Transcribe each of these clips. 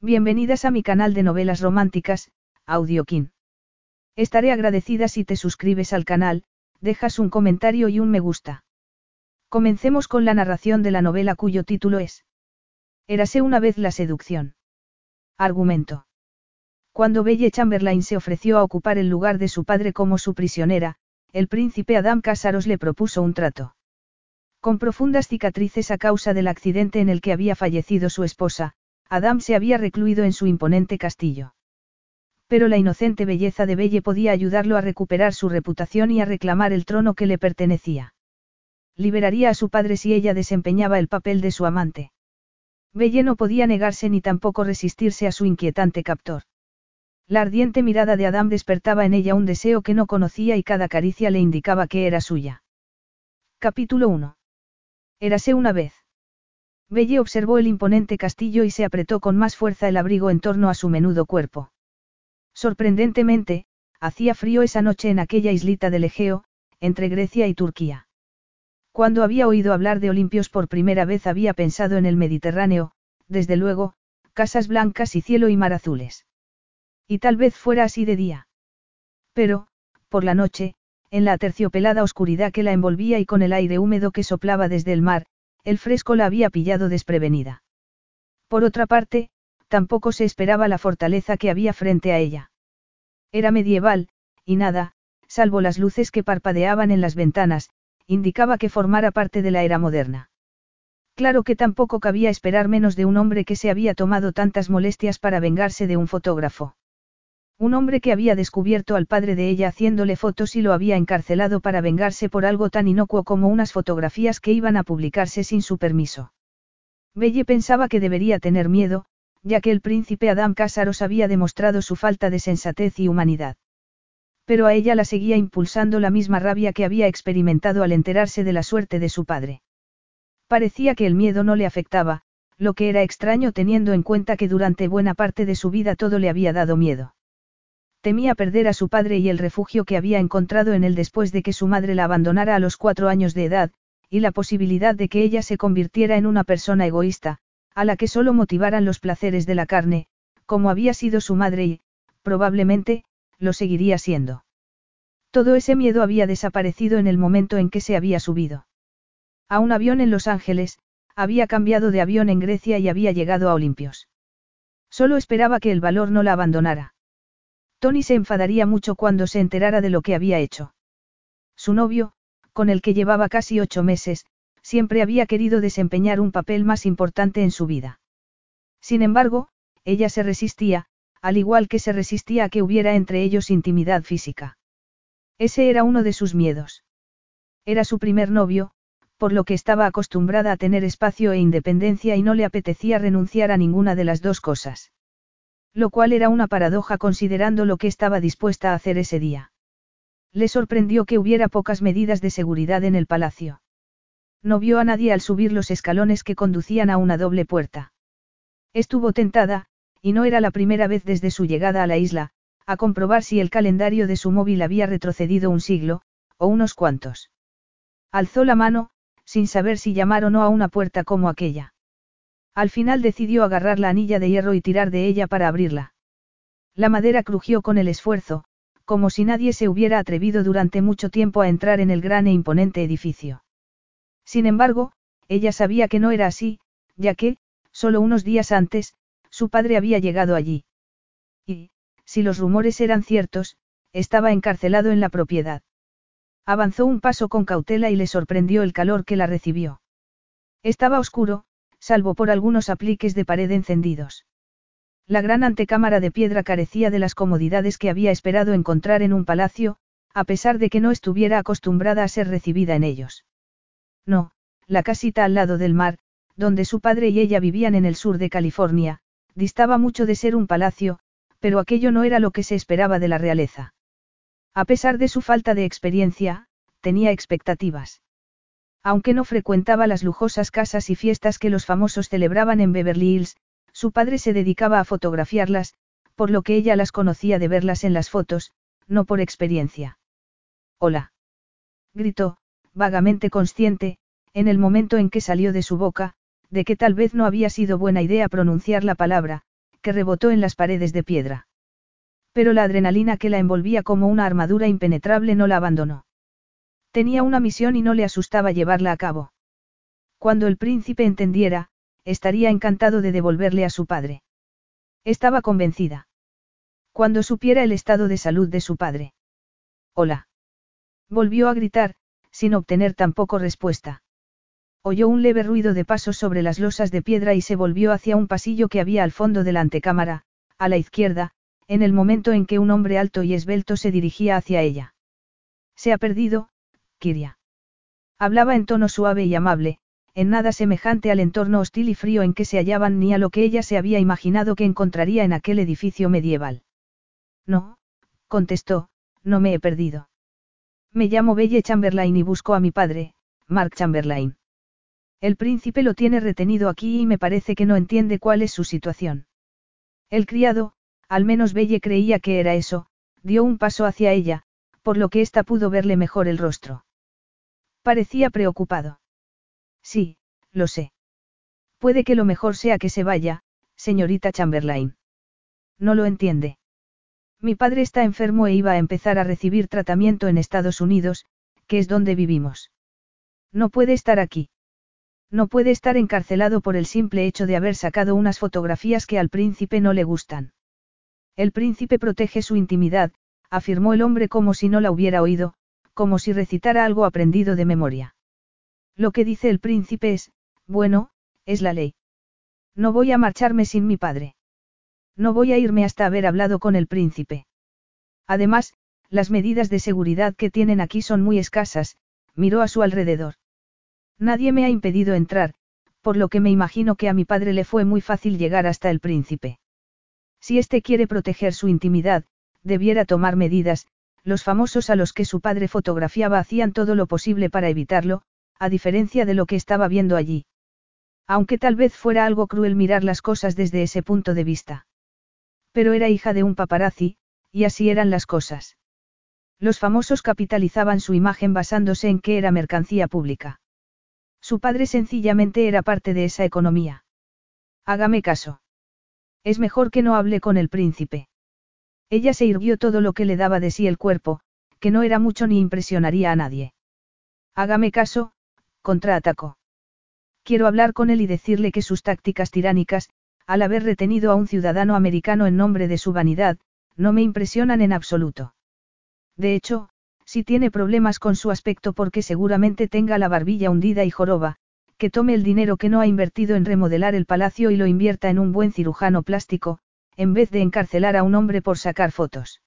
Bienvenidas a mi canal de novelas románticas, Audiokin. Estaré agradecida si te suscribes al canal, dejas un comentario y un me gusta. Comencemos con la narración de la novela cuyo título es Érase una vez la seducción. Argumento. Cuando Belle Chamberlain se ofreció a ocupar el lugar de su padre como su prisionera, el príncipe Adam Casaros le propuso un trato. Con profundas cicatrices a causa del accidente en el que había fallecido su esposa, Adam se había recluido en su imponente castillo. Pero la inocente belleza de Belle podía ayudarlo a recuperar su reputación y a reclamar el trono que le pertenecía. Liberaría a su padre si ella desempeñaba el papel de su amante. Belle no podía negarse ni tampoco resistirse a su inquietante captor. La ardiente mirada de Adam despertaba en ella un deseo que no conocía y cada caricia le indicaba que era suya. Capítulo 1. Érase una vez. Belle observó el imponente castillo y se apretó con más fuerza el abrigo en torno a su menudo cuerpo. Sorprendentemente, hacía frío esa noche en aquella islita del Egeo, entre Grecia y Turquía. Cuando había oído hablar de Olimpios por primera vez había pensado en el Mediterráneo, desde luego, casas blancas y cielo y mar azules. Y tal vez fuera así de día. Pero, por la noche, en la aterciopelada oscuridad que la envolvía y con el aire húmedo que soplaba desde el mar, el fresco la había pillado desprevenida. Por otra parte, tampoco se esperaba la fortaleza que había frente a ella. Era medieval, y nada, salvo las luces que parpadeaban en las ventanas, indicaba que formara parte de la era moderna. Claro que tampoco cabía esperar menos de un hombre que se había tomado tantas molestias para vengarse de un fotógrafo. Un hombre que había descubierto al padre de ella haciéndole fotos y lo había encarcelado para vengarse por algo tan inocuo como unas fotografías que iban a publicarse sin su permiso. Belle pensaba que debería tener miedo, ya que el príncipe Adam Cásaros había demostrado su falta de sensatez y humanidad. Pero a ella la seguía impulsando la misma rabia que había experimentado al enterarse de la suerte de su padre. Parecía que el miedo no le afectaba, lo que era extraño teniendo en cuenta que durante buena parte de su vida todo le había dado miedo. Temía perder a su padre y el refugio que había encontrado en él después de que su madre la abandonara a los cuatro años de edad, y la posibilidad de que ella se convirtiera en una persona egoísta, a la que solo motivaran los placeres de la carne, como había sido su madre y, probablemente, lo seguiría siendo. Todo ese miedo había desaparecido en el momento en que se había subido. A un avión en Los Ángeles, había cambiado de avión en Grecia y había llegado a Olimpios. Solo esperaba que el valor no la abandonara. Tony se enfadaría mucho cuando se enterara de lo que había hecho. Su novio, con el que llevaba casi ocho meses, siempre había querido desempeñar un papel más importante en su vida. Sin embargo, ella se resistía, al igual que se resistía a que hubiera entre ellos intimidad física. Ese era uno de sus miedos. Era su primer novio, por lo que estaba acostumbrada a tener espacio e independencia y no le apetecía renunciar a ninguna de las dos cosas. Lo cual era una paradoja considerando lo que estaba dispuesta a hacer ese día. Le sorprendió que hubiera pocas medidas de seguridad en el palacio. No vio a nadie al subir los escalones que conducían a una doble puerta. Estuvo tentada, y no era la primera vez desde su llegada a la isla, a comprobar si el calendario de su móvil había retrocedido un siglo, o unos cuantos. Alzó la mano, sin saber si llamar o no a una puerta como aquella. Al final decidió agarrar la anilla de hierro y tirar de ella para abrirla. La madera crujió con el esfuerzo, como si nadie se hubiera atrevido durante mucho tiempo a entrar en el gran e imponente edificio. Sin embargo, ella sabía que no era así, ya que, solo unos días antes, su padre había llegado allí. Y, si los rumores eran ciertos, estaba encarcelado en la propiedad. Avanzó un paso con cautela y le sorprendió el calor que la recibió. Estaba oscuro, salvo por algunos apliques de pared encendidos. La gran antecámara de piedra carecía de las comodidades que había esperado encontrar en un palacio, a pesar de que no estuviera acostumbrada a ser recibida en ellos. No, la casita al lado del mar, donde su padre y ella vivían en el sur de California, distaba mucho de ser un palacio, pero aquello no era lo que se esperaba de la realeza. A pesar de su falta de experiencia, tenía expectativas. Aunque no frecuentaba las lujosas casas y fiestas que los famosos celebraban en Beverly Hills, su padre se dedicaba a fotografiarlas, por lo que ella las conocía de verlas en las fotos, no por experiencia. Hola. Gritó, vagamente consciente, en el momento en que salió de su boca, de que tal vez no había sido buena idea pronunciar la palabra, que rebotó en las paredes de piedra. Pero la adrenalina que la envolvía como una armadura impenetrable no la abandonó. Tenía una misión y no le asustaba llevarla a cabo. Cuando el príncipe entendiera, estaría encantado de devolverle a su padre. Estaba convencida. Cuando supiera el estado de salud de su padre. Hola. Volvió a gritar, sin obtener tampoco respuesta. Oyó un leve ruido de pasos sobre las losas de piedra y se volvió hacia un pasillo que había al fondo de la antecámara, a la izquierda, en el momento en que un hombre alto y esbelto se dirigía hacia ella. Se ha perdido, Kiria. Hablaba en tono suave y amable, en nada semejante al entorno hostil y frío en que se hallaban ni a lo que ella se había imaginado que encontraría en aquel edificio medieval. No, contestó, no me he perdido. Me llamo Belle Chamberlain y busco a mi padre, Mark Chamberlain. El príncipe lo tiene retenido aquí y me parece que no entiende cuál es su situación. El criado, al menos Belle creía que era eso, dio un paso hacia ella, por lo que ésta pudo verle mejor el rostro. Parecía preocupado. Sí, lo sé. Puede que lo mejor sea que se vaya, señorita Chamberlain. No lo entiende. Mi padre está enfermo e iba a empezar a recibir tratamiento en Estados Unidos, que es donde vivimos. No puede estar aquí. No puede estar encarcelado por el simple hecho de haber sacado unas fotografías que al príncipe no le gustan. El príncipe protege su intimidad, afirmó el hombre como si no la hubiera oído, como si recitara algo aprendido de memoria. Lo que dice el príncipe es, bueno, es la ley. No voy a marcharme sin mi padre. No voy a irme hasta haber hablado con el príncipe. Además, las medidas de seguridad que tienen aquí son muy escasas, miró a su alrededor. Nadie me ha impedido entrar, por lo que me imagino que a mi padre le fue muy fácil llegar hasta el príncipe. Si éste quiere proteger su intimidad, debiera tomar medidas, los famosos a los que su padre fotografiaba hacían todo lo posible para evitarlo, a diferencia de lo que estaba viendo allí. Aunque tal vez fuera algo cruel mirar las cosas desde ese punto de vista. Pero era hija de un paparazzi, y así eran las cosas. Los famosos capitalizaban su imagen basándose en que era mercancía pública. Su padre sencillamente era parte de esa economía. Hágame caso. Es mejor que no hable con el príncipe. Ella se irguió todo lo que le daba de sí el cuerpo, que no era mucho ni impresionaría a nadie. Hágame caso, contraatacó. Quiero hablar con él y decirle que sus tácticas tiránicas, al haber retenido a un ciudadano americano en nombre de su vanidad, no me impresionan en absoluto. De hecho, si tiene problemas con su aspecto porque seguramente tenga la barbilla hundida y joroba, que tome el dinero que no ha invertido en remodelar el palacio y lo invierta en un buen cirujano plástico, en vez de encarcelar a un hombre por sacar fotos.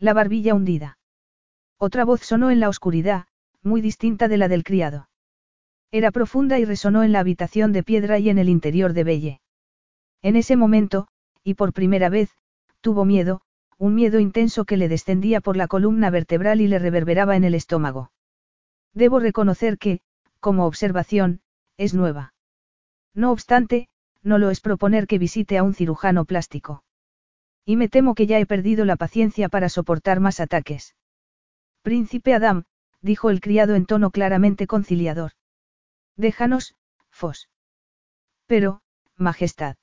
La barbilla hundida. Otra voz sonó en la oscuridad, muy distinta de la del criado. Era profunda y resonó en la habitación de piedra y en el interior de Belle. En ese momento, y por primera vez, tuvo miedo, un miedo intenso que le descendía por la columna vertebral y le reverberaba en el estómago. Debo reconocer que, como observación, es nueva. No obstante, no lo es proponer que visite a un cirujano plástico. Y me temo que ya he perdido la paciencia para soportar más ataques. Príncipe Adam, dijo el criado en tono claramente conciliador. Déjanos, Fos. Pero, Majestad.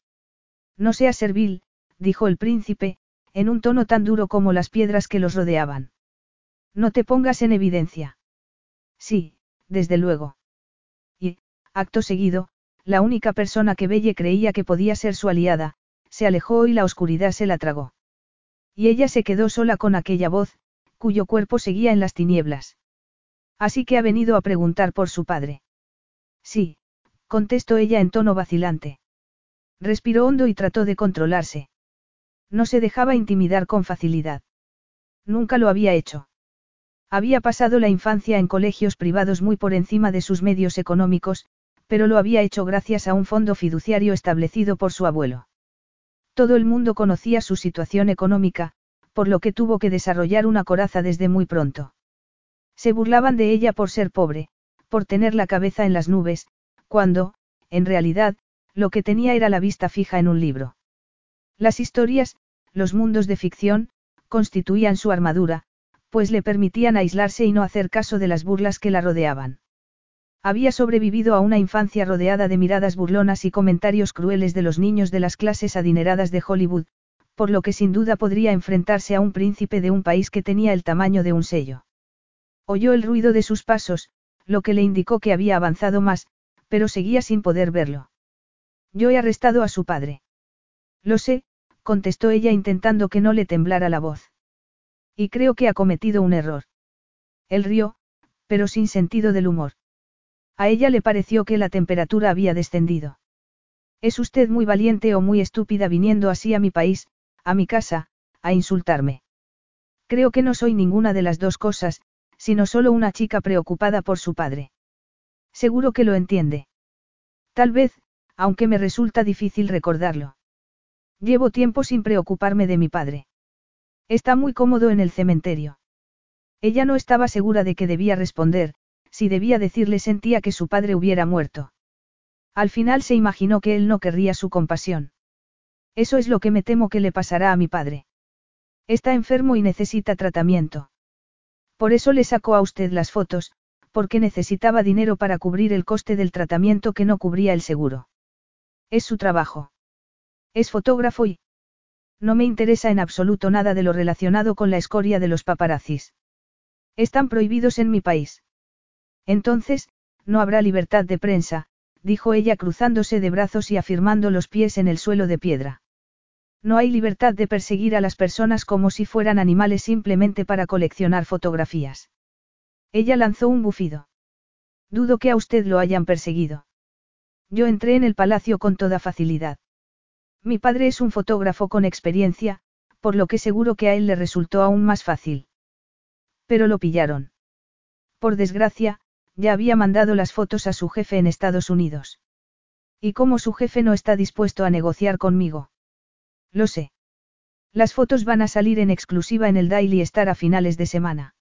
No sea servil, dijo el príncipe, en un tono tan duro como las piedras que los rodeaban. No te pongas en evidencia. Sí, desde luego. Y, acto seguido, la única persona que Belle creía que podía ser su aliada, se alejó y la oscuridad se la tragó. Y ella se quedó sola con aquella voz, cuyo cuerpo seguía en las tinieblas. Así que ha venido a preguntar por su padre. Sí, contestó ella en tono vacilante. Respiró hondo y trató de controlarse. No se dejaba intimidar con facilidad. Nunca lo había hecho. Había pasado la infancia en colegios privados muy por encima de sus medios económicos, pero lo había hecho gracias a un fondo fiduciario establecido por su abuelo. Todo el mundo conocía su situación económica, por lo que tuvo que desarrollar una coraza desde muy pronto. Se burlaban de ella por ser pobre, por tener la cabeza en las nubes, cuando, en realidad, lo que tenía era la vista fija en un libro. Las historias, los mundos de ficción, constituían su armadura, pues le permitían aislarse y no hacer caso de las burlas que la rodeaban. Había sobrevivido a una infancia rodeada de miradas burlonas y comentarios crueles de los niños de las clases adineradas de Hollywood, por lo que sin duda podría enfrentarse a un príncipe de un país que tenía el tamaño de un sello. Oyó el ruido de sus pasos, lo que le indicó que había avanzado más, pero seguía sin poder verlo. Yo he arrestado a su padre. Lo sé, contestó ella intentando que no le temblara la voz. Y creo que ha cometido un error. Él rió, pero sin sentido del humor. A ella le pareció que la temperatura había descendido. Es usted muy valiente o muy estúpida viniendo así a mi país, a mi casa, a insultarme. Creo que no soy ninguna de las dos cosas, sino solo una chica preocupada por su padre. Seguro que lo entiende. Tal vez, aunque me resulta difícil recordarlo. Llevo tiempo sin preocuparme de mi padre. Está muy cómodo en el cementerio. Ella no estaba segura de que debía responder, si debía decirle sentía que su padre hubiera muerto. Al final se imaginó que él no querría su compasión. Eso es lo que me temo que le pasará a mi padre. Está enfermo y necesita tratamiento. Por eso le sacó a usted las fotos, porque necesitaba dinero para cubrir el coste del tratamiento que no cubría el seguro. Es su trabajo. Es fotógrafo y... No me interesa en absoluto nada de lo relacionado con la escoria de los paparazzis. Están prohibidos en mi país. Entonces, no habrá libertad de prensa, dijo ella cruzándose de brazos y afirmando los pies en el suelo de piedra. No hay libertad de perseguir a las personas como si fueran animales simplemente para coleccionar fotografías. Ella lanzó un bufido. Dudo que a usted lo hayan perseguido. Yo entré en el palacio con toda facilidad. Mi padre es un fotógrafo con experiencia, por lo que seguro que a él le resultó aún más fácil. Pero lo pillaron. Por desgracia, ya había mandado las fotos a su jefe en Estados Unidos. ¿Y cómo su jefe no está dispuesto a negociar conmigo? Lo sé. Las fotos van a salir en exclusiva en el Daily Star a finales de semana.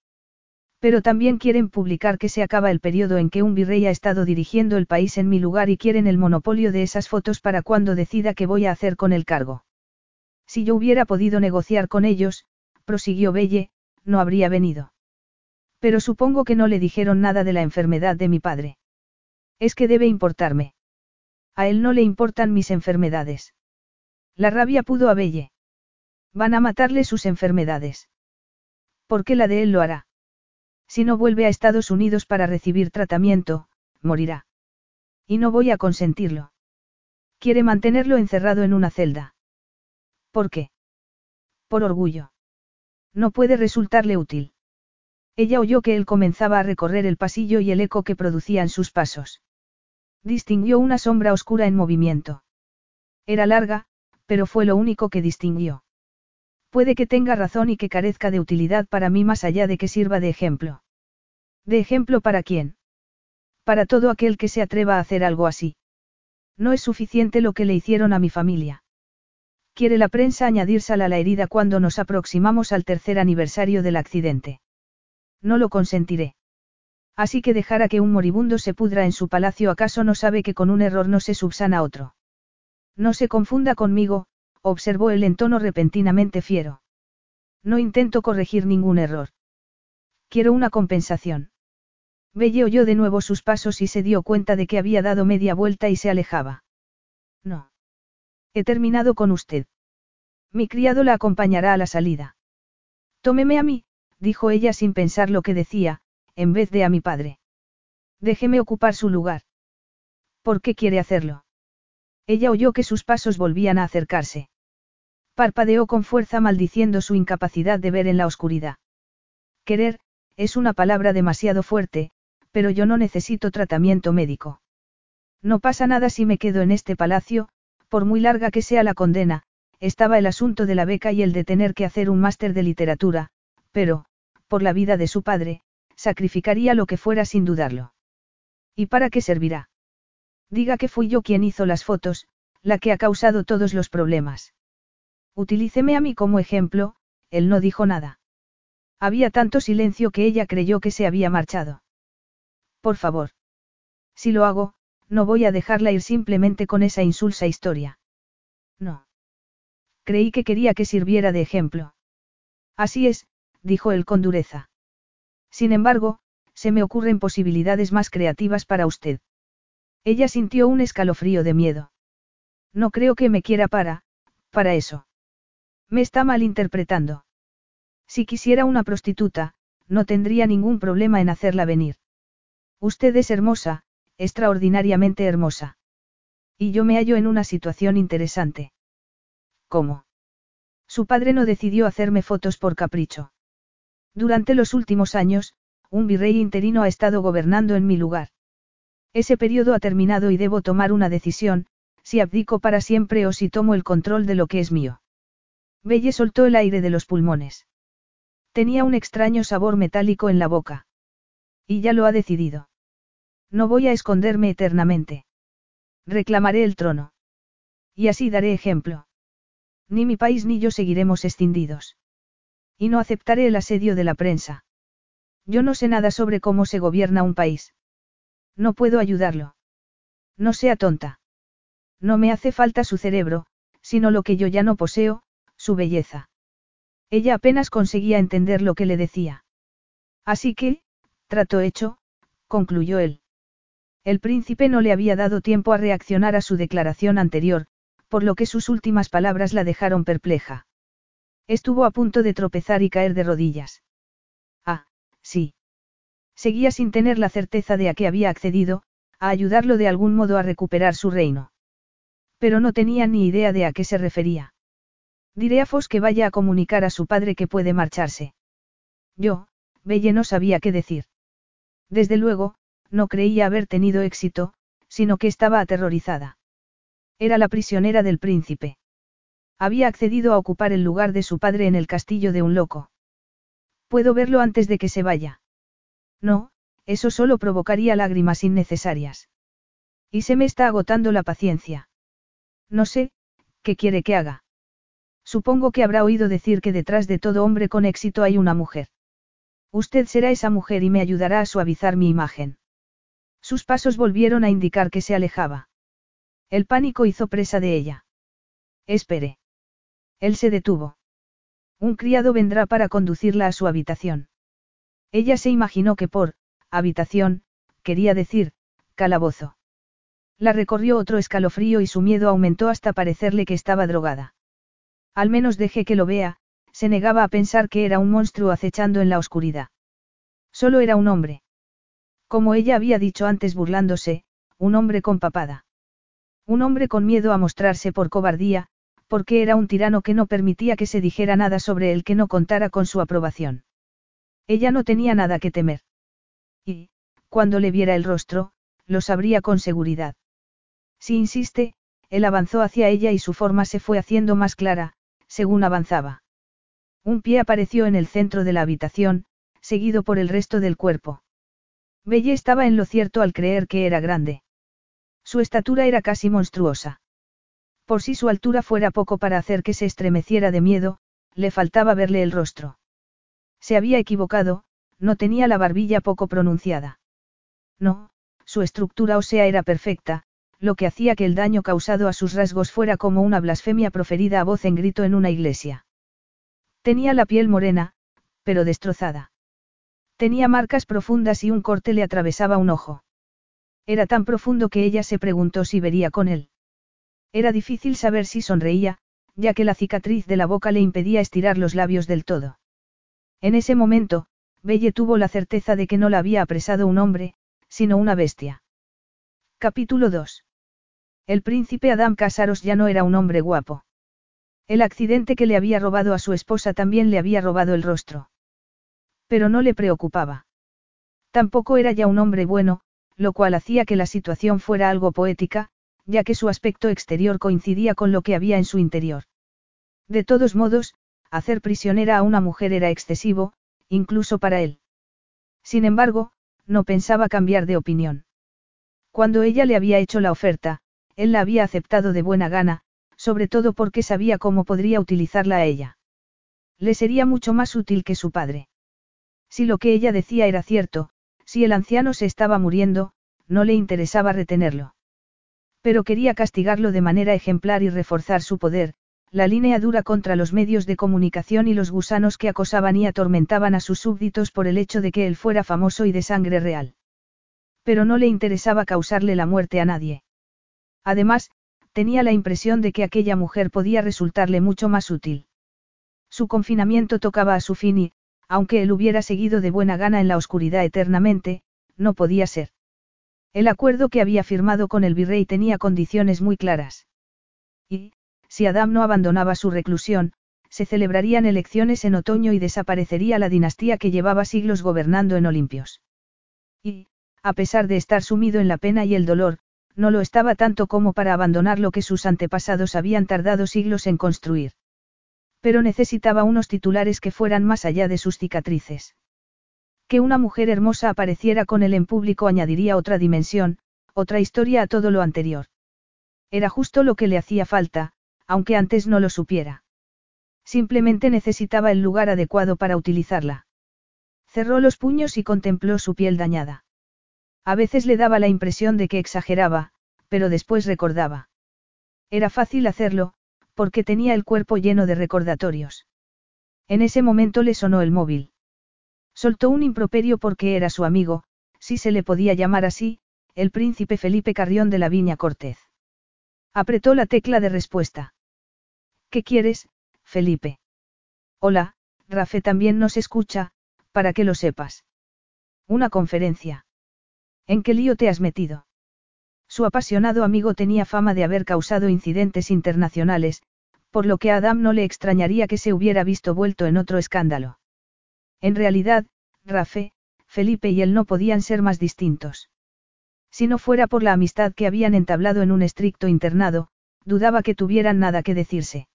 Pero también quieren publicar que se acaba el periodo en que un virrey ha estado dirigiendo el país en mi lugar y quieren el monopolio de esas fotos para cuando decida qué voy a hacer con el cargo. Si yo hubiera podido negociar con ellos, prosiguió Belle, no habría venido. Pero supongo que no le dijeron nada de la enfermedad de mi padre. Es que debe importarme. A él no le importan mis enfermedades. La rabia pudo a Belle. Van a matarle sus enfermedades. ¿Por qué la de él lo hará? Si no vuelve a Estados Unidos para recibir tratamiento, morirá. Y no voy a consentirlo. Quiere mantenerlo encerrado en una celda. ¿Por qué? Por orgullo. No puede resultarle útil. Ella oyó que él comenzaba a recorrer el pasillo y el eco que producían sus pasos. Distinguió una sombra oscura en movimiento. Era larga, pero fue lo único que distinguió. Puede que tenga razón y que carezca de utilidad para mí más allá de que sirva de ejemplo. ¿De ejemplo para quién? Para todo aquel que se atreva a hacer algo así. No es suficiente lo que le hicieron a mi familia. Quiere la prensa añadírsela a la herida cuando nos aproximamos al tercer aniversario del accidente. No lo consentiré. Así que dejar a que un moribundo se pudra en su palacio acaso no sabe que con un error no se subsana otro. No se confunda conmigo, observó él en tono repentinamente fiero. No intento corregir ningún error. Quiero una compensación. Belle oyó de nuevo sus pasos y se dio cuenta de que había dado media vuelta y se alejaba. No. He terminado con usted. Mi criado la acompañará a la salida. Tómeme a mí, dijo ella sin pensar lo que decía, en vez de a mi padre. Déjeme ocupar su lugar. ¿Por qué quiere hacerlo? Ella oyó que sus pasos volvían a acercarse. Parpadeó con fuerza maldiciendo su incapacidad de ver en la oscuridad. Querer, es una palabra demasiado fuerte, pero yo no necesito tratamiento médico. No pasa nada si me quedo en este palacio, por muy larga que sea la condena, estaba el asunto de la beca y el de tener que hacer un máster de literatura, pero, por la vida de su padre, sacrificaría lo que fuera sin dudarlo. ¿Y para qué servirá? Diga que fui yo quien hizo las fotos, la que ha causado todos los problemas. Utilíceme a mí como ejemplo, él no dijo nada. Había tanto silencio que ella creyó que se había marchado. Por favor. Si lo hago, no voy a dejarla ir simplemente con esa insulsa historia. No. Creí que quería que sirviera de ejemplo. Así es, dijo él con dureza. Sin embargo, se me ocurren posibilidades más creativas para usted. Ella sintió un escalofrío de miedo. No creo que me quiera para, para eso. Me está malinterpretando. Si quisiera una prostituta, no tendría ningún problema en hacerla venir. Usted es hermosa, extraordinariamente hermosa. Y yo me hallo en una situación interesante. ¿Cómo? Su padre no decidió hacerme fotos por capricho. Durante los últimos años, un virrey interino ha estado gobernando en mi lugar. Ese periodo ha terminado y debo tomar una decisión, si abdico para siempre o si tomo el control de lo que es mío. Belle soltó el aire de los pulmones. Tenía un extraño sabor metálico en la boca. Y ya lo ha decidido. No voy a esconderme eternamente. Reclamaré el trono. Y así daré ejemplo. Ni mi país ni yo seguiremos escindidos. Y no aceptaré el asedio de la prensa. Yo no sé nada sobre cómo se gobierna un país. No puedo ayudarlo. No sea tonta. No me hace falta su cerebro, sino lo que yo ya no poseo, su belleza. Ella apenas conseguía entender lo que le decía. Así que, trato hecho, concluyó él. El príncipe no le había dado tiempo a reaccionar a su declaración anterior, por lo que sus últimas palabras la dejaron perpleja. Estuvo a punto de tropezar y caer de rodillas. Ah, sí. Seguía sin tener la certeza de a qué había accedido, a ayudarlo de algún modo a recuperar su reino. Pero no tenía ni idea de a qué se refería. Diré a Fos que vaya a comunicar a su padre que puede marcharse. Yo, Belle no sabía qué decir. Desde luego, no creía haber tenido éxito, sino que estaba aterrorizada. Era la prisionera del príncipe. Había accedido a ocupar el lugar de su padre en el castillo de un loco. Puedo verlo antes de que se vaya. No, eso solo provocaría lágrimas innecesarias. Y se me está agotando la paciencia. No sé, ¿qué quiere que haga? Supongo que habrá oído decir que detrás de todo hombre con éxito hay una mujer. Usted será esa mujer y me ayudará a suavizar mi imagen. Sus pasos volvieron a indicar que se alejaba. El pánico hizo presa de ella. Espere. Él se detuvo. Un criado vendrá para conducirla a su habitación. Ella se imaginó que por, habitación, quería decir, calabozo. La recorrió otro escalofrío y su miedo aumentó hasta parecerle que estaba drogada. Al menos deje que lo vea, se negaba a pensar que era un monstruo acechando en la oscuridad. Solo era un hombre. Como ella había dicho antes burlándose, un hombre con papada. Un hombre con miedo a mostrarse por cobardía, porque era un tirano que no permitía que se dijera nada sobre él que no contara con su aprobación. Ella no tenía nada que temer. Y, cuando le viera el rostro, lo sabría con seguridad. Si insiste, él avanzó hacia ella y su forma se fue haciendo más clara, según avanzaba. Un pie apareció en el centro de la habitación, seguido por el resto del cuerpo. Belle estaba en lo cierto al creer que era grande. Su estatura era casi monstruosa. Por si su altura fuera poco para hacer que se estremeciera de miedo, le faltaba verle el rostro. Se había equivocado, no tenía la barbilla poco pronunciada. No, su estructura ósea era perfecta, lo que hacía que el daño causado a sus rasgos fuera como una blasfemia proferida a voz en grito en una iglesia. Tenía la piel morena, pero destrozada. Tenía marcas profundas y un corte le atravesaba un ojo. Era tan profundo que ella se preguntó si vería con él. Era difícil saber si sonreía, ya que la cicatriz de la boca le impedía estirar los labios del todo. En ese momento, Belle tuvo la certeza de que no la había apresado un hombre, sino una bestia. Capítulo 2. El príncipe Adam Casaros ya no era un hombre guapo. El accidente que le había robado a su esposa también le había robado el rostro. Pero no le preocupaba. Tampoco era ya un hombre bueno, lo cual hacía que la situación fuera algo poética, ya que su aspecto exterior coincidía con lo que había en su interior. De todos modos, hacer prisionera a una mujer era excesivo, incluso para él. Sin embargo, no pensaba cambiar de opinión. Cuando ella le había hecho la oferta, él la había aceptado de buena gana, sobre todo porque sabía cómo podría utilizarla a ella. Le sería mucho más útil que su padre. Si lo que ella decía era cierto, si el anciano se estaba muriendo, no le interesaba retenerlo. Pero quería castigarlo de manera ejemplar y reforzar su poder, la línea dura contra los medios de comunicación y los gusanos que acosaban y atormentaban a sus súbditos por el hecho de que él fuera famoso y de sangre real. Pero no le interesaba causarle la muerte a nadie. Además, tenía la impresión de que aquella mujer podía resultarle mucho más útil. Su confinamiento tocaba a su fin y, aunque él hubiera seguido de buena gana en la oscuridad eternamente, no podía ser. El acuerdo que había firmado con el virrey tenía condiciones muy claras. Y, si Adam no abandonaba su reclusión, se celebrarían elecciones en otoño y desaparecería la dinastía que llevaba siglos gobernando en Olimpios. Y, a pesar de estar sumido en la pena y el dolor, no lo estaba tanto como para abandonar lo que sus antepasados habían tardado siglos en construir. Pero necesitaba unos titulares que fueran más allá de sus cicatrices. Que una mujer hermosa apareciera con él en público añadiría otra dimensión, otra historia a todo lo anterior. Era justo lo que le hacía falta, aunque antes no lo supiera. Simplemente necesitaba el lugar adecuado para utilizarla. Cerró los puños y contempló su piel dañada. A veces le daba la impresión de que exageraba, pero después recordaba. Era fácil hacerlo, porque tenía el cuerpo lleno de recordatorios. En ese momento le sonó el móvil. Soltó un improperio porque era su amigo, si se le podía llamar así, el príncipe Felipe Carrión de la Viña Cortez. Apretó la tecla de respuesta. ¿Qué quieres, Felipe? Hola, Rafe también nos escucha, para que lo sepas. Una conferencia. ¿En qué lío te has metido? Su apasionado amigo tenía fama de haber causado incidentes internacionales, por lo que a Adam no le extrañaría que se hubiera visto vuelto en otro escándalo. En realidad, Rafe, Felipe y él no podían ser más distintos. Si no fuera por la amistad que habían entablado en un estricto internado, dudaba que tuvieran nada que decirse.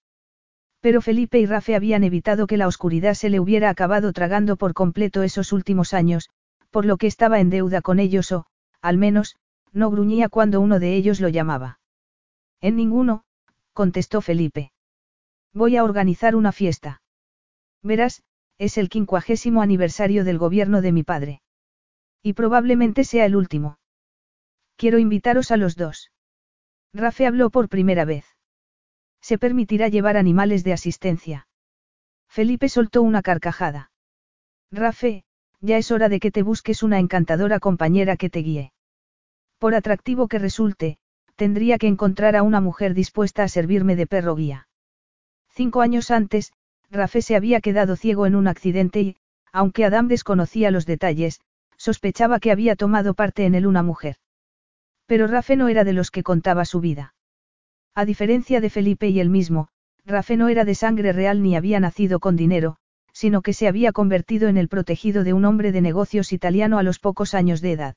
Pero Felipe y Rafe habían evitado que la oscuridad se le hubiera acabado tragando por completo esos últimos años, por lo que estaba en deuda con ellos o, al menos, no gruñía cuando uno de ellos lo llamaba. En ninguno, contestó Felipe. Voy a organizar una fiesta. Verás, es el quincuagésimo aniversario del gobierno de mi padre. Y probablemente sea el último. Quiero invitaros a los dos. Rafe habló por primera vez. Se permitirá llevar animales de asistencia. Felipe soltó una carcajada. Rafe, ya es hora de que te busques una encantadora compañera que te guíe. Por atractivo que resulte, tendría que encontrar a una mujer dispuesta a servirme de perro guía. Cinco años antes, Rafe se había quedado ciego en un accidente y, aunque Adam desconocía los detalles, sospechaba que había tomado parte en él una mujer. Pero Rafe no era de los que contaba su vida. A diferencia de Felipe y él mismo, Rafe no era de sangre real ni había nacido con dinero, sino que se había convertido en el protegido de un hombre de negocios italiano a los pocos años de edad.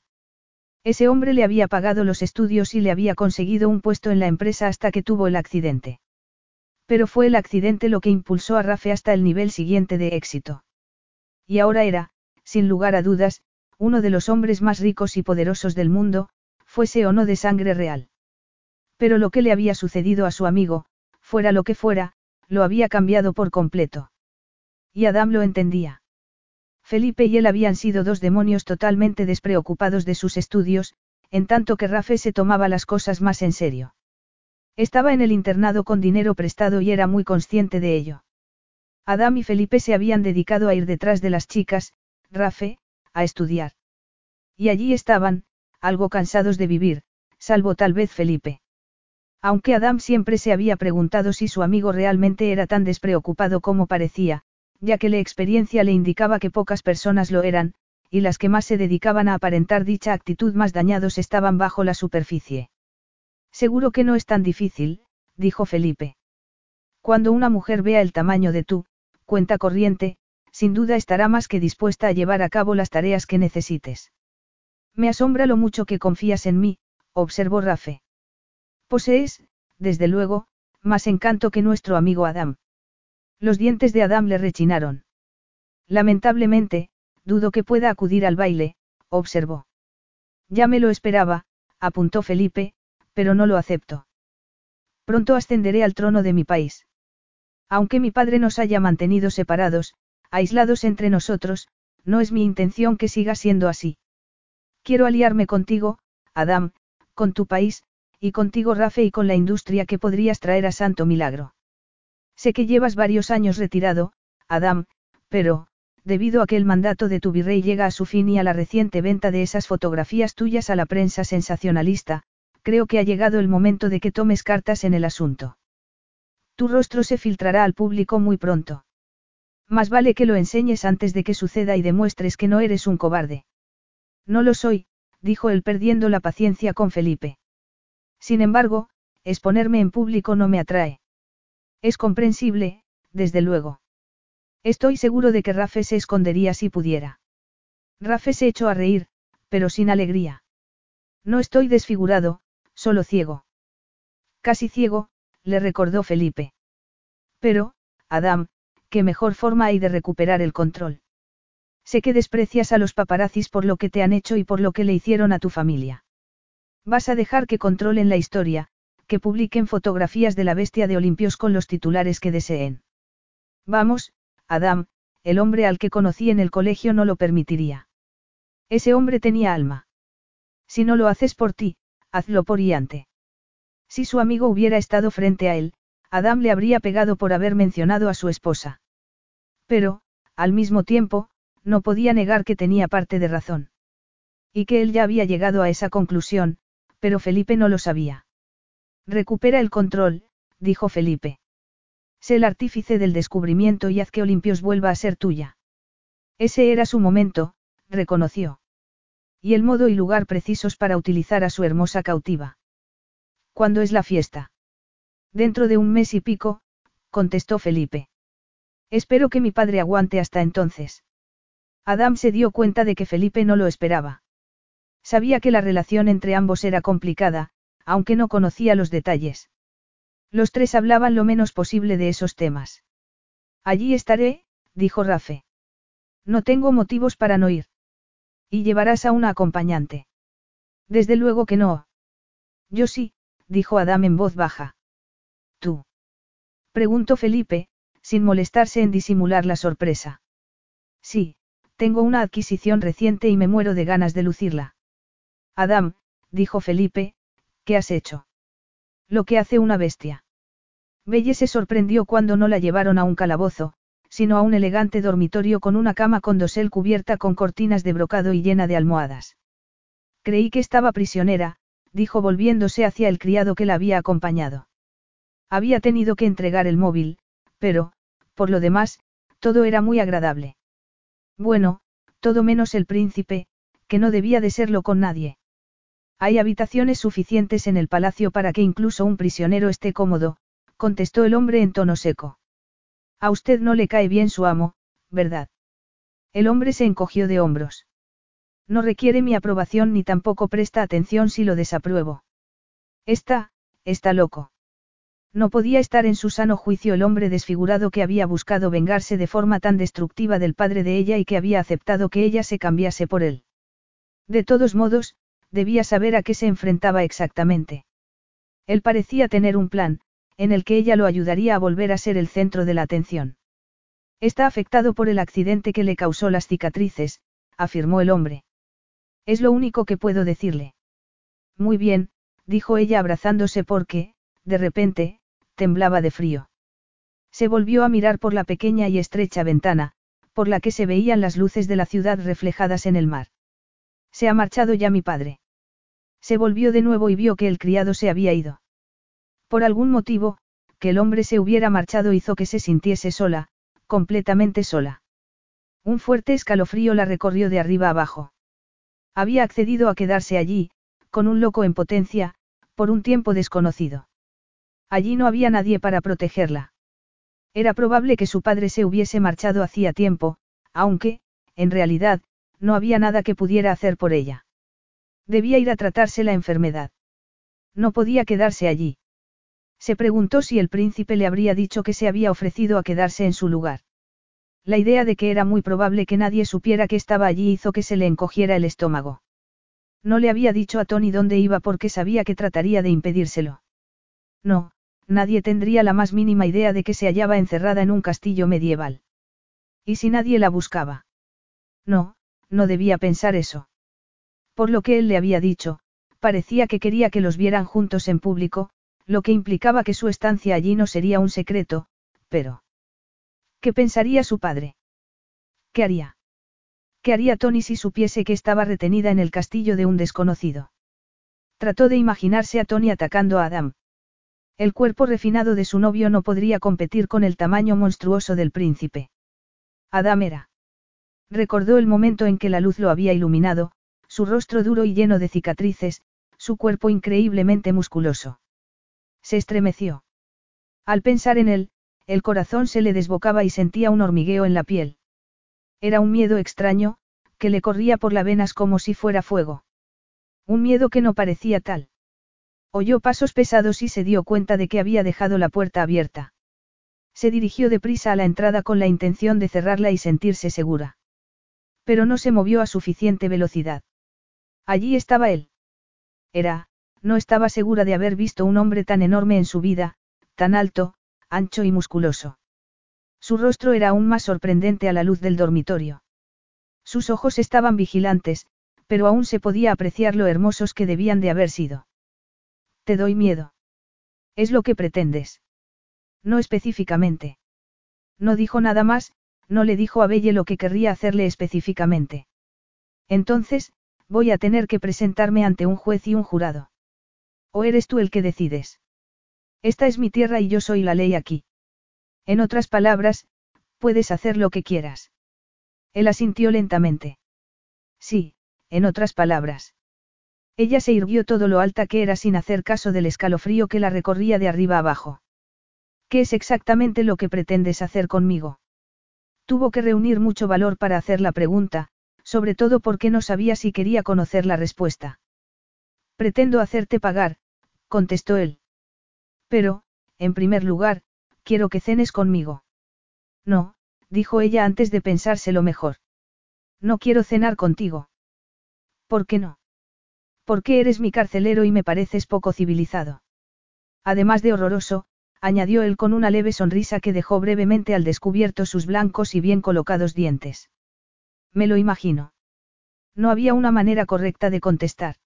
Ese hombre le había pagado los estudios y le había conseguido un puesto en la empresa hasta que tuvo el accidente. Pero fue el accidente lo que impulsó a Rafe hasta el nivel siguiente de éxito. Y ahora era, sin lugar a dudas, uno de los hombres más ricos y poderosos del mundo, fuese o no de sangre real. Pero lo que le había sucedido a su amigo, fuera lo que fuera, lo había cambiado por completo. Y Adam lo entendía. Felipe y él habían sido dos demonios totalmente despreocupados de sus estudios, en tanto que Rafe se tomaba las cosas más en serio. Estaba en el internado con dinero prestado y era muy consciente de ello. Adam y Felipe se habían dedicado a ir detrás de las chicas, Rafe, a estudiar. Y allí estaban, algo cansados de vivir, salvo tal vez Felipe. Aunque Adam siempre se había preguntado si su amigo realmente era tan despreocupado como parecía, ya que la experiencia le indicaba que pocas personas lo eran, y las que más se dedicaban a aparentar dicha actitud más dañados estaban bajo la superficie. Seguro que no es tan difícil, dijo Felipe. Cuando una mujer vea el tamaño de tu cuenta corriente, sin duda estará más que dispuesta a llevar a cabo las tareas que necesites. Me asombra lo mucho que confías en mí, observó Rafe. Posees, desde luego, más encanto que nuestro amigo Adam. Los dientes de Adam le rechinaron. Lamentablemente, dudo que pueda acudir al baile, observó. Ya me lo esperaba, apuntó Felipe, pero no lo acepto. Pronto ascenderé al trono de mi país. Aunque mi padre nos haya mantenido separados, aislados entre nosotros, no es mi intención que siga siendo así. Quiero aliarme contigo, Adam, con tu país, y contigo Rafe y con la industria que podrías traer a Santo Milagro. Sé que llevas varios años retirado, Adam, pero, debido a que el mandato de tu virrey llega a su fin y a la reciente venta de esas fotografías tuyas a la prensa sensacionalista, creo que ha llegado el momento de que tomes cartas en el asunto. Tu rostro se filtrará al público muy pronto. Más vale que lo enseñes antes de que suceda y demuestres que no eres un cobarde. No lo soy, dijo él perdiendo la paciencia con Felipe. Sin embargo, exponerme en público no me atrae. Es comprensible, desde luego. Estoy seguro de que Rafe se escondería si pudiera. Rafe se echó a reír, pero sin alegría. No estoy desfigurado, solo ciego. Casi ciego, le recordó Felipe. Pero, Adam, ¿qué mejor forma hay de recuperar el control? Sé que desprecias a los paparazzis por lo que te han hecho y por lo que le hicieron a tu familia. Vas a dejar que controlen la historia, que publiquen fotografías de la bestia de Olimpios con los titulares que deseen. Vamos, Adam, el hombre al que conocí en el colegio no lo permitiría. Ese hombre tenía alma. Si no lo haces por ti, hazlo por Iante. Si su amigo hubiera estado frente a él, Adam le habría pegado por haber mencionado a su esposa. Pero, al mismo tiempo, no podía negar que tenía parte de razón. Y que él ya había llegado a esa conclusión, pero Felipe no lo sabía. Recupera el control, dijo Felipe. Sé el artífice del descubrimiento y haz que Olimpios vuelva a ser tuya. Ese era su momento, reconoció. Y el modo y lugar precisos para utilizar a su hermosa cautiva. ¿Cuándo es la fiesta? Dentro de un mes y pico, contestó Felipe. Espero que mi padre aguante hasta entonces. Adam se dio cuenta de que Felipe no lo esperaba. Sabía que la relación entre ambos era complicada, aunque no conocía los detalles. Los tres hablaban lo menos posible de esos temas. Allí estaré, dijo Rafe. No tengo motivos para no ir. Y llevarás a una acompañante. Desde luego que no. Yo sí, dijo Adam en voz baja. ¿Tú? Preguntó Felipe, sin molestarse en disimular la sorpresa. Sí, tengo una adquisición reciente y me muero de ganas de lucirla. Adam, dijo Felipe, ¿qué has hecho? Lo que hace una bestia. Belle se sorprendió cuando no la llevaron a un calabozo, sino a un elegante dormitorio con una cama con dosel cubierta con cortinas de brocado y llena de almohadas. Creí que estaba prisionera, dijo volviéndose hacia el criado que la había acompañado. Había tenido que entregar el móvil, pero, por lo demás, todo era muy agradable. Bueno, todo menos el príncipe, que no debía de serlo con nadie. Hay habitaciones suficientes en el palacio para que incluso un prisionero esté cómodo, contestó el hombre en tono seco. A usted no le cae bien su amo, ¿verdad? El hombre se encogió de hombros. No requiere mi aprobación ni tampoco presta atención si lo desapruebo. Está, está loco. No podía estar en su sano juicio el hombre desfigurado que había buscado vengarse de forma tan destructiva del padre de ella y que había aceptado que ella se cambiase por él. De todos modos, debía saber a qué se enfrentaba exactamente. Él parecía tener un plan, en el que ella lo ayudaría a volver a ser el centro de la atención. Está afectado por el accidente que le causó las cicatrices, afirmó el hombre. Es lo único que puedo decirle. Muy bien, dijo ella abrazándose porque, de repente, temblaba de frío. Se volvió a mirar por la pequeña y estrecha ventana, por la que se veían las luces de la ciudad reflejadas en el mar. Se ha marchado ya mi padre. Se volvió de nuevo y vio que el criado se había ido. Por algún motivo, que el hombre se hubiera marchado hizo que se sintiese sola, completamente sola. Un fuerte escalofrío la recorrió de arriba abajo. Había accedido a quedarse allí, con un loco en potencia, por un tiempo desconocido. Allí no había nadie para protegerla. Era probable que su padre se hubiese marchado hacía tiempo, aunque, en realidad, no había nada que pudiera hacer por ella. Debía ir a tratarse la enfermedad. No podía quedarse allí. Se preguntó si el príncipe le habría dicho que se había ofrecido a quedarse en su lugar. La idea de que era muy probable que nadie supiera que estaba allí hizo que se le encogiera el estómago. No le había dicho a Tony dónde iba porque sabía que trataría de impedírselo. No, nadie tendría la más mínima idea de que se hallaba encerrada en un castillo medieval. ¿Y si nadie la buscaba? No, no debía pensar eso. Por lo que él le había dicho, parecía que quería que los vieran juntos en público, lo que implicaba que su estancia allí no sería un secreto, pero... ¿Qué pensaría su padre? ¿Qué haría? ¿Qué haría Tony si supiese que estaba retenida en el castillo de un desconocido? Trató de imaginarse a Tony atacando a Adam. El cuerpo refinado de su novio no podría competir con el tamaño monstruoso del príncipe. Adam era. Recordó el momento en que la luz lo había iluminado, su rostro duro y lleno de cicatrices, su cuerpo increíblemente musculoso. Se estremeció. Al pensar en él, el corazón se le desbocaba y sentía un hormigueo en la piel. Era un miedo extraño, que le corría por las venas como si fuera fuego. Un miedo que no parecía tal. Oyó pasos pesados y se dio cuenta de que había dejado la puerta abierta. Se dirigió deprisa a la entrada con la intención de cerrarla y sentirse segura. Pero no se movió a suficiente velocidad. Allí estaba él. Era, no estaba segura de haber visto un hombre tan enorme en su vida, tan alto, ancho y musculoso. Su rostro era aún más sorprendente a la luz del dormitorio. Sus ojos estaban vigilantes, pero aún se podía apreciar lo hermosos que debían de haber sido. Te doy miedo. Es lo que pretendes. No específicamente. No dijo nada más, no le dijo a Belle lo que querría hacerle específicamente. Entonces, voy a tener que presentarme ante un juez y un jurado. ¿O eres tú el que decides? Esta es mi tierra y yo soy la ley aquí. En otras palabras, puedes hacer lo que quieras. Él asintió lentamente. Sí, en otras palabras. Ella se irguió todo lo alta que era sin hacer caso del escalofrío que la recorría de arriba abajo. ¿Qué es exactamente lo que pretendes hacer conmigo? Tuvo que reunir mucho valor para hacer la pregunta, sobre todo porque no sabía si quería conocer la respuesta. Pretendo hacerte pagar, contestó él. Pero, en primer lugar, quiero que cenes conmigo. No, dijo ella antes de pensárselo mejor. No quiero cenar contigo. ¿Por qué no? Porque eres mi carcelero y me pareces poco civilizado. Además de horroroso, añadió él con una leve sonrisa que dejó brevemente al descubierto sus blancos y bien colocados dientes. Me lo imagino. No había una manera correcta de contestar.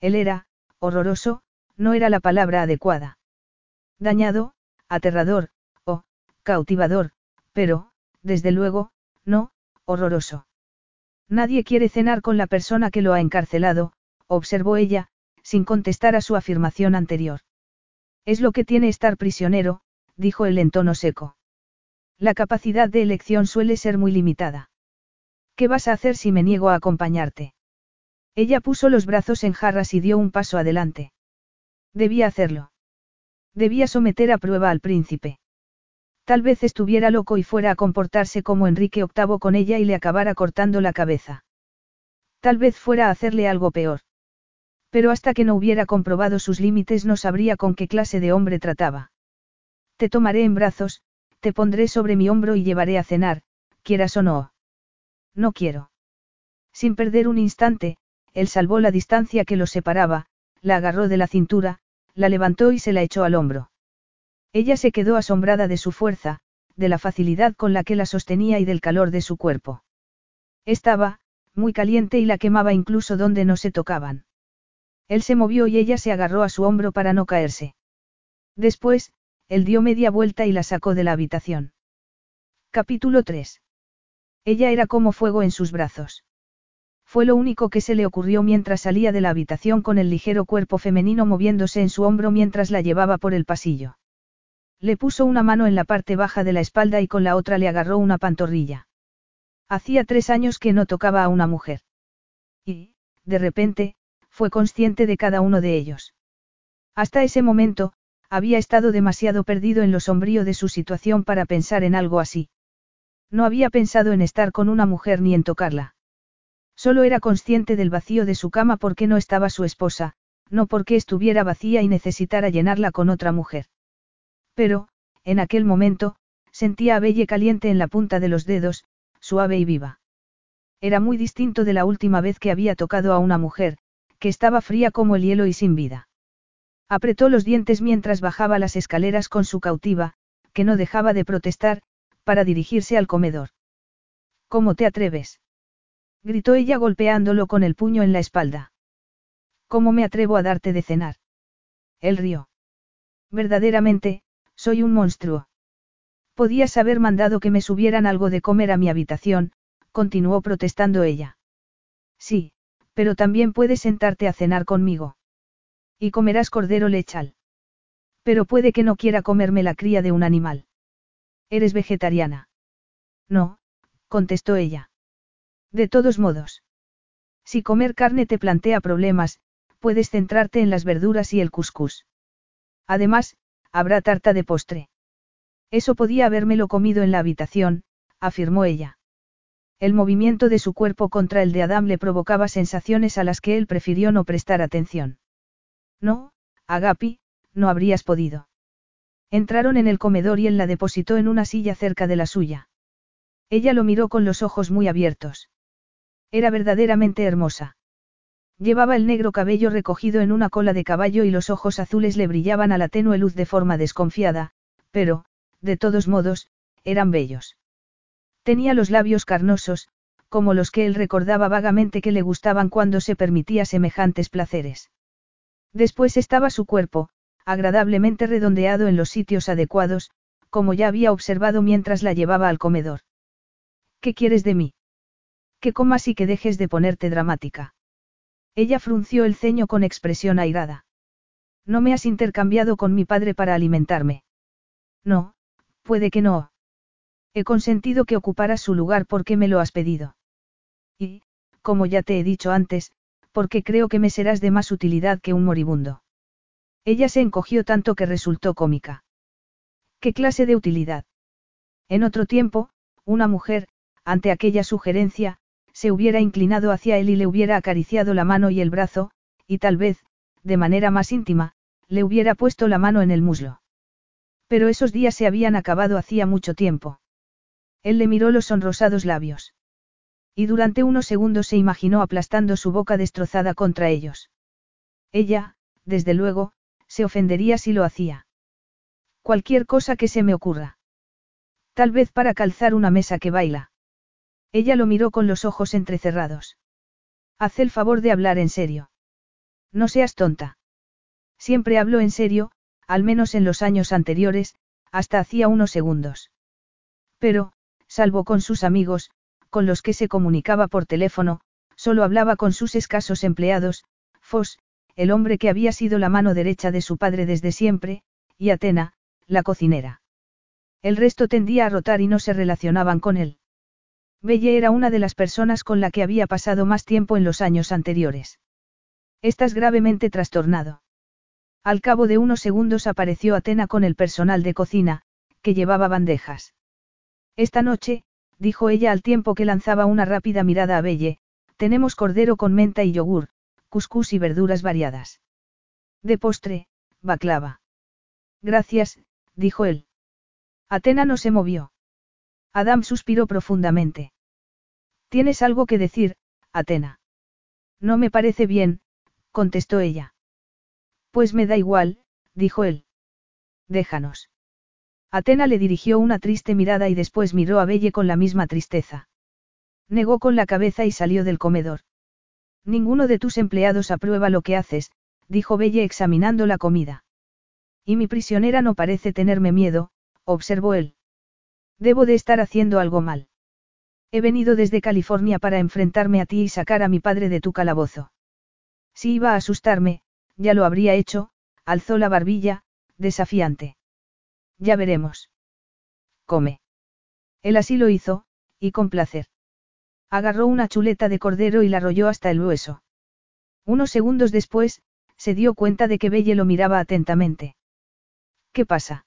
Él era, horroroso, no era la palabra adecuada. Dañado, aterrador, o, cautivador, pero, desde luego, no, horroroso. Nadie quiere cenar con la persona que lo ha encarcelado, observó ella, sin contestar a su afirmación anterior. Es lo que tiene estar prisionero, dijo él en tono seco. La capacidad de elección suele ser muy limitada. ¿Qué vas a hacer si me niego a acompañarte? Ella puso los brazos en jarras y dio un paso adelante. Debía hacerlo. Debía someter a prueba al príncipe. Tal vez estuviera loco y fuera a comportarse como Enrique VIII con ella y le acabara cortando la cabeza. Tal vez fuera a hacerle algo peor. Pero hasta que no hubiera comprobado sus límites no sabría con qué clase de hombre trataba. Te tomaré en brazos, te pondré sobre mi hombro y llevaré a cenar, quieras o no. No quiero. Sin perder un instante, él salvó la distancia que los separaba, la agarró de la cintura, la levantó y se la echó al hombro. Ella se quedó asombrada de su fuerza, de la facilidad con la que la sostenía y del calor de su cuerpo. Estaba, muy caliente y la quemaba incluso donde no se tocaban. Él se movió y ella se agarró a su hombro para no caerse. Después, él dio media vuelta y la sacó de la habitación. Capítulo 3. Ella era como fuego en sus brazos. Fue lo único que se le ocurrió mientras salía de la habitación con el ligero cuerpo femenino moviéndose en su hombro mientras la llevaba por el pasillo. Le puso una mano en la parte baja de la espalda y con la otra le agarró una pantorrilla. Hacía tres años que no tocaba a una mujer. Y, de repente, fue consciente de cada uno de ellos. Hasta ese momento, había estado demasiado perdido en lo sombrío de su situación para pensar en algo así. No había pensado en estar con una mujer ni en tocarla. Solo era consciente del vacío de su cama porque no estaba su esposa, no porque estuviera vacía y necesitara llenarla con otra mujer. Pero, en aquel momento, sentía a Belle caliente en la punta de los dedos, suave y viva. Era muy distinto de la última vez que había tocado a una mujer, que estaba fría como el hielo y sin vida. Apretó los dientes mientras bajaba las escaleras con su cautiva, que no dejaba de protestar, para dirigirse al comedor. ¿Cómo te atreves? Gritó ella golpeándolo con el puño en la espalda. ¿Cómo me atrevo a darte de cenar? Él rió. Verdaderamente, soy un monstruo. Podías haber mandado que me subieran algo de comer a mi habitación, continuó protestando ella. Sí, pero también puedes sentarte a cenar conmigo. Y comerás cordero lechal. Pero puede que no quiera comerme la cría de un animal. ¿Eres vegetariana? No, contestó ella. De todos modos. Si comer carne te plantea problemas, puedes centrarte en las verduras y el cuscús. Además, habrá tarta de postre. Eso podía habérmelo comido en la habitación, afirmó ella. El movimiento de su cuerpo contra el de Adam le provocaba sensaciones a las que él prefirió no prestar atención. No, Agapi, no habrías podido. Entraron en el comedor y él la depositó en una silla cerca de la suya. Ella lo miró con los ojos muy abiertos. Era verdaderamente hermosa. Llevaba el negro cabello recogido en una cola de caballo y los ojos azules le brillaban a la tenue luz de forma desconfiada, pero, de todos modos, eran bellos. Tenía los labios carnosos, como los que él recordaba vagamente que le gustaban cuando se permitía semejantes placeres. Después estaba su cuerpo, agradablemente redondeado en los sitios adecuados, como ya había observado mientras la llevaba al comedor. ¿Qué quieres de mí? Que comas y que dejes de ponerte dramática. Ella frunció el ceño con expresión airada. No me has intercambiado con mi padre para alimentarme. No, puede que no. He consentido que ocuparas su lugar porque me lo has pedido. Y, como ya te he dicho antes, porque creo que me serás de más utilidad que un moribundo. Ella se encogió tanto que resultó cómica. ¿Qué clase de utilidad? En otro tiempo, una mujer, ante aquella sugerencia, se hubiera inclinado hacia él y le hubiera acariciado la mano y el brazo, y tal vez, de manera más íntima, le hubiera puesto la mano en el muslo. Pero esos días se habían acabado hacía mucho tiempo. Él le miró los sonrosados labios. Y durante unos segundos se imaginó aplastando su boca destrozada contra ellos. Ella, desde luego, se ofendería si lo hacía. Cualquier cosa que se me ocurra. Tal vez para calzar una mesa que baila. Ella lo miró con los ojos entrecerrados. Haz el favor de hablar en serio. No seas tonta. Siempre hablo en serio, al menos en los años anteriores, hasta hacía unos segundos. Pero, salvo con sus amigos, con los que se comunicaba por teléfono, solo hablaba con sus escasos empleados, Foss, el hombre que había sido la mano derecha de su padre desde siempre, y Atena, la cocinera. El resto tendía a rotar y no se relacionaban con él. Belle era una de las personas con la que había pasado más tiempo en los años anteriores. Estás gravemente trastornado. Al cabo de unos segundos apareció Atena con el personal de cocina, que llevaba bandejas. Esta noche, dijo ella al tiempo que lanzaba una rápida mirada a Belle, tenemos cordero con menta y yogur, cuscús y verduras variadas. De postre, baclava. Gracias, dijo él. Atena no se movió. Adam suspiró profundamente. ¿Tienes algo que decir, Atena? No me parece bien, contestó ella. Pues me da igual, dijo él. Déjanos. Atena le dirigió una triste mirada y después miró a Belle con la misma tristeza. Negó con la cabeza y salió del comedor. Ninguno de tus empleados aprueba lo que haces, dijo Belle examinando la comida. Y mi prisionera no parece tenerme miedo, observó él. Debo de estar haciendo algo mal. He venido desde California para enfrentarme a ti y sacar a mi padre de tu calabozo. Si iba a asustarme, ya lo habría hecho, alzó la barbilla, desafiante. Ya veremos. Come. Él así lo hizo, y con placer. Agarró una chuleta de cordero y la rolló hasta el hueso. Unos segundos después, se dio cuenta de que Belle lo miraba atentamente. ¿Qué pasa?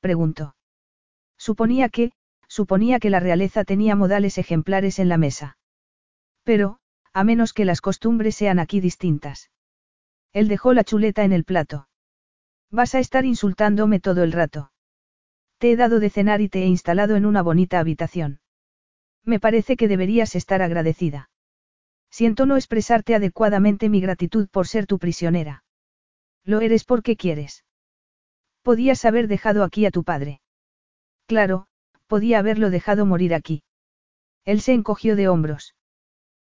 preguntó. Suponía que, suponía que la realeza tenía modales ejemplares en la mesa. Pero, a menos que las costumbres sean aquí distintas. Él dejó la chuleta en el plato. Vas a estar insultándome todo el rato. Te he dado de cenar y te he instalado en una bonita habitación. Me parece que deberías estar agradecida. Siento no expresarte adecuadamente mi gratitud por ser tu prisionera. Lo eres porque quieres. Podías haber dejado aquí a tu padre. Claro, podía haberlo dejado morir aquí. Él se encogió de hombros.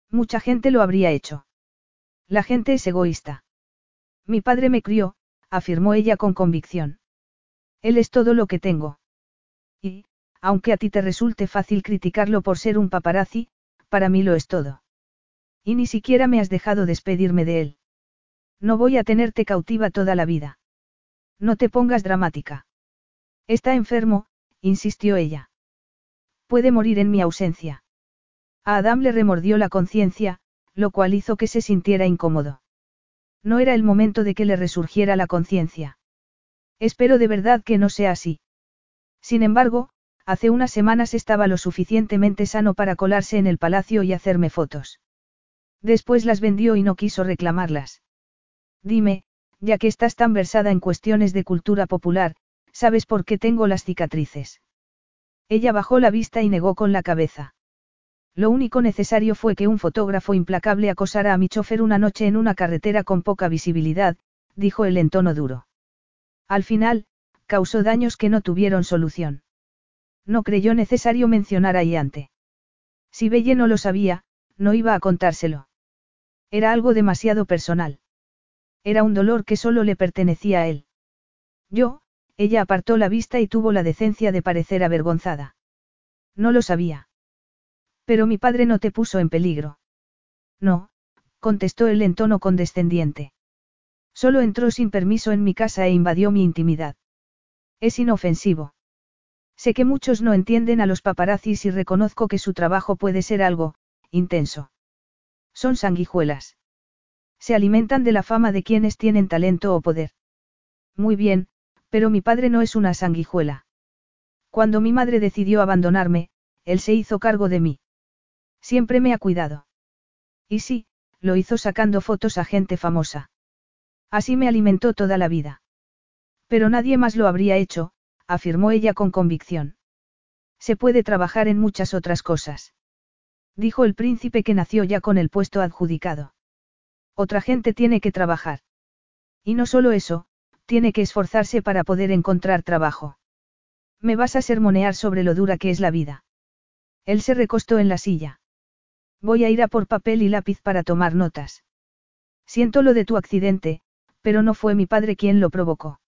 Mucha gente lo habría hecho. La gente es egoísta. Mi padre me crió, afirmó ella con convicción. Él es todo lo que tengo. Y, aunque a ti te resulte fácil criticarlo por ser un paparazzi, para mí lo es todo. Y ni siquiera me has dejado despedirme de él. No voy a tenerte cautiva toda la vida. No te pongas dramática. Está enfermo, insistió ella. Puede morir en mi ausencia. A Adam le remordió la conciencia, lo cual hizo que se sintiera incómodo. No era el momento de que le resurgiera la conciencia. Espero de verdad que no sea así. Sin embargo, hace unas semanas estaba lo suficientemente sano para colarse en el palacio y hacerme fotos. Después las vendió y no quiso reclamarlas. Dime, ya que estás tan versada en cuestiones de cultura popular, ¿sabes por qué tengo las cicatrices? Ella bajó la vista y negó con la cabeza. Lo único necesario fue que un fotógrafo implacable acosara a mi chofer una noche en una carretera con poca visibilidad, dijo él en tono duro. Al final, causó daños que no tuvieron solución. No creyó necesario mencionar a Iante. Si Belle no lo sabía, no iba a contárselo. Era algo demasiado personal. Era un dolor que solo le pertenecía a él. Yo, ella apartó la vista y tuvo la decencia de parecer avergonzada. No lo sabía. Pero mi padre no te puso en peligro. No, contestó él en tono condescendiente. Solo entró sin permiso en mi casa e invadió mi intimidad. Es inofensivo. Sé que muchos no entienden a los paparazzis y reconozco que su trabajo puede ser algo, intenso. Son sanguijuelas. Se alimentan de la fama de quienes tienen talento o poder. Muy bien, pero mi padre no es una sanguijuela. Cuando mi madre decidió abandonarme, él se hizo cargo de mí. Siempre me ha cuidado. Y sí, lo hizo sacando fotos a gente famosa. Así me alimentó toda la vida. Pero nadie más lo habría hecho, afirmó ella con convicción. Se puede trabajar en muchas otras cosas. Dijo el príncipe que nació ya con el puesto adjudicado. Otra gente tiene que trabajar. Y no solo eso, tiene que esforzarse para poder encontrar trabajo. Me vas a sermonear sobre lo dura que es la vida. Él se recostó en la silla. Voy a ir a por papel y lápiz para tomar notas. Siento lo de tu accidente, pero no fue mi padre quien lo provocó.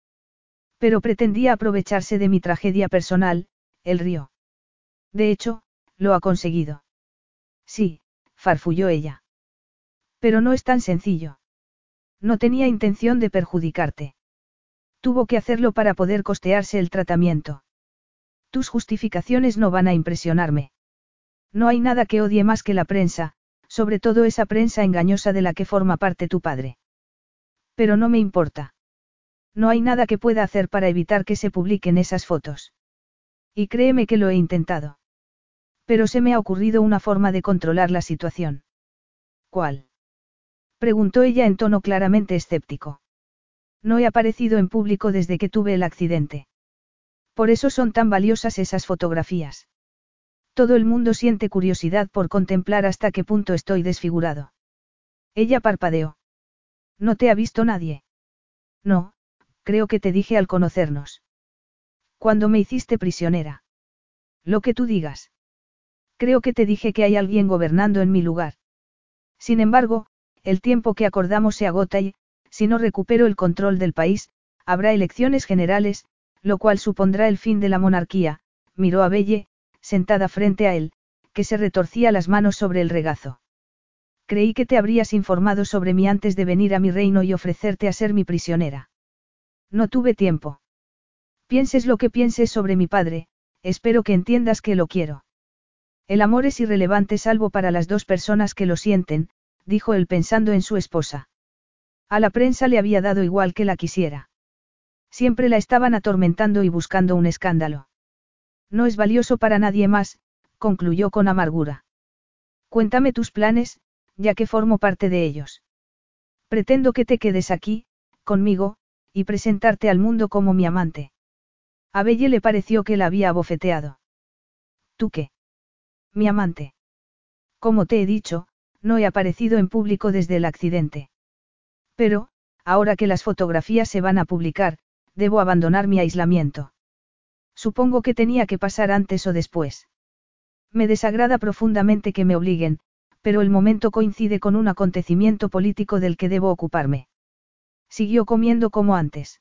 Pero pretendía aprovecharse de mi tragedia personal, él rió. De hecho, lo ha conseguido. Sí, farfulló ella. Pero no es tan sencillo. No tenía intención de perjudicarte. Tuvo que hacerlo para poder costearse el tratamiento. Tus justificaciones no van a impresionarme. No hay nada que odie más que la prensa, sobre todo esa prensa engañosa de la que forma parte tu padre. Pero no me importa. No hay nada que pueda hacer para evitar que se publiquen esas fotos. Y créeme que lo he intentado. Pero se me ha ocurrido una forma de controlar la situación. ¿Cuál? Preguntó ella en tono claramente escéptico. No he aparecido en público desde que tuve el accidente. Por eso son tan valiosas esas fotografías. Todo el mundo siente curiosidad por contemplar hasta qué punto estoy desfigurado. Ella parpadeó. ¿No te ha visto nadie? No, creo que te dije al conocernos. Cuando me hiciste prisionera. Lo que tú digas. Creo que te dije que hay alguien gobernando en mi lugar. Sin embargo, el tiempo que acordamos se agota y, si no recupero el control del país, habrá elecciones generales, lo cual supondrá el fin de la monarquía, miró a Belle, sentada frente a él, que se retorcía las manos sobre el regazo. Creí que te habrías informado sobre mí antes de venir a mi reino y ofrecerte a ser mi prisionera. No tuve tiempo. Pienses lo que pienses sobre mi padre, espero que entiendas que lo quiero. El amor es irrelevante salvo para las dos personas que lo sienten, dijo él pensando en su esposa. A la prensa le había dado igual que la quisiera. Siempre la estaban atormentando y buscando un escándalo. No es valioso para nadie más, concluyó con amargura. Cuéntame tus planes, ya que formo parte de ellos. Pretendo que te quedes aquí, conmigo, y presentarte al mundo como mi amante. A Belle le pareció que la había abofeteado. ¿Tú qué? Mi amante. Como te he dicho, no he aparecido en público desde el accidente. Pero, ahora que las fotografías se van a publicar, debo abandonar mi aislamiento. Supongo que tenía que pasar antes o después. Me desagrada profundamente que me obliguen, pero el momento coincide con un acontecimiento político del que debo ocuparme. Siguió comiendo como antes.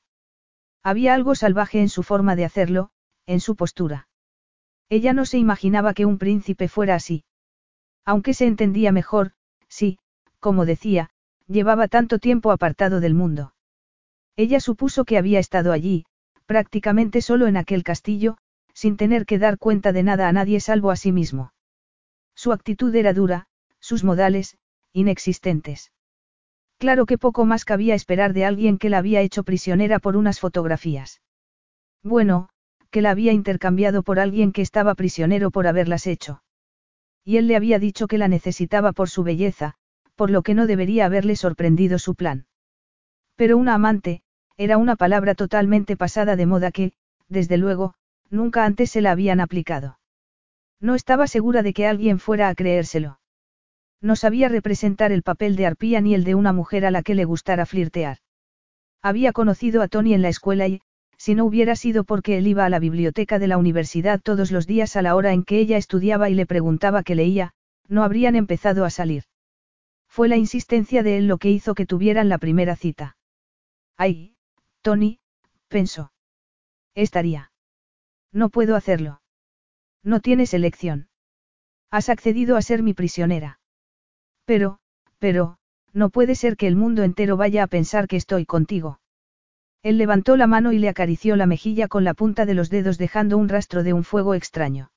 Había algo salvaje en su forma de hacerlo, en su postura. Ella no se imaginaba que un príncipe fuera así. Aunque se entendía mejor, sí, como decía, llevaba tanto tiempo apartado del mundo. Ella supuso que había estado allí, prácticamente solo en aquel castillo, sin tener que dar cuenta de nada a nadie salvo a sí mismo. Su actitud era dura, sus modales, inexistentes. Claro que poco más cabía esperar de alguien que la había hecho prisionera por unas fotografías. Bueno, que la había intercambiado por alguien que estaba prisionero por haberlas hecho. Y él le había dicho que la necesitaba por su belleza, por lo que no debería haberle sorprendido su plan. Pero una amante, era una palabra totalmente pasada de moda que, desde luego, nunca antes se la habían aplicado. No estaba segura de que alguien fuera a creérselo. No sabía representar el papel de arpía ni el de una mujer a la que le gustara flirtear. Había conocido a Tony en la escuela y, si no hubiera sido porque él iba a la biblioteca de la universidad todos los días a la hora en que ella estudiaba y le preguntaba qué leía, no habrían empezado a salir. Fue la insistencia de él lo que hizo que tuvieran la primera cita. Ay, Tony, pensó. Estaría. No puedo hacerlo. No tienes elección. Has accedido a ser mi prisionera. Pero, pero, no puede ser que el mundo entero vaya a pensar que estoy contigo. Él levantó la mano y le acarició la mejilla con la punta de los dedos dejando un rastro de un fuego extraño.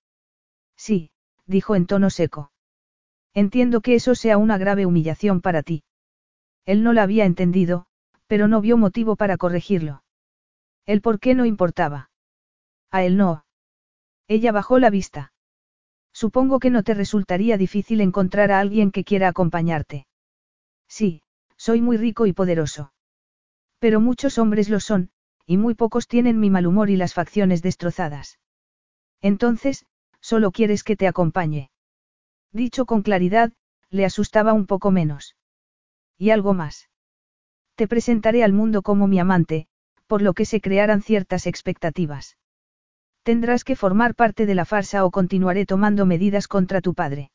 Sí, dijo en tono seco. Entiendo que eso sea una grave humillación para ti. Él no la había entendido, pero no vio motivo para corregirlo. El por qué no importaba. A él no. Ella bajó la vista. Supongo que no te resultaría difícil encontrar a alguien que quiera acompañarte. Sí, soy muy rico y poderoso. Pero muchos hombres lo son, y muy pocos tienen mi mal humor y las facciones destrozadas. Entonces, solo quieres que te acompañe. Dicho con claridad, le asustaba un poco menos. Y algo más. Te presentaré al mundo como mi amante, por lo que se crearan ciertas expectativas. Tendrás que formar parte de la farsa o continuaré tomando medidas contra tu padre.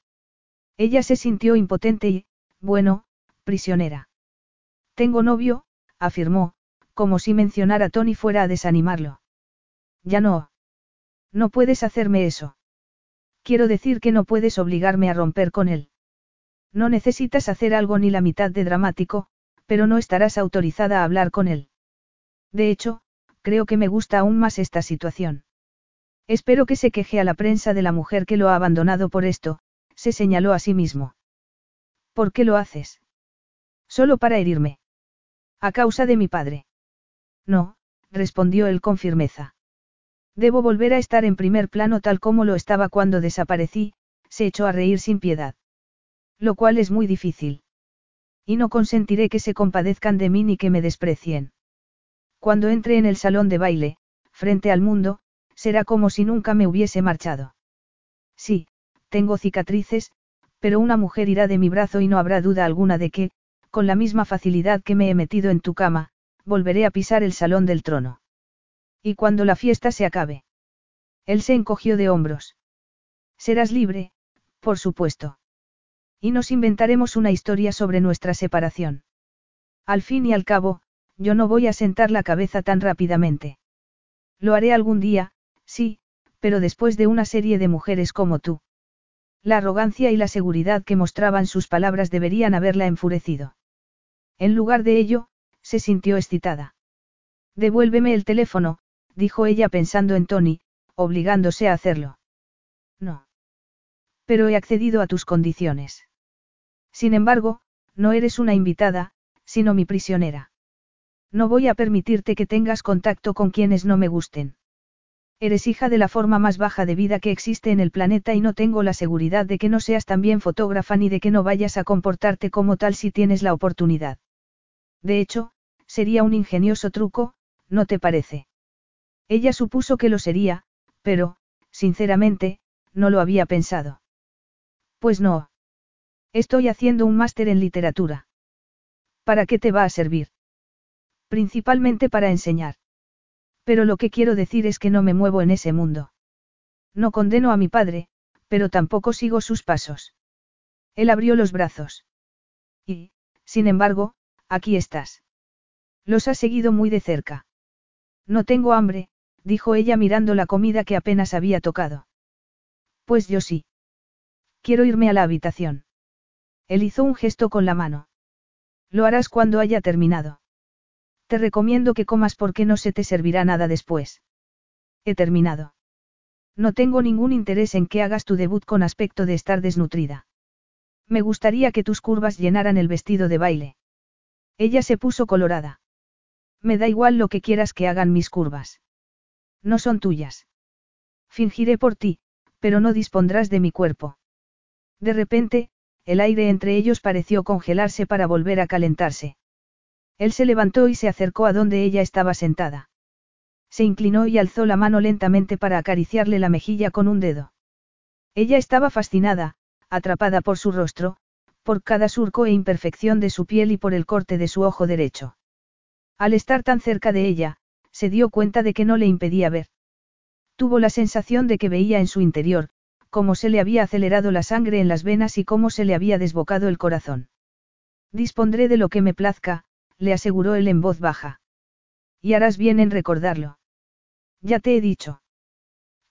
Ella se sintió impotente y, bueno, prisionera. Tengo novio, afirmó, como si mencionar a Tony fuera a desanimarlo. Ya no. No puedes hacerme eso. Quiero decir que no puedes obligarme a romper con él. No necesitas hacer algo ni la mitad de dramático, pero no estarás autorizada a hablar con él. De hecho, creo que me gusta aún más esta situación. Espero que se queje a la prensa de la mujer que lo ha abandonado por esto, se señaló a sí mismo. ¿Por qué lo haces? Solo para herirme. A causa de mi padre. No, respondió él con firmeza. Debo volver a estar en primer plano tal como lo estaba cuando desaparecí, se echó a reír sin piedad. Lo cual es muy difícil. Y no consentiré que se compadezcan de mí ni que me desprecien. Cuando entre en el salón de baile, frente al mundo, será como si nunca me hubiese marchado. Sí, tengo cicatrices, pero una mujer irá de mi brazo y no habrá duda alguna de que, con la misma facilidad que me he metido en tu cama, volveré a pisar el salón del trono. Y cuando la fiesta se acabe. Él se encogió de hombros. Serás libre, por supuesto. Y nos inventaremos una historia sobre nuestra separación. Al fin y al cabo, yo no voy a sentar la cabeza tan rápidamente. Lo haré algún día, Sí, pero después de una serie de mujeres como tú. La arrogancia y la seguridad que mostraban sus palabras deberían haberla enfurecido. En lugar de ello, se sintió excitada. Devuélveme el teléfono, dijo ella pensando en Tony, obligándose a hacerlo. No. Pero he accedido a tus condiciones. Sin embargo, no eres una invitada, sino mi prisionera. No voy a permitirte que tengas contacto con quienes no me gusten. Eres hija de la forma más baja de vida que existe en el planeta y no tengo la seguridad de que no seas también fotógrafa ni de que no vayas a comportarte como tal si tienes la oportunidad. De hecho, sería un ingenioso truco, ¿no te parece? Ella supuso que lo sería, pero, sinceramente, no lo había pensado. Pues no. Estoy haciendo un máster en literatura. ¿Para qué te va a servir? Principalmente para enseñar. Pero lo que quiero decir es que no me muevo en ese mundo. No condeno a mi padre, pero tampoco sigo sus pasos. Él abrió los brazos. Y, sin embargo, aquí estás. Los ha seguido muy de cerca. No tengo hambre, dijo ella mirando la comida que apenas había tocado. Pues yo sí. Quiero irme a la habitación. Él hizo un gesto con la mano. Lo harás cuando haya terminado. Te recomiendo que comas porque no se te servirá nada después. He terminado. No tengo ningún interés en que hagas tu debut con aspecto de estar desnutrida. Me gustaría que tus curvas llenaran el vestido de baile. Ella se puso colorada. Me da igual lo que quieras que hagan mis curvas. No son tuyas. Fingiré por ti, pero no dispondrás de mi cuerpo. De repente, el aire entre ellos pareció congelarse para volver a calentarse. Él se levantó y se acercó a donde ella estaba sentada. Se inclinó y alzó la mano lentamente para acariciarle la mejilla con un dedo. Ella estaba fascinada, atrapada por su rostro, por cada surco e imperfección de su piel y por el corte de su ojo derecho. Al estar tan cerca de ella, se dio cuenta de que no le impedía ver. Tuvo la sensación de que veía en su interior, cómo se le había acelerado la sangre en las venas y cómo se le había desbocado el corazón. Dispondré de lo que me plazca, le aseguró él en voz baja. Y harás bien en recordarlo. Ya te he dicho.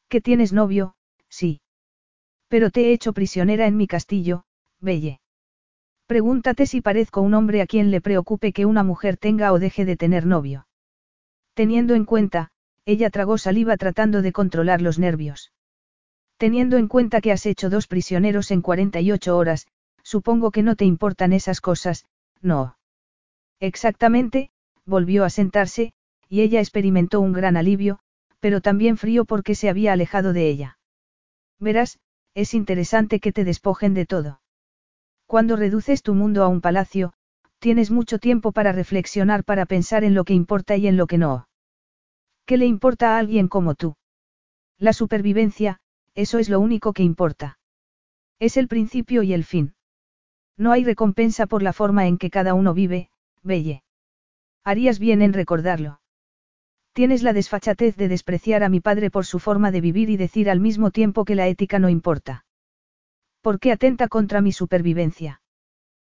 Que tienes novio, sí. Pero te he hecho prisionera en mi castillo, Belle. Pregúntate si parezco un hombre a quien le preocupe que una mujer tenga o deje de tener novio. Teniendo en cuenta, ella tragó saliva tratando de controlar los nervios. Teniendo en cuenta que has hecho dos prisioneros en 48 horas, supongo que no te importan esas cosas, no. Exactamente, volvió a sentarse, y ella experimentó un gran alivio, pero también frío porque se había alejado de ella. Verás, es interesante que te despojen de todo. Cuando reduces tu mundo a un palacio, tienes mucho tiempo para reflexionar, para pensar en lo que importa y en lo que no. ¿Qué le importa a alguien como tú? La supervivencia, eso es lo único que importa. Es el principio y el fin. No hay recompensa por la forma en que cada uno vive, Belle. Harías bien en recordarlo. Tienes la desfachatez de despreciar a mi padre por su forma de vivir y decir al mismo tiempo que la ética no importa. ¿Por qué atenta contra mi supervivencia?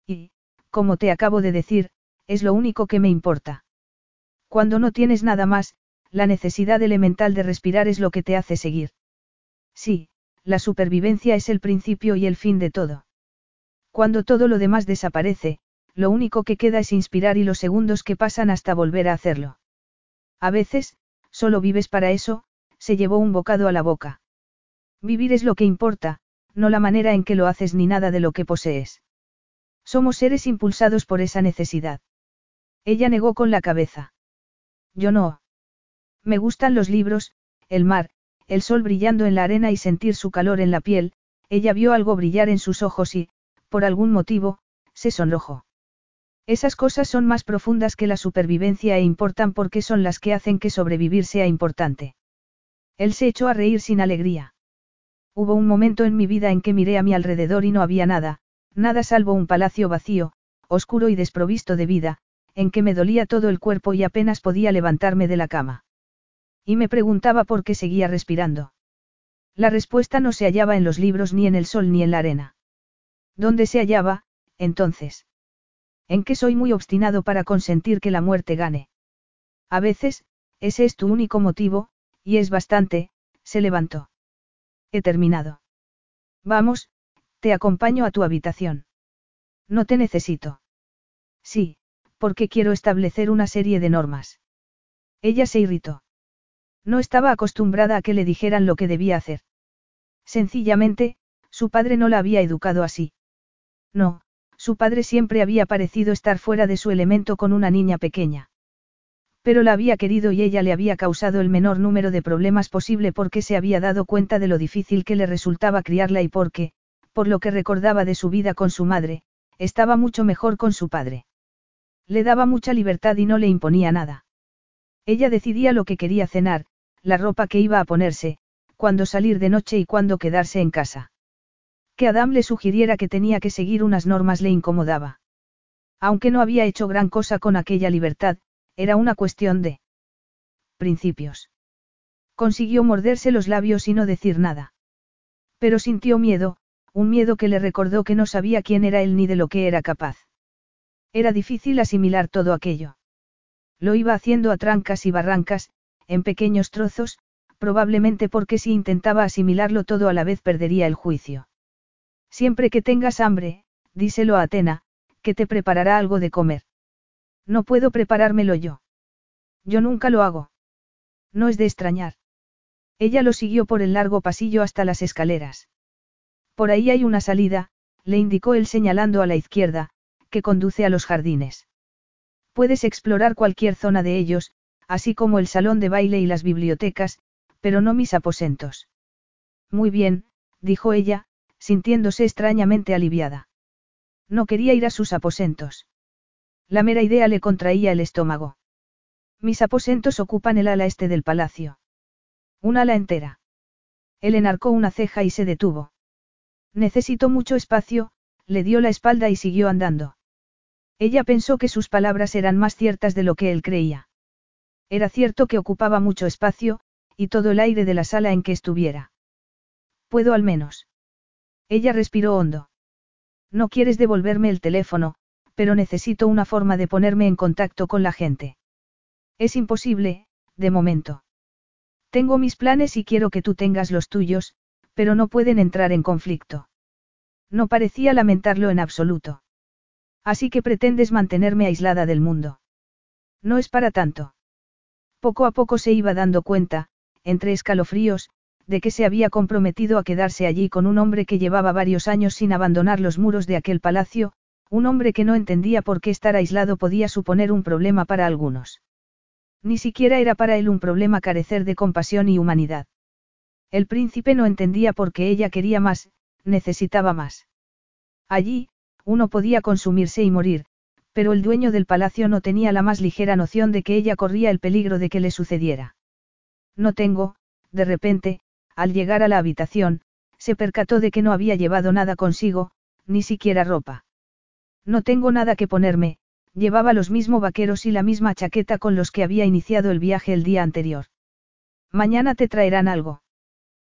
Y, como te acabo de decir, es lo único que me importa. Cuando no tienes nada más, la necesidad elemental de respirar es lo que te hace seguir. Sí, la supervivencia es el principio y el fin de todo. Cuando todo lo demás desaparece, lo único que queda es inspirar y los segundos que pasan hasta volver a hacerlo. A veces, solo vives para eso, se llevó un bocado a la boca. Vivir es lo que importa, no la manera en que lo haces ni nada de lo que posees. Somos seres impulsados por esa necesidad. Ella negó con la cabeza. Yo no. Me gustan los libros, el mar, el sol brillando en la arena y sentir su calor en la piel, ella vio algo brillar en sus ojos y, por algún motivo, se sonrojó. Esas cosas son más profundas que la supervivencia e importan porque son las que hacen que sobrevivir sea importante. Él se echó a reír sin alegría. Hubo un momento en mi vida en que miré a mi alrededor y no había nada, nada salvo un palacio vacío, oscuro y desprovisto de vida, en que me dolía todo el cuerpo y apenas podía levantarme de la cama. Y me preguntaba por qué seguía respirando. La respuesta no se hallaba en los libros ni en el sol ni en la arena. ¿Dónde se hallaba, entonces? En que soy muy obstinado para consentir que la muerte gane. A veces, ese es tu único motivo, y es bastante, se levantó. He terminado. Vamos, te acompaño a tu habitación. No te necesito. Sí, porque quiero establecer una serie de normas. Ella se irritó. No estaba acostumbrada a que le dijeran lo que debía hacer. Sencillamente, su padre no la había educado así. No, su padre siempre había parecido estar fuera de su elemento con una niña pequeña. Pero la había querido y ella le había causado el menor número de problemas posible porque se había dado cuenta de lo difícil que le resultaba criarla y porque, por lo que recordaba de su vida con su madre, estaba mucho mejor con su padre. Le daba mucha libertad y no le imponía nada. Ella decidía lo que quería cenar, la ropa que iba a ponerse, cuándo salir de noche y cuándo quedarse en casa. Que Adam le sugiriera que tenía que seguir unas normas le incomodaba. Aunque no había hecho gran cosa con aquella libertad, era una cuestión de principios. Consiguió morderse los labios y no decir nada. Pero sintió miedo, un miedo que le recordó que no sabía quién era él ni de lo que era capaz. Era difícil asimilar todo aquello. Lo iba haciendo a trancas y barrancas, en pequeños trozos, probablemente porque si intentaba asimilarlo todo a la vez perdería el juicio. Siempre que tengas hambre, díselo a Atena, que te preparará algo de comer. No puedo preparármelo yo. Yo nunca lo hago. No es de extrañar. Ella lo siguió por el largo pasillo hasta las escaleras. Por ahí hay una salida, le indicó él señalando a la izquierda, que conduce a los jardines. Puedes explorar cualquier zona de ellos, así como el salón de baile y las bibliotecas, pero no mis aposentos. Muy bien, dijo ella, sintiéndose extrañamente aliviada. No quería ir a sus aposentos. La mera idea le contraía el estómago. Mis aposentos ocupan el ala este del palacio. Un ala entera. Él enarcó una ceja y se detuvo. Necesito mucho espacio, le dio la espalda y siguió andando. Ella pensó que sus palabras eran más ciertas de lo que él creía. Era cierto que ocupaba mucho espacio, y todo el aire de la sala en que estuviera. Puedo al menos. Ella respiró hondo. No quieres devolverme el teléfono, pero necesito una forma de ponerme en contacto con la gente. Es imposible, de momento. Tengo mis planes y quiero que tú tengas los tuyos, pero no pueden entrar en conflicto. No parecía lamentarlo en absoluto. Así que pretendes mantenerme aislada del mundo. No es para tanto. Poco a poco se iba dando cuenta, entre escalofríos, de que se había comprometido a quedarse allí con un hombre que llevaba varios años sin abandonar los muros de aquel palacio, un hombre que no entendía por qué estar aislado podía suponer un problema para algunos. Ni siquiera era para él un problema carecer de compasión y humanidad. El príncipe no entendía por qué ella quería más, necesitaba más. Allí, uno podía consumirse y morir, pero el dueño del palacio no tenía la más ligera noción de que ella corría el peligro de que le sucediera. No tengo, de repente, al llegar a la habitación, se percató de que no había llevado nada consigo, ni siquiera ropa. No tengo nada que ponerme, llevaba los mismos vaqueros y la misma chaqueta con los que había iniciado el viaje el día anterior. Mañana te traerán algo.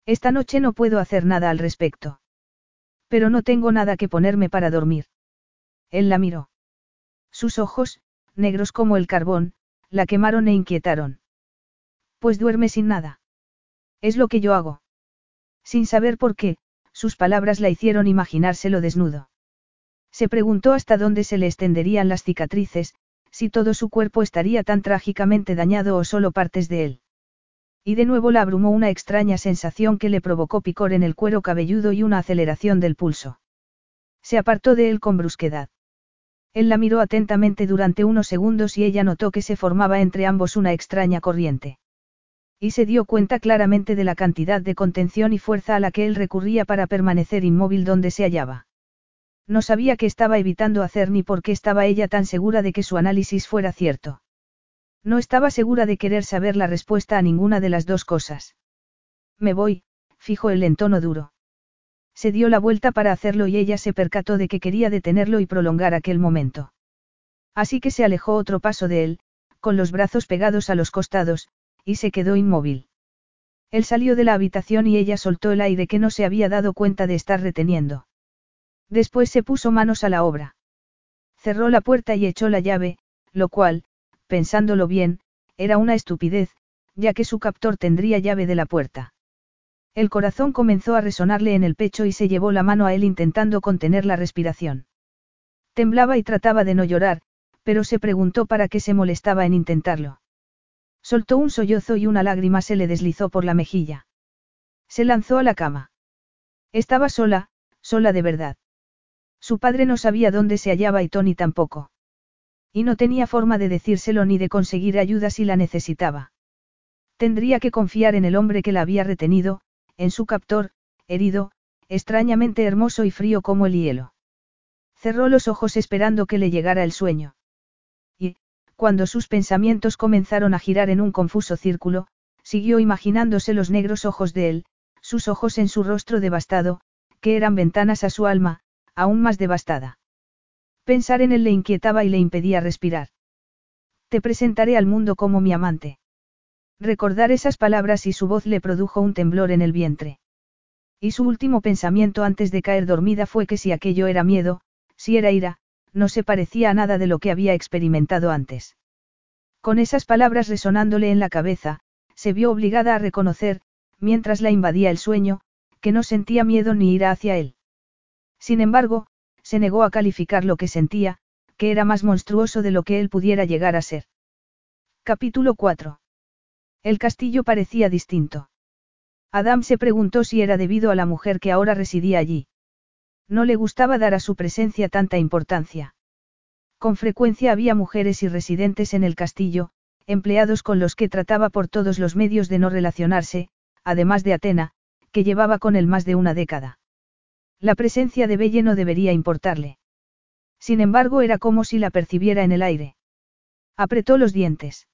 Esta noche no puedo hacer nada al respecto. Pero no tengo nada que ponerme para dormir. Él la miró. Sus ojos, negros como el carbón, la quemaron e inquietaron. Pues duerme sin nada. Es lo que yo hago. Sin saber por qué, sus palabras la hicieron imaginárselo desnudo. Se preguntó hasta dónde se le extenderían las cicatrices, si todo su cuerpo estaría tan trágicamente dañado o solo partes de él. Y de nuevo la abrumó una extraña sensación que le provocó picor en el cuero cabelludo y una aceleración del pulso. Se apartó de él con brusquedad. Él la miró atentamente durante unos segundos y ella notó que se formaba entre ambos una extraña corriente. Y se dio cuenta claramente de la cantidad de contención y fuerza a la que él recurría para permanecer inmóvil donde se hallaba. No sabía qué estaba evitando hacer ni por qué estaba ella tan segura de que su análisis fuera cierto. No estaba segura de querer saber la respuesta a ninguna de las dos cosas. Me voy, fijo él en tono duro. Se dio la vuelta para hacerlo y ella se percató de que quería detenerlo y prolongar aquel momento. Así que se alejó otro paso de él, con los brazos pegados a los costados, y se quedó inmóvil. Él salió de la habitación y ella soltó el aire que no se había dado cuenta de estar reteniendo. Después se puso manos a la obra. Cerró la puerta y echó la llave, lo cual, pensándolo bien, era una estupidez, ya que su captor tendría llave de la puerta. El corazón comenzó a resonarle en el pecho y se llevó la mano a él intentando contener la respiración. Temblaba y trataba de no llorar, pero se preguntó para qué se molestaba en intentarlo. Soltó un sollozo y una lágrima se le deslizó por la mejilla. Se lanzó a la cama. Estaba sola, sola de verdad. Su padre no sabía dónde se hallaba y Tony tampoco. Y no tenía forma de decírselo ni de conseguir ayuda si la necesitaba. Tendría que confiar en el hombre que la había retenido, en su captor, herido, extrañamente hermoso y frío como el hielo. Cerró los ojos esperando que le llegara el sueño cuando sus pensamientos comenzaron a girar en un confuso círculo, siguió imaginándose los negros ojos de él, sus ojos en su rostro devastado, que eran ventanas a su alma, aún más devastada. Pensar en él le inquietaba y le impedía respirar. Te presentaré al mundo como mi amante. Recordar esas palabras y su voz le produjo un temblor en el vientre. Y su último pensamiento antes de caer dormida fue que si aquello era miedo, si era ira, no se parecía a nada de lo que había experimentado antes. Con esas palabras resonándole en la cabeza, se vio obligada a reconocer, mientras la invadía el sueño, que no sentía miedo ni ira hacia él. Sin embargo, se negó a calificar lo que sentía, que era más monstruoso de lo que él pudiera llegar a ser. Capítulo 4. El castillo parecía distinto. Adam se preguntó si era debido a la mujer que ahora residía allí. No le gustaba dar a su presencia tanta importancia. Con frecuencia había mujeres y residentes en el castillo, empleados con los que trataba por todos los medios de no relacionarse, además de Atena, que llevaba con él más de una década. La presencia de Belle no debería importarle. Sin embargo, era como si la percibiera en el aire. Apretó los dientes.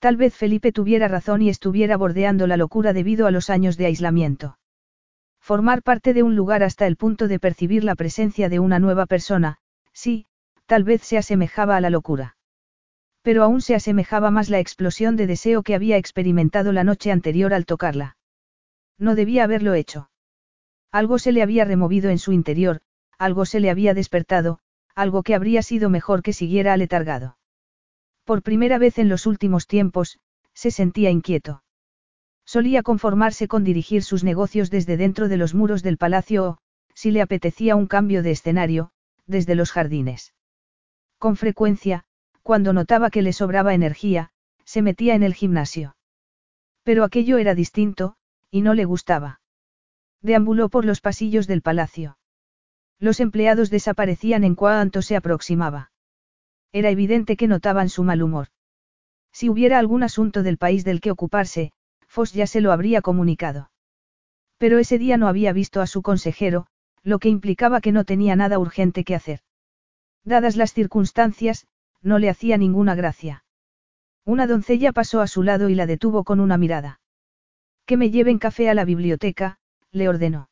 Tal vez Felipe tuviera razón y estuviera bordeando la locura debido a los años de aislamiento. Formar parte de un lugar hasta el punto de percibir la presencia de una nueva persona, sí, tal vez se asemejaba a la locura. Pero aún se asemejaba más la explosión de deseo que había experimentado la noche anterior al tocarla. No debía haberlo hecho. Algo se le había removido en su interior, algo se le había despertado, algo que habría sido mejor que siguiera aletargado. Por primera vez en los últimos tiempos, se sentía inquieto. Solía conformarse con dirigir sus negocios desde dentro de los muros del palacio o, si le apetecía un cambio de escenario, desde los jardines. Con frecuencia, cuando notaba que le sobraba energía, se metía en el gimnasio. Pero aquello era distinto, y no le gustaba. Deambuló por los pasillos del palacio. Los empleados desaparecían en cuanto se aproximaba. Era evidente que notaban su mal humor. Si hubiera algún asunto del país del que ocuparse, Foss ya se lo habría comunicado. Pero ese día no había visto a su consejero, lo que implicaba que no tenía nada urgente que hacer. Dadas las circunstancias, no le hacía ninguna gracia. Una doncella pasó a su lado y la detuvo con una mirada. Que me lleven café a la biblioteca, le ordenó.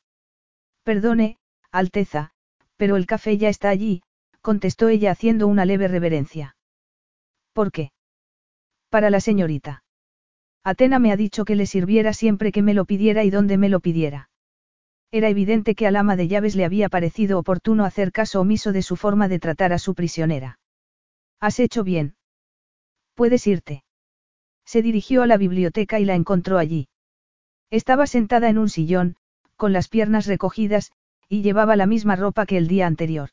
Perdone, Alteza, pero el café ya está allí, contestó ella haciendo una leve reverencia. ¿Por qué? Para la señorita. Atena me ha dicho que le sirviera siempre que me lo pidiera y donde me lo pidiera. Era evidente que al ama de llaves le había parecido oportuno hacer caso omiso de su forma de tratar a su prisionera. Has hecho bien. Puedes irte. Se dirigió a la biblioteca y la encontró allí. Estaba sentada en un sillón, con las piernas recogidas, y llevaba la misma ropa que el día anterior.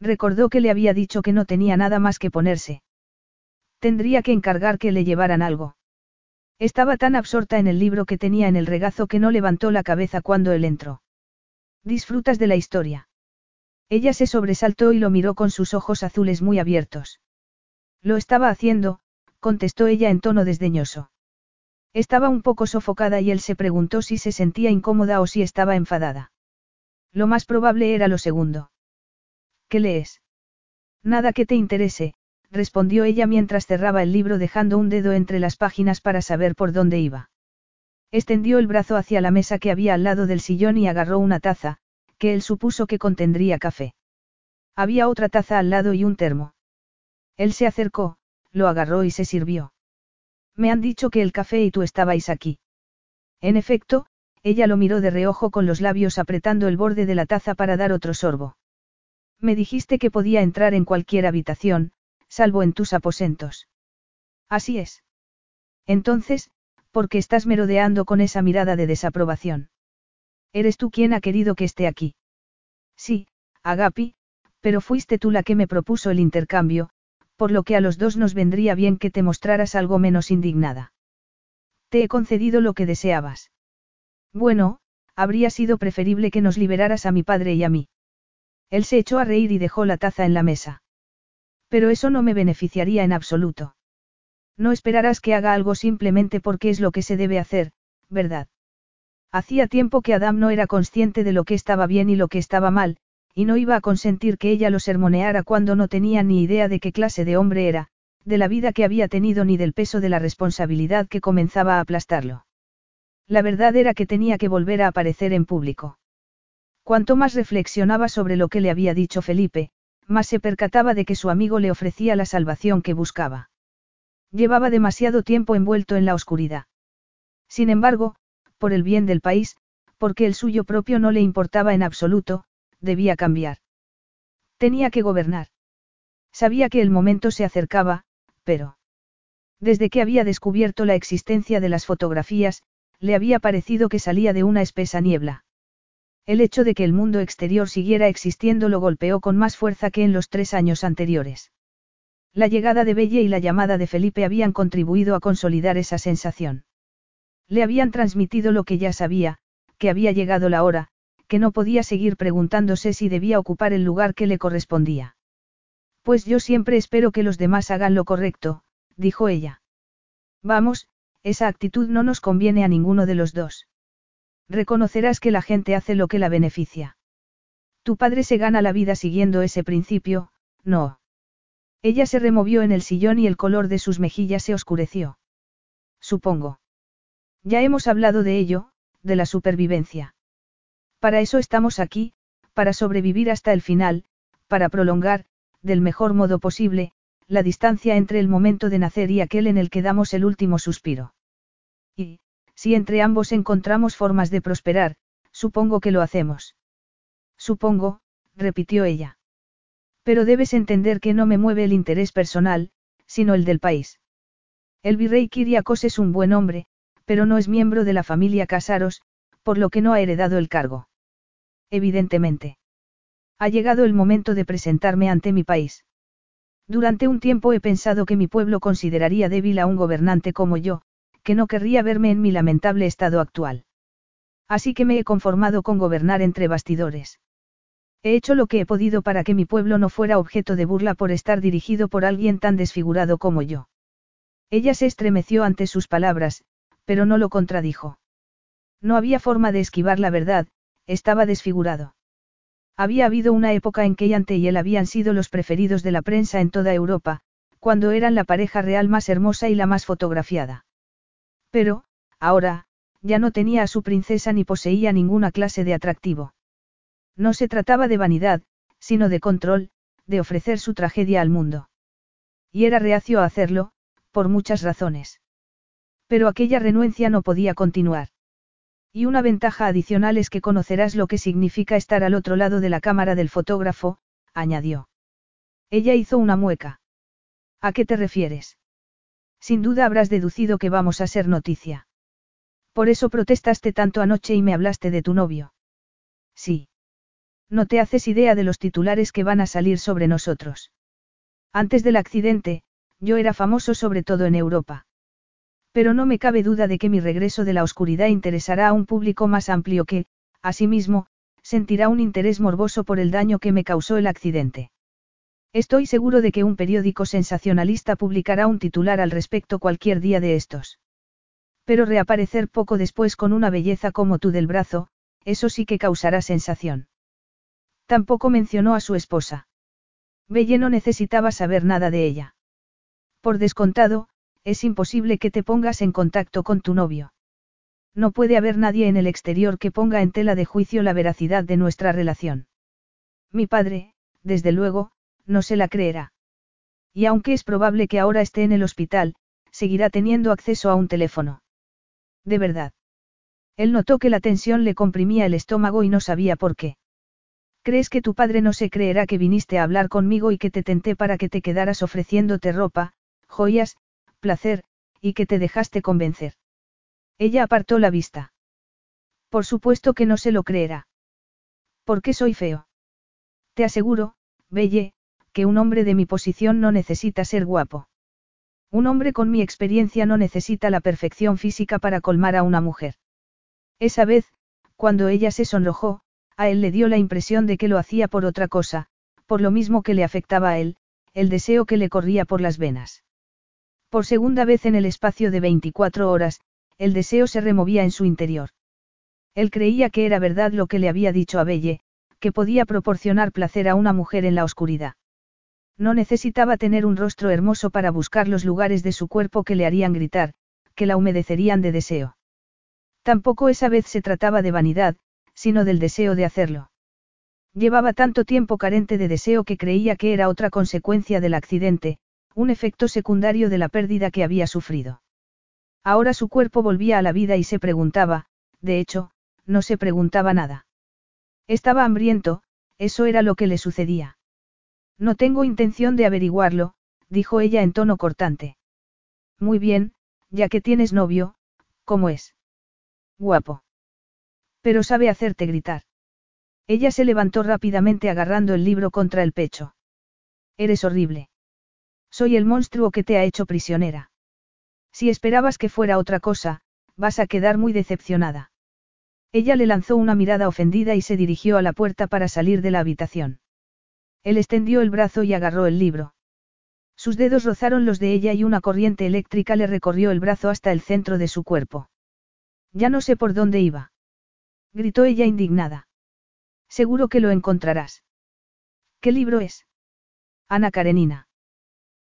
Recordó que le había dicho que no tenía nada más que ponerse. Tendría que encargar que le llevaran algo. Estaba tan absorta en el libro que tenía en el regazo que no levantó la cabeza cuando él entró. ¿Disfrutas de la historia? Ella se sobresaltó y lo miró con sus ojos azules muy abiertos. Lo estaba haciendo, contestó ella en tono desdeñoso. Estaba un poco sofocada y él se preguntó si se sentía incómoda o si estaba enfadada. Lo más probable era lo segundo. ¿Qué lees? Nada que te interese, respondió ella mientras cerraba el libro dejando un dedo entre las páginas para saber por dónde iba. Extendió el brazo hacia la mesa que había al lado del sillón y agarró una taza, que él supuso que contendría café. Había otra taza al lado y un termo. Él se acercó, lo agarró y se sirvió. Me han dicho que el café y tú estabais aquí. En efecto, ella lo miró de reojo con los labios apretando el borde de la taza para dar otro sorbo. Me dijiste que podía entrar en cualquier habitación, salvo en tus aposentos. Así es. Entonces, ¿por qué estás merodeando con esa mirada de desaprobación? Eres tú quien ha querido que esté aquí. Sí, Agapi, pero fuiste tú la que me propuso el intercambio, por lo que a los dos nos vendría bien que te mostraras algo menos indignada. Te he concedido lo que deseabas. Bueno, habría sido preferible que nos liberaras a mi padre y a mí. Él se echó a reír y dejó la taza en la mesa. Pero eso no me beneficiaría en absoluto. No esperarás que haga algo simplemente porque es lo que se debe hacer, ¿verdad? Hacía tiempo que Adam no era consciente de lo que estaba bien y lo que estaba mal, y no iba a consentir que ella lo sermoneara cuando no tenía ni idea de qué clase de hombre era, de la vida que había tenido ni del peso de la responsabilidad que comenzaba a aplastarlo. La verdad era que tenía que volver a aparecer en público. Cuanto más reflexionaba sobre lo que le había dicho Felipe, más se percataba de que su amigo le ofrecía la salvación que buscaba. Llevaba demasiado tiempo envuelto en la oscuridad. Sin embargo, por el bien del país, porque el suyo propio no le importaba en absoluto, debía cambiar. Tenía que gobernar. Sabía que el momento se acercaba, pero... Desde que había descubierto la existencia de las fotografías, le había parecido que salía de una espesa niebla. El hecho de que el mundo exterior siguiera existiendo lo golpeó con más fuerza que en los tres años anteriores. La llegada de Belle y la llamada de Felipe habían contribuido a consolidar esa sensación. Le habían transmitido lo que ya sabía, que había llegado la hora, que no podía seguir preguntándose si debía ocupar el lugar que le correspondía. Pues yo siempre espero que los demás hagan lo correcto, dijo ella. Vamos, esa actitud no nos conviene a ninguno de los dos. Reconocerás que la gente hace lo que la beneficia. Tu padre se gana la vida siguiendo ese principio, no. Ella se removió en el sillón y el color de sus mejillas se oscureció. Supongo. Ya hemos hablado de ello, de la supervivencia. Para eso estamos aquí, para sobrevivir hasta el final, para prolongar, del mejor modo posible, la distancia entre el momento de nacer y aquel en el que damos el último suspiro. Y, si entre ambos encontramos formas de prosperar, supongo que lo hacemos. Supongo, repitió ella. Pero debes entender que no me mueve el interés personal, sino el del país. El virrey Kiriakos es un buen hombre, pero no es miembro de la familia Casaros, por lo que no ha heredado el cargo. Evidentemente. Ha llegado el momento de presentarme ante mi país. Durante un tiempo he pensado que mi pueblo consideraría débil a un gobernante como yo, que no querría verme en mi lamentable estado actual. Así que me he conformado con gobernar entre bastidores. He hecho lo que he podido para que mi pueblo no fuera objeto de burla por estar dirigido por alguien tan desfigurado como yo. Ella se estremeció ante sus palabras, pero no lo contradijo. No había forma de esquivar la verdad, estaba desfigurado. Había habido una época en que Yante y él habían sido los preferidos de la prensa en toda Europa, cuando eran la pareja real más hermosa y la más fotografiada. Pero, ahora, ya no tenía a su princesa ni poseía ninguna clase de atractivo. No se trataba de vanidad, sino de control, de ofrecer su tragedia al mundo. Y era reacio a hacerlo, por muchas razones. Pero aquella renuencia no podía continuar. Y una ventaja adicional es que conocerás lo que significa estar al otro lado de la cámara del fotógrafo, añadió. Ella hizo una mueca. ¿A qué te refieres? Sin duda habrás deducido que vamos a ser noticia. Por eso protestaste tanto anoche y me hablaste de tu novio. Sí. No te haces idea de los titulares que van a salir sobre nosotros. Antes del accidente, yo era famoso sobre todo en Europa. Pero no me cabe duda de que mi regreso de la oscuridad interesará a un público más amplio que, asimismo, sentirá un interés morboso por el daño que me causó el accidente. Estoy seguro de que un periódico sensacionalista publicará un titular al respecto cualquier día de estos. Pero reaparecer poco después con una belleza como tú del brazo, eso sí que causará sensación. Tampoco mencionó a su esposa. Belle no necesitaba saber nada de ella. Por descontado, es imposible que te pongas en contacto con tu novio. No puede haber nadie en el exterior que ponga en tela de juicio la veracidad de nuestra relación. Mi padre, desde luego, no se la creerá. Y aunque es probable que ahora esté en el hospital, seguirá teniendo acceso a un teléfono. De verdad. Él notó que la tensión le comprimía el estómago y no sabía por qué. ¿Crees que tu padre no se creerá que viniste a hablar conmigo y que te tenté para que te quedaras ofreciéndote ropa, joyas, placer, y que te dejaste convencer. Ella apartó la vista. Por supuesto que no se lo creerá. ¿Por qué soy feo? Te aseguro, Belle, que un hombre de mi posición no necesita ser guapo. Un hombre con mi experiencia no necesita la perfección física para colmar a una mujer. Esa vez, cuando ella se sonrojó, a él le dio la impresión de que lo hacía por otra cosa, por lo mismo que le afectaba a él, el deseo que le corría por las venas. Por segunda vez en el espacio de 24 horas, el deseo se removía en su interior. Él creía que era verdad lo que le había dicho a Belle, que podía proporcionar placer a una mujer en la oscuridad. No necesitaba tener un rostro hermoso para buscar los lugares de su cuerpo que le harían gritar, que la humedecerían de deseo. Tampoco esa vez se trataba de vanidad, sino del deseo de hacerlo. Llevaba tanto tiempo carente de deseo que creía que era otra consecuencia del accidente, un efecto secundario de la pérdida que había sufrido. Ahora su cuerpo volvía a la vida y se preguntaba, de hecho, no se preguntaba nada. Estaba hambriento, eso era lo que le sucedía. No tengo intención de averiguarlo, dijo ella en tono cortante. Muy bien, ya que tienes novio, ¿cómo es? Guapo. Pero sabe hacerte gritar. Ella se levantó rápidamente agarrando el libro contra el pecho. Eres horrible. Soy el monstruo que te ha hecho prisionera. Si esperabas que fuera otra cosa, vas a quedar muy decepcionada. Ella le lanzó una mirada ofendida y se dirigió a la puerta para salir de la habitación. Él extendió el brazo y agarró el libro. Sus dedos rozaron los de ella y una corriente eléctrica le recorrió el brazo hasta el centro de su cuerpo. Ya no sé por dónde iba. Gritó ella indignada. Seguro que lo encontrarás. ¿Qué libro es? Ana Karenina.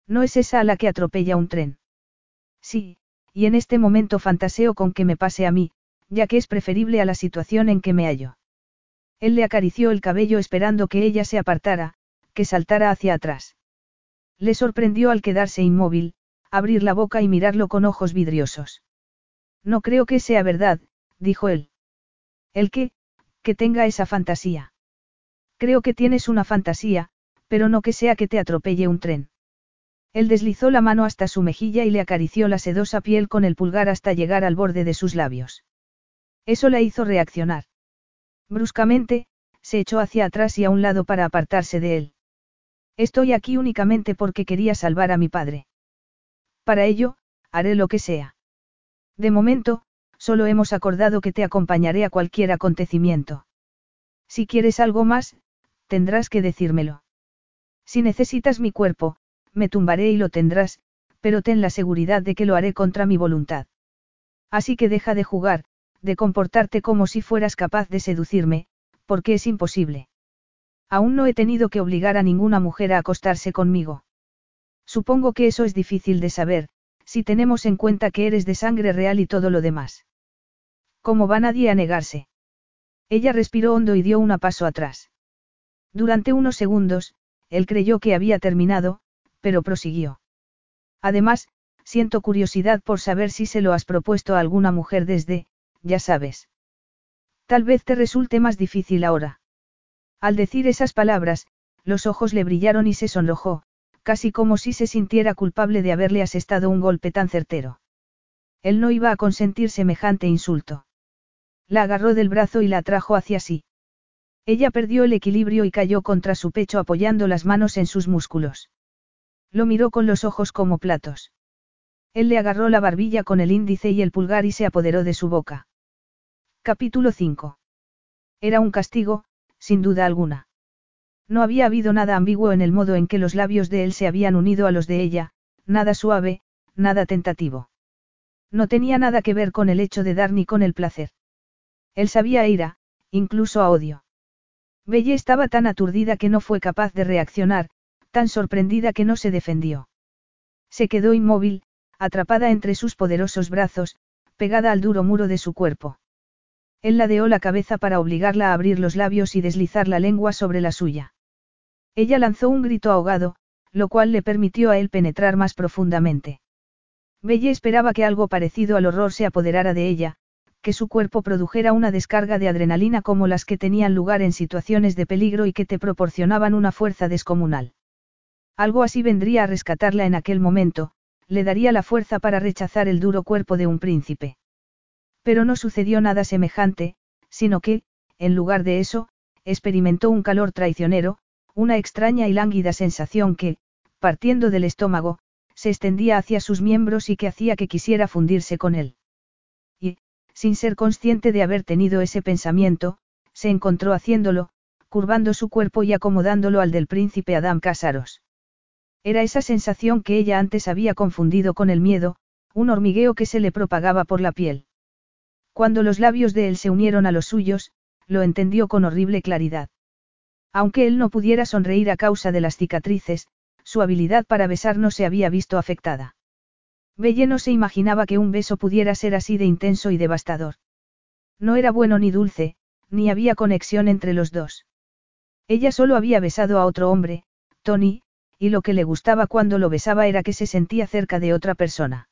No es esa a la que atropella un tren. Sí, y en este momento fantaseo con que me pase a mí, ya que es preferible a la situación en que me hallo. Él le acarició el cabello esperando que ella se apartara, que saltara hacia atrás. Le sorprendió al quedarse inmóvil, abrir la boca y mirarlo con ojos vidriosos. No creo que sea verdad, dijo él. ¿El qué? Que tenga esa fantasía. Creo que tienes una fantasía, pero no que sea que te atropelle un tren. Él deslizó la mano hasta su mejilla y le acarició la sedosa piel con el pulgar hasta llegar al borde de sus labios. Eso la hizo reaccionar. Bruscamente, se echó hacia atrás y a un lado para apartarse de él. Estoy aquí únicamente porque quería salvar a mi padre. Para ello, haré lo que sea. De momento, solo hemos acordado que te acompañaré a cualquier acontecimiento. Si quieres algo más, tendrás que decírmelo. Si necesitas mi cuerpo, me tumbaré y lo tendrás, pero ten la seguridad de que lo haré contra mi voluntad. Así que deja de jugar, de comportarte como si fueras capaz de seducirme, porque es imposible. Aún no he tenido que obligar a ninguna mujer a acostarse conmigo. Supongo que eso es difícil de saber, si tenemos en cuenta que eres de sangre real y todo lo demás. ¿Cómo va nadie a negarse? Ella respiró hondo y dio un paso atrás. Durante unos segundos, él creyó que había terminado, pero prosiguió. Además, siento curiosidad por saber si se lo has propuesto a alguna mujer desde, ya sabes. Tal vez te resulte más difícil ahora. Al decir esas palabras, los ojos le brillaron y se sonrojó, casi como si se sintiera culpable de haberle asestado un golpe tan certero. Él no iba a consentir semejante insulto. La agarró del brazo y la atrajo hacia sí. Ella perdió el equilibrio y cayó contra su pecho apoyando las manos en sus músculos. Lo miró con los ojos como platos. Él le agarró la barbilla con el índice y el pulgar y se apoderó de su boca. Capítulo 5. Era un castigo, sin duda alguna. No había habido nada ambiguo en el modo en que los labios de él se habían unido a los de ella, nada suave, nada tentativo. No tenía nada que ver con el hecho de dar ni con el placer. Él sabía a ira, incluso a odio. Belle estaba tan aturdida que no fue capaz de reaccionar, tan sorprendida que no se defendió. Se quedó inmóvil, atrapada entre sus poderosos brazos, pegada al duro muro de su cuerpo. Él ladeó la cabeza para obligarla a abrir los labios y deslizar la lengua sobre la suya. Ella lanzó un grito ahogado, lo cual le permitió a él penetrar más profundamente. Belle esperaba que algo parecido al horror se apoderara de ella, que su cuerpo produjera una descarga de adrenalina como las que tenían lugar en situaciones de peligro y que te proporcionaban una fuerza descomunal. Algo así vendría a rescatarla en aquel momento, le daría la fuerza para rechazar el duro cuerpo de un príncipe. Pero no sucedió nada semejante, sino que, en lugar de eso, experimentó un calor traicionero, una extraña y lánguida sensación que, partiendo del estómago, se extendía hacia sus miembros y que hacía que quisiera fundirse con él. Y, sin ser consciente de haber tenido ese pensamiento, se encontró haciéndolo, curvando su cuerpo y acomodándolo al del príncipe Adam Cásaros. Era esa sensación que ella antes había confundido con el miedo, un hormigueo que se le propagaba por la piel. Cuando los labios de él se unieron a los suyos, lo entendió con horrible claridad. Aunque él no pudiera sonreír a causa de las cicatrices, su habilidad para besar no se había visto afectada. Belle no se imaginaba que un beso pudiera ser así de intenso y devastador. No era bueno ni dulce, ni había conexión entre los dos. Ella solo había besado a otro hombre, Tony, y lo que le gustaba cuando lo besaba era que se sentía cerca de otra persona.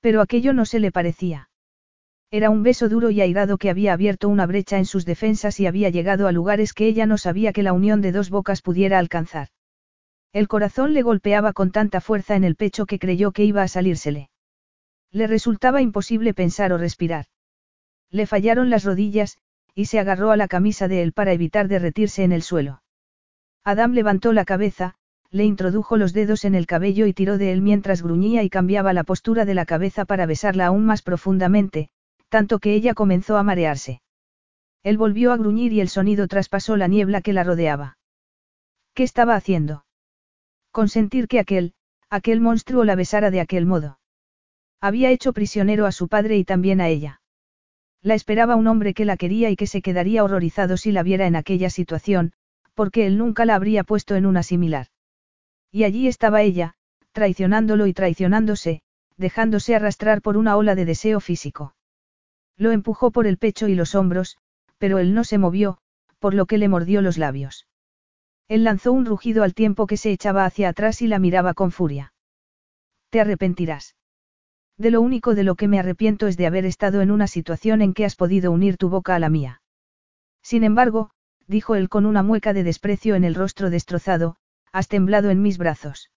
Pero aquello no se le parecía. Era un beso duro y airado que había abierto una brecha en sus defensas y había llegado a lugares que ella no sabía que la unión de dos bocas pudiera alcanzar. El corazón le golpeaba con tanta fuerza en el pecho que creyó que iba a salírsele. Le resultaba imposible pensar o respirar. Le fallaron las rodillas, y se agarró a la camisa de él para evitar derretirse en el suelo. Adam levantó la cabeza, le introdujo los dedos en el cabello y tiró de él mientras gruñía y cambiaba la postura de la cabeza para besarla aún más profundamente, tanto que ella comenzó a marearse. Él volvió a gruñir y el sonido traspasó la niebla que la rodeaba. ¿Qué estaba haciendo? Consentir que aquel, aquel monstruo la besara de aquel modo. Había hecho prisionero a su padre y también a ella. La esperaba un hombre que la quería y que se quedaría horrorizado si la viera en aquella situación, porque él nunca la habría puesto en una similar. Y allí estaba ella, traicionándolo y traicionándose, dejándose arrastrar por una ola de deseo físico. Lo empujó por el pecho y los hombros, pero él no se movió, por lo que le mordió los labios. Él lanzó un rugido al tiempo que se echaba hacia atrás y la miraba con furia. Te arrepentirás. De lo único de lo que me arrepiento es de haber estado en una situación en que has podido unir tu boca a la mía. Sin embargo, dijo él con una mueca de desprecio en el rostro destrozado, has temblado en mis brazos.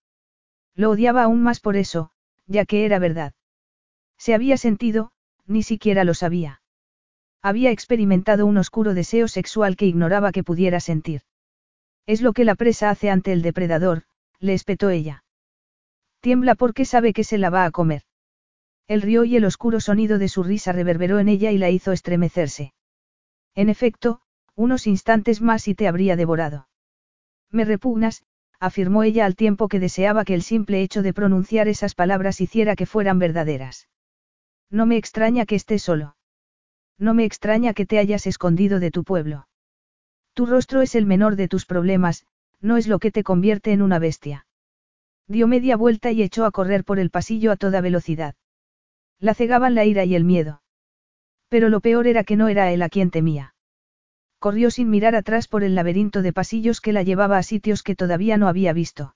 Lo odiaba aún más por eso, ya que era verdad. Se había sentido, ni siquiera lo sabía. Había experimentado un oscuro deseo sexual que ignoraba que pudiera sentir. Es lo que la presa hace ante el depredador, le espetó ella. Tiembla porque sabe que se la va a comer. El río y el oscuro sonido de su risa reverberó en ella y la hizo estremecerse. En efecto, unos instantes más y te habría devorado. Me repugnas, afirmó ella al tiempo que deseaba que el simple hecho de pronunciar esas palabras hiciera que fueran verdaderas. No me extraña que estés solo. No me extraña que te hayas escondido de tu pueblo. Tu rostro es el menor de tus problemas, no es lo que te convierte en una bestia. Dio media vuelta y echó a correr por el pasillo a toda velocidad. La cegaban la ira y el miedo. Pero lo peor era que no era él a quien temía. Corrió sin mirar atrás por el laberinto de pasillos que la llevaba a sitios que todavía no había visto.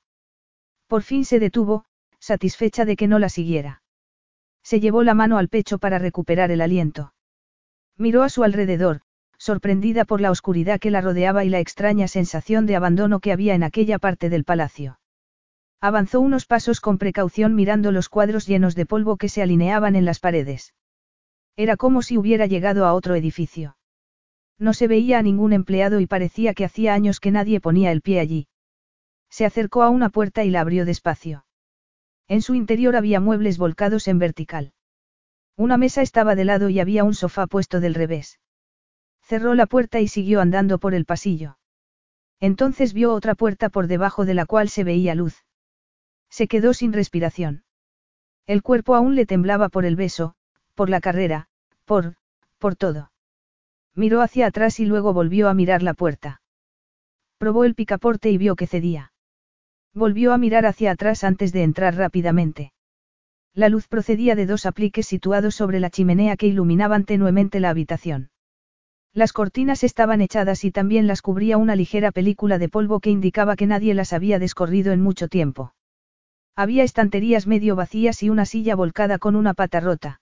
Por fin se detuvo, satisfecha de que no la siguiera. Se llevó la mano al pecho para recuperar el aliento. Miró a su alrededor, sorprendida por la oscuridad que la rodeaba y la extraña sensación de abandono que había en aquella parte del palacio. Avanzó unos pasos con precaución mirando los cuadros llenos de polvo que se alineaban en las paredes. Era como si hubiera llegado a otro edificio. No se veía a ningún empleado y parecía que hacía años que nadie ponía el pie allí. Se acercó a una puerta y la abrió despacio. En su interior había muebles volcados en vertical. Una mesa estaba de lado y había un sofá puesto del revés. Cerró la puerta y siguió andando por el pasillo. Entonces vio otra puerta por debajo de la cual se veía luz. Se quedó sin respiración. El cuerpo aún le temblaba por el beso, por la carrera, por, por todo. Miró hacia atrás y luego volvió a mirar la puerta. Probó el picaporte y vio que cedía. Volvió a mirar hacia atrás antes de entrar rápidamente. La luz procedía de dos apliques situados sobre la chimenea que iluminaban tenuemente la habitación. Las cortinas estaban echadas y también las cubría una ligera película de polvo que indicaba que nadie las había descorrido en mucho tiempo. Había estanterías medio vacías y una silla volcada con una pata rota.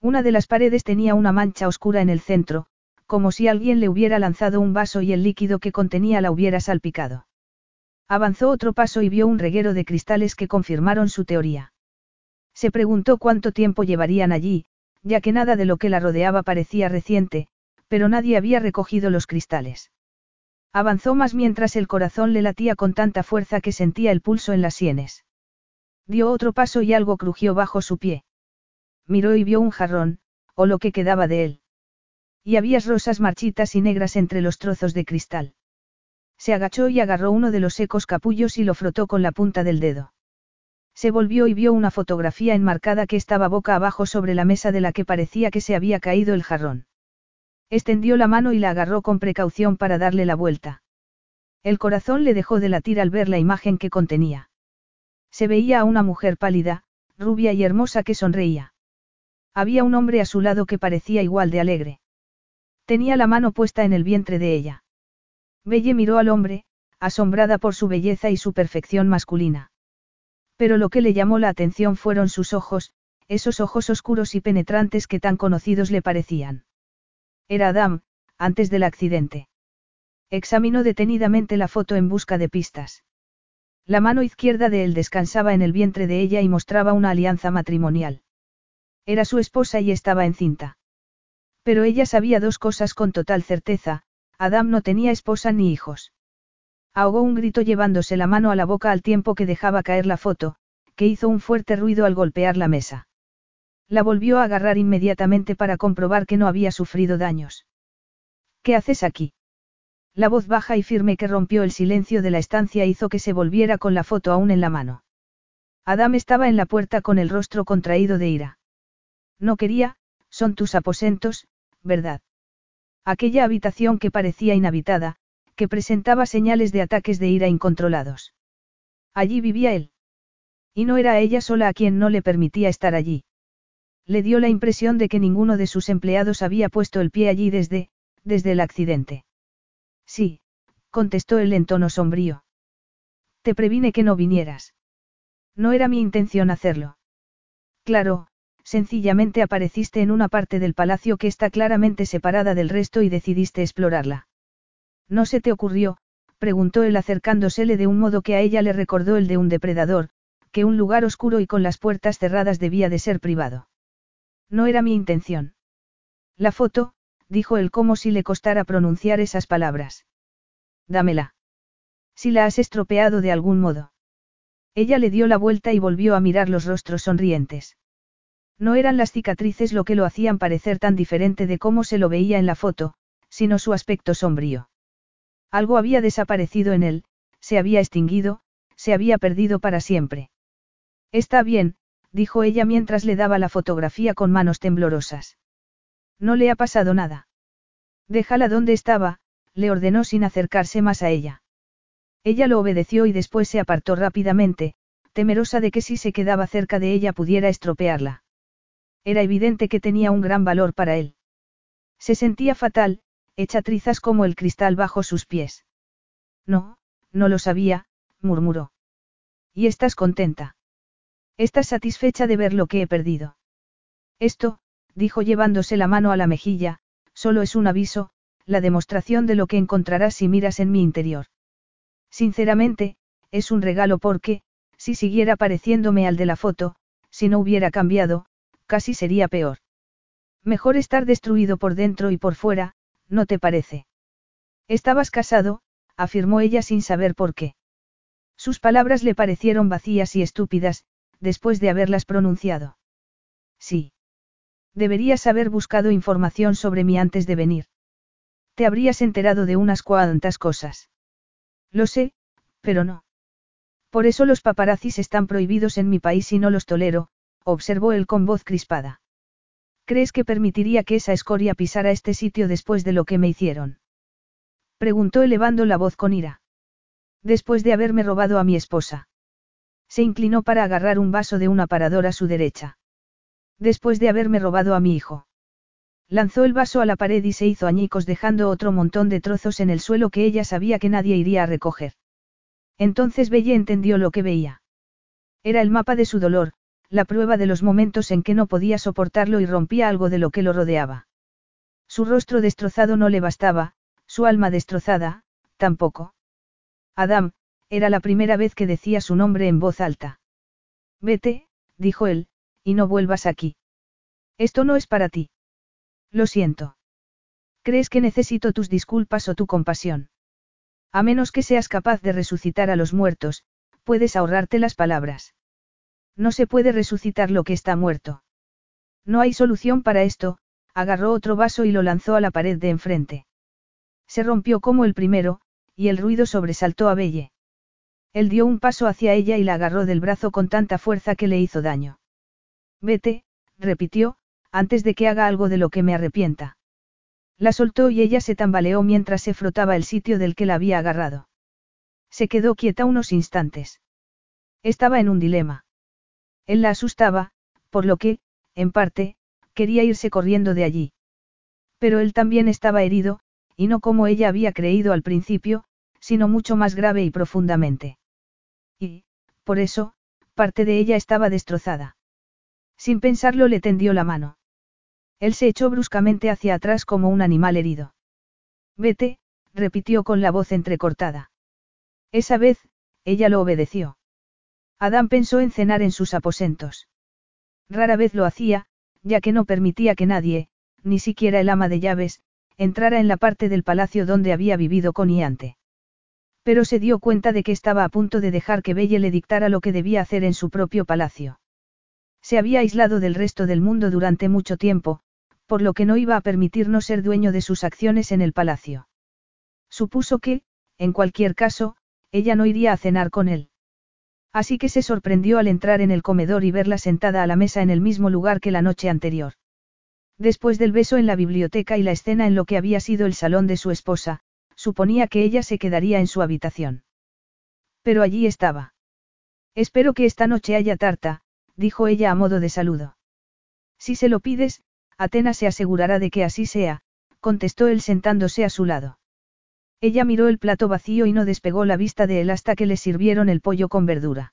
Una de las paredes tenía una mancha oscura en el centro, como si alguien le hubiera lanzado un vaso y el líquido que contenía la hubiera salpicado. Avanzó otro paso y vio un reguero de cristales que confirmaron su teoría. Se preguntó cuánto tiempo llevarían allí, ya que nada de lo que la rodeaba parecía reciente, pero nadie había recogido los cristales. Avanzó más mientras el corazón le latía con tanta fuerza que sentía el pulso en las sienes. Dio otro paso y algo crujió bajo su pie. Miró y vio un jarrón, o lo que quedaba de él. Y había rosas marchitas y negras entre los trozos de cristal. Se agachó y agarró uno de los secos capullos y lo frotó con la punta del dedo. Se volvió y vio una fotografía enmarcada que estaba boca abajo sobre la mesa de la que parecía que se había caído el jarrón. Extendió la mano y la agarró con precaución para darle la vuelta. El corazón le dejó de latir al ver la imagen que contenía. Se veía a una mujer pálida, rubia y hermosa que sonreía. Había un hombre a su lado que parecía igual de alegre. Tenía la mano puesta en el vientre de ella. Belle miró al hombre, asombrada por su belleza y su perfección masculina. Pero lo que le llamó la atención fueron sus ojos, esos ojos oscuros y penetrantes que tan conocidos le parecían. Era Adam, antes del accidente. Examinó detenidamente la foto en busca de pistas. La mano izquierda de él descansaba en el vientre de ella y mostraba una alianza matrimonial. Era su esposa y estaba encinta. Pero ella sabía dos cosas con total certeza, Adam no tenía esposa ni hijos. Ahogó un grito llevándose la mano a la boca al tiempo que dejaba caer la foto, que hizo un fuerte ruido al golpear la mesa. La volvió a agarrar inmediatamente para comprobar que no había sufrido daños. ¿Qué haces aquí? La voz baja y firme que rompió el silencio de la estancia hizo que se volviera con la foto aún en la mano. Adam estaba en la puerta con el rostro contraído de ira. No quería, son tus aposentos, ¿verdad? Aquella habitación que parecía inhabitada, que presentaba señales de ataques de ira incontrolados. Allí vivía él. Y no era ella sola a quien no le permitía estar allí. Le dio la impresión de que ninguno de sus empleados había puesto el pie allí desde, desde el accidente. Sí, contestó él en tono sombrío. Te previne que no vinieras. No era mi intención hacerlo. Claro, sencillamente apareciste en una parte del palacio que está claramente separada del resto y decidiste explorarla. ¿No se te ocurrió? preguntó él acercándosele de un modo que a ella le recordó el de un depredador, que un lugar oscuro y con las puertas cerradas debía de ser privado. No era mi intención. La foto, dijo él como si le costara pronunciar esas palabras. Dámela. Si la has estropeado de algún modo. Ella le dio la vuelta y volvió a mirar los rostros sonrientes. No eran las cicatrices lo que lo hacían parecer tan diferente de cómo se lo veía en la foto, sino su aspecto sombrío. Algo había desaparecido en él, se había extinguido, se había perdido para siempre. Está bien, dijo ella mientras le daba la fotografía con manos temblorosas. No le ha pasado nada. Déjala donde estaba, le ordenó sin acercarse más a ella. Ella lo obedeció y después se apartó rápidamente, temerosa de que si se quedaba cerca de ella pudiera estropearla. Era evidente que tenía un gran valor para él. Se sentía fatal, hecha trizas como el cristal bajo sus pies. No, no lo sabía, murmuró. ¿Y estás contenta? ¿Estás satisfecha de ver lo que he perdido? Esto, dijo llevándose la mano a la mejilla, solo es un aviso, la demostración de lo que encontrarás si miras en mi interior. Sinceramente, es un regalo porque, si siguiera pareciéndome al de la foto, si no hubiera cambiado, casi sería peor. Mejor estar destruido por dentro y por fuera, ¿no te parece? Estabas casado, afirmó ella sin saber por qué. Sus palabras le parecieron vacías y estúpidas, después de haberlas pronunciado. Sí. Deberías haber buscado información sobre mí antes de venir. Te habrías enterado de unas cuantas cosas. Lo sé, pero no. Por eso los paparazzis están prohibidos en mi país y no los tolero, observó él con voz crispada. ¿Crees que permitiría que esa escoria pisara este sitio después de lo que me hicieron? Preguntó elevando la voz con ira. Después de haberme robado a mi esposa. Se inclinó para agarrar un vaso de un aparador a su derecha. Después de haberme robado a mi hijo. Lanzó el vaso a la pared y se hizo añicos dejando otro montón de trozos en el suelo que ella sabía que nadie iría a recoger. Entonces Belle entendió lo que veía. Era el mapa de su dolor, la prueba de los momentos en que no podía soportarlo y rompía algo de lo que lo rodeaba. Su rostro destrozado no le bastaba, su alma destrozada, tampoco. Adam, era la primera vez que decía su nombre en voz alta. Vete, dijo él, y no vuelvas aquí. Esto no es para ti. Lo siento. ¿Crees que necesito tus disculpas o tu compasión? A menos que seas capaz de resucitar a los muertos, puedes ahorrarte las palabras. No se puede resucitar lo que está muerto. No hay solución para esto, agarró otro vaso y lo lanzó a la pared de enfrente. Se rompió como el primero, y el ruido sobresaltó a Belle. Él dio un paso hacia ella y la agarró del brazo con tanta fuerza que le hizo daño. Vete, repitió, antes de que haga algo de lo que me arrepienta. La soltó y ella se tambaleó mientras se frotaba el sitio del que la había agarrado. Se quedó quieta unos instantes. Estaba en un dilema. Él la asustaba, por lo que, en parte, quería irse corriendo de allí. Pero él también estaba herido, y no como ella había creído al principio, sino mucho más grave y profundamente. Y, por eso, parte de ella estaba destrozada. Sin pensarlo le tendió la mano. Él se echó bruscamente hacia atrás como un animal herido. Vete, repitió con la voz entrecortada. Esa vez, ella lo obedeció. Adán pensó en cenar en sus aposentos. Rara vez lo hacía, ya que no permitía que nadie, ni siquiera el ama de llaves, entrara en la parte del palacio donde había vivido con Iante. Pero se dio cuenta de que estaba a punto de dejar que Belle le dictara lo que debía hacer en su propio palacio. Se había aislado del resto del mundo durante mucho tiempo, por lo que no iba a permitir no ser dueño de sus acciones en el palacio. Supuso que, en cualquier caso, ella no iría a cenar con él. Así que se sorprendió al entrar en el comedor y verla sentada a la mesa en el mismo lugar que la noche anterior. Después del beso en la biblioteca y la escena en lo que había sido el salón de su esposa, suponía que ella se quedaría en su habitación. Pero allí estaba. Espero que esta noche haya tarta, dijo ella a modo de saludo. Si se lo pides, Atenas se asegurará de que así sea, contestó él sentándose a su lado. Ella miró el plato vacío y no despegó la vista de él hasta que le sirvieron el pollo con verdura.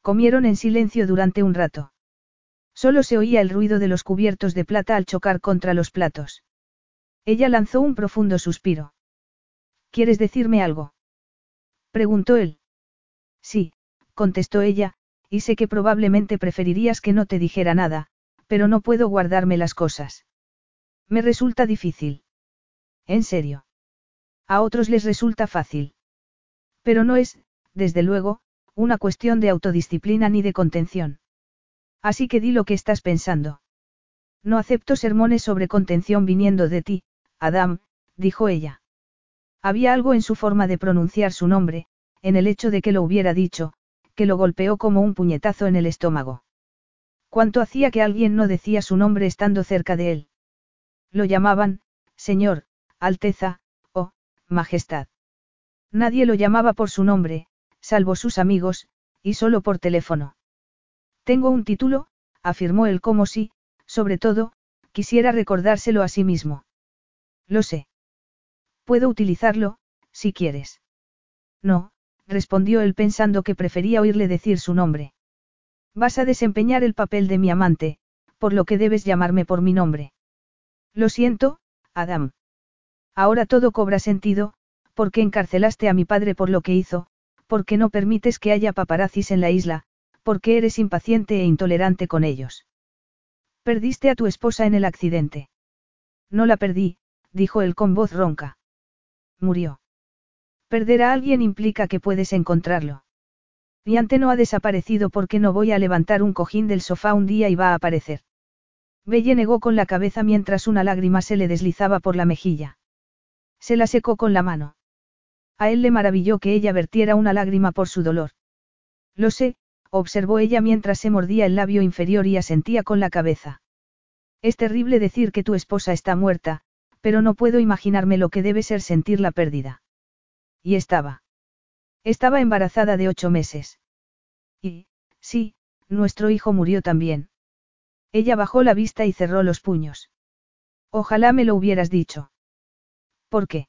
Comieron en silencio durante un rato. Solo se oía el ruido de los cubiertos de plata al chocar contra los platos. Ella lanzó un profundo suspiro. ¿Quieres decirme algo? preguntó él. Sí, contestó ella, y sé que probablemente preferirías que no te dijera nada, pero no puedo guardarme las cosas. Me resulta difícil. En serio. A otros les resulta fácil. Pero no es, desde luego, una cuestión de autodisciplina ni de contención. Así que di lo que estás pensando. No acepto sermones sobre contención viniendo de ti, Adam, dijo ella. Había algo en su forma de pronunciar su nombre, en el hecho de que lo hubiera dicho, que lo golpeó como un puñetazo en el estómago. ¿Cuánto hacía que alguien no decía su nombre estando cerca de él? Lo llamaban, señor, Alteza, Majestad. Nadie lo llamaba por su nombre, salvo sus amigos, y solo por teléfono. Tengo un título, afirmó él como si, sobre todo, quisiera recordárselo a sí mismo. Lo sé. Puedo utilizarlo, si quieres. No, respondió él pensando que prefería oírle decir su nombre. Vas a desempeñar el papel de mi amante, por lo que debes llamarme por mi nombre. Lo siento, Adam. Ahora todo cobra sentido, porque encarcelaste a mi padre por lo que hizo, porque no permites que haya paparazzis en la isla, porque eres impaciente e intolerante con ellos. Perdiste a tu esposa en el accidente. No la perdí, dijo él con voz ronca. Murió. Perder a alguien implica que puedes encontrarlo. Y ante no ha desaparecido porque no voy a levantar un cojín del sofá un día y va a aparecer. Belle negó con la cabeza mientras una lágrima se le deslizaba por la mejilla. Se la secó con la mano. A él le maravilló que ella vertiera una lágrima por su dolor. Lo sé, observó ella mientras se mordía el labio inferior y asentía con la cabeza. Es terrible decir que tu esposa está muerta, pero no puedo imaginarme lo que debe ser sentir la pérdida. Y estaba. Estaba embarazada de ocho meses. Y, sí, nuestro hijo murió también. Ella bajó la vista y cerró los puños. Ojalá me lo hubieras dicho. ¿Por qué?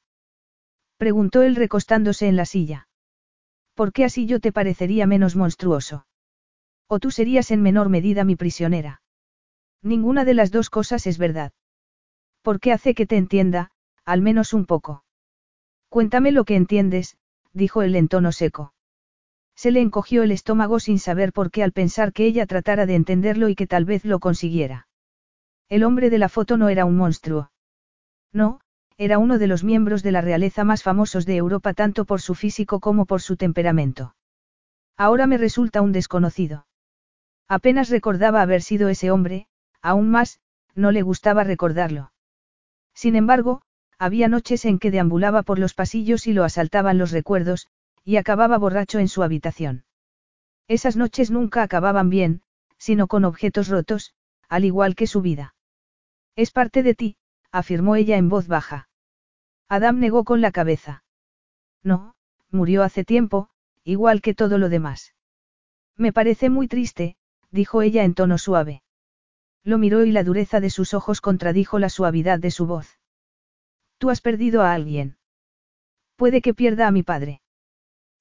preguntó él recostándose en la silla. ¿Por qué así yo te parecería menos monstruoso? O tú serías en menor medida mi prisionera. Ninguna de las dos cosas es verdad. ¿Por qué hace que te entienda, al menos un poco? Cuéntame lo que entiendes, dijo él en tono seco. Se le encogió el estómago sin saber por qué al pensar que ella tratara de entenderlo y que tal vez lo consiguiera. El hombre de la foto no era un monstruo. No, era uno de los miembros de la realeza más famosos de Europa tanto por su físico como por su temperamento. Ahora me resulta un desconocido. Apenas recordaba haber sido ese hombre, aún más, no le gustaba recordarlo. Sin embargo, había noches en que deambulaba por los pasillos y lo asaltaban los recuerdos, y acababa borracho en su habitación. Esas noches nunca acababan bien, sino con objetos rotos, al igual que su vida. Es parte de ti, afirmó ella en voz baja. Adam negó con la cabeza. No, murió hace tiempo, igual que todo lo demás. Me parece muy triste, dijo ella en tono suave. Lo miró y la dureza de sus ojos contradijo la suavidad de su voz. Tú has perdido a alguien. Puede que pierda a mi padre.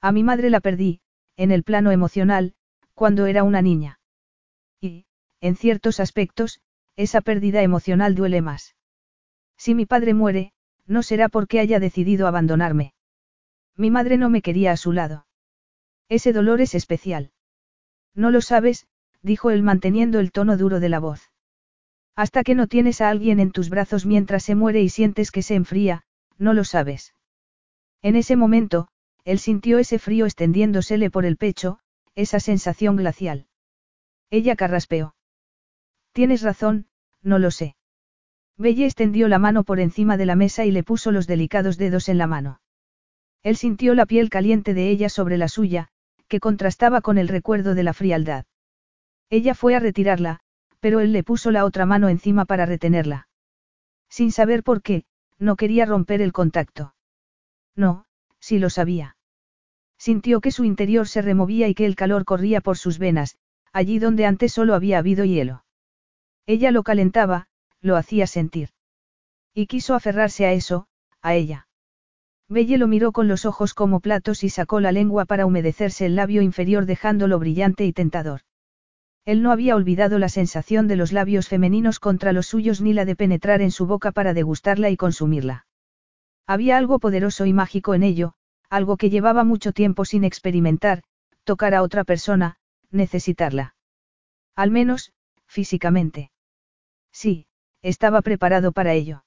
A mi madre la perdí, en el plano emocional, cuando era una niña. Y, en ciertos aspectos, esa pérdida emocional duele más. Si mi padre muere, no será porque haya decidido abandonarme. Mi madre no me quería a su lado. Ese dolor es especial. No lo sabes, dijo él manteniendo el tono duro de la voz. Hasta que no tienes a alguien en tus brazos mientras se muere y sientes que se enfría, no lo sabes. En ese momento, él sintió ese frío extendiéndosele por el pecho, esa sensación glacial. Ella carraspeó. Tienes razón, no lo sé. Belle extendió la mano por encima de la mesa y le puso los delicados dedos en la mano. Él sintió la piel caliente de ella sobre la suya, que contrastaba con el recuerdo de la frialdad. Ella fue a retirarla, pero él le puso la otra mano encima para retenerla. Sin saber por qué, no quería romper el contacto. No, sí lo sabía. Sintió que su interior se removía y que el calor corría por sus venas, allí donde antes solo había habido hielo. Ella lo calentaba, lo hacía sentir. Y quiso aferrarse a eso, a ella. Belle lo miró con los ojos como platos y sacó la lengua para humedecerse el labio inferior dejándolo brillante y tentador. Él no había olvidado la sensación de los labios femeninos contra los suyos ni la de penetrar en su boca para degustarla y consumirla. Había algo poderoso y mágico en ello, algo que llevaba mucho tiempo sin experimentar, tocar a otra persona, necesitarla. Al menos, físicamente. Sí, estaba preparado para ello.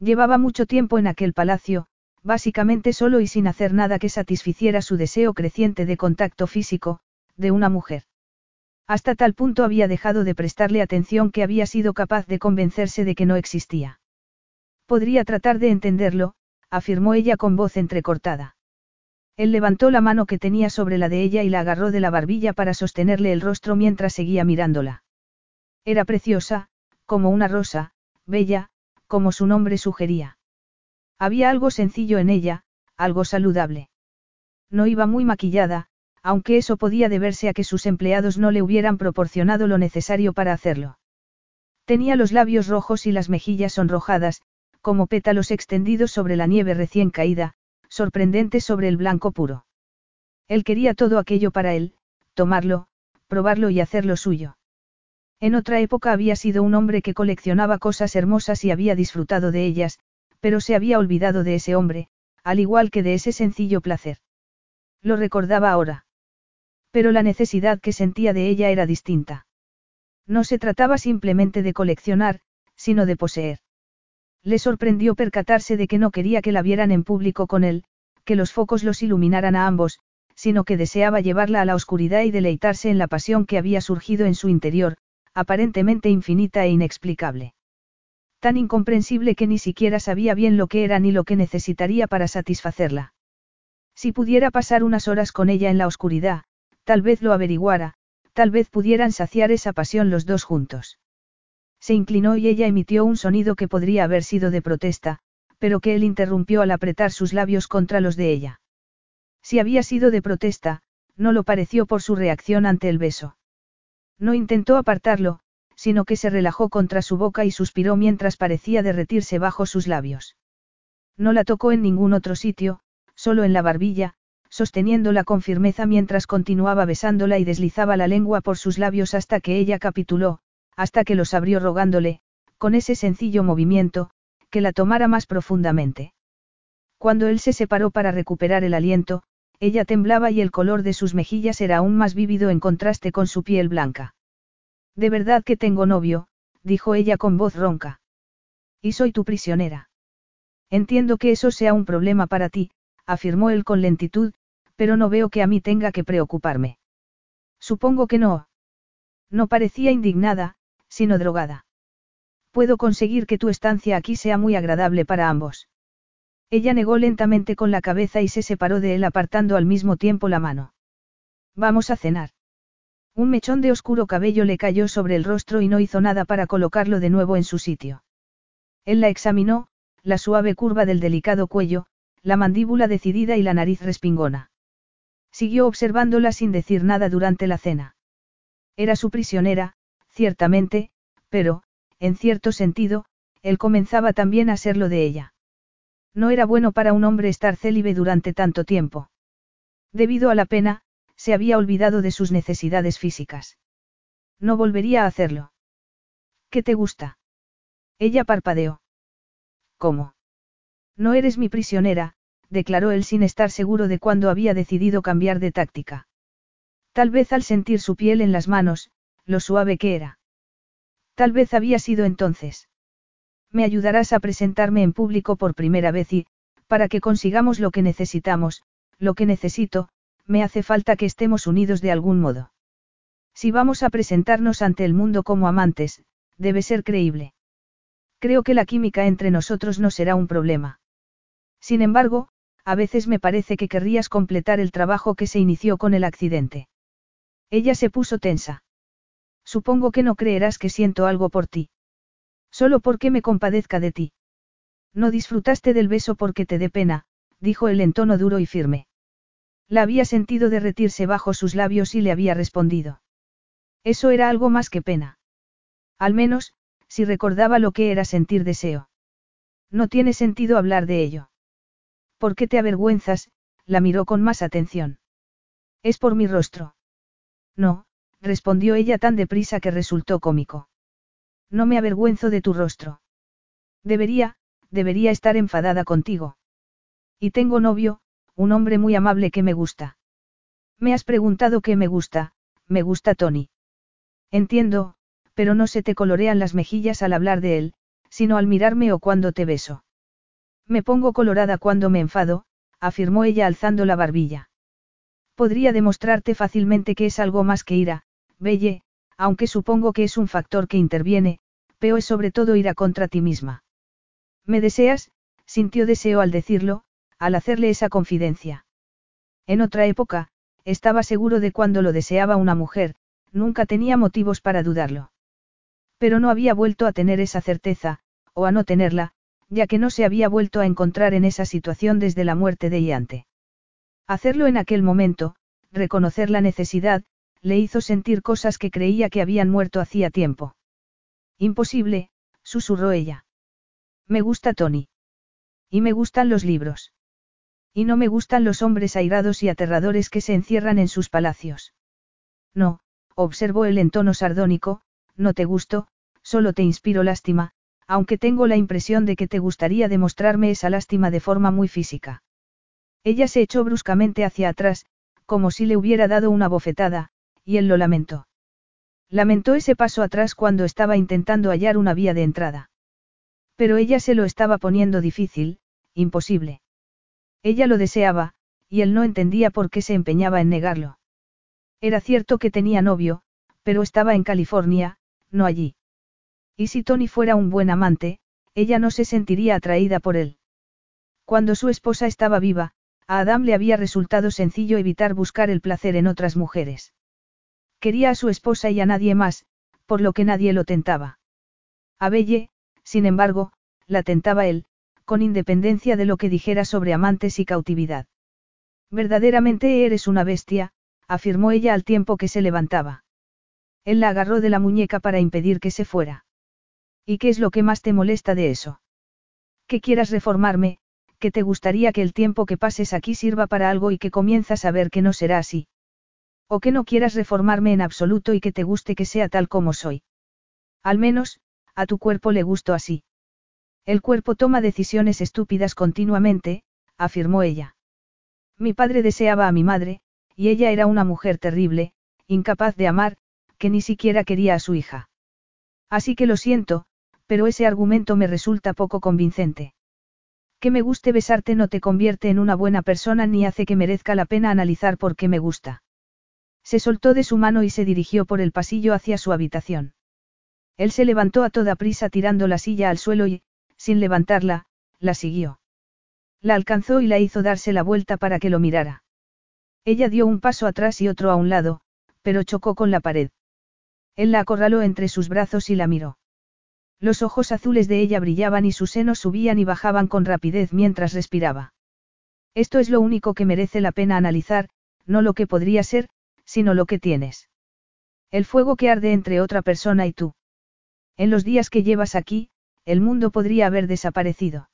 Llevaba mucho tiempo en aquel palacio, básicamente solo y sin hacer nada que satisficiera su deseo creciente de contacto físico, de una mujer. Hasta tal punto había dejado de prestarle atención que había sido capaz de convencerse de que no existía. Podría tratar de entenderlo, afirmó ella con voz entrecortada. Él levantó la mano que tenía sobre la de ella y la agarró de la barbilla para sostenerle el rostro mientras seguía mirándola. Era preciosa, como una rosa, bella, como su nombre sugería. Había algo sencillo en ella, algo saludable. No iba muy maquillada, aunque eso podía deberse a que sus empleados no le hubieran proporcionado lo necesario para hacerlo. Tenía los labios rojos y las mejillas sonrojadas, como pétalos extendidos sobre la nieve recién caída, sorprendentes sobre el blanco puro. Él quería todo aquello para él, tomarlo, probarlo y hacerlo suyo. En otra época había sido un hombre que coleccionaba cosas hermosas y había disfrutado de ellas, pero se había olvidado de ese hombre, al igual que de ese sencillo placer. Lo recordaba ahora. Pero la necesidad que sentía de ella era distinta. No se trataba simplemente de coleccionar, sino de poseer. Le sorprendió percatarse de que no quería que la vieran en público con él, que los focos los iluminaran a ambos, sino que deseaba llevarla a la oscuridad y deleitarse en la pasión que había surgido en su interior, aparentemente infinita e inexplicable. Tan incomprensible que ni siquiera sabía bien lo que era ni lo que necesitaría para satisfacerla. Si pudiera pasar unas horas con ella en la oscuridad, Tal vez lo averiguara, tal vez pudieran saciar esa pasión los dos juntos. Se inclinó y ella emitió un sonido que podría haber sido de protesta, pero que él interrumpió al apretar sus labios contra los de ella. Si había sido de protesta, no lo pareció por su reacción ante el beso. No intentó apartarlo, sino que se relajó contra su boca y suspiró mientras parecía derretirse bajo sus labios. No la tocó en ningún otro sitio, solo en la barbilla, sosteniéndola con firmeza mientras continuaba besándola y deslizaba la lengua por sus labios hasta que ella capituló, hasta que los abrió rogándole, con ese sencillo movimiento, que la tomara más profundamente. Cuando él se separó para recuperar el aliento, ella temblaba y el color de sus mejillas era aún más vívido en contraste con su piel blanca. De verdad que tengo novio, dijo ella con voz ronca. Y soy tu prisionera. Entiendo que eso sea un problema para ti, afirmó él con lentitud, pero no veo que a mí tenga que preocuparme. Supongo que no. No parecía indignada, sino drogada. Puedo conseguir que tu estancia aquí sea muy agradable para ambos. Ella negó lentamente con la cabeza y se separó de él apartando al mismo tiempo la mano. Vamos a cenar. Un mechón de oscuro cabello le cayó sobre el rostro y no hizo nada para colocarlo de nuevo en su sitio. Él la examinó, la suave curva del delicado cuello, la mandíbula decidida y la nariz respingona. Siguió observándola sin decir nada durante la cena. Era su prisionera, ciertamente, pero, en cierto sentido, él comenzaba también a serlo de ella. No era bueno para un hombre estar célibe durante tanto tiempo. Debido a la pena, se había olvidado de sus necesidades físicas. No volvería a hacerlo. ¿Qué te gusta? Ella parpadeó. ¿Cómo? No eres mi prisionera, declaró él sin estar seguro de cuándo había decidido cambiar de táctica. Tal vez al sentir su piel en las manos, lo suave que era. Tal vez había sido entonces. Me ayudarás a presentarme en público por primera vez y, para que consigamos lo que necesitamos, lo que necesito, me hace falta que estemos unidos de algún modo. Si vamos a presentarnos ante el mundo como amantes, debe ser creíble. Creo que la química entre nosotros no será un problema. Sin embargo, a veces me parece que querrías completar el trabajo que se inició con el accidente. Ella se puso tensa. Supongo que no creerás que siento algo por ti. Solo porque me compadezca de ti. No disfrutaste del beso porque te dé pena, dijo él en tono duro y firme. La había sentido derretirse bajo sus labios y le había respondido. Eso era algo más que pena. Al menos, si recordaba lo que era sentir deseo. No tiene sentido hablar de ello. ¿Por qué te avergüenzas? La miró con más atención. Es por mi rostro. No, respondió ella tan deprisa que resultó cómico. No me avergüenzo de tu rostro. Debería, debería estar enfadada contigo. Y tengo novio, un hombre muy amable que me gusta. Me has preguntado qué me gusta, me gusta Tony. Entiendo, pero no se te colorean las mejillas al hablar de él, sino al mirarme o cuando te beso. Me pongo colorada cuando me enfado, afirmó ella alzando la barbilla. Podría demostrarte fácilmente que es algo más que ira, Belle, aunque supongo que es un factor que interviene, pero es sobre todo ira contra ti misma. ¿Me deseas? sintió deseo al decirlo, al hacerle esa confidencia. En otra época, estaba seguro de cuando lo deseaba una mujer, nunca tenía motivos para dudarlo. Pero no había vuelto a tener esa certeza, o a no tenerla, ya que no se había vuelto a encontrar en esa situación desde la muerte de Iante. Hacerlo en aquel momento, reconocer la necesidad, le hizo sentir cosas que creía que habían muerto hacía tiempo. Imposible, susurró ella. Me gusta Tony. Y me gustan los libros. Y no me gustan los hombres airados y aterradores que se encierran en sus palacios. No, observó él en tono sardónico, no te gusto, solo te inspiro lástima, aunque tengo la impresión de que te gustaría demostrarme esa lástima de forma muy física. Ella se echó bruscamente hacia atrás, como si le hubiera dado una bofetada, y él lo lamentó. Lamentó ese paso atrás cuando estaba intentando hallar una vía de entrada. Pero ella se lo estaba poniendo difícil, imposible. Ella lo deseaba, y él no entendía por qué se empeñaba en negarlo. Era cierto que tenía novio, pero estaba en California, no allí. Y si Tony fuera un buen amante, ella no se sentiría atraída por él. Cuando su esposa estaba viva, a Adam le había resultado sencillo evitar buscar el placer en otras mujeres. Quería a su esposa y a nadie más, por lo que nadie lo tentaba. A Belle, sin embargo, la tentaba él, con independencia de lo que dijera sobre amantes y cautividad. Verdaderamente eres una bestia, afirmó ella al tiempo que se levantaba. Él la agarró de la muñeca para impedir que se fuera. ¿Y qué es lo que más te molesta de eso? Que quieras reformarme, que te gustaría que el tiempo que pases aquí sirva para algo y que comienzas a ver que no será así. O que no quieras reformarme en absoluto y que te guste que sea tal como soy. Al menos, a tu cuerpo le gusto así. El cuerpo toma decisiones estúpidas continuamente, afirmó ella. Mi padre deseaba a mi madre, y ella era una mujer terrible, incapaz de amar, que ni siquiera quería a su hija. Así que lo siento, pero ese argumento me resulta poco convincente. Que me guste besarte no te convierte en una buena persona ni hace que merezca la pena analizar por qué me gusta. Se soltó de su mano y se dirigió por el pasillo hacia su habitación. Él se levantó a toda prisa tirando la silla al suelo y, sin levantarla, la siguió. La alcanzó y la hizo darse la vuelta para que lo mirara. Ella dio un paso atrás y otro a un lado, pero chocó con la pared. Él la acorraló entre sus brazos y la miró. Los ojos azules de ella brillaban y sus senos subían y bajaban con rapidez mientras respiraba. Esto es lo único que merece la pena analizar, no lo que podría ser, sino lo que tienes. El fuego que arde entre otra persona y tú. En los días que llevas aquí, el mundo podría haber desaparecido.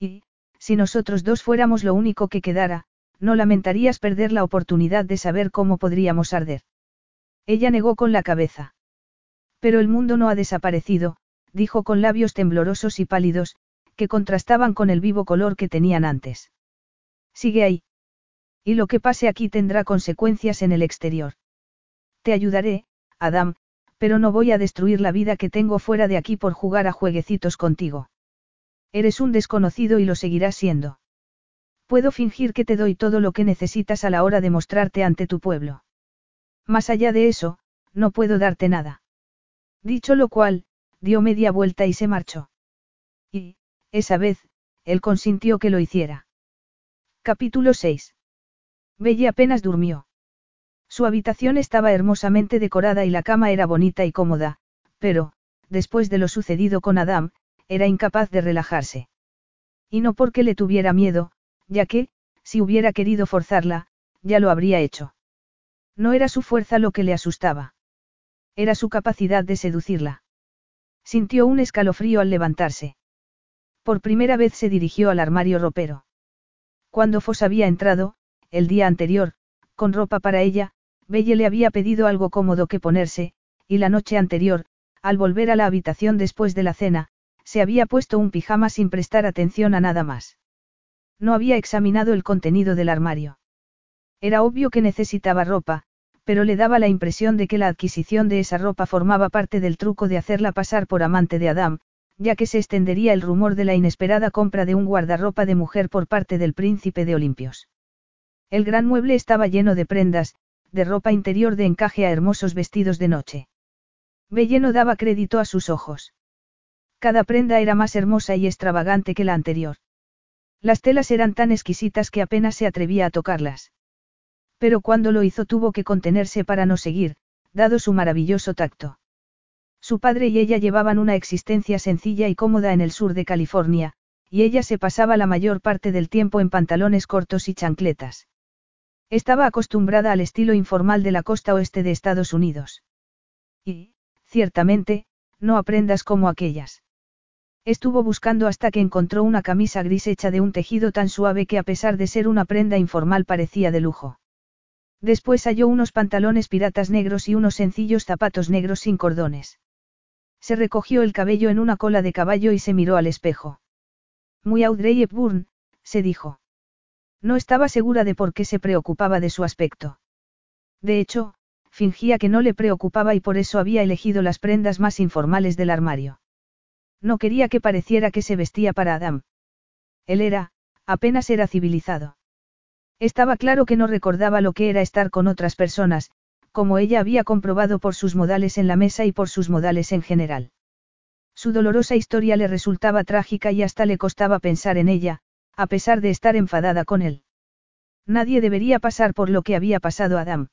Y, si nosotros dos fuéramos lo único que quedara, no lamentarías perder la oportunidad de saber cómo podríamos arder. Ella negó con la cabeza. Pero el mundo no ha desaparecido, dijo con labios temblorosos y pálidos, que contrastaban con el vivo color que tenían antes. Sigue ahí. Y lo que pase aquí tendrá consecuencias en el exterior. Te ayudaré, Adam, pero no voy a destruir la vida que tengo fuera de aquí por jugar a jueguecitos contigo. Eres un desconocido y lo seguirás siendo. Puedo fingir que te doy todo lo que necesitas a la hora de mostrarte ante tu pueblo. Más allá de eso, no puedo darte nada. Dicho lo cual, dio media vuelta y se marchó. Y, esa vez, él consintió que lo hiciera. Capítulo 6. Belle apenas durmió. Su habitación estaba hermosamente decorada y la cama era bonita y cómoda, pero, después de lo sucedido con Adam, era incapaz de relajarse. Y no porque le tuviera miedo, ya que, si hubiera querido forzarla, ya lo habría hecho. No era su fuerza lo que le asustaba. Era su capacidad de seducirla. Sintió un escalofrío al levantarse. Por primera vez se dirigió al armario ropero. Cuando Foss había entrado, el día anterior, con ropa para ella, Belle le había pedido algo cómodo que ponerse, y la noche anterior, al volver a la habitación después de la cena, se había puesto un pijama sin prestar atención a nada más. No había examinado el contenido del armario. Era obvio que necesitaba ropa, pero le daba la impresión de que la adquisición de esa ropa formaba parte del truco de hacerla pasar por amante de Adam, ya que se extendería el rumor de la inesperada compra de un guardarropa de mujer por parte del príncipe de Olimpios. El gran mueble estaba lleno de prendas, de ropa interior de encaje a hermosos vestidos de noche. Belle no daba crédito a sus ojos. Cada prenda era más hermosa y extravagante que la anterior. Las telas eran tan exquisitas que apenas se atrevía a tocarlas. Pero cuando lo hizo tuvo que contenerse para no seguir, dado su maravilloso tacto. Su padre y ella llevaban una existencia sencilla y cómoda en el sur de California, y ella se pasaba la mayor parte del tiempo en pantalones cortos y chancletas. Estaba acostumbrada al estilo informal de la costa oeste de Estados Unidos. Y, ciertamente, no aprendas como aquellas. Estuvo buscando hasta que encontró una camisa gris hecha de un tejido tan suave que a pesar de ser una prenda informal parecía de lujo. Después halló unos pantalones piratas negros y unos sencillos zapatos negros sin cordones. Se recogió el cabello en una cola de caballo y se miró al espejo. Muy Audrey Hepburn, se dijo. No estaba segura de por qué se preocupaba de su aspecto. De hecho, fingía que no le preocupaba y por eso había elegido las prendas más informales del armario. No quería que pareciera que se vestía para Adam. Él era, apenas era civilizado. Estaba claro que no recordaba lo que era estar con otras personas, como ella había comprobado por sus modales en la mesa y por sus modales en general. Su dolorosa historia le resultaba trágica y hasta le costaba pensar en ella, a pesar de estar enfadada con él. Nadie debería pasar por lo que había pasado a Adam.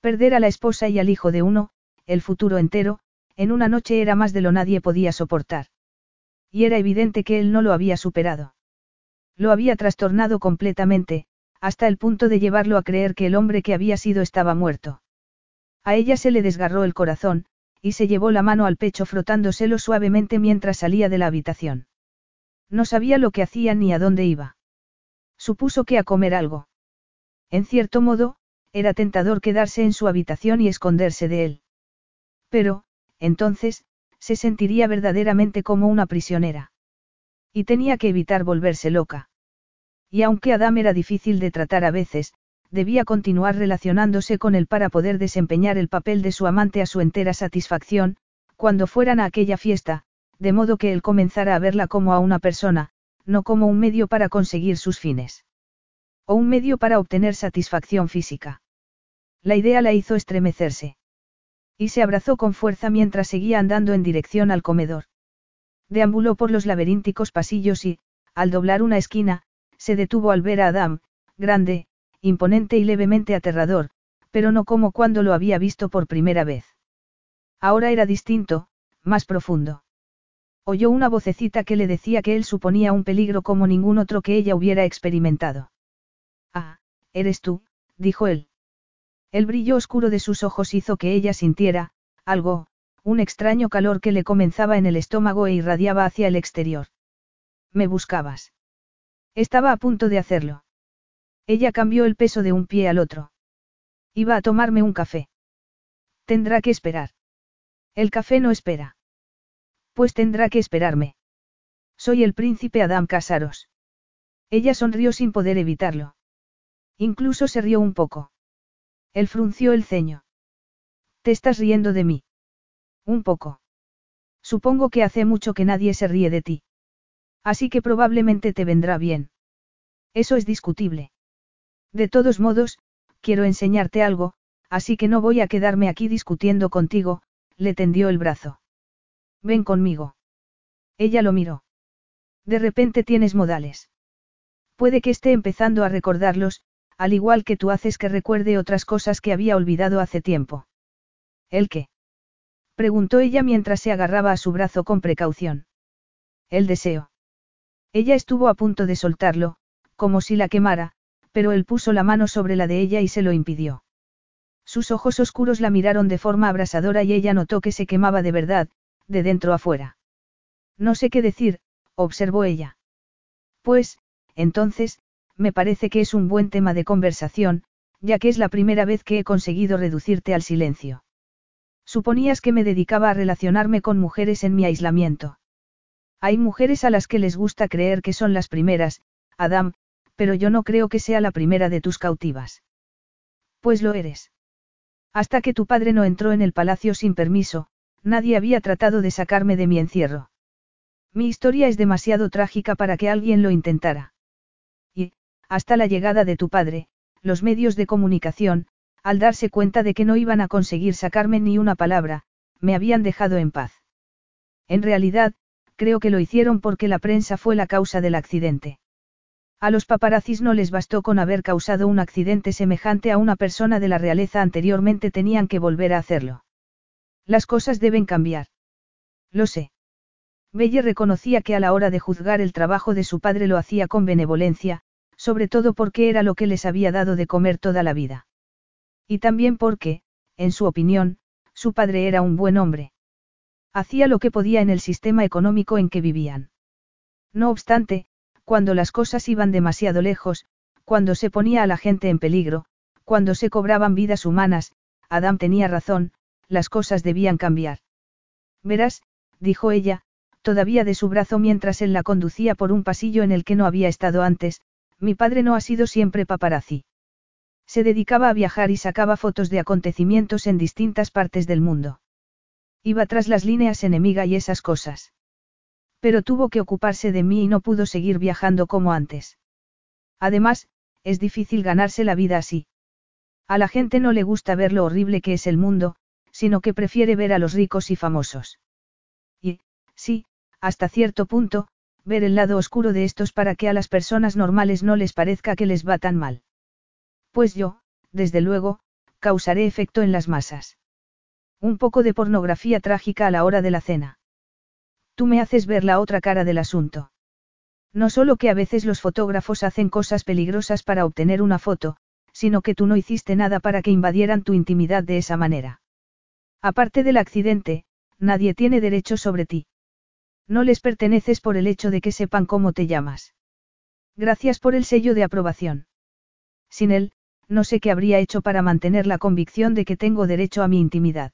Perder a la esposa y al hijo de uno, el futuro entero, en una noche era más de lo nadie podía soportar. Y era evidente que él no lo había superado. Lo había trastornado completamente, hasta el punto de llevarlo a creer que el hombre que había sido estaba muerto. A ella se le desgarró el corazón, y se llevó la mano al pecho frotándoselo suavemente mientras salía de la habitación. No sabía lo que hacía ni a dónde iba. Supuso que a comer algo. En cierto modo, era tentador quedarse en su habitación y esconderse de él. Pero, entonces, se sentiría verdaderamente como una prisionera. Y tenía que evitar volverse loca. Y aunque Adam era difícil de tratar a veces, debía continuar relacionándose con él para poder desempeñar el papel de su amante a su entera satisfacción, cuando fueran a aquella fiesta, de modo que él comenzara a verla como a una persona, no como un medio para conseguir sus fines. O un medio para obtener satisfacción física. La idea la hizo estremecerse. Y se abrazó con fuerza mientras seguía andando en dirección al comedor. Deambuló por los laberínticos pasillos y, al doblar una esquina, se detuvo al ver a Adam, grande, imponente y levemente aterrador, pero no como cuando lo había visto por primera vez. Ahora era distinto, más profundo. Oyó una vocecita que le decía que él suponía un peligro como ningún otro que ella hubiera experimentado. Ah, eres tú, dijo él. El brillo oscuro de sus ojos hizo que ella sintiera, algo, un extraño calor que le comenzaba en el estómago e irradiaba hacia el exterior. Me buscabas. Estaba a punto de hacerlo. Ella cambió el peso de un pie al otro. Iba a tomarme un café. Tendrá que esperar. El café no espera. Pues tendrá que esperarme. Soy el príncipe Adam Casaros. Ella sonrió sin poder evitarlo. Incluso se rió un poco. Él frunció el ceño. ¿Te estás riendo de mí? Un poco. Supongo que hace mucho que nadie se ríe de ti. Así que probablemente te vendrá bien. Eso es discutible. De todos modos, quiero enseñarte algo, así que no voy a quedarme aquí discutiendo contigo, le tendió el brazo. Ven conmigo. Ella lo miró. De repente tienes modales. Puede que esté empezando a recordarlos, al igual que tú haces que recuerde otras cosas que había olvidado hace tiempo. ¿El qué? preguntó ella mientras se agarraba a su brazo con precaución. El deseo. Ella estuvo a punto de soltarlo, como si la quemara, pero él puso la mano sobre la de ella y se lo impidió. Sus ojos oscuros la miraron de forma abrasadora y ella notó que se quemaba de verdad, de dentro a fuera. No sé qué decir, observó ella. Pues, entonces, me parece que es un buen tema de conversación, ya que es la primera vez que he conseguido reducirte al silencio. Suponías que me dedicaba a relacionarme con mujeres en mi aislamiento. Hay mujeres a las que les gusta creer que son las primeras, Adam, pero yo no creo que sea la primera de tus cautivas. Pues lo eres. Hasta que tu padre no entró en el palacio sin permiso, nadie había tratado de sacarme de mi encierro. Mi historia es demasiado trágica para que alguien lo intentara. Y, hasta la llegada de tu padre, los medios de comunicación, al darse cuenta de que no iban a conseguir sacarme ni una palabra, me habían dejado en paz. En realidad, creo que lo hicieron porque la prensa fue la causa del accidente. A los paparazzis no les bastó con haber causado un accidente semejante a una persona de la realeza anteriormente tenían que volver a hacerlo. Las cosas deben cambiar. Lo sé. Belle reconocía que a la hora de juzgar el trabajo de su padre lo hacía con benevolencia, sobre todo porque era lo que les había dado de comer toda la vida. Y también porque, en su opinión, su padre era un buen hombre. Hacía lo que podía en el sistema económico en que vivían. No obstante, cuando las cosas iban demasiado lejos, cuando se ponía a la gente en peligro, cuando se cobraban vidas humanas, Adam tenía razón, las cosas debían cambiar. Verás, dijo ella, todavía de su brazo mientras él la conducía por un pasillo en el que no había estado antes, mi padre no ha sido siempre paparazzi. Se dedicaba a viajar y sacaba fotos de acontecimientos en distintas partes del mundo. Iba tras las líneas enemiga y esas cosas. Pero tuvo que ocuparse de mí y no pudo seguir viajando como antes. Además, es difícil ganarse la vida así. A la gente no le gusta ver lo horrible que es el mundo, sino que prefiere ver a los ricos y famosos. Y, sí, hasta cierto punto, ver el lado oscuro de estos para que a las personas normales no les parezca que les va tan mal. Pues yo, desde luego, causaré efecto en las masas. Un poco de pornografía trágica a la hora de la cena. Tú me haces ver la otra cara del asunto. No solo que a veces los fotógrafos hacen cosas peligrosas para obtener una foto, sino que tú no hiciste nada para que invadieran tu intimidad de esa manera. Aparte del accidente, nadie tiene derecho sobre ti. No les perteneces por el hecho de que sepan cómo te llamas. Gracias por el sello de aprobación. Sin él, no sé qué habría hecho para mantener la convicción de que tengo derecho a mi intimidad.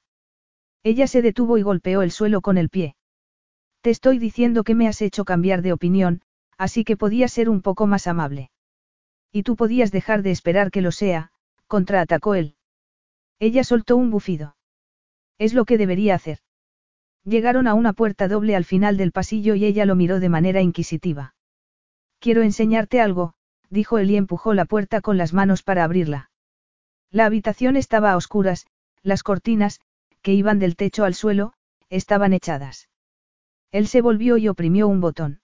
Ella se detuvo y golpeó el suelo con el pie. Te estoy diciendo que me has hecho cambiar de opinión, así que podía ser un poco más amable. Y tú podías dejar de esperar que lo sea, contraatacó él. Ella soltó un bufido. Es lo que debería hacer. Llegaron a una puerta doble al final del pasillo y ella lo miró de manera inquisitiva. Quiero enseñarte algo, dijo él y empujó la puerta con las manos para abrirla. La habitación estaba a oscuras, las cortinas, que iban del techo al suelo, estaban echadas. Él se volvió y oprimió un botón.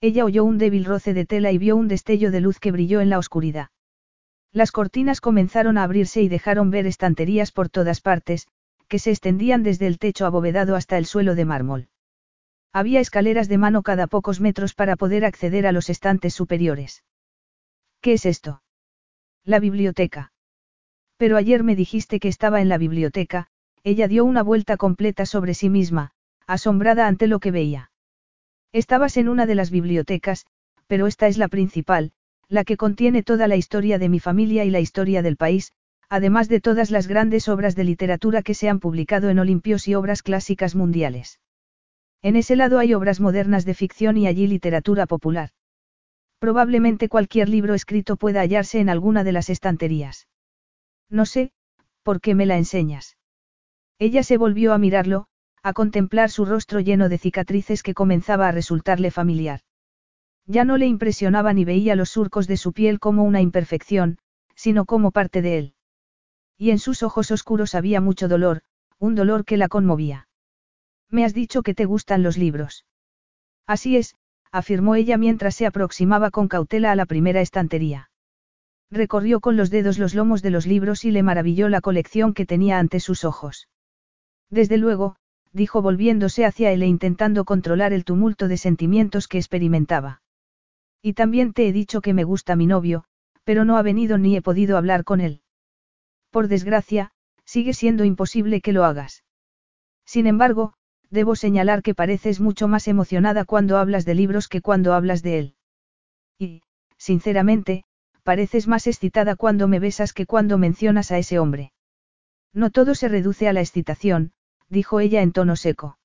Ella oyó un débil roce de tela y vio un destello de luz que brilló en la oscuridad. Las cortinas comenzaron a abrirse y dejaron ver estanterías por todas partes, que se extendían desde el techo abovedado hasta el suelo de mármol. Había escaleras de mano cada pocos metros para poder acceder a los estantes superiores. ¿Qué es esto? La biblioteca. Pero ayer me dijiste que estaba en la biblioteca, ella dio una vuelta completa sobre sí misma, asombrada ante lo que veía. Estabas en una de las bibliotecas, pero esta es la principal, la que contiene toda la historia de mi familia y la historia del país, además de todas las grandes obras de literatura que se han publicado en Olimpios y obras clásicas mundiales. En ese lado hay obras modernas de ficción y allí literatura popular. Probablemente cualquier libro escrito pueda hallarse en alguna de las estanterías. No sé, ¿por qué me la enseñas? Ella se volvió a mirarlo, a contemplar su rostro lleno de cicatrices que comenzaba a resultarle familiar. Ya no le impresionaba ni veía los surcos de su piel como una imperfección, sino como parte de él. Y en sus ojos oscuros había mucho dolor, un dolor que la conmovía. Me has dicho que te gustan los libros. Así es, afirmó ella mientras se aproximaba con cautela a la primera estantería. Recorrió con los dedos los lomos de los libros y le maravilló la colección que tenía ante sus ojos. Desde luego, dijo volviéndose hacia él e intentando controlar el tumulto de sentimientos que experimentaba. Y también te he dicho que me gusta mi novio, pero no ha venido ni he podido hablar con él. Por desgracia, sigue siendo imposible que lo hagas. Sin embargo, debo señalar que pareces mucho más emocionada cuando hablas de libros que cuando hablas de él. Y, sinceramente, pareces más excitada cuando me besas que cuando mencionas a ese hombre. No todo se reduce a la excitación, dijo ella en tono seco.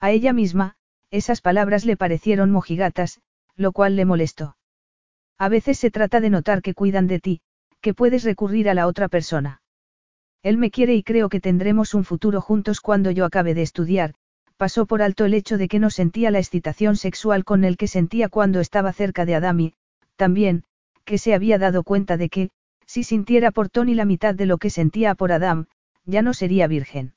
A ella misma, esas palabras le parecieron mojigatas, lo cual le molestó. A veces se trata de notar que cuidan de ti, que puedes recurrir a la otra persona. Él me quiere y creo que tendremos un futuro juntos cuando yo acabe de estudiar, pasó por alto el hecho de que no sentía la excitación sexual con el que sentía cuando estaba cerca de Adam y, también, que se había dado cuenta de que, si sintiera por Tony la mitad de lo que sentía por Adam, ya no sería virgen.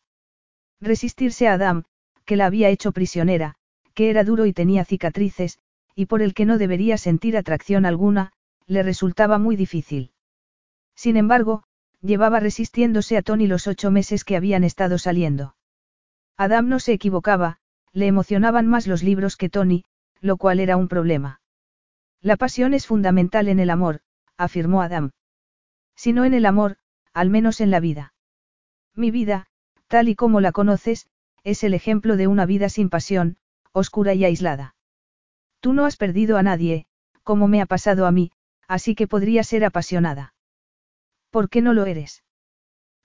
Resistirse a Adam, que la había hecho prisionera, que era duro y tenía cicatrices, y por el que no debería sentir atracción alguna, le resultaba muy difícil. Sin embargo, llevaba resistiéndose a Tony los ocho meses que habían estado saliendo. Adam no se equivocaba, le emocionaban más los libros que Tony, lo cual era un problema. La pasión es fundamental en el amor, afirmó Adam. Si no en el amor, al menos en la vida. Mi vida, tal y como la conoces, es el ejemplo de una vida sin pasión, oscura y aislada. Tú no has perdido a nadie, como me ha pasado a mí, así que podría ser apasionada. ¿Por qué no lo eres?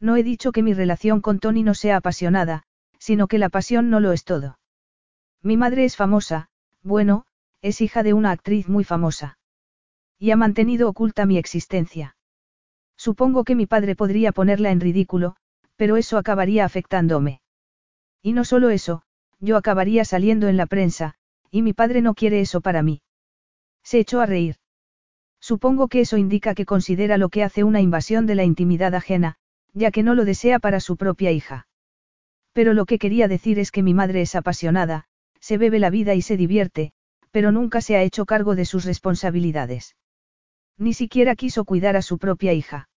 No he dicho que mi relación con Tony no sea apasionada, sino que la pasión no lo es todo. Mi madre es famosa, bueno, es hija de una actriz muy famosa. Y ha mantenido oculta mi existencia. Supongo que mi padre podría ponerla en ridículo, pero eso acabaría afectándome. Y no solo eso, yo acabaría saliendo en la prensa, y mi padre no quiere eso para mí. Se echó a reír. Supongo que eso indica que considera lo que hace una invasión de la intimidad ajena, ya que no lo desea para su propia hija. Pero lo que quería decir es que mi madre es apasionada, se bebe la vida y se divierte, pero nunca se ha hecho cargo de sus responsabilidades. Ni siquiera quiso cuidar a su propia hija.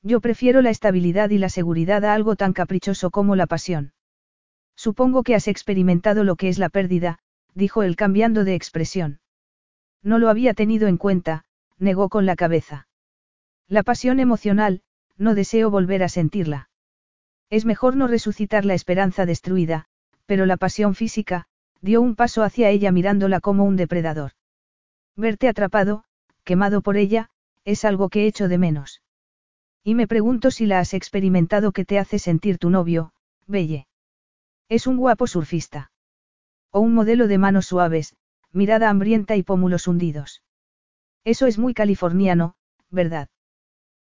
Yo prefiero la estabilidad y la seguridad a algo tan caprichoso como la pasión. Supongo que has experimentado lo que es la pérdida, dijo él cambiando de expresión. No lo había tenido en cuenta, negó con la cabeza. La pasión emocional, no deseo volver a sentirla. Es mejor no resucitar la esperanza destruida, pero la pasión física, dio un paso hacia ella mirándola como un depredador. Verte atrapado, quemado por ella, es algo que echo de menos. Y me pregunto si la has experimentado que te hace sentir tu novio, Belle. Es un guapo surfista. O un modelo de manos suaves, mirada hambrienta y pómulos hundidos. Eso es muy californiano, ¿verdad?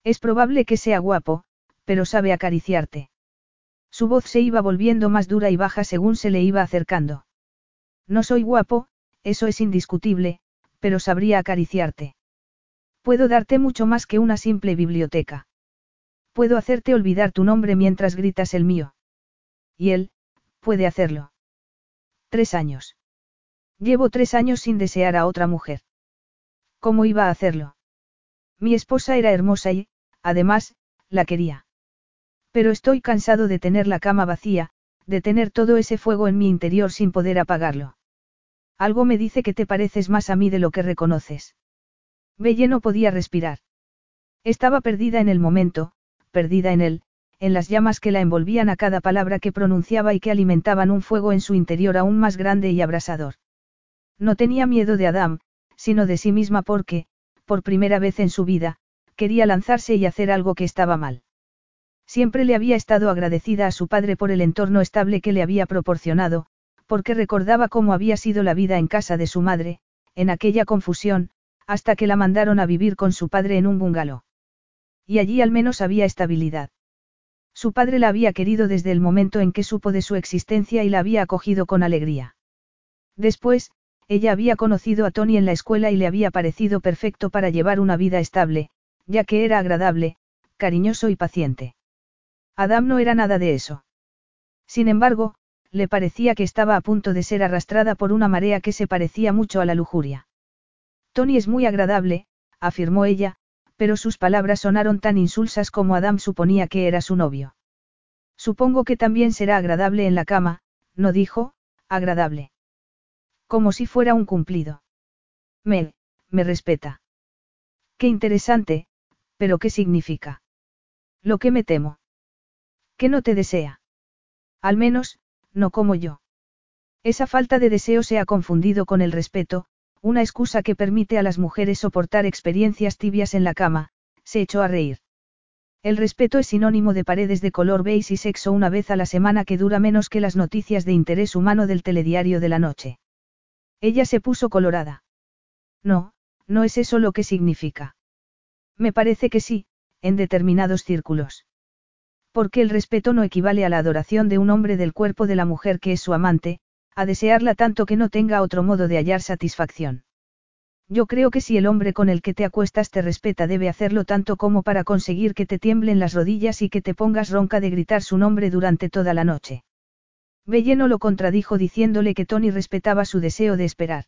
Es probable que sea guapo, pero sabe acariciarte. Su voz se iba volviendo más dura y baja según se le iba acercando. No soy guapo, eso es indiscutible, pero sabría acariciarte. Puedo darte mucho más que una simple biblioteca. Puedo hacerte olvidar tu nombre mientras gritas el mío. Y él, puede hacerlo. Tres años. Llevo tres años sin desear a otra mujer. ¿Cómo iba a hacerlo? Mi esposa era hermosa y, además, la quería. Pero estoy cansado de tener la cama vacía, de tener todo ese fuego en mi interior sin poder apagarlo. Algo me dice que te pareces más a mí de lo que reconoces. Belle no podía respirar. Estaba perdida en el momento, perdida en él, en las llamas que la envolvían a cada palabra que pronunciaba y que alimentaban un fuego en su interior aún más grande y abrasador. No tenía miedo de Adam, sino de sí misma porque, por primera vez en su vida, quería lanzarse y hacer algo que estaba mal. Siempre le había estado agradecida a su padre por el entorno estable que le había proporcionado, porque recordaba cómo había sido la vida en casa de su madre, en aquella confusión, hasta que la mandaron a vivir con su padre en un bungalow. Y allí al menos había estabilidad. Su padre la había querido desde el momento en que supo de su existencia y la había acogido con alegría. Después, ella había conocido a Tony en la escuela y le había parecido perfecto para llevar una vida estable, ya que era agradable, cariñoso y paciente. Adam no era nada de eso. Sin embargo, le parecía que estaba a punto de ser arrastrada por una marea que se parecía mucho a la lujuria. Tony es muy agradable, afirmó ella, pero sus palabras sonaron tan insulsas como Adam suponía que era su novio. Supongo que también será agradable en la cama, no dijo, agradable. Como si fuera un cumplido. Me, me respeta. Qué interesante, pero ¿qué significa? Lo que me temo. Que no te desea. Al menos, no como yo. Esa falta de deseo se ha confundido con el respeto, una excusa que permite a las mujeres soportar experiencias tibias en la cama, se echó a reír. El respeto es sinónimo de paredes de color beige y sexo una vez a la semana que dura menos que las noticias de interés humano del telediario de la noche. Ella se puso colorada. No, no es eso lo que significa. Me parece que sí, en determinados círculos. Porque el respeto no equivale a la adoración de un hombre del cuerpo de la mujer que es su amante, a desearla tanto que no tenga otro modo de hallar satisfacción. Yo creo que si el hombre con el que te acuestas te respeta debe hacerlo tanto como para conseguir que te tiemblen las rodillas y que te pongas ronca de gritar su nombre durante toda la noche. Belleno lo contradijo diciéndole que Tony respetaba su deseo de esperar.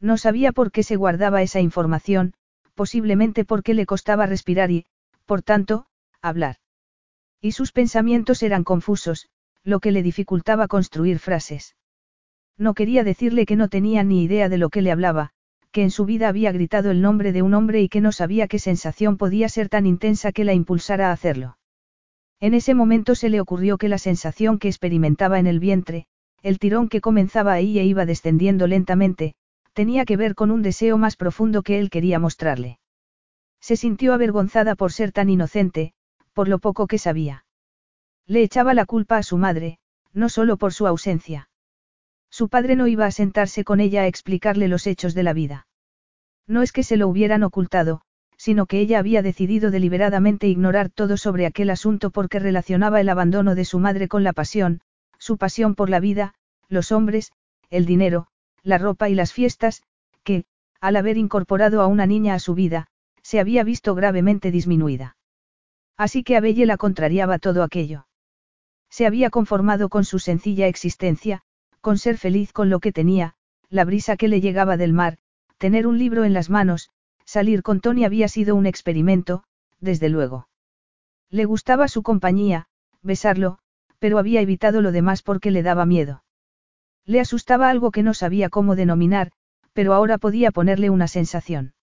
No sabía por qué se guardaba esa información, posiblemente porque le costaba respirar y, por tanto, hablar. Y sus pensamientos eran confusos, lo que le dificultaba construir frases. No quería decirle que no tenía ni idea de lo que le hablaba, que en su vida había gritado el nombre de un hombre y que no sabía qué sensación podía ser tan intensa que la impulsara a hacerlo. En ese momento se le ocurrió que la sensación que experimentaba en el vientre, el tirón que comenzaba ahí e iba descendiendo lentamente, tenía que ver con un deseo más profundo que él quería mostrarle. Se sintió avergonzada por ser tan inocente, por lo poco que sabía. Le echaba la culpa a su madre, no solo por su ausencia. Su padre no iba a sentarse con ella a explicarle los hechos de la vida. No es que se lo hubieran ocultado, sino que ella había decidido deliberadamente ignorar todo sobre aquel asunto porque relacionaba el abandono de su madre con la pasión, su pasión por la vida, los hombres, el dinero, la ropa y las fiestas, que, al haber incorporado a una niña a su vida, se había visto gravemente disminuida. Así que a Belle la contrariaba todo aquello. Se había conformado con su sencilla existencia, con ser feliz con lo que tenía, la brisa que le llegaba del mar, tener un libro en las manos, salir con Tony había sido un experimento, desde luego. Le gustaba su compañía, besarlo, pero había evitado lo demás porque le daba miedo. Le asustaba algo que no sabía cómo denominar, pero ahora podía ponerle una sensación.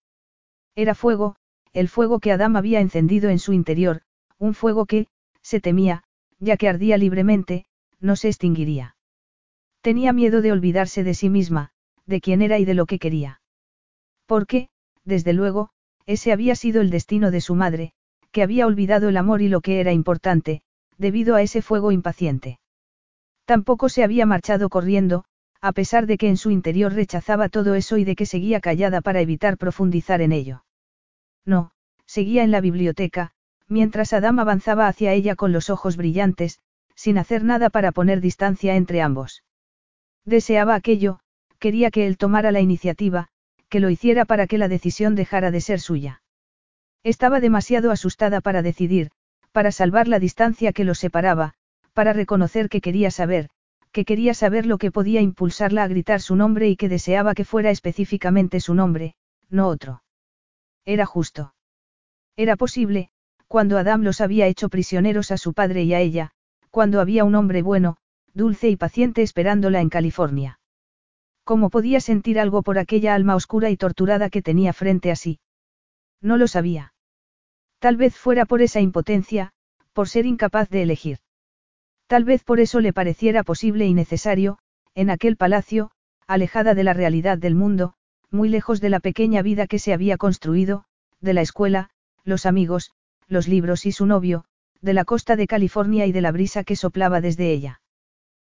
Era fuego, el fuego que Adam había encendido en su interior, un fuego que, se temía, ya que ardía libremente, no se extinguiría. Tenía miedo de olvidarse de sí misma, de quién era y de lo que quería. Porque, desde luego, ese había sido el destino de su madre, que había olvidado el amor y lo que era importante, debido a ese fuego impaciente. Tampoco se había marchado corriendo, a pesar de que en su interior rechazaba todo eso y de que seguía callada para evitar profundizar en ello. No, seguía en la biblioteca, mientras Adam avanzaba hacia ella con los ojos brillantes, sin hacer nada para poner distancia entre ambos. Deseaba aquello, quería que él tomara la iniciativa, que lo hiciera para que la decisión dejara de ser suya. Estaba demasiado asustada para decidir, para salvar la distancia que los separaba, para reconocer que quería saber, que quería saber lo que podía impulsarla a gritar su nombre y que deseaba que fuera específicamente su nombre, no otro. Era justo. Era posible, cuando Adam los había hecho prisioneros a su padre y a ella, cuando había un hombre bueno, dulce y paciente esperándola en California. ¿Cómo podía sentir algo por aquella alma oscura y torturada que tenía frente a sí? No lo sabía. Tal vez fuera por esa impotencia, por ser incapaz de elegir. Tal vez por eso le pareciera posible y necesario, en aquel palacio, alejada de la realidad del mundo, muy lejos de la pequeña vida que se había construido, de la escuela, los amigos, los libros y su novio, de la costa de California y de la brisa que soplaba desde ella.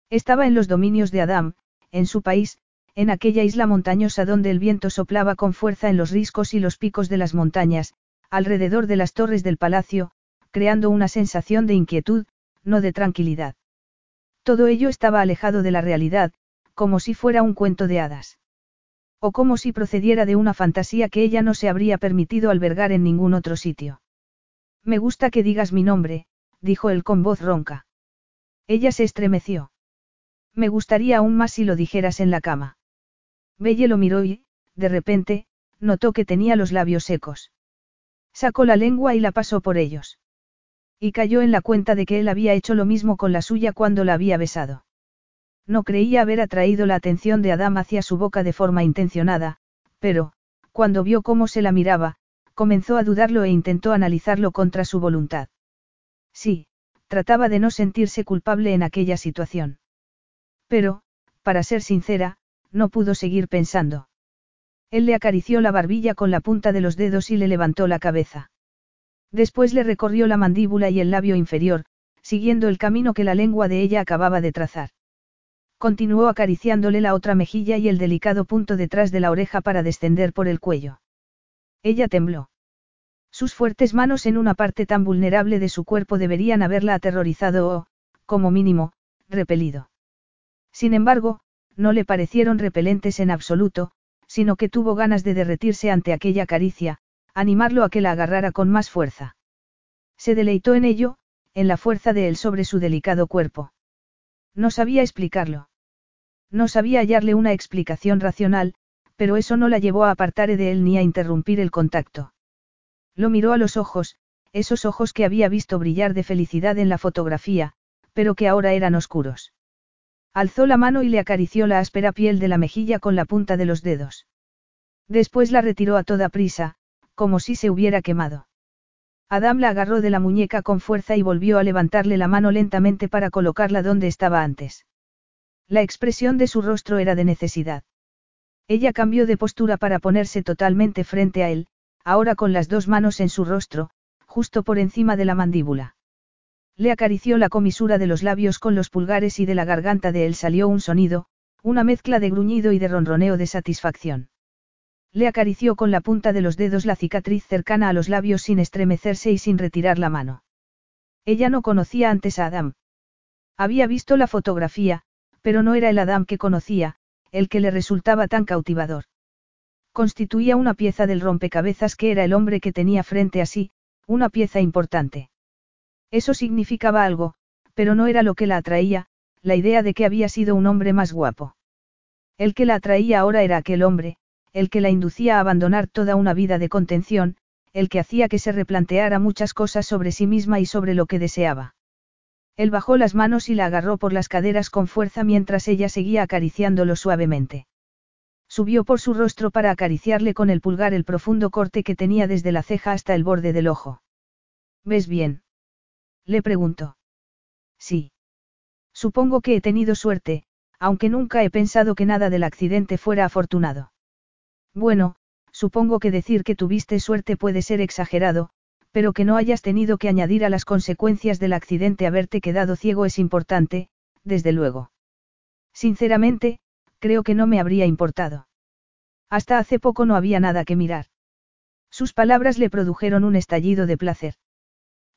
Estaba en los dominios de Adam, en su país, en aquella isla montañosa donde el viento soplaba con fuerza en los riscos y los picos de las montañas, alrededor de las torres del palacio, creando una sensación de inquietud, no de tranquilidad. Todo ello estaba alejado de la realidad, como si fuera un cuento de hadas. O como si procediera de una fantasía que ella no se habría permitido albergar en ningún otro sitio. Me gusta que digas mi nombre, dijo él con voz ronca. Ella se estremeció. Me gustaría aún más si lo dijeras en la cama. Belle lo miró y, de repente, notó que tenía los labios secos. Sacó la lengua y la pasó por ellos. Y cayó en la cuenta de que él había hecho lo mismo con la suya cuando la había besado. No creía haber atraído la atención de Adam hacia su boca de forma intencionada, pero, cuando vio cómo se la miraba, comenzó a dudarlo e intentó analizarlo contra su voluntad. Sí, trataba de no sentirse culpable en aquella situación. Pero, para ser sincera, no pudo seguir pensando. Él le acarició la barbilla con la punta de los dedos y le levantó la cabeza. Después le recorrió la mandíbula y el labio inferior, siguiendo el camino que la lengua de ella acababa de trazar. Continuó acariciándole la otra mejilla y el delicado punto detrás de la oreja para descender por el cuello. Ella tembló. Sus fuertes manos en una parte tan vulnerable de su cuerpo deberían haberla aterrorizado o, como mínimo, repelido. Sin embargo, no le parecieron repelentes en absoluto, sino que tuvo ganas de derretirse ante aquella caricia, animarlo a que la agarrara con más fuerza. Se deleitó en ello, en la fuerza de él sobre su delicado cuerpo. No sabía explicarlo. No sabía hallarle una explicación racional, pero eso no la llevó a apartar de él ni a interrumpir el contacto. Lo miró a los ojos, esos ojos que había visto brillar de felicidad en la fotografía, pero que ahora eran oscuros. Alzó la mano y le acarició la áspera piel de la mejilla con la punta de los dedos. Después la retiró a toda prisa, como si se hubiera quemado. Adam la agarró de la muñeca con fuerza y volvió a levantarle la mano lentamente para colocarla donde estaba antes. La expresión de su rostro era de necesidad. Ella cambió de postura para ponerse totalmente frente a él, ahora con las dos manos en su rostro, justo por encima de la mandíbula. Le acarició la comisura de los labios con los pulgares y de la garganta de él salió un sonido, una mezcla de gruñido y de ronroneo de satisfacción. Le acarició con la punta de los dedos la cicatriz cercana a los labios sin estremecerse y sin retirar la mano. Ella no conocía antes a Adam. Había visto la fotografía, pero no era el Adam que conocía, el que le resultaba tan cautivador. Constituía una pieza del rompecabezas que era el hombre que tenía frente a sí, una pieza importante. Eso significaba algo, pero no era lo que la atraía, la idea de que había sido un hombre más guapo. El que la atraía ahora era aquel hombre, el que la inducía a abandonar toda una vida de contención, el que hacía que se replanteara muchas cosas sobre sí misma y sobre lo que deseaba. Él bajó las manos y la agarró por las caderas con fuerza mientras ella seguía acariciándolo suavemente. Subió por su rostro para acariciarle con el pulgar el profundo corte que tenía desde la ceja hasta el borde del ojo. ¿Ves bien? Le preguntó. Sí. Supongo que he tenido suerte, aunque nunca he pensado que nada del accidente fuera afortunado. Bueno, supongo que decir que tuviste suerte puede ser exagerado, pero que no hayas tenido que añadir a las consecuencias del accidente haberte quedado ciego es importante, desde luego. Sinceramente, creo que no me habría importado. Hasta hace poco no había nada que mirar. Sus palabras le produjeron un estallido de placer.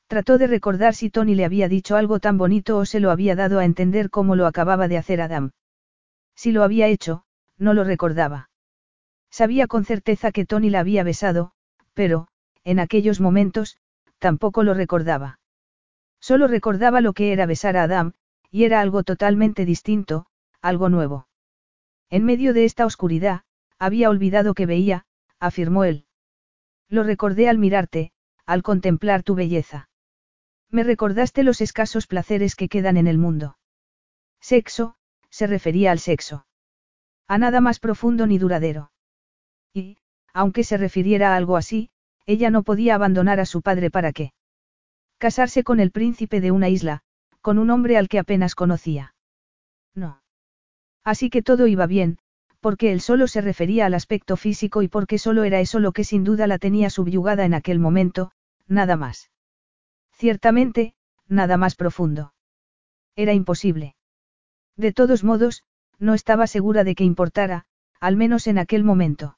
Trató de recordar si Tony le había dicho algo tan bonito o se lo había dado a entender como lo acababa de hacer Adam. Si lo había hecho, no lo recordaba. Sabía con certeza que Tony la había besado, pero, en aquellos momentos, tampoco lo recordaba. Solo recordaba lo que era besar a Adam, y era algo totalmente distinto, algo nuevo. En medio de esta oscuridad, había olvidado que veía, afirmó él. Lo recordé al mirarte, al contemplar tu belleza. Me recordaste los escasos placeres que quedan en el mundo. Sexo, se refería al sexo. A nada más profundo ni duradero. Y, aunque se refiriera a algo así, ella no podía abandonar a su padre para qué. Casarse con el príncipe de una isla, con un hombre al que apenas conocía. No. Así que todo iba bien, porque él solo se refería al aspecto físico y porque solo era eso lo que sin duda la tenía subyugada en aquel momento, nada más. Ciertamente, nada más profundo. Era imposible. De todos modos, no estaba segura de que importara, al menos en aquel momento.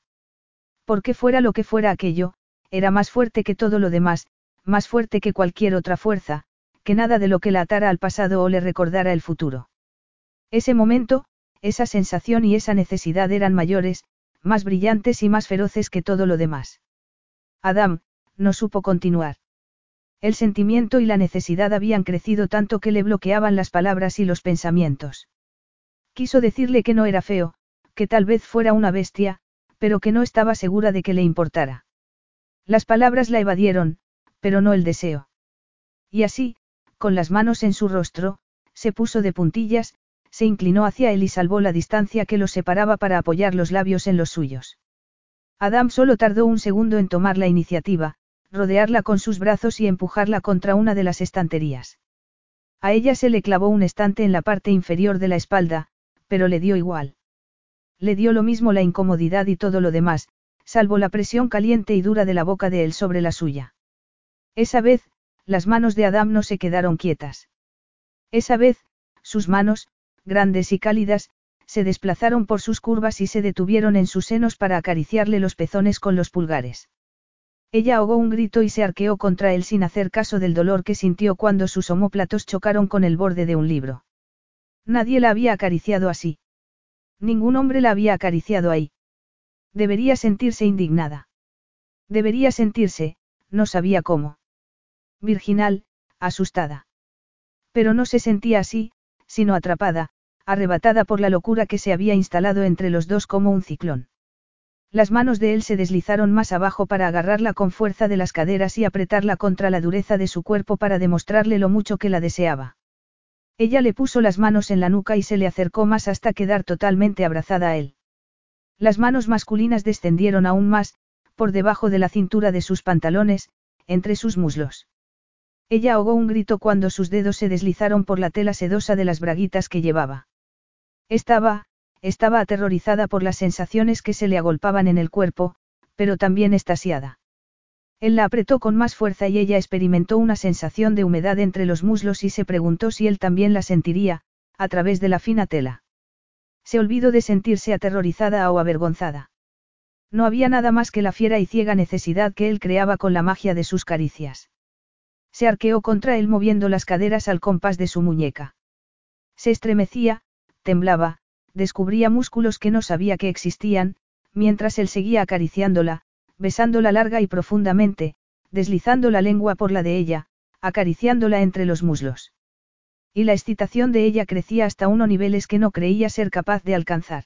Porque fuera lo que fuera aquello, era más fuerte que todo lo demás, más fuerte que cualquier otra fuerza, que nada de lo que la atara al pasado o le recordara el futuro. Ese momento, esa sensación y esa necesidad eran mayores, más brillantes y más feroces que todo lo demás. Adam, no supo continuar. El sentimiento y la necesidad habían crecido tanto que le bloqueaban las palabras y los pensamientos. Quiso decirle que no era feo, que tal vez fuera una bestia, pero que no estaba segura de que le importara. Las palabras la evadieron, pero no el deseo. Y así, con las manos en su rostro, se puso de puntillas, se inclinó hacia él y salvó la distancia que los separaba para apoyar los labios en los suyos. Adam solo tardó un segundo en tomar la iniciativa, rodearla con sus brazos y empujarla contra una de las estanterías. A ella se le clavó un estante en la parte inferior de la espalda, pero le dio igual. Le dio lo mismo la incomodidad y todo lo demás, salvo la presión caliente y dura de la boca de él sobre la suya. Esa vez, las manos de Adam no se quedaron quietas. Esa vez, sus manos, grandes y cálidas, se desplazaron por sus curvas y se detuvieron en sus senos para acariciarle los pezones con los pulgares. Ella ahogó un grito y se arqueó contra él sin hacer caso del dolor que sintió cuando sus omóplatos chocaron con el borde de un libro. Nadie la había acariciado así. Ningún hombre la había acariciado ahí. Debería sentirse indignada. Debería sentirse, no sabía cómo. Virginal, asustada. Pero no se sentía así, sino atrapada, arrebatada por la locura que se había instalado entre los dos como un ciclón. Las manos de él se deslizaron más abajo para agarrarla con fuerza de las caderas y apretarla contra la dureza de su cuerpo para demostrarle lo mucho que la deseaba. Ella le puso las manos en la nuca y se le acercó más hasta quedar totalmente abrazada a él. Las manos masculinas descendieron aún más, por debajo de la cintura de sus pantalones, entre sus muslos. Ella ahogó un grito cuando sus dedos se deslizaron por la tela sedosa de las braguitas que llevaba. Estaba, estaba aterrorizada por las sensaciones que se le agolpaban en el cuerpo, pero también estasiada. Él la apretó con más fuerza y ella experimentó una sensación de humedad entre los muslos y se preguntó si él también la sentiría, a través de la fina tela. Se olvidó de sentirse aterrorizada o avergonzada. No había nada más que la fiera y ciega necesidad que él creaba con la magia de sus caricias. Se arqueó contra él moviendo las caderas al compás de su muñeca. Se estremecía, temblaba, descubría músculos que no sabía que existían, mientras él seguía acariciándola, besándola larga y profundamente, deslizando la lengua por la de ella, acariciándola entre los muslos. Y la excitación de ella crecía hasta unos niveles que no creía ser capaz de alcanzar.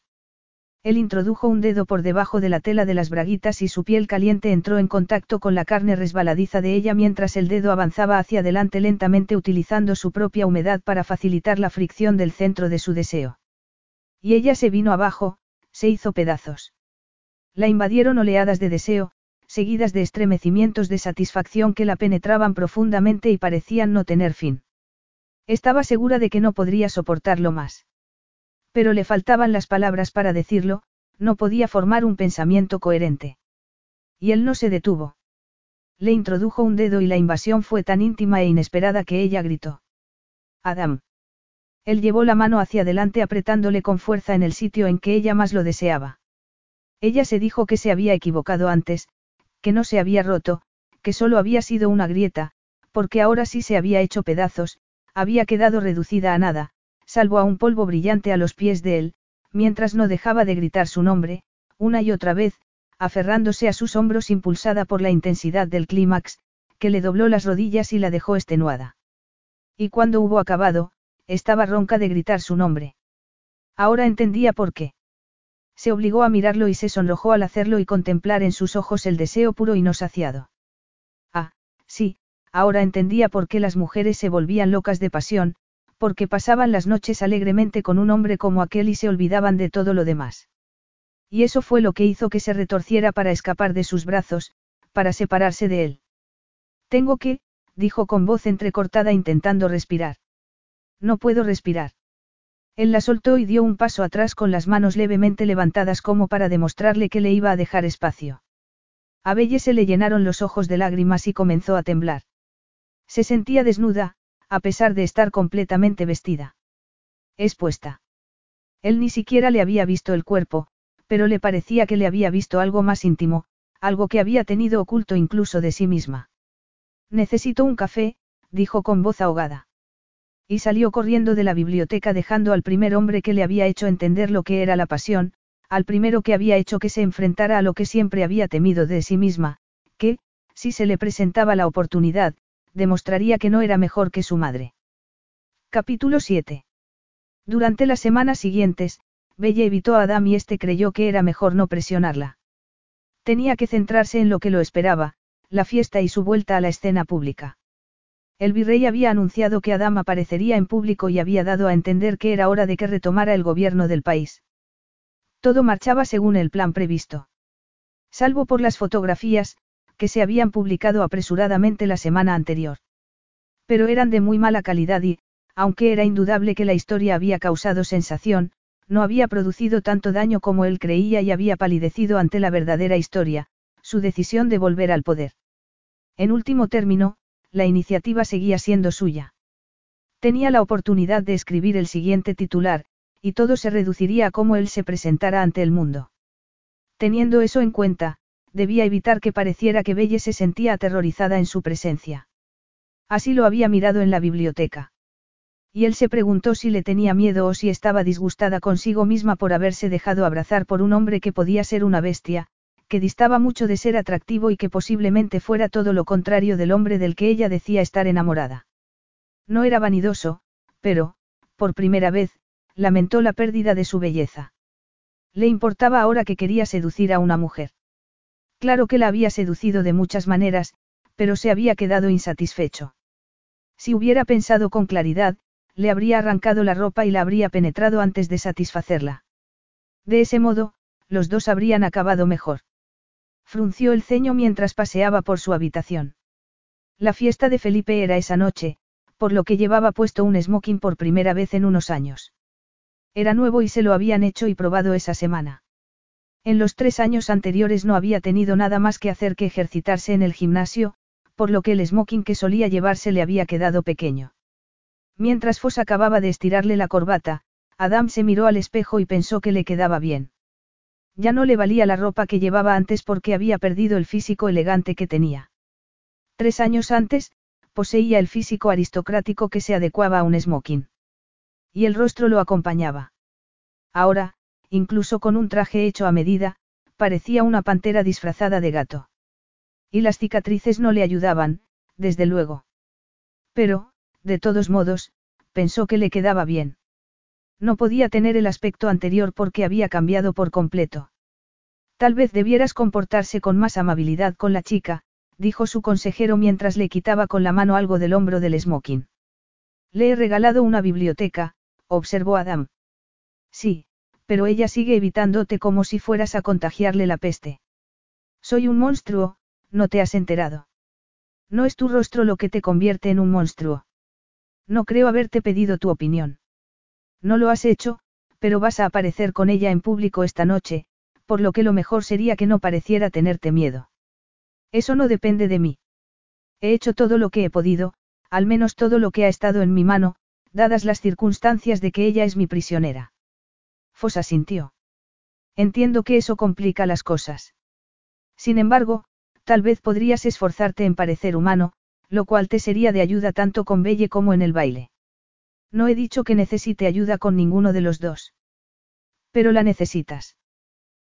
Él introdujo un dedo por debajo de la tela de las braguitas y su piel caliente entró en contacto con la carne resbaladiza de ella mientras el dedo avanzaba hacia adelante lentamente utilizando su propia humedad para facilitar la fricción del centro de su deseo. Y ella se vino abajo, se hizo pedazos. La invadieron oleadas de deseo, seguidas de estremecimientos de satisfacción que la penetraban profundamente y parecían no tener fin. Estaba segura de que no podría soportarlo más. Pero le faltaban las palabras para decirlo, no podía formar un pensamiento coherente. Y él no se detuvo. Le introdujo un dedo y la invasión fue tan íntima e inesperada que ella gritó. Adam. Él llevó la mano hacia adelante apretándole con fuerza en el sitio en que ella más lo deseaba. Ella se dijo que se había equivocado antes, que no se había roto, que solo había sido una grieta, porque ahora sí se había hecho pedazos, había quedado reducida a nada, salvo a un polvo brillante a los pies de él, mientras no dejaba de gritar su nombre, una y otra vez, aferrándose a sus hombros impulsada por la intensidad del clímax, que le dobló las rodillas y la dejó extenuada. Y cuando hubo acabado, estaba ronca de gritar su nombre. Ahora entendía por qué. Se obligó a mirarlo y se sonrojó al hacerlo y contemplar en sus ojos el deseo puro y no saciado. Ah, sí, ahora entendía por qué las mujeres se volvían locas de pasión, porque pasaban las noches alegremente con un hombre como aquel y se olvidaban de todo lo demás. Y eso fue lo que hizo que se retorciera para escapar de sus brazos, para separarse de él. Tengo que, dijo con voz entrecortada intentando respirar. No puedo respirar. Él la soltó y dio un paso atrás con las manos levemente levantadas como para demostrarle que le iba a dejar espacio. A Belle se le llenaron los ojos de lágrimas y comenzó a temblar. Se sentía desnuda, a pesar de estar completamente vestida. Expuesta. Él ni siquiera le había visto el cuerpo, pero le parecía que le había visto algo más íntimo, algo que había tenido oculto incluso de sí misma. Necesito un café, dijo con voz ahogada. Y salió corriendo de la biblioteca dejando al primer hombre que le había hecho entender lo que era la pasión, al primero que había hecho que se enfrentara a lo que siempre había temido de sí misma, que, si se le presentaba la oportunidad, demostraría que no era mejor que su madre. Capítulo 7. Durante las semanas siguientes, Bella evitó a Adam y este creyó que era mejor no presionarla. Tenía que centrarse en lo que lo esperaba, la fiesta y su vuelta a la escena pública. El virrey había anunciado que Adam aparecería en público y había dado a entender que era hora de que retomara el gobierno del país. Todo marchaba según el plan previsto. Salvo por las fotografías, que se habían publicado apresuradamente la semana anterior. Pero eran de muy mala calidad y, aunque era indudable que la historia había causado sensación, no había producido tanto daño como él creía y había palidecido ante la verdadera historia, su decisión de volver al poder. En último término, la iniciativa seguía siendo suya. Tenía la oportunidad de escribir el siguiente titular, y todo se reduciría a cómo él se presentara ante el mundo. Teniendo eso en cuenta, debía evitar que pareciera que Belle se sentía aterrorizada en su presencia. Así lo había mirado en la biblioteca. Y él se preguntó si le tenía miedo o si estaba disgustada consigo misma por haberse dejado abrazar por un hombre que podía ser una bestia, que distaba mucho de ser atractivo y que posiblemente fuera todo lo contrario del hombre del que ella decía estar enamorada. No era vanidoso, pero, por primera vez, lamentó la pérdida de su belleza. Le importaba ahora que quería seducir a una mujer. Claro que la había seducido de muchas maneras, pero se había quedado insatisfecho. Si hubiera pensado con claridad, le habría arrancado la ropa y la habría penetrado antes de satisfacerla. De ese modo, los dos habrían acabado mejor. Frunció el ceño mientras paseaba por su habitación. La fiesta de Felipe era esa noche, por lo que llevaba puesto un smoking por primera vez en unos años. Era nuevo y se lo habían hecho y probado esa semana. En los tres años anteriores no había tenido nada más que hacer que ejercitarse en el gimnasio, por lo que el smoking que solía llevarse le había quedado pequeño. Mientras Foss acababa de estirarle la corbata, Adam se miró al espejo y pensó que le quedaba bien. Ya no le valía la ropa que llevaba antes porque había perdido el físico elegante que tenía. Tres años antes, poseía el físico aristocrático que se adecuaba a un smoking. Y el rostro lo acompañaba. Ahora, incluso con un traje hecho a medida, parecía una pantera disfrazada de gato. Y las cicatrices no le ayudaban, desde luego. Pero, de todos modos, pensó que le quedaba bien. No podía tener el aspecto anterior porque había cambiado por completo. Tal vez debieras comportarse con más amabilidad con la chica, dijo su consejero mientras le quitaba con la mano algo del hombro del smoking. Le he regalado una biblioteca, observó Adam. Sí, pero ella sigue evitándote como si fueras a contagiarle la peste. Soy un monstruo, no te has enterado. No es tu rostro lo que te convierte en un monstruo. No creo haberte pedido tu opinión. No lo has hecho, pero vas a aparecer con ella en público esta noche, por lo que lo mejor sería que no pareciera tenerte miedo. Eso no depende de mí. He hecho todo lo que he podido, al menos todo lo que ha estado en mi mano, dadas las circunstancias de que ella es mi prisionera. Fosa sintió. Entiendo que eso complica las cosas. Sin embargo, tal vez podrías esforzarte en parecer humano, lo cual te sería de ayuda tanto con Belle como en el baile. No he dicho que necesite ayuda con ninguno de los dos. Pero la necesitas.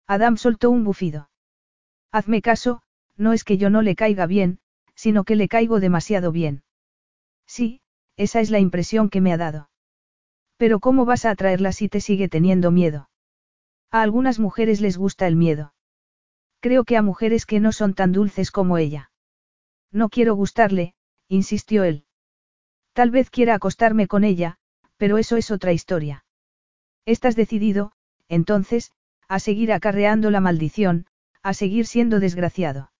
Adam soltó un bufido. Hazme caso, no es que yo no le caiga bien, sino que le caigo demasiado bien. Sí, esa es la impresión que me ha dado. Pero ¿cómo vas a atraerla si te sigue teniendo miedo? A algunas mujeres les gusta el miedo. Creo que a mujeres que no son tan dulces como ella. No quiero gustarle, insistió él. Tal vez quiera acostarme con ella, pero eso es otra historia. Estás decidido, entonces, a seguir acarreando la maldición, a seguir siendo desgraciado.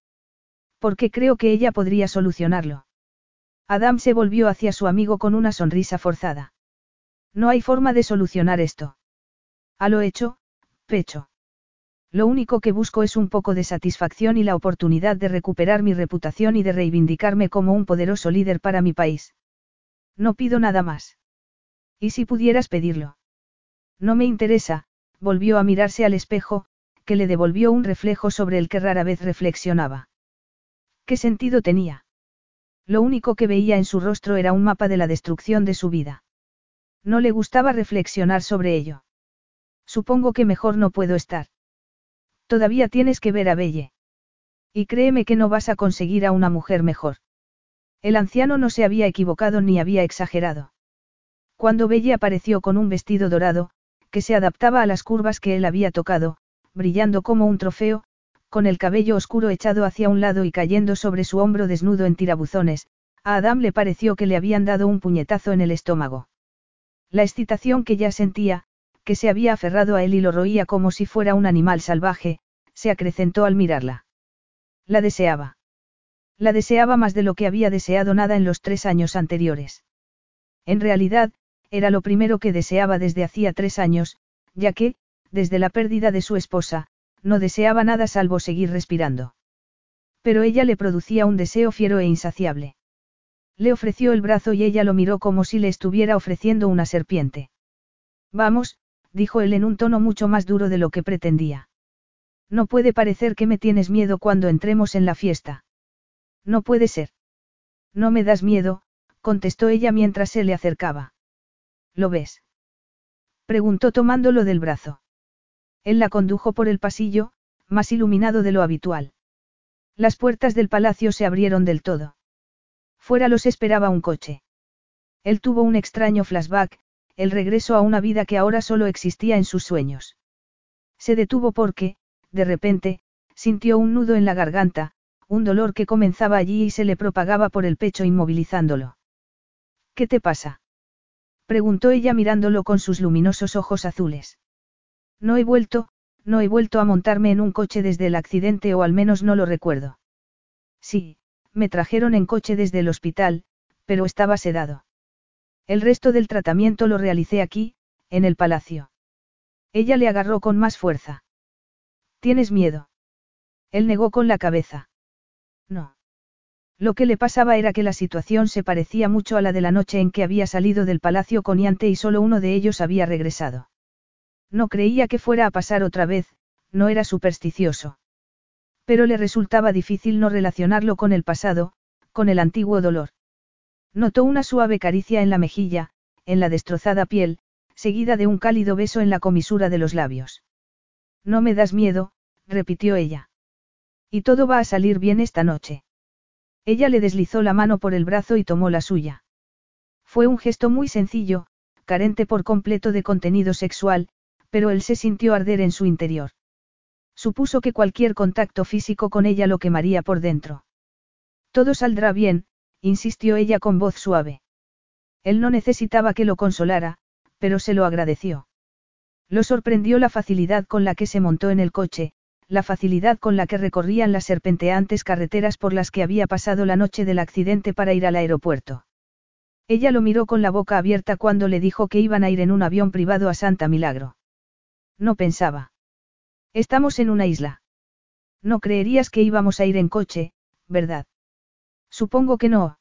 Porque creo que ella podría solucionarlo. Adam se volvió hacia su amigo con una sonrisa forzada. No hay forma de solucionar esto. A lo hecho, pecho. Lo único que busco es un poco de satisfacción y la oportunidad de recuperar mi reputación y de reivindicarme como un poderoso líder para mi país. No pido nada más. ¿Y si pudieras pedirlo? No me interesa, volvió a mirarse al espejo, que le devolvió un reflejo sobre el que rara vez reflexionaba. ¿Qué sentido tenía? Lo único que veía en su rostro era un mapa de la destrucción de su vida. No le gustaba reflexionar sobre ello. Supongo que mejor no puedo estar. Todavía tienes que ver a Belle. Y créeme que no vas a conseguir a una mujer mejor. El anciano no se había equivocado ni había exagerado. Cuando Belle apareció con un vestido dorado, que se adaptaba a las curvas que él había tocado, brillando como un trofeo, con el cabello oscuro echado hacia un lado y cayendo sobre su hombro desnudo en tirabuzones, a Adam le pareció que le habían dado un puñetazo en el estómago. La excitación que ya sentía, que se había aferrado a él y lo roía como si fuera un animal salvaje, se acrecentó al mirarla. La deseaba. La deseaba más de lo que había deseado nada en los tres años anteriores. En realidad, era lo primero que deseaba desde hacía tres años, ya que, desde la pérdida de su esposa, no deseaba nada salvo seguir respirando. Pero ella le producía un deseo fiero e insaciable. Le ofreció el brazo y ella lo miró como si le estuviera ofreciendo una serpiente. Vamos, dijo él en un tono mucho más duro de lo que pretendía. No puede parecer que me tienes miedo cuando entremos en la fiesta. No puede ser. No me das miedo, contestó ella mientras se le acercaba. ¿Lo ves? Preguntó tomándolo del brazo. Él la condujo por el pasillo, más iluminado de lo habitual. Las puertas del palacio se abrieron del todo. Fuera los esperaba un coche. Él tuvo un extraño flashback, el regreso a una vida que ahora solo existía en sus sueños. Se detuvo porque, de repente, sintió un nudo en la garganta, un dolor que comenzaba allí y se le propagaba por el pecho inmovilizándolo. ¿Qué te pasa? preguntó ella mirándolo con sus luminosos ojos azules. No he vuelto, no he vuelto a montarme en un coche desde el accidente o al menos no lo recuerdo. Sí, me trajeron en coche desde el hospital, pero estaba sedado. El resto del tratamiento lo realicé aquí, en el palacio. Ella le agarró con más fuerza. ¿Tienes miedo? Él negó con la cabeza. No. Lo que le pasaba era que la situación se parecía mucho a la de la noche en que había salido del palacio con Yante y solo uno de ellos había regresado. No creía que fuera a pasar otra vez, no era supersticioso. Pero le resultaba difícil no relacionarlo con el pasado, con el antiguo dolor. Notó una suave caricia en la mejilla, en la destrozada piel, seguida de un cálido beso en la comisura de los labios. No me das miedo, repitió ella. Y todo va a salir bien esta noche. Ella le deslizó la mano por el brazo y tomó la suya. Fue un gesto muy sencillo, carente por completo de contenido sexual, pero él se sintió arder en su interior. Supuso que cualquier contacto físico con ella lo quemaría por dentro. Todo saldrá bien, insistió ella con voz suave. Él no necesitaba que lo consolara, pero se lo agradeció. Lo sorprendió la facilidad con la que se montó en el coche, la facilidad con la que recorrían las serpenteantes carreteras por las que había pasado la noche del accidente para ir al aeropuerto. Ella lo miró con la boca abierta cuando le dijo que iban a ir en un avión privado a Santa Milagro. No pensaba. Estamos en una isla. No creerías que íbamos a ir en coche, ¿verdad? Supongo que no.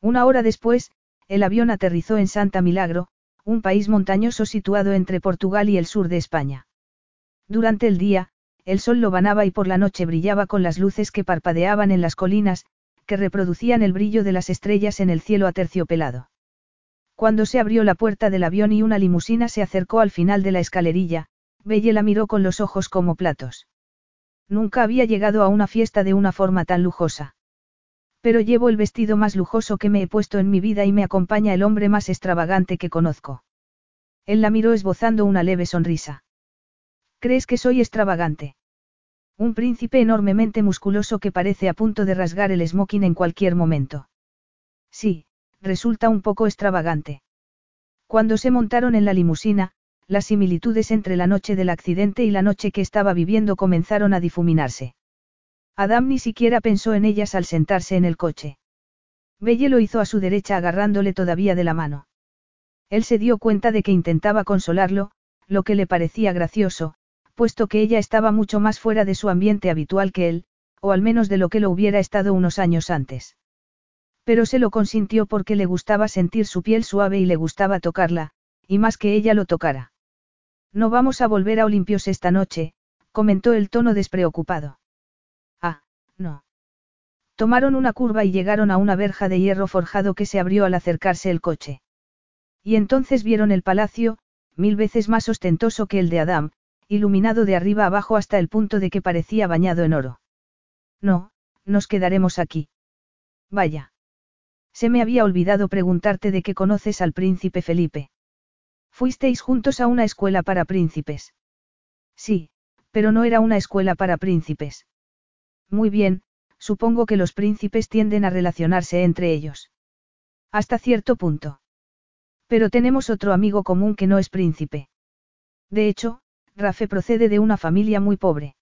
Una hora después, el avión aterrizó en Santa Milagro, un país montañoso situado entre Portugal y el sur de España. Durante el día, el sol lo banaba y por la noche brillaba con las luces que parpadeaban en las colinas, que reproducían el brillo de las estrellas en el cielo aterciopelado. Cuando se abrió la puerta del avión y una limusina se acercó al final de la escalerilla, Belle la miró con los ojos como platos. Nunca había llegado a una fiesta de una forma tan lujosa. Pero llevo el vestido más lujoso que me he puesto en mi vida y me acompaña el hombre más extravagante que conozco. Él la miró esbozando una leve sonrisa. ¿Crees que soy extravagante? Un príncipe enormemente musculoso que parece a punto de rasgar el smoking en cualquier momento. Sí, resulta un poco extravagante. Cuando se montaron en la limusina, las similitudes entre la noche del accidente y la noche que estaba viviendo comenzaron a difuminarse. Adam ni siquiera pensó en ellas al sentarse en el coche. Belle lo hizo a su derecha agarrándole todavía de la mano. Él se dio cuenta de que intentaba consolarlo, lo que le parecía gracioso, puesto que ella estaba mucho más fuera de su ambiente habitual que él, o al menos de lo que lo hubiera estado unos años antes. Pero se lo consintió porque le gustaba sentir su piel suave y le gustaba tocarla, y más que ella lo tocara. No vamos a volver a Olimpios esta noche, comentó el tono despreocupado. Ah, no. Tomaron una curva y llegaron a una verja de hierro forjado que se abrió al acercarse el coche. Y entonces vieron el palacio, mil veces más ostentoso que el de Adam, iluminado de arriba abajo hasta el punto de que parecía bañado en oro. No, nos quedaremos aquí. Vaya. Se me había olvidado preguntarte de qué conoces al príncipe Felipe. Fuisteis juntos a una escuela para príncipes. Sí, pero no era una escuela para príncipes. Muy bien, supongo que los príncipes tienden a relacionarse entre ellos. Hasta cierto punto. Pero tenemos otro amigo común que no es príncipe. De hecho, Rafe procede de una familia muy pobre.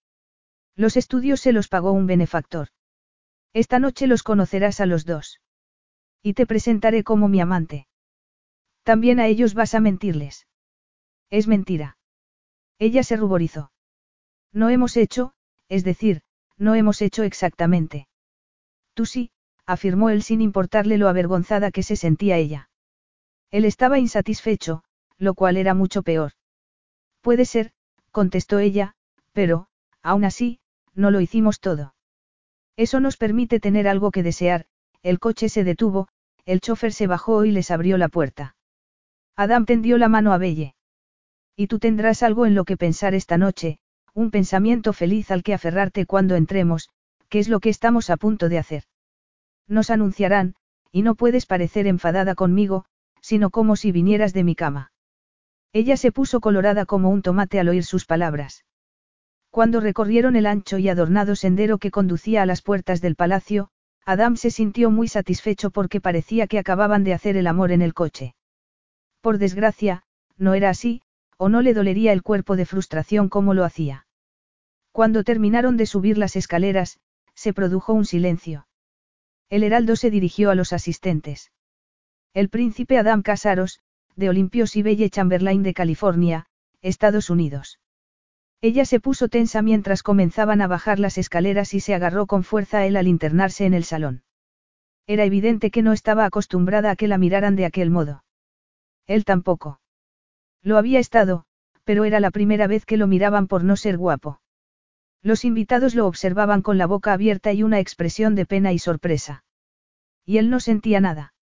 Los estudios se los pagó un benefactor. Esta noche los conocerás a los dos. Y te presentaré como mi amante. También a ellos vas a mentirles. Es mentira. Ella se ruborizó. No hemos hecho, es decir, no hemos hecho exactamente. Tú sí, afirmó él sin importarle lo avergonzada que se sentía ella. Él estaba insatisfecho, lo cual era mucho peor. Puede ser, contestó ella, pero, aún así, no lo hicimos todo. Eso nos permite tener algo que desear, el coche se detuvo, el chofer se bajó y les abrió la puerta. Adam tendió la mano a Belle. Y tú tendrás algo en lo que pensar esta noche, un pensamiento feliz al que aferrarte cuando entremos, que es lo que estamos a punto de hacer. Nos anunciarán, y no puedes parecer enfadada conmigo, sino como si vinieras de mi cama. Ella se puso colorada como un tomate al oír sus palabras. Cuando recorrieron el ancho y adornado sendero que conducía a las puertas del palacio, Adam se sintió muy satisfecho porque parecía que acababan de hacer el amor en el coche. Por desgracia, no era así, o no le dolería el cuerpo de frustración como lo hacía. Cuando terminaron de subir las escaleras, se produjo un silencio. El heraldo se dirigió a los asistentes. El príncipe Adam Casaros, de Olympios y Belle Chamberlain de California, Estados Unidos. Ella se puso tensa mientras comenzaban a bajar las escaleras y se agarró con fuerza a él al internarse en el salón. Era evidente que no estaba acostumbrada a que la miraran de aquel modo. Él tampoco. Lo había estado, pero era la primera vez que lo miraban por no ser guapo. Los invitados lo observaban con la boca abierta y una expresión de pena y sorpresa. Y él no sentía nada.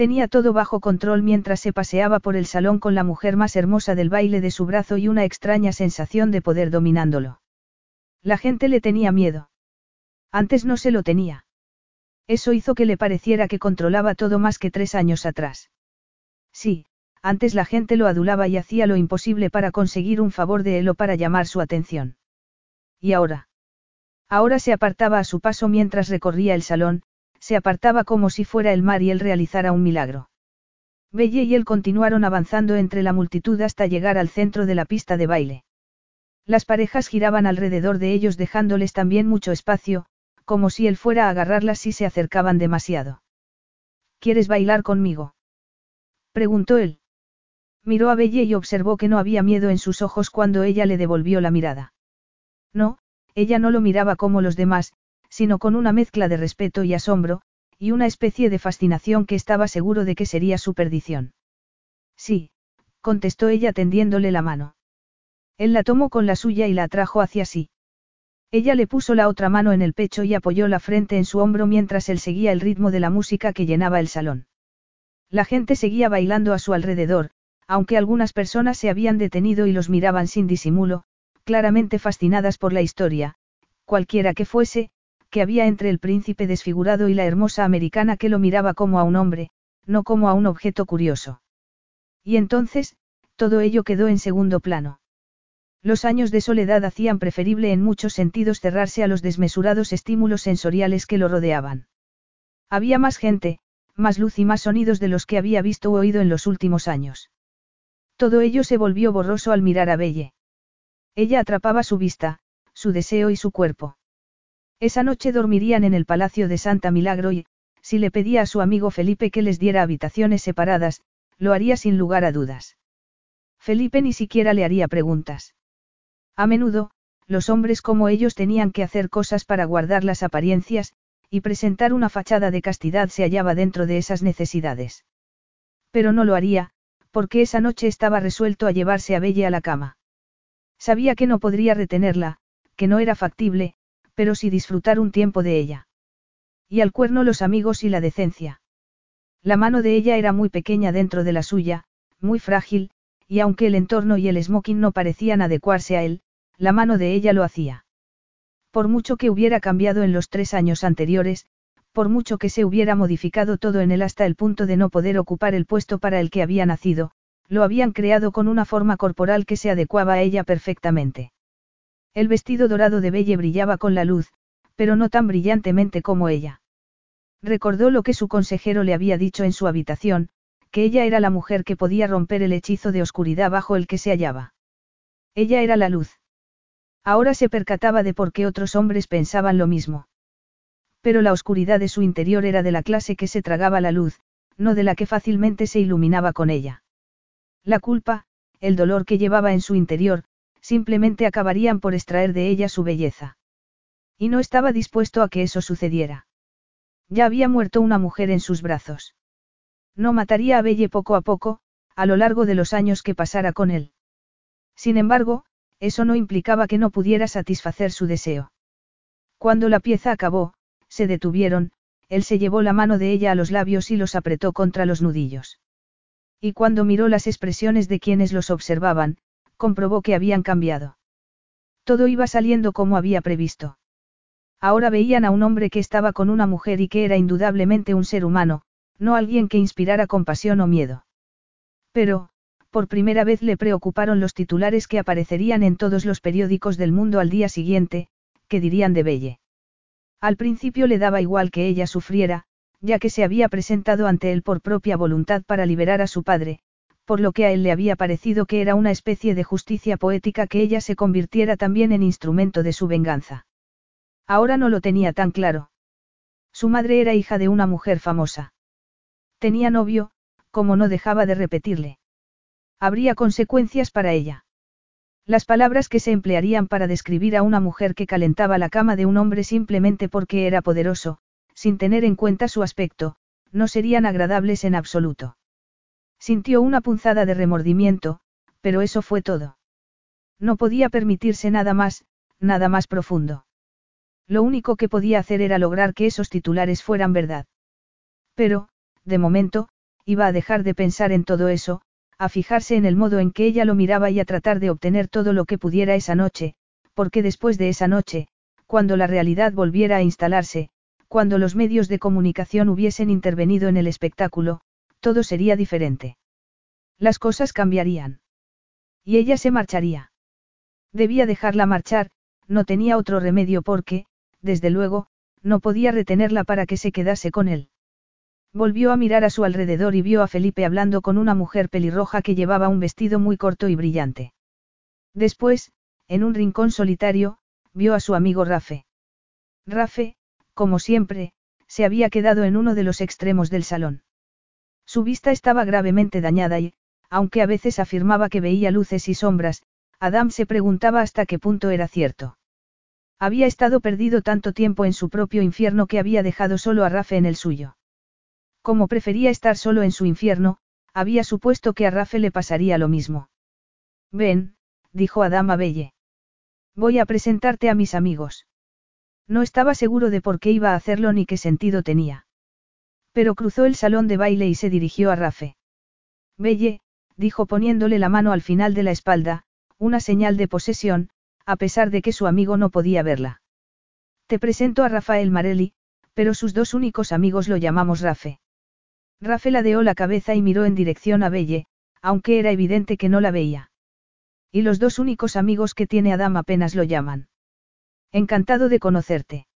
Tenía todo bajo control mientras se paseaba por el salón con la mujer más hermosa del baile de su brazo y una extraña sensación de poder dominándolo. La gente le tenía miedo. Antes no se lo tenía. Eso hizo que le pareciera que controlaba todo más que tres años atrás. Sí, antes la gente lo adulaba y hacía lo imposible para conseguir un favor de él o para llamar su atención. ¿Y ahora? Ahora se apartaba a su paso mientras recorría el salón, se apartaba como si fuera el mar y él realizara un milagro. Belle y él continuaron avanzando entre la multitud hasta llegar al centro de la pista de baile. Las parejas giraban alrededor de ellos dejándoles también mucho espacio, como si él fuera a agarrarlas si se acercaban demasiado. ¿Quieres bailar conmigo? preguntó él. Miró a Belle y observó que no había miedo en sus ojos cuando ella le devolvió la mirada. No, ella no lo miraba como los demás, sino con una mezcla de respeto y asombro, y una especie de fascinación que estaba seguro de que sería su perdición. Sí, contestó ella tendiéndole la mano. Él la tomó con la suya y la atrajo hacia sí. Ella le puso la otra mano en el pecho y apoyó la frente en su hombro mientras él seguía el ritmo de la música que llenaba el salón. La gente seguía bailando a su alrededor, aunque algunas personas se habían detenido y los miraban sin disimulo, claramente fascinadas por la historia, cualquiera que fuese, que había entre el príncipe desfigurado y la hermosa americana que lo miraba como a un hombre, no como a un objeto curioso. Y entonces, todo ello quedó en segundo plano. Los años de soledad hacían preferible en muchos sentidos cerrarse a los desmesurados estímulos sensoriales que lo rodeaban. Había más gente, más luz y más sonidos de los que había visto o oído en los últimos años. Todo ello se volvió borroso al mirar a Belle. Ella atrapaba su vista, su deseo y su cuerpo. Esa noche dormirían en el Palacio de Santa Milagro y, si le pedía a su amigo Felipe que les diera habitaciones separadas, lo haría sin lugar a dudas. Felipe ni siquiera le haría preguntas. A menudo, los hombres como ellos tenían que hacer cosas para guardar las apariencias, y presentar una fachada de castidad se hallaba dentro de esas necesidades. Pero no lo haría, porque esa noche estaba resuelto a llevarse a Belle a la cama. Sabía que no podría retenerla, que no era factible, pero sí disfrutar un tiempo de ella. Y al cuerno los amigos y la decencia. La mano de ella era muy pequeña dentro de la suya, muy frágil, y aunque el entorno y el smoking no parecían adecuarse a él, la mano de ella lo hacía. Por mucho que hubiera cambiado en los tres años anteriores, por mucho que se hubiera modificado todo en él hasta el punto de no poder ocupar el puesto para el que había nacido, lo habían creado con una forma corporal que se adecuaba a ella perfectamente. El vestido dorado de Belle brillaba con la luz, pero no tan brillantemente como ella. Recordó lo que su consejero le había dicho en su habitación, que ella era la mujer que podía romper el hechizo de oscuridad bajo el que se hallaba. Ella era la luz. Ahora se percataba de por qué otros hombres pensaban lo mismo. Pero la oscuridad de su interior era de la clase que se tragaba la luz, no de la que fácilmente se iluminaba con ella. La culpa, el dolor que llevaba en su interior, simplemente acabarían por extraer de ella su belleza. Y no estaba dispuesto a que eso sucediera. Ya había muerto una mujer en sus brazos. No mataría a Belle poco a poco, a lo largo de los años que pasara con él. Sin embargo, eso no implicaba que no pudiera satisfacer su deseo. Cuando la pieza acabó, se detuvieron, él se llevó la mano de ella a los labios y los apretó contra los nudillos. Y cuando miró las expresiones de quienes los observaban, comprobó que habían cambiado. Todo iba saliendo como había previsto. Ahora veían a un hombre que estaba con una mujer y que era indudablemente un ser humano, no alguien que inspirara compasión o miedo. Pero, por primera vez le preocuparon los titulares que aparecerían en todos los periódicos del mundo al día siguiente, que dirían de Belle. Al principio le daba igual que ella sufriera, ya que se había presentado ante él por propia voluntad para liberar a su padre, por lo que a él le había parecido que era una especie de justicia poética que ella se convirtiera también en instrumento de su venganza. Ahora no lo tenía tan claro. Su madre era hija de una mujer famosa. Tenía novio, como no dejaba de repetirle. Habría consecuencias para ella. Las palabras que se emplearían para describir a una mujer que calentaba la cama de un hombre simplemente porque era poderoso, sin tener en cuenta su aspecto, no serían agradables en absoluto. Sintió una punzada de remordimiento, pero eso fue todo. No podía permitirse nada más, nada más profundo. Lo único que podía hacer era lograr que esos titulares fueran verdad. Pero, de momento, iba a dejar de pensar en todo eso, a fijarse en el modo en que ella lo miraba y a tratar de obtener todo lo que pudiera esa noche, porque después de esa noche, cuando la realidad volviera a instalarse, cuando los medios de comunicación hubiesen intervenido en el espectáculo, todo sería diferente. Las cosas cambiarían. Y ella se marcharía. Debía dejarla marchar, no tenía otro remedio porque, desde luego, no podía retenerla para que se quedase con él. Volvió a mirar a su alrededor y vio a Felipe hablando con una mujer pelirroja que llevaba un vestido muy corto y brillante. Después, en un rincón solitario, vio a su amigo Rafe. Rafe, como siempre, se había quedado en uno de los extremos del salón. Su vista estaba gravemente dañada y, aunque a veces afirmaba que veía luces y sombras, Adam se preguntaba hasta qué punto era cierto. Había estado perdido tanto tiempo en su propio infierno que había dejado solo a Rafe en el suyo. Como prefería estar solo en su infierno, había supuesto que a Rafe le pasaría lo mismo. Ven, dijo Adama Belle. Voy a presentarte a mis amigos. No estaba seguro de por qué iba a hacerlo ni qué sentido tenía. Pero cruzó el salón de baile y se dirigió a Rafe. Belle, dijo poniéndole la mano al final de la espalda, una señal de posesión, a pesar de que su amigo no podía verla. Te presento a Rafael Marelli, pero sus dos únicos amigos lo llamamos Rafe. Rafael ladeó la cabeza y miró en dirección a Belle, aunque era evidente que no la veía. Y los dos únicos amigos que tiene Adam apenas lo llaman. Encantado de conocerte.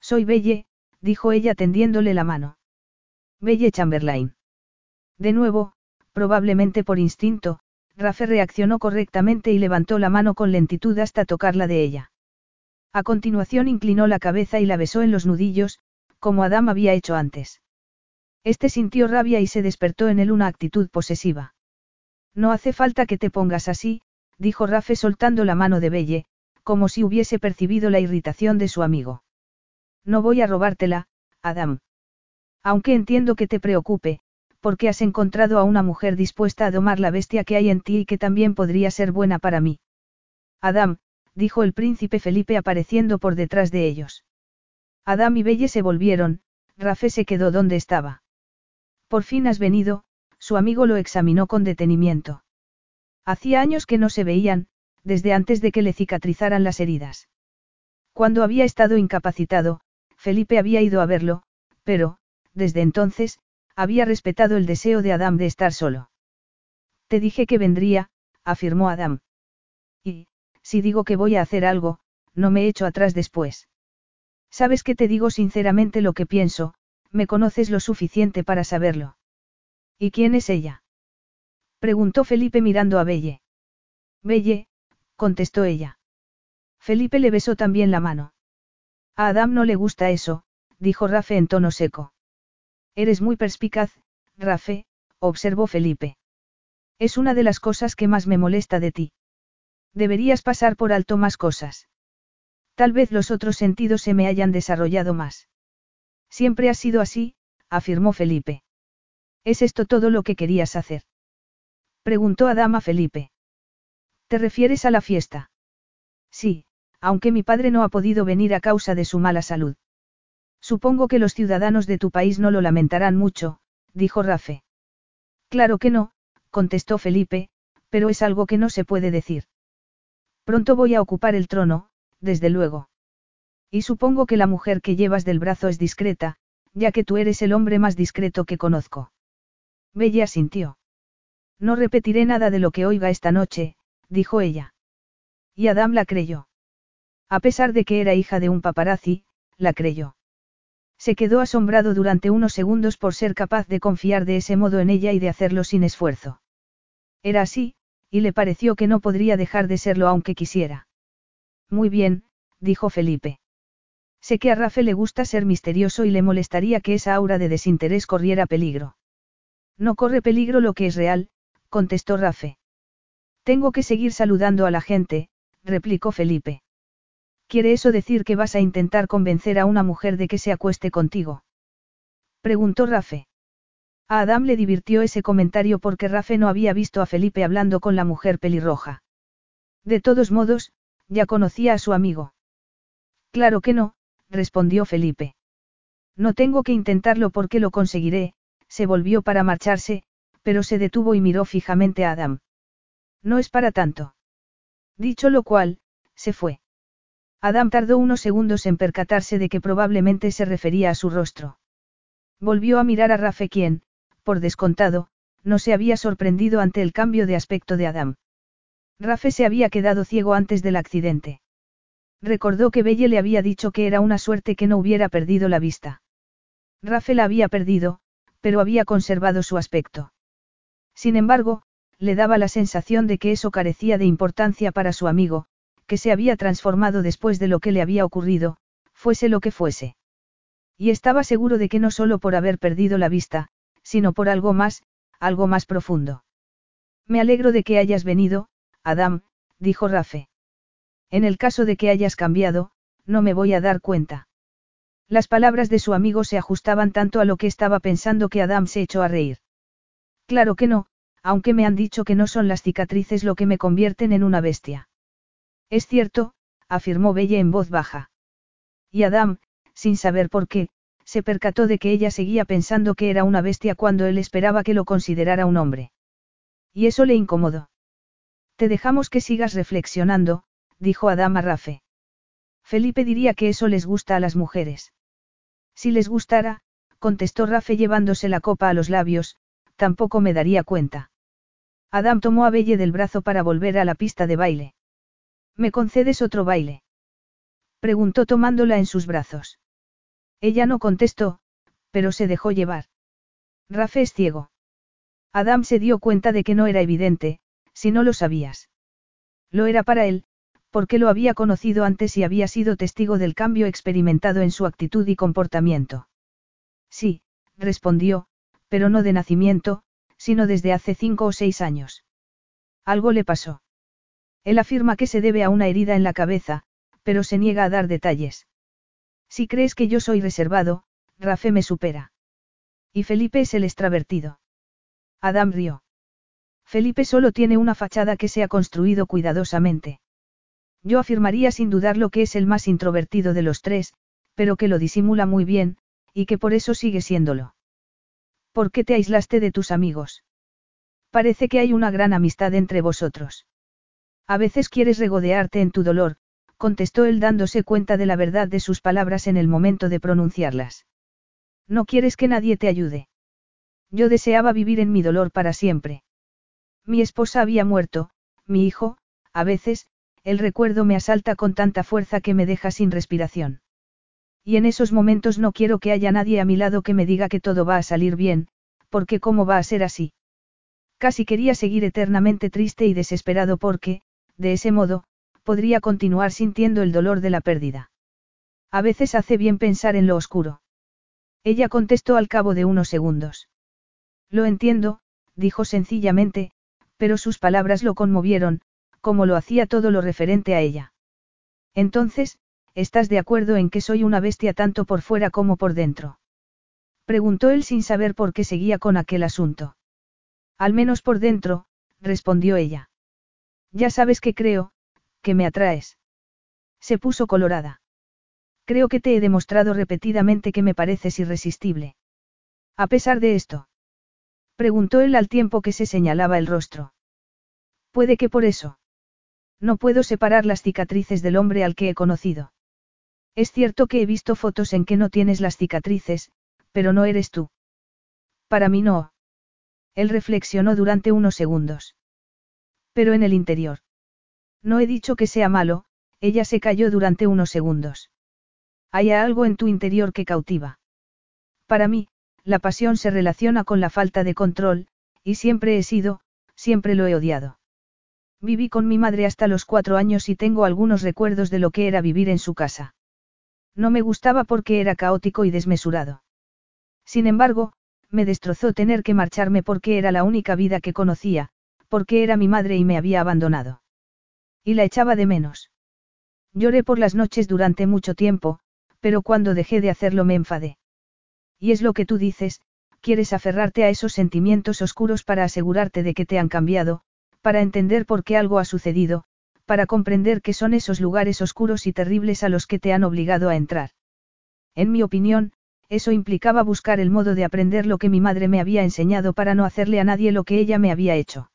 Soy Belle, dijo ella tendiéndole la mano. Belle Chamberlain. De nuevo, probablemente por instinto, Rafe reaccionó correctamente y levantó la mano con lentitud hasta tocarla de ella. A continuación inclinó la cabeza y la besó en los nudillos, como Adam había hecho antes. Este sintió rabia y se despertó en él una actitud posesiva. No hace falta que te pongas así, dijo Rafe soltando la mano de Belle, como si hubiese percibido la irritación de su amigo. No voy a robártela, Adam. Aunque entiendo que te preocupe, porque has encontrado a una mujer dispuesta a domar la bestia que hay en ti y que también podría ser buena para mí. Adam, dijo el príncipe Felipe apareciendo por detrás de ellos. Adam y Belle se volvieron, Rafe se quedó donde estaba. Por fin has venido, su amigo lo examinó con detenimiento. Hacía años que no se veían, desde antes de que le cicatrizaran las heridas. Cuando había estado incapacitado, Felipe había ido a verlo, pero, desde entonces, había respetado el deseo de Adam de estar solo. Te dije que vendría, afirmó Adam. Y, si digo que voy a hacer algo, no me echo atrás después. Sabes que te digo sinceramente lo que pienso, me conoces lo suficiente para saberlo. ¿Y quién es ella? Preguntó Felipe mirando a Belle. Belle, contestó ella. Felipe le besó también la mano. A Adam no le gusta eso, dijo Rafe en tono seco. Eres muy perspicaz, Rafe, observó Felipe. Es una de las cosas que más me molesta de ti. Deberías pasar por alto más cosas. Tal vez los otros sentidos se me hayan desarrollado más. Siempre ha sido así, afirmó Felipe. ¿Es esto todo lo que querías hacer? Preguntó a Dama Felipe. ¿Te refieres a la fiesta? Sí, aunque mi padre no ha podido venir a causa de su mala salud. Supongo que los ciudadanos de tu país no lo lamentarán mucho, dijo Rafe. Claro que no, contestó Felipe, pero es algo que no se puede decir. Pronto voy a ocupar el trono, desde luego. Y supongo que la mujer que llevas del brazo es discreta, ya que tú eres el hombre más discreto que conozco. Bella sintió. No repetiré nada de lo que oiga esta noche, dijo ella. Y Adam la creyó. A pesar de que era hija de un paparazzi, la creyó. Se quedó asombrado durante unos segundos por ser capaz de confiar de ese modo en ella y de hacerlo sin esfuerzo. Era así, y le pareció que no podría dejar de serlo aunque quisiera. Muy bien, dijo Felipe. Sé que a Rafe le gusta ser misterioso y le molestaría que esa aura de desinterés corriera peligro. No corre peligro lo que es real, contestó Rafe. Tengo que seguir saludando a la gente, replicó Felipe. ¿Quiere eso decir que vas a intentar convencer a una mujer de que se acueste contigo? Preguntó Rafe. A Adam le divirtió ese comentario porque Rafe no había visto a Felipe hablando con la mujer pelirroja. De todos modos, ya conocía a su amigo. Claro que no, respondió Felipe. No tengo que intentarlo porque lo conseguiré, se volvió para marcharse, pero se detuvo y miró fijamente a Adam. No es para tanto. Dicho lo cual, se fue. Adam tardó unos segundos en percatarse de que probablemente se refería a su rostro. Volvió a mirar a Rafe quien, por descontado, no se había sorprendido ante el cambio de aspecto de Adam. Rafe se había quedado ciego antes del accidente. Recordó que Belle le había dicho que era una suerte que no hubiera perdido la vista. Rafe la había perdido, pero había conservado su aspecto. Sin embargo, le daba la sensación de que eso carecía de importancia para su amigo, que se había transformado después de lo que le había ocurrido, fuese lo que fuese. Y estaba seguro de que no solo por haber perdido la vista, sino por algo más, algo más profundo. Me alegro de que hayas venido, Adam, dijo Rafe. En el caso de que hayas cambiado, no me voy a dar cuenta. Las palabras de su amigo se ajustaban tanto a lo que estaba pensando que Adam se echó a reír. Claro que no, aunque me han dicho que no son las cicatrices lo que me convierten en una bestia. Es cierto, afirmó Belle en voz baja. Y Adam, sin saber por qué, se percató de que ella seguía pensando que era una bestia cuando él esperaba que lo considerara un hombre. Y eso le incomodó. Te dejamos que sigas reflexionando, dijo Adam a Rafe. Felipe diría que eso les gusta a las mujeres. Si les gustara, contestó Rafe llevándose la copa a los labios, tampoco me daría cuenta. Adam tomó a Belle del brazo para volver a la pista de baile. ¿Me concedes otro baile? Preguntó tomándola en sus brazos. Ella no contestó, pero se dejó llevar. Rafe es ciego. Adam se dio cuenta de que no era evidente, si no lo sabías. Lo era para él, porque lo había conocido antes y había sido testigo del cambio experimentado en su actitud y comportamiento. Sí, respondió, pero no de nacimiento, sino desde hace cinco o seis años. Algo le pasó. Él afirma que se debe a una herida en la cabeza, pero se niega a dar detalles. Si crees que yo soy reservado, Rafe me supera. Y Felipe es el extravertido. Adam rió. Felipe solo tiene una fachada que se ha construido cuidadosamente. Yo afirmaría sin dudarlo que es el más introvertido de los tres, pero que lo disimula muy bien, y que por eso sigue siéndolo. ¿Por qué te aislaste de tus amigos? Parece que hay una gran amistad entre vosotros. A veces quieres regodearte en tu dolor, contestó él dándose cuenta de la verdad de sus palabras en el momento de pronunciarlas. No quieres que nadie te ayude. Yo deseaba vivir en mi dolor para siempre. Mi esposa había muerto, mi hijo, a veces, el recuerdo me asalta con tanta fuerza que me deja sin respiración. Y en esos momentos no quiero que haya nadie a mi lado que me diga que todo va a salir bien, porque cómo va a ser así. Casi quería seguir eternamente triste y desesperado porque, de ese modo, podría continuar sintiendo el dolor de la pérdida. A veces hace bien pensar en lo oscuro. Ella contestó al cabo de unos segundos. Lo entiendo, dijo sencillamente, pero sus palabras lo conmovieron, como lo hacía todo lo referente a ella. Entonces, ¿estás de acuerdo en que soy una bestia tanto por fuera como por dentro? Preguntó él sin saber por qué seguía con aquel asunto. Al menos por dentro, respondió ella. Ya sabes que creo, que me atraes. Se puso colorada. Creo que te he demostrado repetidamente que me pareces irresistible. A pesar de esto. Preguntó él al tiempo que se señalaba el rostro. Puede que por eso. No puedo separar las cicatrices del hombre al que he conocido. Es cierto que he visto fotos en que no tienes las cicatrices, pero no eres tú. Para mí no. Él reflexionó durante unos segundos. Pero en el interior. No he dicho que sea malo, ella se cayó durante unos segundos. Hay algo en tu interior que cautiva. Para mí, la pasión se relaciona con la falta de control, y siempre he sido, siempre lo he odiado. Viví con mi madre hasta los cuatro años y tengo algunos recuerdos de lo que era vivir en su casa. No me gustaba porque era caótico y desmesurado. Sin embargo, me destrozó tener que marcharme porque era la única vida que conocía, porque era mi madre y me había abandonado. Y la echaba de menos. Lloré por las noches durante mucho tiempo, pero cuando dejé de hacerlo me enfadé. Y es lo que tú dices, quieres aferrarte a esos sentimientos oscuros para asegurarte de que te han cambiado, para entender por qué algo ha sucedido, para comprender que son esos lugares oscuros y terribles a los que te han obligado a entrar. En mi opinión, eso implicaba buscar el modo de aprender lo que mi madre me había enseñado para no hacerle a nadie lo que ella me había hecho.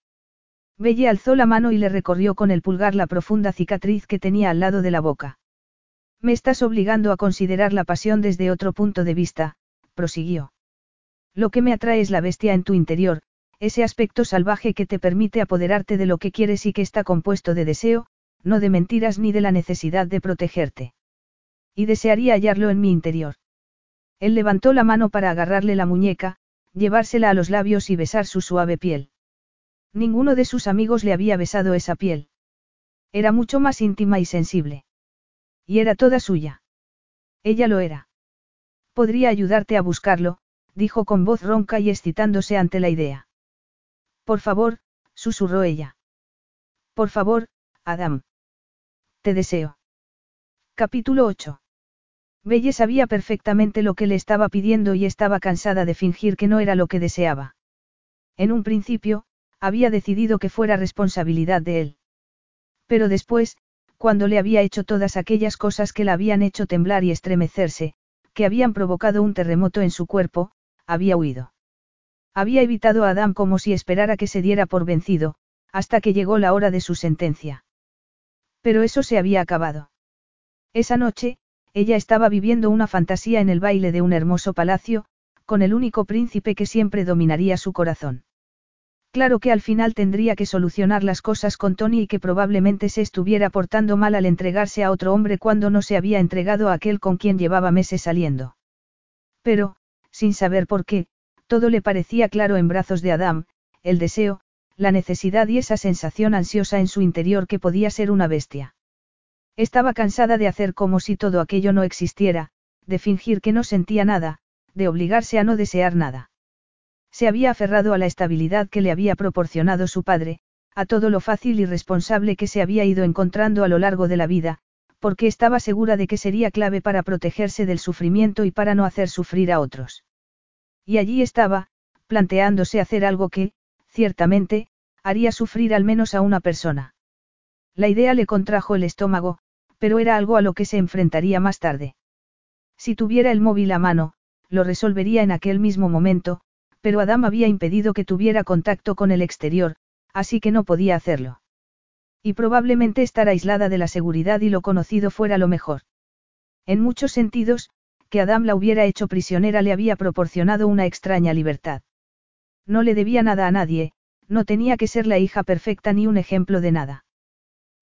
Belle alzó la mano y le recorrió con el pulgar la profunda cicatriz que tenía al lado de la boca. Me estás obligando a considerar la pasión desde otro punto de vista, prosiguió. Lo que me atrae es la bestia en tu interior, ese aspecto salvaje que te permite apoderarte de lo que quieres y que está compuesto de deseo, no de mentiras ni de la necesidad de protegerte. Y desearía hallarlo en mi interior. Él levantó la mano para agarrarle la muñeca, llevársela a los labios y besar su suave piel. Ninguno de sus amigos le había besado esa piel. Era mucho más íntima y sensible. Y era toda suya. Ella lo era. Podría ayudarte a buscarlo, dijo con voz ronca y excitándose ante la idea. Por favor, susurró ella. Por favor, Adam. Te deseo. Capítulo 8. Belle sabía perfectamente lo que le estaba pidiendo y estaba cansada de fingir que no era lo que deseaba. En un principio, había decidido que fuera responsabilidad de él. Pero después, cuando le había hecho todas aquellas cosas que la habían hecho temblar y estremecerse, que habían provocado un terremoto en su cuerpo, había huido. Había evitado a Adam como si esperara que se diera por vencido, hasta que llegó la hora de su sentencia. Pero eso se había acabado. Esa noche, ella estaba viviendo una fantasía en el baile de un hermoso palacio, con el único príncipe que siempre dominaría su corazón. Claro que al final tendría que solucionar las cosas con Tony y que probablemente se estuviera portando mal al entregarse a otro hombre cuando no se había entregado a aquel con quien llevaba meses saliendo. Pero, sin saber por qué, todo le parecía claro en brazos de Adam, el deseo, la necesidad y esa sensación ansiosa en su interior que podía ser una bestia. Estaba cansada de hacer como si todo aquello no existiera, de fingir que no sentía nada, de obligarse a no desear nada. Se había aferrado a la estabilidad que le había proporcionado su padre, a todo lo fácil y responsable que se había ido encontrando a lo largo de la vida, porque estaba segura de que sería clave para protegerse del sufrimiento y para no hacer sufrir a otros. Y allí estaba, planteándose hacer algo que, ciertamente, haría sufrir al menos a una persona. La idea le contrajo el estómago, pero era algo a lo que se enfrentaría más tarde. Si tuviera el móvil a mano, lo resolvería en aquel mismo momento, pero Adam había impedido que tuviera contacto con el exterior, así que no podía hacerlo. Y probablemente estar aislada de la seguridad y lo conocido fuera lo mejor. En muchos sentidos, que Adam la hubiera hecho prisionera le había proporcionado una extraña libertad. No le debía nada a nadie, no tenía que ser la hija perfecta ni un ejemplo de nada.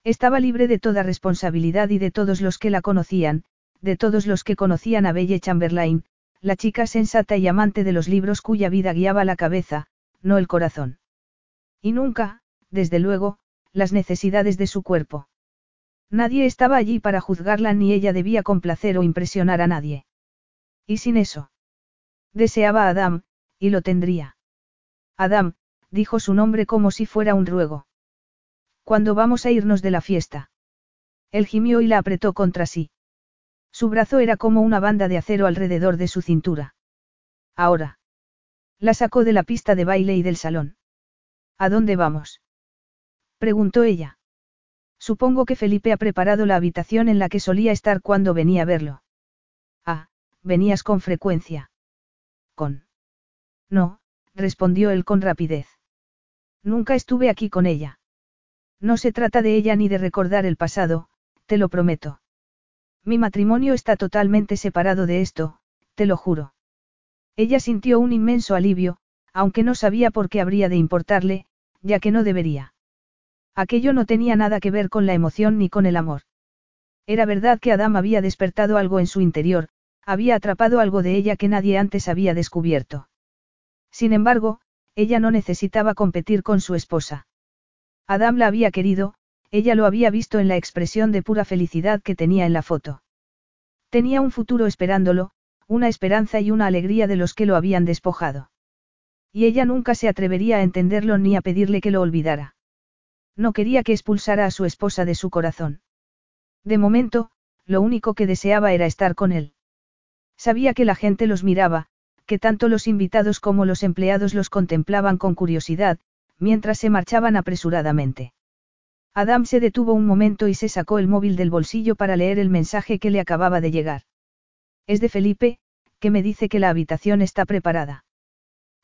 Estaba libre de toda responsabilidad y de todos los que la conocían, de todos los que conocían a Belle Chamberlain, la chica sensata y amante de los libros cuya vida guiaba la cabeza, no el corazón. Y nunca, desde luego, las necesidades de su cuerpo. Nadie estaba allí para juzgarla ni ella debía complacer o impresionar a nadie. Y sin eso. Deseaba a Adam, y lo tendría. Adam, dijo su nombre como si fuera un ruego. ¿Cuándo vamos a irnos de la fiesta? Él gimió y la apretó contra sí. Su brazo era como una banda de acero alrededor de su cintura. Ahora. La sacó de la pista de baile y del salón. ¿A dónde vamos? preguntó ella. Supongo que Felipe ha preparado la habitación en la que solía estar cuando venía a verlo. Ah, venías con frecuencia. ¿Con? No, respondió él con rapidez. Nunca estuve aquí con ella. No se trata de ella ni de recordar el pasado, te lo prometo. Mi matrimonio está totalmente separado de esto, te lo juro. Ella sintió un inmenso alivio, aunque no sabía por qué habría de importarle, ya que no debería. Aquello no tenía nada que ver con la emoción ni con el amor. Era verdad que Adam había despertado algo en su interior, había atrapado algo de ella que nadie antes había descubierto. Sin embargo, ella no necesitaba competir con su esposa. Adam la había querido, ella lo había visto en la expresión de pura felicidad que tenía en la foto. Tenía un futuro esperándolo, una esperanza y una alegría de los que lo habían despojado. Y ella nunca se atrevería a entenderlo ni a pedirle que lo olvidara. No quería que expulsara a su esposa de su corazón. De momento, lo único que deseaba era estar con él. Sabía que la gente los miraba, que tanto los invitados como los empleados los contemplaban con curiosidad, mientras se marchaban apresuradamente. Adam se detuvo un momento y se sacó el móvil del bolsillo para leer el mensaje que le acababa de llegar. Es de Felipe, que me dice que la habitación está preparada.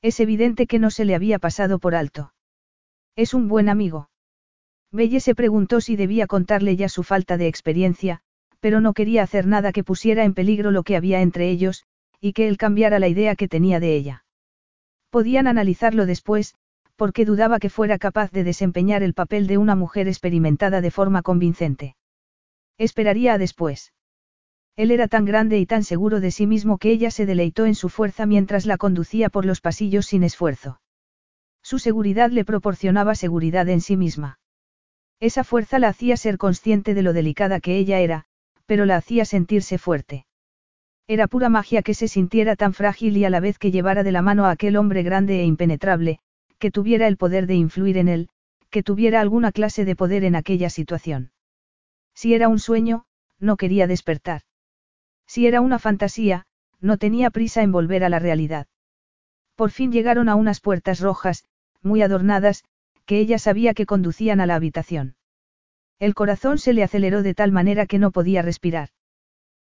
Es evidente que no se le había pasado por alto. Es un buen amigo. Belle se preguntó si debía contarle ya su falta de experiencia, pero no quería hacer nada que pusiera en peligro lo que había entre ellos, y que él cambiara la idea que tenía de ella. Podían analizarlo después, porque dudaba que fuera capaz de desempeñar el papel de una mujer experimentada de forma convincente. Esperaría a después. Él era tan grande y tan seguro de sí mismo que ella se deleitó en su fuerza mientras la conducía por los pasillos sin esfuerzo. Su seguridad le proporcionaba seguridad en sí misma. Esa fuerza la hacía ser consciente de lo delicada que ella era, pero la hacía sentirse fuerte. Era pura magia que se sintiera tan frágil y a la vez que llevara de la mano a aquel hombre grande e impenetrable, que tuviera el poder de influir en él, que tuviera alguna clase de poder en aquella situación. Si era un sueño, no quería despertar. Si era una fantasía, no tenía prisa en volver a la realidad. Por fin llegaron a unas puertas rojas, muy adornadas, que ella sabía que conducían a la habitación. El corazón se le aceleró de tal manera que no podía respirar.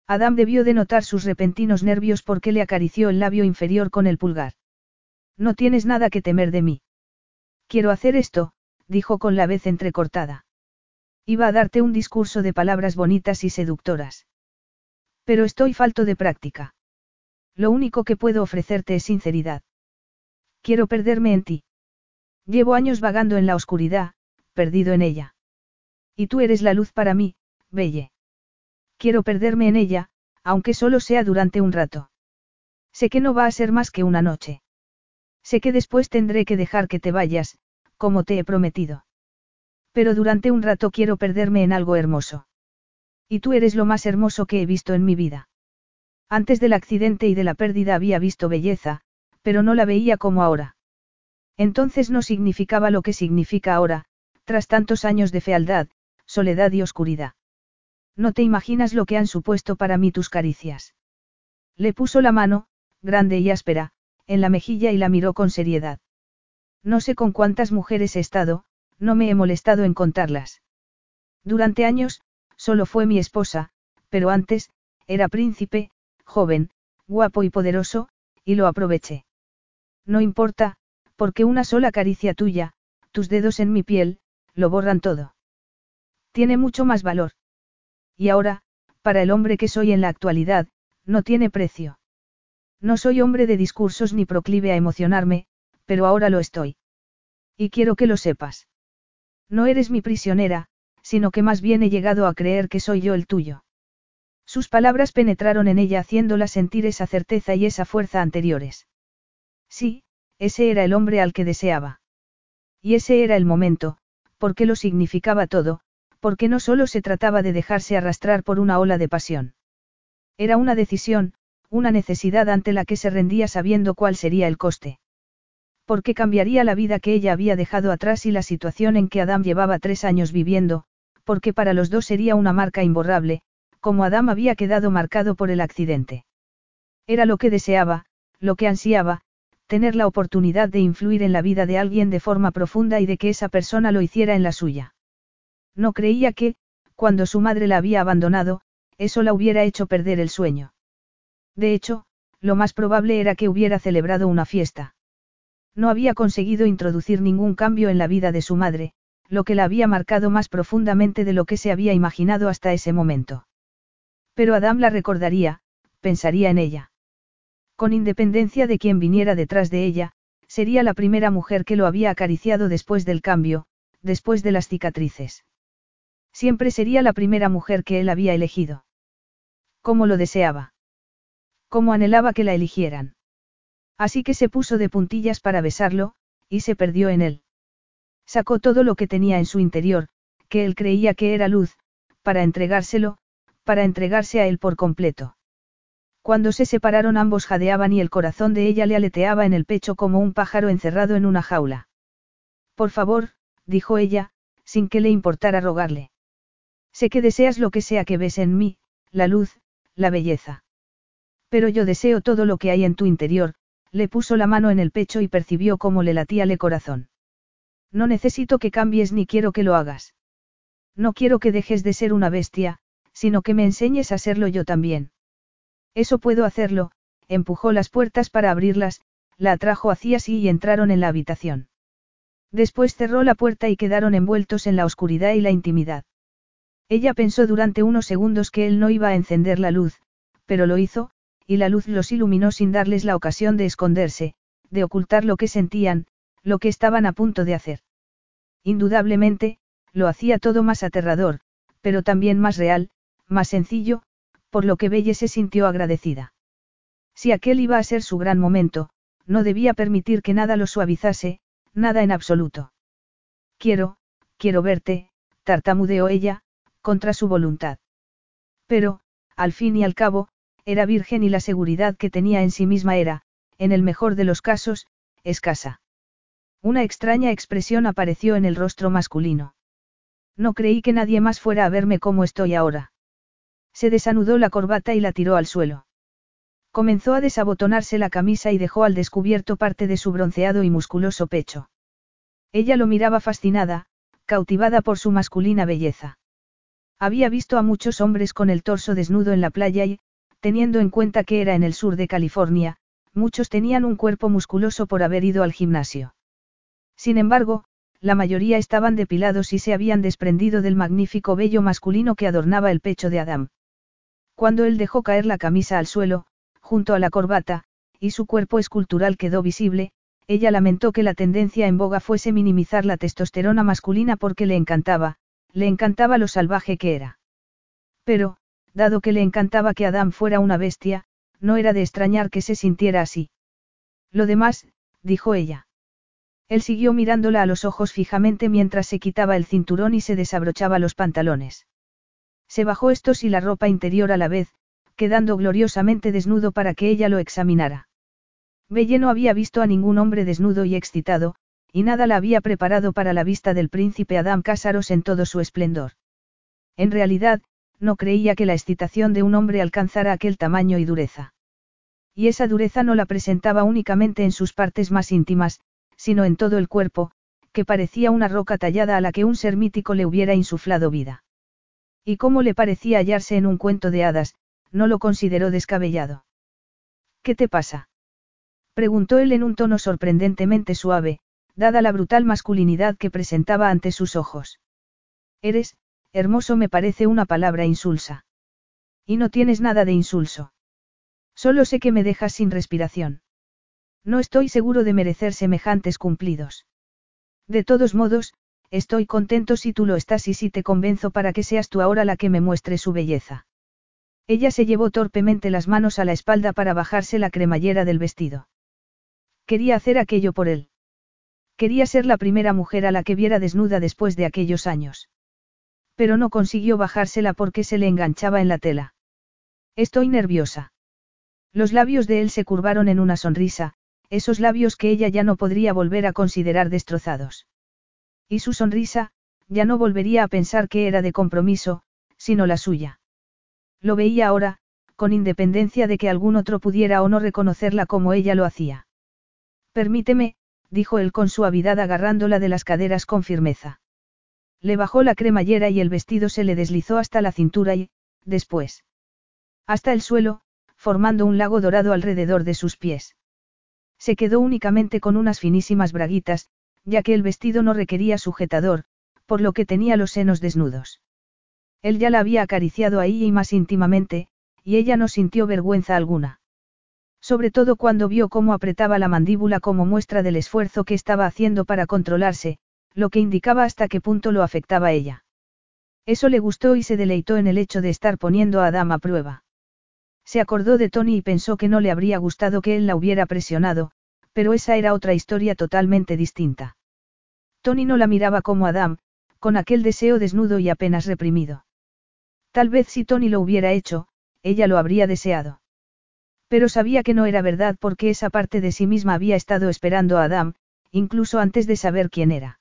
Adam debió de notar sus repentinos nervios porque le acarició el labio inferior con el pulgar. No tienes nada que temer de mí. Quiero hacer esto, dijo con la vez entrecortada. Iba a darte un discurso de palabras bonitas y seductoras. Pero estoy falto de práctica. Lo único que puedo ofrecerte es sinceridad. Quiero perderme en ti. Llevo años vagando en la oscuridad, perdido en ella. Y tú eres la luz para mí, Belle. Quiero perderme en ella, aunque solo sea durante un rato. Sé que no va a ser más que una noche. Sé que después tendré que dejar que te vayas, como te he prometido. Pero durante un rato quiero perderme en algo hermoso. Y tú eres lo más hermoso que he visto en mi vida. Antes del accidente y de la pérdida había visto belleza, pero no la veía como ahora. Entonces no significaba lo que significa ahora, tras tantos años de fealdad, soledad y oscuridad. No te imaginas lo que han supuesto para mí tus caricias. Le puso la mano, grande y áspera, en la mejilla y la miró con seriedad. No sé con cuántas mujeres he estado, no me he molestado en contarlas. Durante años, solo fue mi esposa, pero antes, era príncipe, joven, guapo y poderoso, y lo aproveché. No importa, porque una sola caricia tuya, tus dedos en mi piel, lo borran todo. Tiene mucho más valor. Y ahora, para el hombre que soy en la actualidad, no tiene precio. No soy hombre de discursos ni proclive a emocionarme, pero ahora lo estoy. Y quiero que lo sepas. No eres mi prisionera, sino que más bien he llegado a creer que soy yo el tuyo. Sus palabras penetraron en ella haciéndola sentir esa certeza y esa fuerza anteriores. Sí, ese era el hombre al que deseaba. Y ese era el momento, porque lo significaba todo, porque no solo se trataba de dejarse arrastrar por una ola de pasión. Era una decisión, una necesidad ante la que se rendía sabiendo cuál sería el coste. Porque cambiaría la vida que ella había dejado atrás y la situación en que Adam llevaba tres años viviendo, porque para los dos sería una marca imborrable, como Adam había quedado marcado por el accidente. Era lo que deseaba, lo que ansiaba, tener la oportunidad de influir en la vida de alguien de forma profunda y de que esa persona lo hiciera en la suya. No creía que, cuando su madre la había abandonado, eso la hubiera hecho perder el sueño. De hecho, lo más probable era que hubiera celebrado una fiesta. No había conseguido introducir ningún cambio en la vida de su madre, lo que la había marcado más profundamente de lo que se había imaginado hasta ese momento. Pero Adam la recordaría, pensaría en ella. Con independencia de quien viniera detrás de ella, sería la primera mujer que lo había acariciado después del cambio, después de las cicatrices. Siempre sería la primera mujer que él había elegido. ¿Cómo lo deseaba? ¿Cómo anhelaba que la eligieran? Así que se puso de puntillas para besarlo, y se perdió en él. Sacó todo lo que tenía en su interior, que él creía que era luz, para entregárselo, para entregarse a él por completo. Cuando se separaron ambos jadeaban y el corazón de ella le aleteaba en el pecho como un pájaro encerrado en una jaula. Por favor, dijo ella, sin que le importara rogarle. Sé que deseas lo que sea que ves en mí, la luz, la belleza. Pero yo deseo todo lo que hay en tu interior, le puso la mano en el pecho y percibió cómo le latía el corazón. No necesito que cambies ni quiero que lo hagas. No quiero que dejes de ser una bestia, sino que me enseñes a serlo yo también. Eso puedo hacerlo, empujó las puertas para abrirlas, la atrajo hacia sí y entraron en la habitación. Después cerró la puerta y quedaron envueltos en la oscuridad y la intimidad. Ella pensó durante unos segundos que él no iba a encender la luz, pero lo hizo, y la luz los iluminó sin darles la ocasión de esconderse, de ocultar lo que sentían, lo que estaban a punto de hacer. Indudablemente, lo hacía todo más aterrador, pero también más real, más sencillo, por lo que Belle se sintió agradecida. Si aquel iba a ser su gran momento, no debía permitir que nada lo suavizase, nada en absoluto. Quiero, quiero verte, tartamudeó ella, contra su voluntad. Pero, al fin y al cabo, era virgen y la seguridad que tenía en sí misma era, en el mejor de los casos, escasa. Una extraña expresión apareció en el rostro masculino. No creí que nadie más fuera a verme como estoy ahora. Se desanudó la corbata y la tiró al suelo. Comenzó a desabotonarse la camisa y dejó al descubierto parte de su bronceado y musculoso pecho. Ella lo miraba fascinada, cautivada por su masculina belleza. Había visto a muchos hombres con el torso desnudo en la playa y, teniendo en cuenta que era en el sur de California, muchos tenían un cuerpo musculoso por haber ido al gimnasio. Sin embargo, la mayoría estaban depilados y se habían desprendido del magnífico vello masculino que adornaba el pecho de Adam. Cuando él dejó caer la camisa al suelo, junto a la corbata, y su cuerpo escultural quedó visible, ella lamentó que la tendencia en boga fuese minimizar la testosterona masculina porque le encantaba, le encantaba lo salvaje que era. Pero, dado que le encantaba que Adam fuera una bestia, no era de extrañar que se sintiera así. Lo demás, dijo ella. Él siguió mirándola a los ojos fijamente mientras se quitaba el cinturón y se desabrochaba los pantalones. Se bajó estos y la ropa interior a la vez, quedando gloriosamente desnudo para que ella lo examinara. Belle no había visto a ningún hombre desnudo y excitado, y nada la había preparado para la vista del príncipe Adam Cásaros en todo su esplendor. En realidad, no creía que la excitación de un hombre alcanzara aquel tamaño y dureza. Y esa dureza no la presentaba únicamente en sus partes más íntimas, sino en todo el cuerpo, que parecía una roca tallada a la que un ser mítico le hubiera insuflado vida. Y como le parecía hallarse en un cuento de hadas, no lo consideró descabellado. ¿Qué te pasa? preguntó él en un tono sorprendentemente suave, dada la brutal masculinidad que presentaba ante sus ojos. Eres, hermoso me parece una palabra insulsa. Y no tienes nada de insulso. Solo sé que me dejas sin respiración. No estoy seguro de merecer semejantes cumplidos. De todos modos, estoy contento si tú lo estás y si te convenzo para que seas tú ahora la que me muestre su belleza. Ella se llevó torpemente las manos a la espalda para bajarse la cremallera del vestido. Quería hacer aquello por él. Quería ser la primera mujer a la que viera desnuda después de aquellos años. Pero no consiguió bajársela porque se le enganchaba en la tela. Estoy nerviosa. Los labios de él se curvaron en una sonrisa, esos labios que ella ya no podría volver a considerar destrozados. Y su sonrisa, ya no volvería a pensar que era de compromiso, sino la suya. Lo veía ahora, con independencia de que algún otro pudiera o no reconocerla como ella lo hacía. Permíteme, dijo él con suavidad agarrándola de las caderas con firmeza. Le bajó la cremallera y el vestido se le deslizó hasta la cintura y, después, hasta el suelo, formando un lago dorado alrededor de sus pies. Se quedó únicamente con unas finísimas braguitas, ya que el vestido no requería sujetador, por lo que tenía los senos desnudos. Él ya la había acariciado ahí y más íntimamente, y ella no sintió vergüenza alguna. Sobre todo cuando vio cómo apretaba la mandíbula como muestra del esfuerzo que estaba haciendo para controlarse, lo que indicaba hasta qué punto lo afectaba ella. Eso le gustó y se deleitó en el hecho de estar poniendo a Adam a prueba. Se acordó de Tony y pensó que no le habría gustado que él la hubiera presionado, pero esa era otra historia totalmente distinta. Tony no la miraba como Adam, con aquel deseo desnudo y apenas reprimido. Tal vez si Tony lo hubiera hecho, ella lo habría deseado. Pero sabía que no era verdad porque esa parte de sí misma había estado esperando a Adam, incluso antes de saber quién era.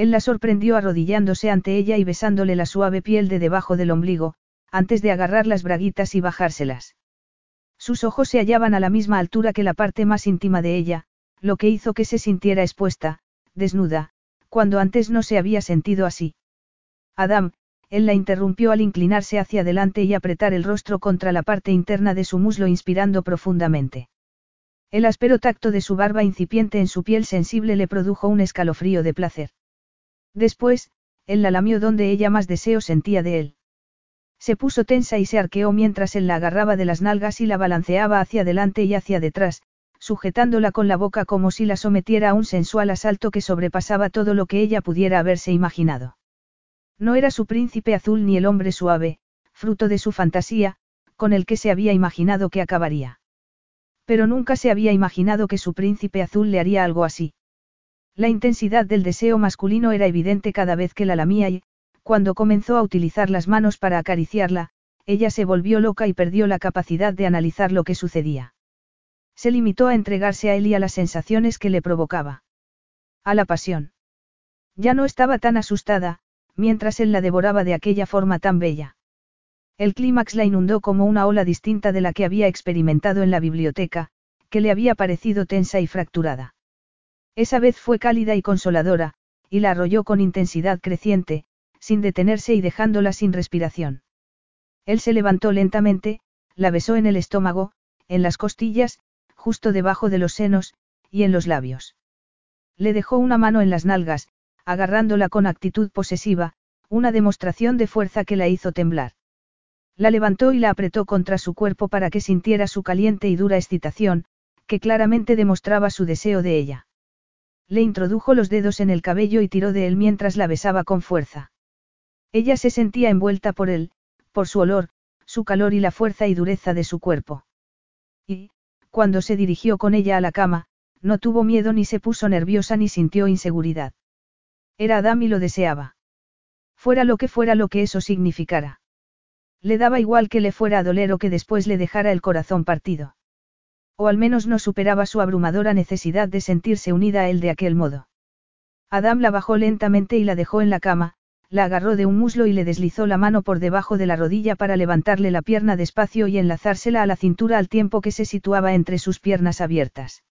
Él la sorprendió arrodillándose ante ella y besándole la suave piel de debajo del ombligo, antes de agarrar las braguitas y bajárselas. Sus ojos se hallaban a la misma altura que la parte más íntima de ella, lo que hizo que se sintiera expuesta, desnuda, cuando antes no se había sentido así. Adam, él la interrumpió al inclinarse hacia adelante y apretar el rostro contra la parte interna de su muslo inspirando profundamente. El áspero tacto de su barba incipiente en su piel sensible le produjo un escalofrío de placer. Después, él la lamió donde ella más deseo sentía de él. Se puso tensa y se arqueó mientras él la agarraba de las nalgas y la balanceaba hacia adelante y hacia detrás, sujetándola con la boca como si la sometiera a un sensual asalto que sobrepasaba todo lo que ella pudiera haberse imaginado. No era su príncipe azul ni el hombre suave, fruto de su fantasía, con el que se había imaginado que acabaría. Pero nunca se había imaginado que su príncipe azul le haría algo así. La intensidad del deseo masculino era evidente cada vez que la lamía y, cuando comenzó a utilizar las manos para acariciarla, ella se volvió loca y perdió la capacidad de analizar lo que sucedía. Se limitó a entregarse a él y a las sensaciones que le provocaba. A la pasión. Ya no estaba tan asustada, mientras él la devoraba de aquella forma tan bella. El clímax la inundó como una ola distinta de la que había experimentado en la biblioteca, que le había parecido tensa y fracturada. Esa vez fue cálida y consoladora, y la arrolló con intensidad creciente, sin detenerse y dejándola sin respiración. Él se levantó lentamente, la besó en el estómago, en las costillas, justo debajo de los senos, y en los labios. Le dejó una mano en las nalgas, agarrándola con actitud posesiva, una demostración de fuerza que la hizo temblar. La levantó y la apretó contra su cuerpo para que sintiera su caliente y dura excitación, que claramente demostraba su deseo de ella. Le introdujo los dedos en el cabello y tiró de él mientras la besaba con fuerza. Ella se sentía envuelta por él, por su olor, su calor y la fuerza y dureza de su cuerpo. Y, cuando se dirigió con ella a la cama, no tuvo miedo ni se puso nerviosa ni sintió inseguridad. Era Adam y lo deseaba. Fuera lo que fuera lo que eso significara. Le daba igual que le fuera a doler o que después le dejara el corazón partido. O al menos no superaba su abrumadora necesidad de sentirse unida a él de aquel modo. Adam la bajó lentamente y la dejó en la cama, la agarró de un muslo y le deslizó la mano por debajo de la rodilla para levantarle la pierna despacio y enlazársela a la cintura al tiempo que se situaba entre sus piernas abiertas.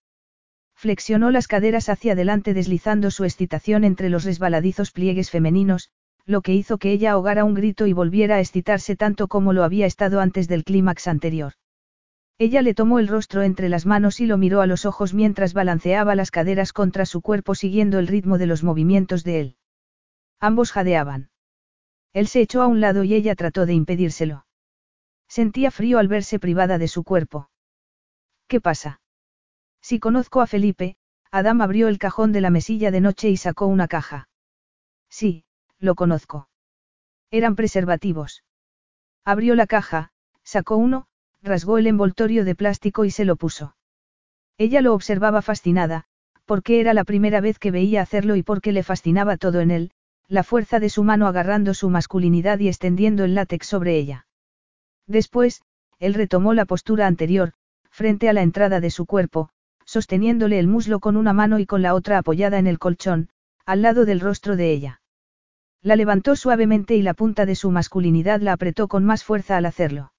Flexionó las caderas hacia adelante deslizando su excitación entre los resbaladizos pliegues femeninos, lo que hizo que ella ahogara un grito y volviera a excitarse tanto como lo había estado antes del clímax anterior. Ella le tomó el rostro entre las manos y lo miró a los ojos mientras balanceaba las caderas contra su cuerpo siguiendo el ritmo de los movimientos de él. Ambos jadeaban. Él se echó a un lado y ella trató de impedírselo. Sentía frío al verse privada de su cuerpo. ¿Qué pasa? Si conozco a Felipe, Adam abrió el cajón de la mesilla de noche y sacó una caja. Sí, lo conozco. Eran preservativos. Abrió la caja, sacó uno, rasgó el envoltorio de plástico y se lo puso. Ella lo observaba fascinada, porque era la primera vez que veía hacerlo y porque le fascinaba todo en él, la fuerza de su mano agarrando su masculinidad y extendiendo el látex sobre ella. Después, él retomó la postura anterior, frente a la entrada de su cuerpo, sosteniéndole el muslo con una mano y con la otra apoyada en el colchón, al lado del rostro de ella. La levantó suavemente y la punta de su masculinidad la apretó con más fuerza al hacerlo.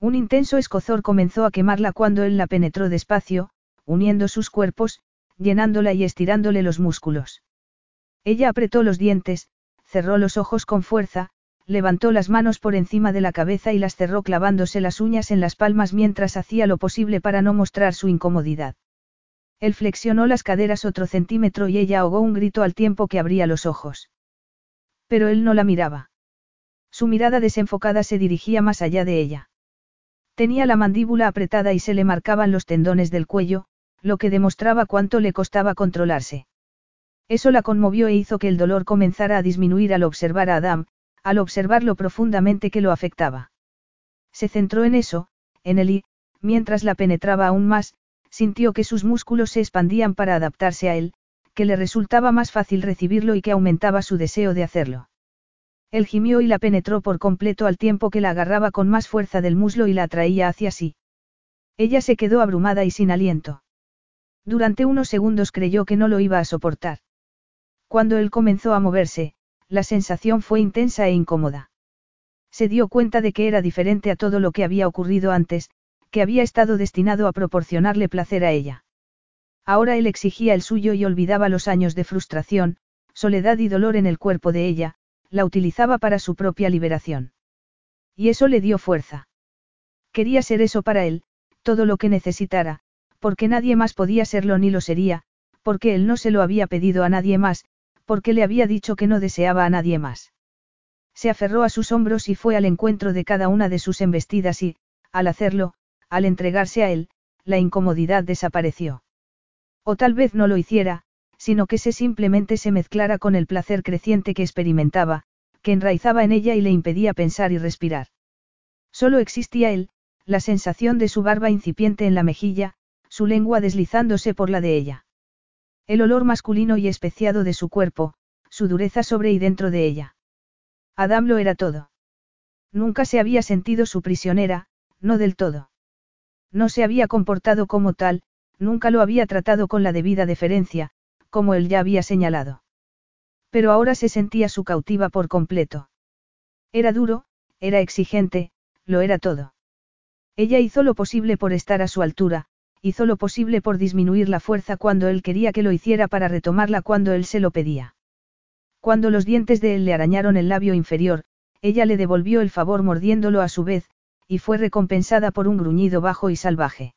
Un intenso escozor comenzó a quemarla cuando él la penetró despacio, uniendo sus cuerpos, llenándola y estirándole los músculos. Ella apretó los dientes, cerró los ojos con fuerza, levantó las manos por encima de la cabeza y las cerró clavándose las uñas en las palmas mientras hacía lo posible para no mostrar su incomodidad. Él flexionó las caderas otro centímetro y ella ahogó un grito al tiempo que abría los ojos. Pero él no la miraba. Su mirada desenfocada se dirigía más allá de ella. Tenía la mandíbula apretada y se le marcaban los tendones del cuello, lo que demostraba cuánto le costaba controlarse. Eso la conmovió e hizo que el dolor comenzara a disminuir al observar a Adam, al observar lo profundamente que lo afectaba. Se centró en eso, en él mientras la penetraba aún más, sintió que sus músculos se expandían para adaptarse a él, que le resultaba más fácil recibirlo y que aumentaba su deseo de hacerlo. Él gimió y la penetró por completo al tiempo que la agarraba con más fuerza del muslo y la atraía hacia sí. Ella se quedó abrumada y sin aliento. Durante unos segundos creyó que no lo iba a soportar. Cuando él comenzó a moverse, la sensación fue intensa e incómoda. Se dio cuenta de que era diferente a todo lo que había ocurrido antes, que había estado destinado a proporcionarle placer a ella. Ahora él exigía el suyo y olvidaba los años de frustración, soledad y dolor en el cuerpo de ella, la utilizaba para su propia liberación. Y eso le dio fuerza. Quería ser eso para él, todo lo que necesitara, porque nadie más podía serlo ni lo sería, porque él no se lo había pedido a nadie más, porque le había dicho que no deseaba a nadie más. Se aferró a sus hombros y fue al encuentro de cada una de sus embestidas y, al hacerlo, al entregarse a él, la incomodidad desapareció. O tal vez no lo hiciera, sino que se simplemente se mezclara con el placer creciente que experimentaba, que enraizaba en ella y le impedía pensar y respirar. Solo existía él, la sensación de su barba incipiente en la mejilla, su lengua deslizándose por la de ella. El olor masculino y especiado de su cuerpo, su dureza sobre y dentro de ella. Adam lo era todo. Nunca se había sentido su prisionera, no del todo. No se había comportado como tal, nunca lo había tratado con la debida deferencia, como él ya había señalado. Pero ahora se sentía su cautiva por completo. Era duro, era exigente, lo era todo. Ella hizo lo posible por estar a su altura, hizo lo posible por disminuir la fuerza cuando él quería que lo hiciera para retomarla cuando él se lo pedía. Cuando los dientes de él le arañaron el labio inferior, ella le devolvió el favor mordiéndolo a su vez, y fue recompensada por un gruñido bajo y salvaje.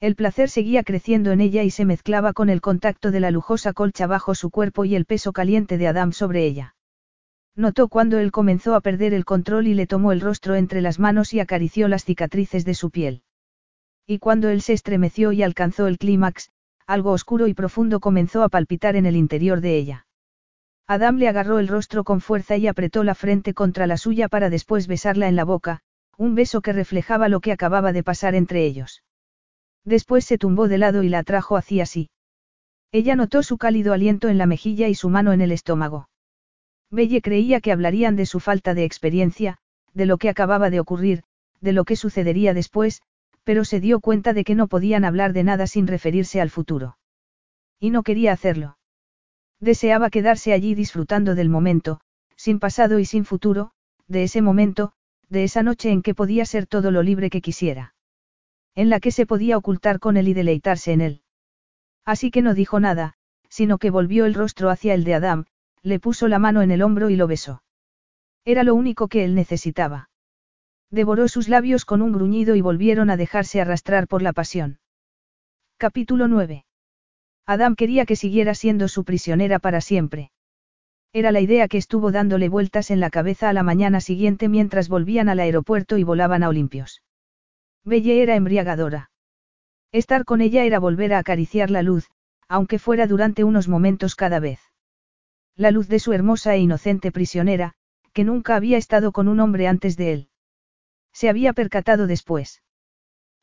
El placer seguía creciendo en ella y se mezclaba con el contacto de la lujosa colcha bajo su cuerpo y el peso caliente de Adam sobre ella. Notó cuando él comenzó a perder el control y le tomó el rostro entre las manos y acarició las cicatrices de su piel. Y cuando él se estremeció y alcanzó el clímax, algo oscuro y profundo comenzó a palpitar en el interior de ella. Adam le agarró el rostro con fuerza y apretó la frente contra la suya para después besarla en la boca, un beso que reflejaba lo que acababa de pasar entre ellos. Después se tumbó de lado y la atrajo hacia sí. Ella notó su cálido aliento en la mejilla y su mano en el estómago. Belle creía que hablarían de su falta de experiencia, de lo que acababa de ocurrir, de lo que sucedería después, pero se dio cuenta de que no podían hablar de nada sin referirse al futuro. Y no quería hacerlo. Deseaba quedarse allí disfrutando del momento, sin pasado y sin futuro, de ese momento, de esa noche en que podía ser todo lo libre que quisiera. En la que se podía ocultar con él y deleitarse en él. Así que no dijo nada, sino que volvió el rostro hacia el de Adam, le puso la mano en el hombro y lo besó. Era lo único que él necesitaba. Devoró sus labios con un gruñido y volvieron a dejarse arrastrar por la pasión. Capítulo 9. Adam quería que siguiera siendo su prisionera para siempre. Era la idea que estuvo dándole vueltas en la cabeza a la mañana siguiente mientras volvían al aeropuerto y volaban a Olimpios. Belle era embriagadora. Estar con ella era volver a acariciar la luz, aunque fuera durante unos momentos cada vez. La luz de su hermosa e inocente prisionera, que nunca había estado con un hombre antes de él. Se había percatado después.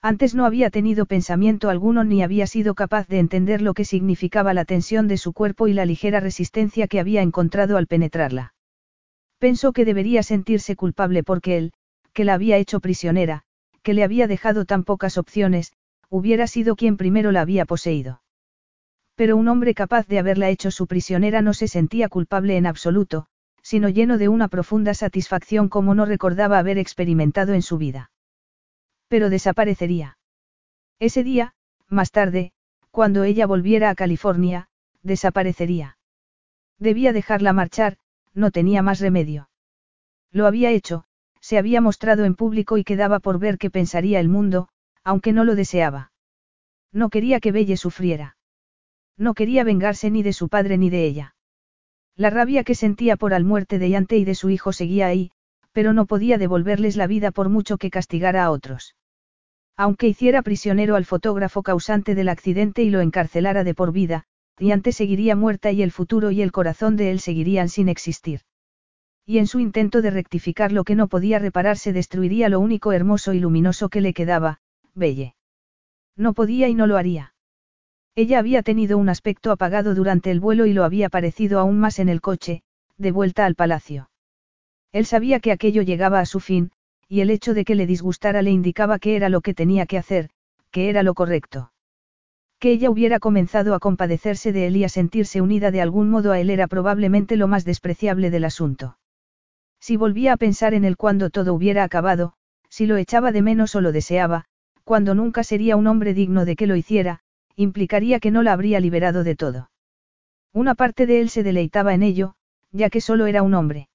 Antes no había tenido pensamiento alguno ni había sido capaz de entender lo que significaba la tensión de su cuerpo y la ligera resistencia que había encontrado al penetrarla. Pensó que debería sentirse culpable porque él, que la había hecho prisionera, que le había dejado tan pocas opciones, hubiera sido quien primero la había poseído. Pero un hombre capaz de haberla hecho su prisionera no se sentía culpable en absoluto, sino lleno de una profunda satisfacción como no recordaba haber experimentado en su vida. Pero desaparecería. Ese día, más tarde, cuando ella volviera a California, desaparecería. Debía dejarla marchar, no tenía más remedio. Lo había hecho, se había mostrado en público y quedaba por ver qué pensaría el mundo, aunque no lo deseaba. No quería que Belle sufriera. No quería vengarse ni de su padre ni de ella. La rabia que sentía por la muerte de Yante y de su hijo seguía ahí, pero no podía devolverles la vida por mucho que castigara a otros. Aunque hiciera prisionero al fotógrafo causante del accidente y lo encarcelara de por vida, Yante seguiría muerta y el futuro y el corazón de él seguirían sin existir. Y en su intento de rectificar lo que no podía repararse destruiría lo único hermoso y luminoso que le quedaba, Belle. No podía y no lo haría. Ella había tenido un aspecto apagado durante el vuelo y lo había parecido aún más en el coche, de vuelta al palacio. Él sabía que aquello llegaba a su fin, y el hecho de que le disgustara le indicaba que era lo que tenía que hacer, que era lo correcto. Que ella hubiera comenzado a compadecerse de él y a sentirse unida de algún modo a él era probablemente lo más despreciable del asunto. Si volvía a pensar en él cuando todo hubiera acabado, si lo echaba de menos o lo deseaba, cuando nunca sería un hombre digno de que lo hiciera, implicaría que no la habría liberado de todo. Una parte de él se deleitaba en ello, ya que solo era un hombre.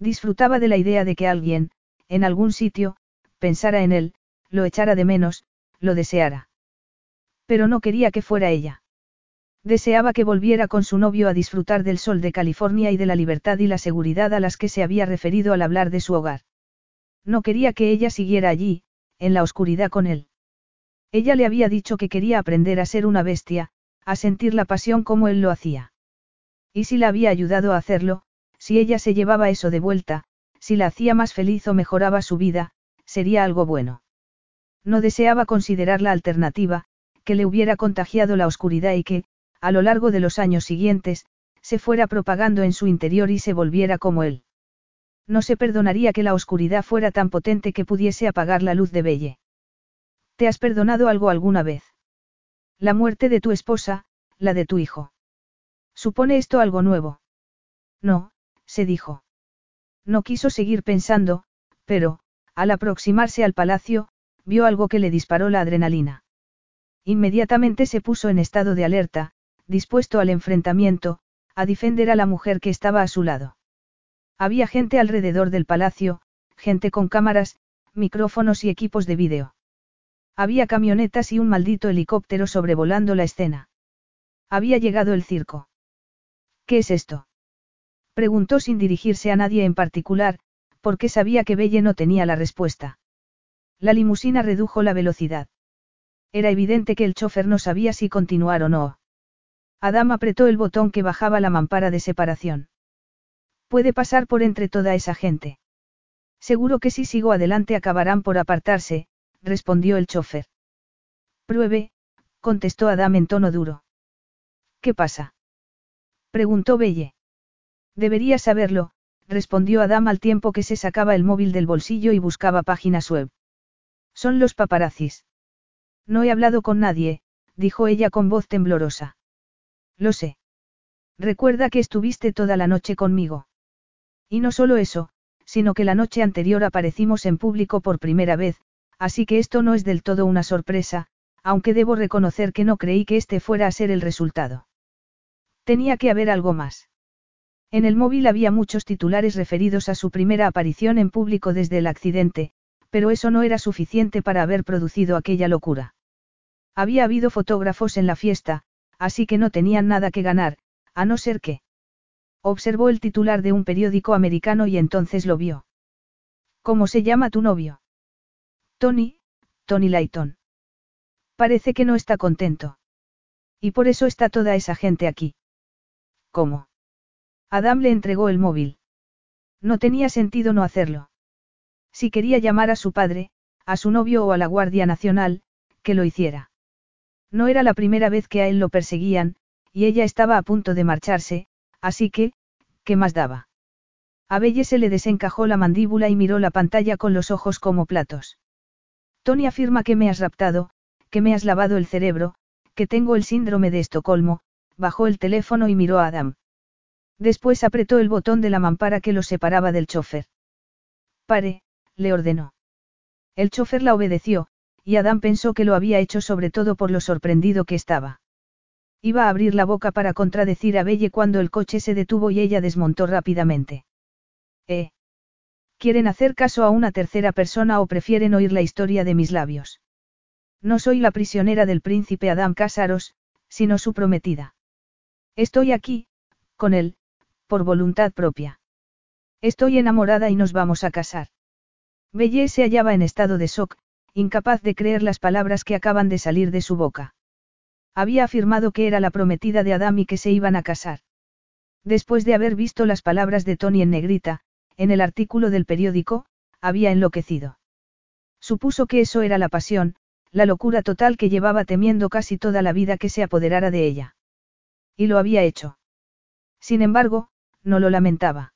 Disfrutaba de la idea de que alguien, en algún sitio, pensara en él, lo echara de menos, lo deseara. Pero no quería que fuera ella. Deseaba que volviera con su novio a disfrutar del sol de California y de la libertad y la seguridad a las que se había referido al hablar de su hogar. No quería que ella siguiera allí, en la oscuridad con él. Ella le había dicho que quería aprender a ser una bestia, a sentir la pasión como él lo hacía. Y si la había ayudado a hacerlo, si ella se llevaba eso de vuelta, si la hacía más feliz o mejoraba su vida, sería algo bueno. No deseaba considerar la alternativa, que le hubiera contagiado la oscuridad y que, a lo largo de los años siguientes, se fuera propagando en su interior y se volviera como él. No se perdonaría que la oscuridad fuera tan potente que pudiese apagar la luz de Belle. ¿Te has perdonado algo alguna vez? La muerte de tu esposa, la de tu hijo. ¿Supone esto algo nuevo? No, se dijo. No quiso seguir pensando, pero, al aproximarse al palacio, vio algo que le disparó la adrenalina. Inmediatamente se puso en estado de alerta, dispuesto al enfrentamiento, a defender a la mujer que estaba a su lado. Había gente alrededor del palacio, gente con cámaras, micrófonos y equipos de vídeo. Había camionetas y un maldito helicóptero sobrevolando la escena. Había llegado el circo. ¿Qué es esto? Preguntó sin dirigirse a nadie en particular, porque sabía que Belle no tenía la respuesta. La limusina redujo la velocidad. Era evidente que el chofer no sabía si continuar o no. Adam apretó el botón que bajaba la mampara de separación. Puede pasar por entre toda esa gente. Seguro que si sigo adelante acabarán por apartarse, respondió el chofer. Pruebe, contestó Adam en tono duro. ¿Qué pasa? preguntó Belle. Debería saberlo, respondió Adam al tiempo que se sacaba el móvil del bolsillo y buscaba páginas web. Son los paparazzis. No he hablado con nadie, dijo ella con voz temblorosa. Lo sé. Recuerda que estuviste toda la noche conmigo. Y no solo eso, sino que la noche anterior aparecimos en público por primera vez, así que esto no es del todo una sorpresa, aunque debo reconocer que no creí que este fuera a ser el resultado. Tenía que haber algo más. En el móvil había muchos titulares referidos a su primera aparición en público desde el accidente, pero eso no era suficiente para haber producido aquella locura. Había habido fotógrafos en la fiesta, así que no tenían nada que ganar, a no ser que. Observó el titular de un periódico americano y entonces lo vio. ¿Cómo se llama tu novio? Tony, Tony Layton. Parece que no está contento. Y por eso está toda esa gente aquí. ¿Cómo? Adam le entregó el móvil. No tenía sentido no hacerlo. Si quería llamar a su padre, a su novio o a la Guardia Nacional, que lo hiciera. No era la primera vez que a él lo perseguían, y ella estaba a punto de marcharse, así que, ¿qué más daba? A Belle se le desencajó la mandíbula y miró la pantalla con los ojos como platos. Tony afirma que me has raptado, que me has lavado el cerebro, que tengo el síndrome de Estocolmo, bajó el teléfono y miró a Adam. Después apretó el botón de la mampara que lo separaba del chofer. Pare, le ordenó. El chofer la obedeció, y Adam pensó que lo había hecho sobre todo por lo sorprendido que estaba. Iba a abrir la boca para contradecir a Belle cuando el coche se detuvo y ella desmontó rápidamente. ¿Eh? ¿Quieren hacer caso a una tercera persona o prefieren oír la historia de mis labios? No soy la prisionera del príncipe Adam Casaros, sino su prometida. Estoy aquí, con él, por voluntad propia. Estoy enamorada y nos vamos a casar. Belle se hallaba en estado de shock, incapaz de creer las palabras que acaban de salir de su boca. Había afirmado que era la prometida de Adam y que se iban a casar. Después de haber visto las palabras de Tony en negrita, en el artículo del periódico, había enloquecido. Supuso que eso era la pasión, la locura total que llevaba temiendo casi toda la vida que se apoderara de ella. Y lo había hecho. Sin embargo, no lo lamentaba.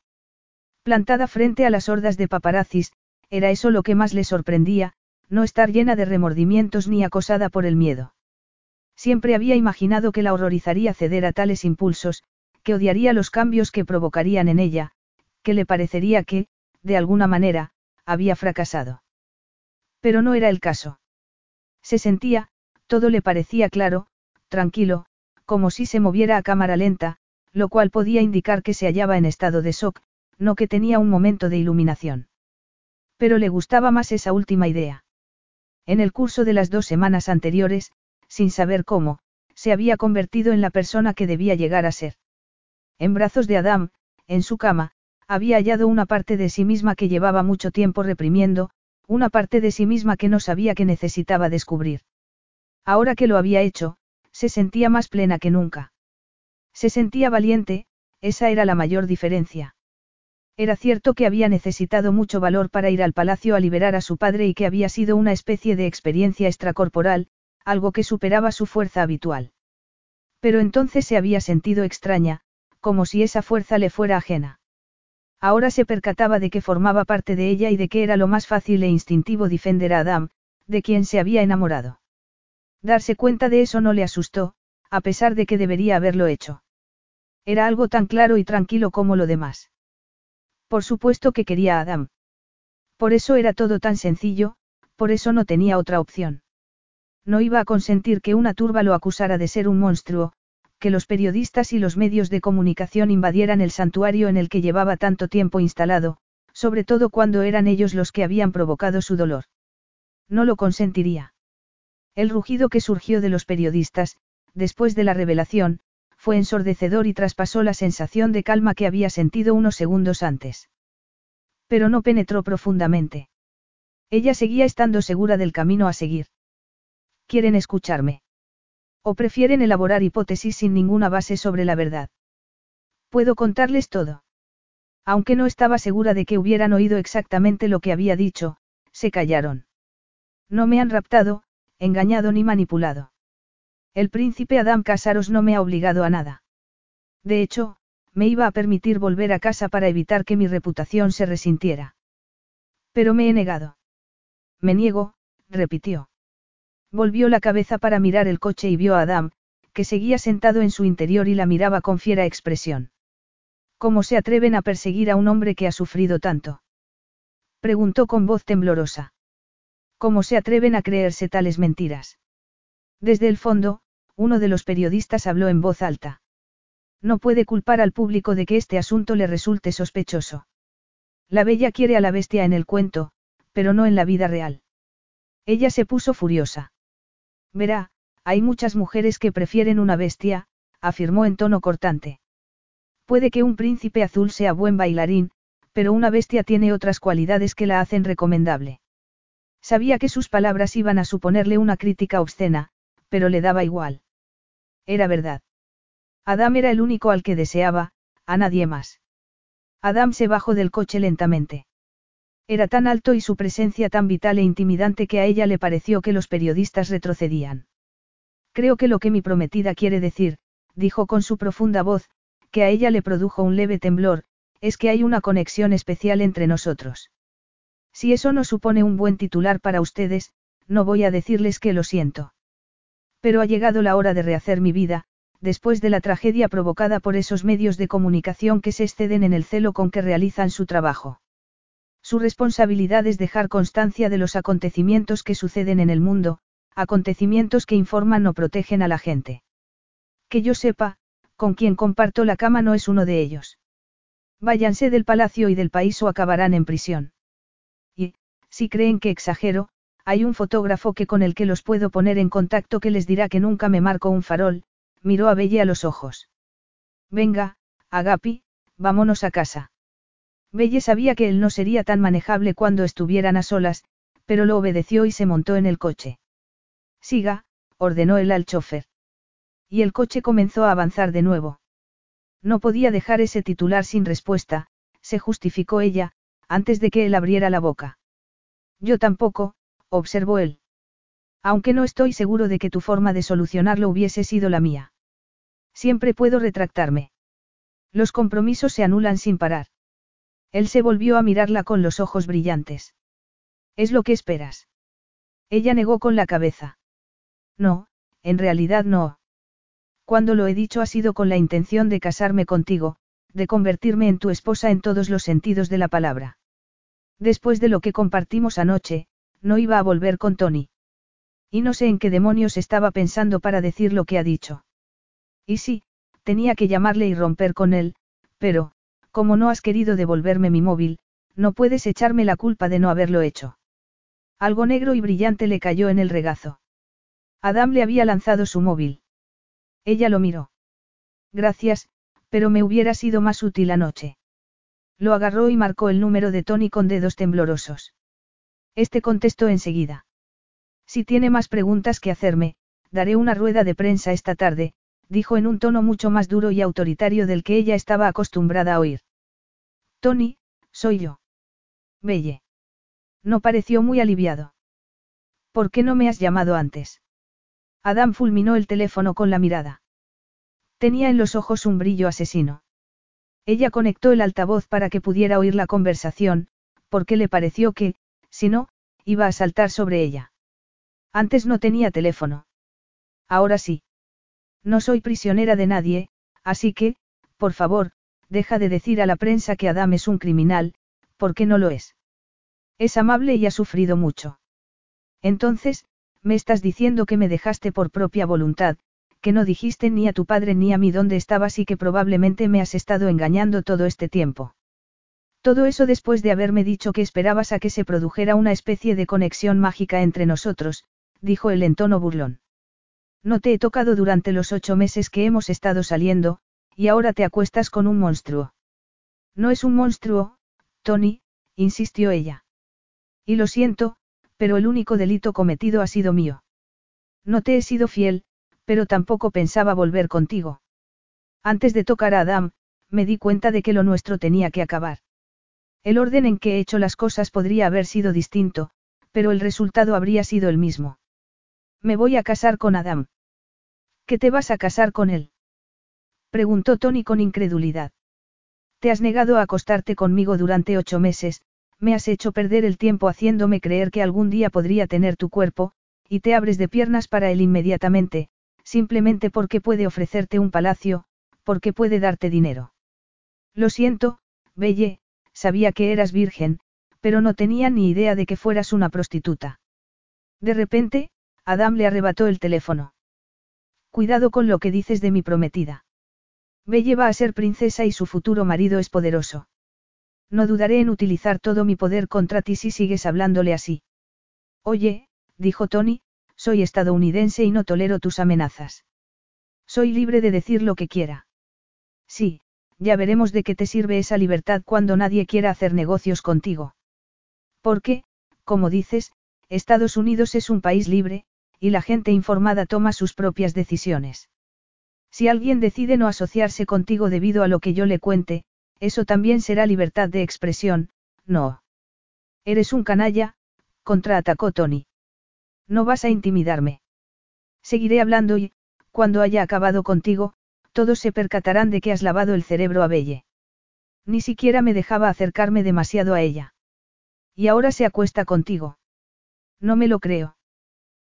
Plantada frente a las hordas de paparazzis, era eso lo que más le sorprendía, no estar llena de remordimientos ni acosada por el miedo. Siempre había imaginado que la horrorizaría ceder a tales impulsos, que odiaría los cambios que provocarían en ella, que le parecería que, de alguna manera, había fracasado. Pero no era el caso. Se sentía, todo le parecía claro, tranquilo, como si se moviera a cámara lenta, lo cual podía indicar que se hallaba en estado de shock, no que tenía un momento de iluminación. Pero le gustaba más esa última idea. En el curso de las dos semanas anteriores, sin saber cómo, se había convertido en la persona que debía llegar a ser. En brazos de Adam, en su cama, había hallado una parte de sí misma que llevaba mucho tiempo reprimiendo, una parte de sí misma que no sabía que necesitaba descubrir. Ahora que lo había hecho, se sentía más plena que nunca. Se sentía valiente, esa era la mayor diferencia. Era cierto que había necesitado mucho valor para ir al palacio a liberar a su padre y que había sido una especie de experiencia extracorporal, algo que superaba su fuerza habitual. Pero entonces se había sentido extraña, como si esa fuerza le fuera ajena. Ahora se percataba de que formaba parte de ella y de que era lo más fácil e instintivo defender a Adam, de quien se había enamorado. Darse cuenta de eso no le asustó, a pesar de que debería haberlo hecho. Era algo tan claro y tranquilo como lo demás. Por supuesto que quería a Adam. Por eso era todo tan sencillo, por eso no tenía otra opción. No iba a consentir que una turba lo acusara de ser un monstruo, que los periodistas y los medios de comunicación invadieran el santuario en el que llevaba tanto tiempo instalado, sobre todo cuando eran ellos los que habían provocado su dolor. No lo consentiría. El rugido que surgió de los periodistas, después de la revelación, fue ensordecedor y traspasó la sensación de calma que había sentido unos segundos antes. Pero no penetró profundamente. Ella seguía estando segura del camino a seguir. ¿Quieren escucharme? ¿O prefieren elaborar hipótesis sin ninguna base sobre la verdad? Puedo contarles todo. Aunque no estaba segura de que hubieran oído exactamente lo que había dicho, se callaron. No me han raptado, engañado ni manipulado. El príncipe Adam Casaros no me ha obligado a nada. De hecho, me iba a permitir volver a casa para evitar que mi reputación se resintiera. Pero me he negado. Me niego, repitió. Volvió la cabeza para mirar el coche y vio a Adam, que seguía sentado en su interior y la miraba con fiera expresión. ¿Cómo se atreven a perseguir a un hombre que ha sufrido tanto? Preguntó con voz temblorosa. ¿Cómo se atreven a creerse tales mentiras? Desde el fondo, uno de los periodistas habló en voz alta. No puede culpar al público de que este asunto le resulte sospechoso. La bella quiere a la bestia en el cuento, pero no en la vida real. Ella se puso furiosa. Verá, hay muchas mujeres que prefieren una bestia, afirmó en tono cortante. Puede que un príncipe azul sea buen bailarín, pero una bestia tiene otras cualidades que la hacen recomendable. Sabía que sus palabras iban a suponerle una crítica obscena, pero le daba igual. Era verdad. Adam era el único al que deseaba, a nadie más. Adam se bajó del coche lentamente. Era tan alto y su presencia tan vital e intimidante que a ella le pareció que los periodistas retrocedían. Creo que lo que mi prometida quiere decir, dijo con su profunda voz, que a ella le produjo un leve temblor, es que hay una conexión especial entre nosotros. Si eso no supone un buen titular para ustedes, no voy a decirles que lo siento. Pero ha llegado la hora de rehacer mi vida, después de la tragedia provocada por esos medios de comunicación que se exceden en el celo con que realizan su trabajo. Su responsabilidad es dejar constancia de los acontecimientos que suceden en el mundo, acontecimientos que informan o protegen a la gente. Que yo sepa, con quien comparto la cama no es uno de ellos. Váyanse del palacio y del país o acabarán en prisión. Y, si creen que exagero, hay un fotógrafo que con el que los puedo poner en contacto que les dirá que nunca me marco un farol, miró a Belle a los ojos. Venga, Agapi, vámonos a casa. Belle sabía que él no sería tan manejable cuando estuvieran a solas, pero lo obedeció y se montó en el coche. Siga, ordenó él al chofer. Y el coche comenzó a avanzar de nuevo. No podía dejar ese titular sin respuesta, se justificó ella, antes de que él abriera la boca. Yo tampoco, observó él. Aunque no estoy seguro de que tu forma de solucionarlo hubiese sido la mía. Siempre puedo retractarme. Los compromisos se anulan sin parar. Él se volvió a mirarla con los ojos brillantes. ¿Es lo que esperas? Ella negó con la cabeza. No, en realidad no. Cuando lo he dicho ha sido con la intención de casarme contigo, de convertirme en tu esposa en todos los sentidos de la palabra. Después de lo que compartimos anoche, no iba a volver con Tony. Y no sé en qué demonios estaba pensando para decir lo que ha dicho. Y sí, tenía que llamarle y romper con él, pero, como no has querido devolverme mi móvil, no puedes echarme la culpa de no haberlo hecho. Algo negro y brillante le cayó en el regazo. Adam le había lanzado su móvil. Ella lo miró. Gracias, pero me hubiera sido más útil anoche. Lo agarró y marcó el número de Tony con dedos temblorosos. Este contestó enseguida. Si tiene más preguntas que hacerme, daré una rueda de prensa esta tarde, dijo en un tono mucho más duro y autoritario del que ella estaba acostumbrada a oír. Tony, soy yo. Belle. No pareció muy aliviado. ¿Por qué no me has llamado antes? Adam fulminó el teléfono con la mirada. Tenía en los ojos un brillo asesino. Ella conectó el altavoz para que pudiera oír la conversación, porque le pareció que, si no, iba a saltar sobre ella. Antes no tenía teléfono. Ahora sí. No soy prisionera de nadie, así que, por favor, deja de decir a la prensa que Adam es un criminal, porque no lo es. Es amable y ha sufrido mucho. Entonces, me estás diciendo que me dejaste por propia voluntad, que no dijiste ni a tu padre ni a mí dónde estabas y que probablemente me has estado engañando todo este tiempo. Todo eso después de haberme dicho que esperabas a que se produjera una especie de conexión mágica entre nosotros, dijo él en tono burlón. No te he tocado durante los ocho meses que hemos estado saliendo, y ahora te acuestas con un monstruo. No es un monstruo, Tony, insistió ella. Y lo siento, pero el único delito cometido ha sido mío. No te he sido fiel, pero tampoco pensaba volver contigo. Antes de tocar a Adam, me di cuenta de que lo nuestro tenía que acabar. El orden en que he hecho las cosas podría haber sido distinto, pero el resultado habría sido el mismo. Me voy a casar con Adam. ¿Qué te vas a casar con él? Preguntó Tony con incredulidad. Te has negado a acostarte conmigo durante ocho meses, me has hecho perder el tiempo haciéndome creer que algún día podría tener tu cuerpo, y te abres de piernas para él inmediatamente, simplemente porque puede ofrecerte un palacio, porque puede darte dinero. Lo siento, Belle, sabía que eras virgen, pero no tenía ni idea de que fueras una prostituta. De repente, Adam le arrebató el teléfono. Cuidado con lo que dices de mi prometida. Belle va a ser princesa y su futuro marido es poderoso. No dudaré en utilizar todo mi poder contra ti si sigues hablándole así. Oye, dijo Tony, soy estadounidense y no tolero tus amenazas. Soy libre de decir lo que quiera. Sí, ya veremos de qué te sirve esa libertad cuando nadie quiera hacer negocios contigo. Porque, como dices, Estados Unidos es un país libre, y la gente informada toma sus propias decisiones. Si alguien decide no asociarse contigo debido a lo que yo le cuente, eso también será libertad de expresión, no. Eres un canalla, contraatacó Tony. No vas a intimidarme. Seguiré hablando y, cuando haya acabado contigo, todos se percatarán de que has lavado el cerebro a Belle. Ni siquiera me dejaba acercarme demasiado a ella. Y ahora se acuesta contigo. No me lo creo.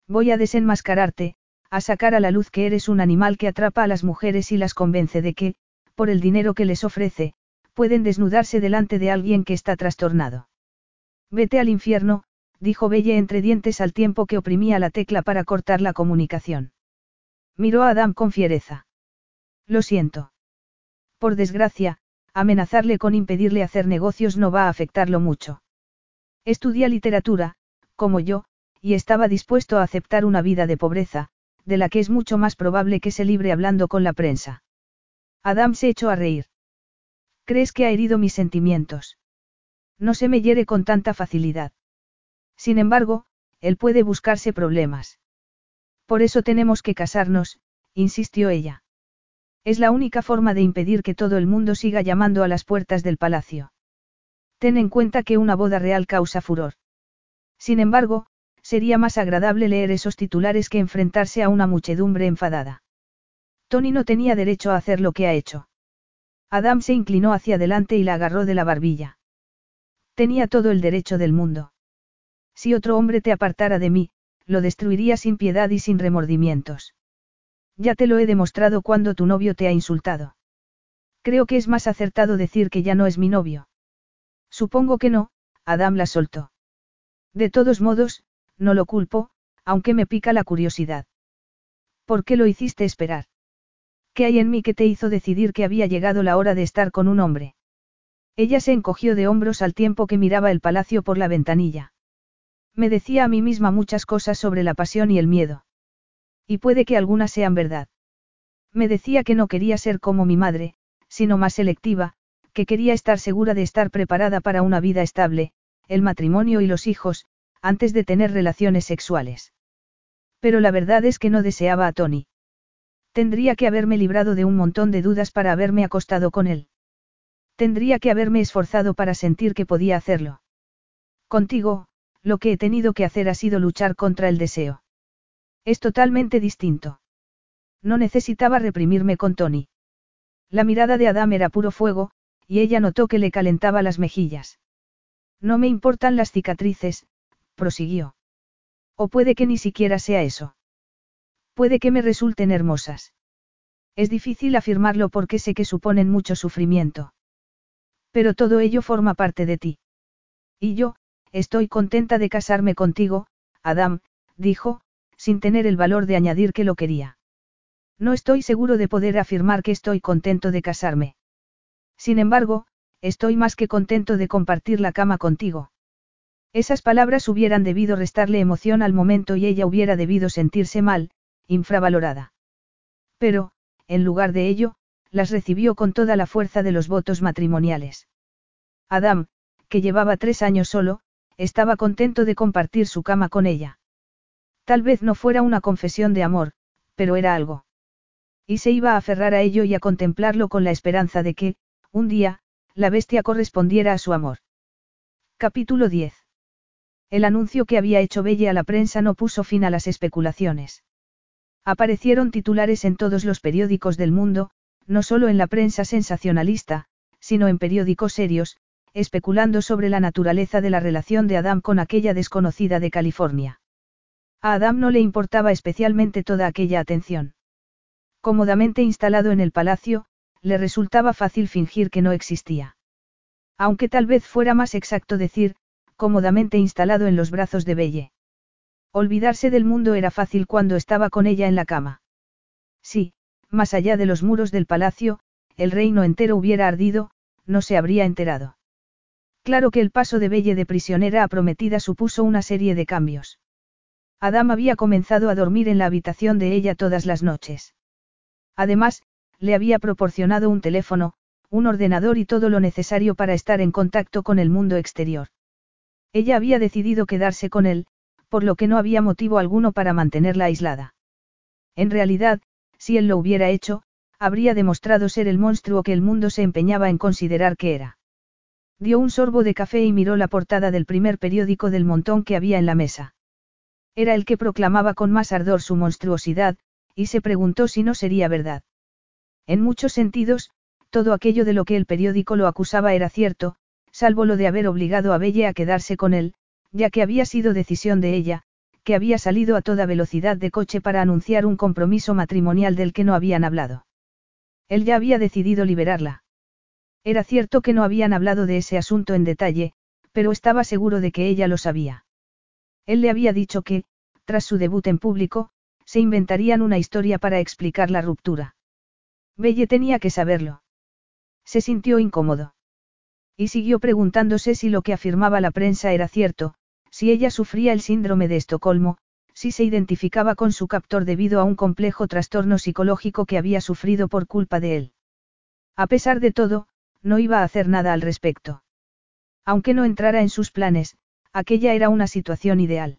Voy a desenmascararte, a sacar a la luz que eres un animal que atrapa a las mujeres y las convence de que, por el dinero que les ofrece, pueden desnudarse delante de alguien que está trastornado. Vete al infierno, dijo Belle entre dientes al tiempo que oprimía la tecla para cortar la comunicación. Miró a Adam con fiereza. Lo siento. Por desgracia, amenazarle con impedirle hacer negocios no va a afectarlo mucho. Estudia literatura, como yo, y estaba dispuesto a aceptar una vida de pobreza, de la que es mucho más probable que se libre hablando con la prensa. Adam se echó a reír. ¿Crees que ha herido mis sentimientos? No se me hiere con tanta facilidad. Sin embargo, él puede buscarse problemas. Por eso tenemos que casarnos, insistió ella. Es la única forma de impedir que todo el mundo siga llamando a las puertas del palacio. Ten en cuenta que una boda real causa furor. Sin embargo, sería más agradable leer esos titulares que enfrentarse a una muchedumbre enfadada. Tony no tenía derecho a hacer lo que ha hecho. Adam se inclinó hacia adelante y la agarró de la barbilla. Tenía todo el derecho del mundo. Si otro hombre te apartara de mí, lo destruiría sin piedad y sin remordimientos. Ya te lo he demostrado cuando tu novio te ha insultado. Creo que es más acertado decir que ya no es mi novio. Supongo que no, Adam la soltó. De todos modos, no lo culpo, aunque me pica la curiosidad. ¿Por qué lo hiciste esperar? ¿Qué hay en mí que te hizo decidir que había llegado la hora de estar con un hombre? Ella se encogió de hombros al tiempo que miraba el palacio por la ventanilla. Me decía a mí misma muchas cosas sobre la pasión y el miedo. Y puede que algunas sean verdad. Me decía que no quería ser como mi madre, sino más selectiva, que quería estar segura de estar preparada para una vida estable, el matrimonio y los hijos, antes de tener relaciones sexuales. Pero la verdad es que no deseaba a Tony. Tendría que haberme librado de un montón de dudas para haberme acostado con él. Tendría que haberme esforzado para sentir que podía hacerlo. Contigo, lo que he tenido que hacer ha sido luchar contra el deseo. Es totalmente distinto. No necesitaba reprimirme con Tony. La mirada de Adam era puro fuego, y ella notó que le calentaba las mejillas. No me importan las cicatrices, prosiguió. O puede que ni siquiera sea eso. Puede que me resulten hermosas. Es difícil afirmarlo porque sé que suponen mucho sufrimiento. Pero todo ello forma parte de ti. Y yo, Estoy contenta de casarme contigo, Adam, dijo, sin tener el valor de añadir que lo quería. No estoy seguro de poder afirmar que estoy contento de casarme. Sin embargo, estoy más que contento de compartir la cama contigo. Esas palabras hubieran debido restarle emoción al momento y ella hubiera debido sentirse mal, infravalorada. Pero, en lugar de ello, las recibió con toda la fuerza de los votos matrimoniales. Adam, que llevaba tres años solo, estaba contento de compartir su cama con ella. Tal vez no fuera una confesión de amor, pero era algo. Y se iba a aferrar a ello y a contemplarlo con la esperanza de que, un día, la bestia correspondiera a su amor. Capítulo 10. El anuncio que había hecho Belle a la prensa no puso fin a las especulaciones. Aparecieron titulares en todos los periódicos del mundo, no solo en la prensa sensacionalista, sino en periódicos serios, especulando sobre la naturaleza de la relación de Adam con aquella desconocida de California. A Adam no le importaba especialmente toda aquella atención. Cómodamente instalado en el palacio, le resultaba fácil fingir que no existía. Aunque tal vez fuera más exacto decir, cómodamente instalado en los brazos de Belle. Olvidarse del mundo era fácil cuando estaba con ella en la cama. Sí, más allá de los muros del palacio, el reino entero hubiera ardido, no se habría enterado. Claro que el paso de Belle de prisionera a prometida supuso una serie de cambios. Adam había comenzado a dormir en la habitación de ella todas las noches. Además, le había proporcionado un teléfono, un ordenador y todo lo necesario para estar en contacto con el mundo exterior. Ella había decidido quedarse con él, por lo que no había motivo alguno para mantenerla aislada. En realidad, si él lo hubiera hecho, habría demostrado ser el monstruo que el mundo se empeñaba en considerar que era. Dio un sorbo de café y miró la portada del primer periódico del montón que había en la mesa. Era el que proclamaba con más ardor su monstruosidad, y se preguntó si no sería verdad. En muchos sentidos, todo aquello de lo que el periódico lo acusaba era cierto, salvo lo de haber obligado a Belle a quedarse con él, ya que había sido decisión de ella, que había salido a toda velocidad de coche para anunciar un compromiso matrimonial del que no habían hablado. Él ya había decidido liberarla. Era cierto que no habían hablado de ese asunto en detalle, pero estaba seguro de que ella lo sabía. Él le había dicho que, tras su debut en público, se inventarían una historia para explicar la ruptura. Belle tenía que saberlo. Se sintió incómodo. Y siguió preguntándose si lo que afirmaba la prensa era cierto, si ella sufría el síndrome de Estocolmo, si se identificaba con su captor debido a un complejo trastorno psicológico que había sufrido por culpa de él. A pesar de todo, no iba a hacer nada al respecto. Aunque no entrara en sus planes, aquella era una situación ideal.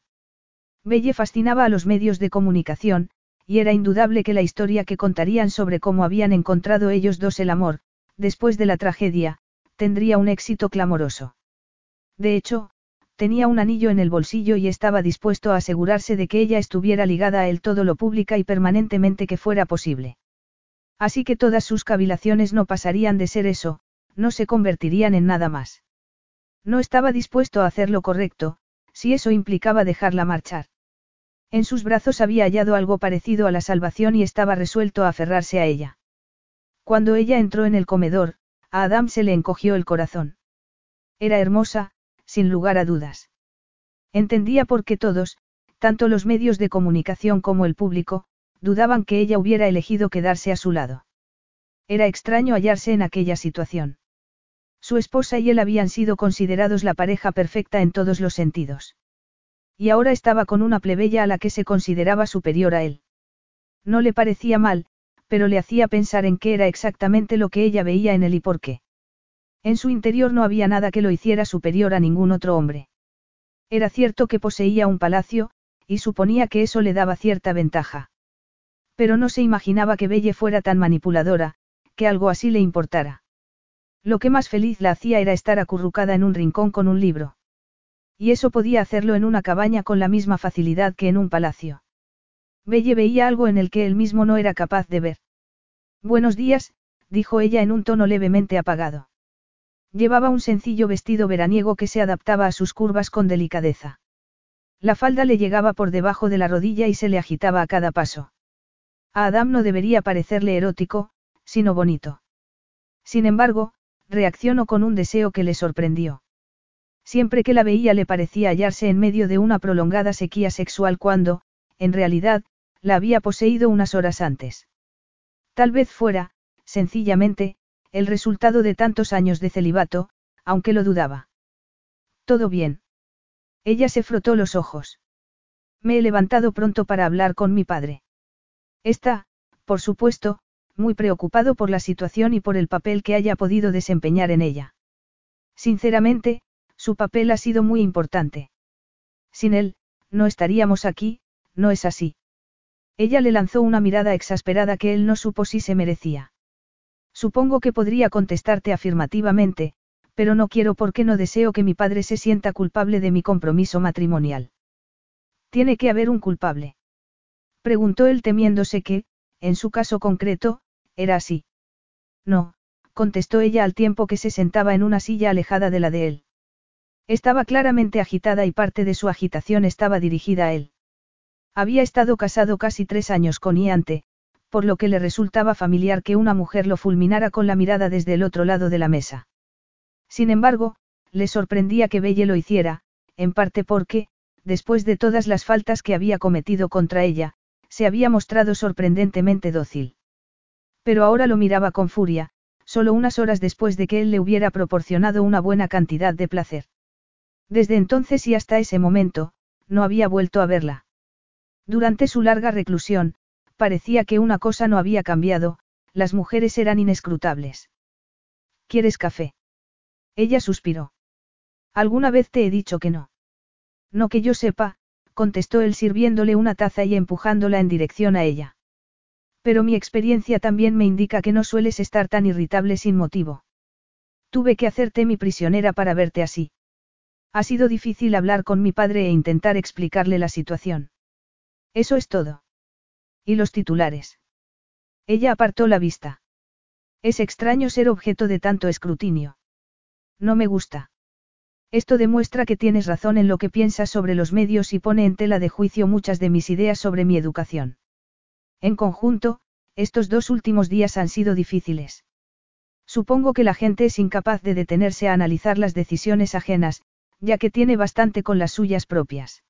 Belle fascinaba a los medios de comunicación, y era indudable que la historia que contarían sobre cómo habían encontrado ellos dos el amor, después de la tragedia, tendría un éxito clamoroso. De hecho, tenía un anillo en el bolsillo y estaba dispuesto a asegurarse de que ella estuviera ligada a él todo lo pública y permanentemente que fuera posible. Así que todas sus cavilaciones no pasarían de ser eso, no se convertirían en nada más. No estaba dispuesto a hacer lo correcto, si eso implicaba dejarla marchar. En sus brazos había hallado algo parecido a la salvación y estaba resuelto a aferrarse a ella. Cuando ella entró en el comedor, a Adam se le encogió el corazón. Era hermosa, sin lugar a dudas. Entendía por qué todos, tanto los medios de comunicación como el público, dudaban que ella hubiera elegido quedarse a su lado. Era extraño hallarse en aquella situación. Su esposa y él habían sido considerados la pareja perfecta en todos los sentidos. Y ahora estaba con una plebeya a la que se consideraba superior a él. No le parecía mal, pero le hacía pensar en qué era exactamente lo que ella veía en él y por qué. En su interior no había nada que lo hiciera superior a ningún otro hombre. Era cierto que poseía un palacio, y suponía que eso le daba cierta ventaja. Pero no se imaginaba que Belle fuera tan manipuladora, que algo así le importara. Lo que más feliz la hacía era estar acurrucada en un rincón con un libro. Y eso podía hacerlo en una cabaña con la misma facilidad que en un palacio. Belle veía algo en el que él mismo no era capaz de ver. Buenos días, dijo ella en un tono levemente apagado. Llevaba un sencillo vestido veraniego que se adaptaba a sus curvas con delicadeza. La falda le llegaba por debajo de la rodilla y se le agitaba a cada paso. A Adam no debería parecerle erótico, sino bonito. Sin embargo, reaccionó con un deseo que le sorprendió. Siempre que la veía le parecía hallarse en medio de una prolongada sequía sexual cuando, en realidad, la había poseído unas horas antes. Tal vez fuera, sencillamente, el resultado de tantos años de celibato, aunque lo dudaba. Todo bien. Ella se frotó los ojos. Me he levantado pronto para hablar con mi padre. Está, por supuesto, muy preocupado por la situación y por el papel que haya podido desempeñar en ella. Sinceramente, su papel ha sido muy importante. Sin él, no estaríamos aquí, no es así. Ella le lanzó una mirada exasperada que él no supo si se merecía. Supongo que podría contestarte afirmativamente, pero no quiero porque no deseo que mi padre se sienta culpable de mi compromiso matrimonial. Tiene que haber un culpable. Preguntó él temiéndose que, en su caso concreto, era así. No, contestó ella al tiempo que se sentaba en una silla alejada de la de él. Estaba claramente agitada y parte de su agitación estaba dirigida a él. Había estado casado casi tres años con Iante, por lo que le resultaba familiar que una mujer lo fulminara con la mirada desde el otro lado de la mesa. Sin embargo, le sorprendía que Belle lo hiciera, en parte porque, después de todas las faltas que había cometido contra ella, se había mostrado sorprendentemente dócil. Pero ahora lo miraba con furia, solo unas horas después de que él le hubiera proporcionado una buena cantidad de placer. Desde entonces y hasta ese momento, no había vuelto a verla. Durante su larga reclusión, parecía que una cosa no había cambiado, las mujeres eran inescrutables. ¿Quieres café? Ella suspiró. ¿Alguna vez te he dicho que no? No que yo sepa, contestó él sirviéndole una taza y empujándola en dirección a ella. Pero mi experiencia también me indica que no sueles estar tan irritable sin motivo. Tuve que hacerte mi prisionera para verte así. Ha sido difícil hablar con mi padre e intentar explicarle la situación. Eso es todo. ¿Y los titulares? Ella apartó la vista. Es extraño ser objeto de tanto escrutinio. No me gusta. Esto demuestra que tienes razón en lo que piensas sobre los medios y pone en tela de juicio muchas de mis ideas sobre mi educación. En conjunto, estos dos últimos días han sido difíciles. Supongo que la gente es incapaz de detenerse a analizar las decisiones ajenas, ya que tiene bastante con las suyas propias.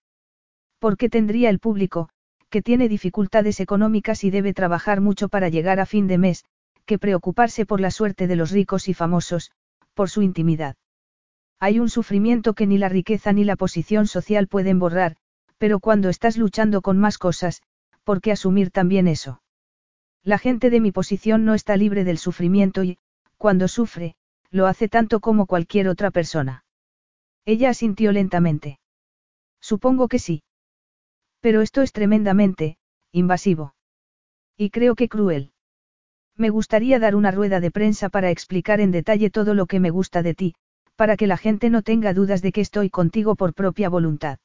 ¿Por qué tendría el público, que tiene dificultades económicas y debe trabajar mucho para llegar a fin de mes, que preocuparse por la suerte de los ricos y famosos, por su intimidad? Hay un sufrimiento que ni la riqueza ni la posición social pueden borrar, pero cuando estás luchando con más cosas, ¿por qué asumir también eso? La gente de mi posición no está libre del sufrimiento y, cuando sufre, lo hace tanto como cualquier otra persona. Ella asintió lentamente. Supongo que sí. Pero esto es tremendamente, invasivo. Y creo que cruel. Me gustaría dar una rueda de prensa para explicar en detalle todo lo que me gusta de ti, para que la gente no tenga dudas de que estoy contigo por propia voluntad.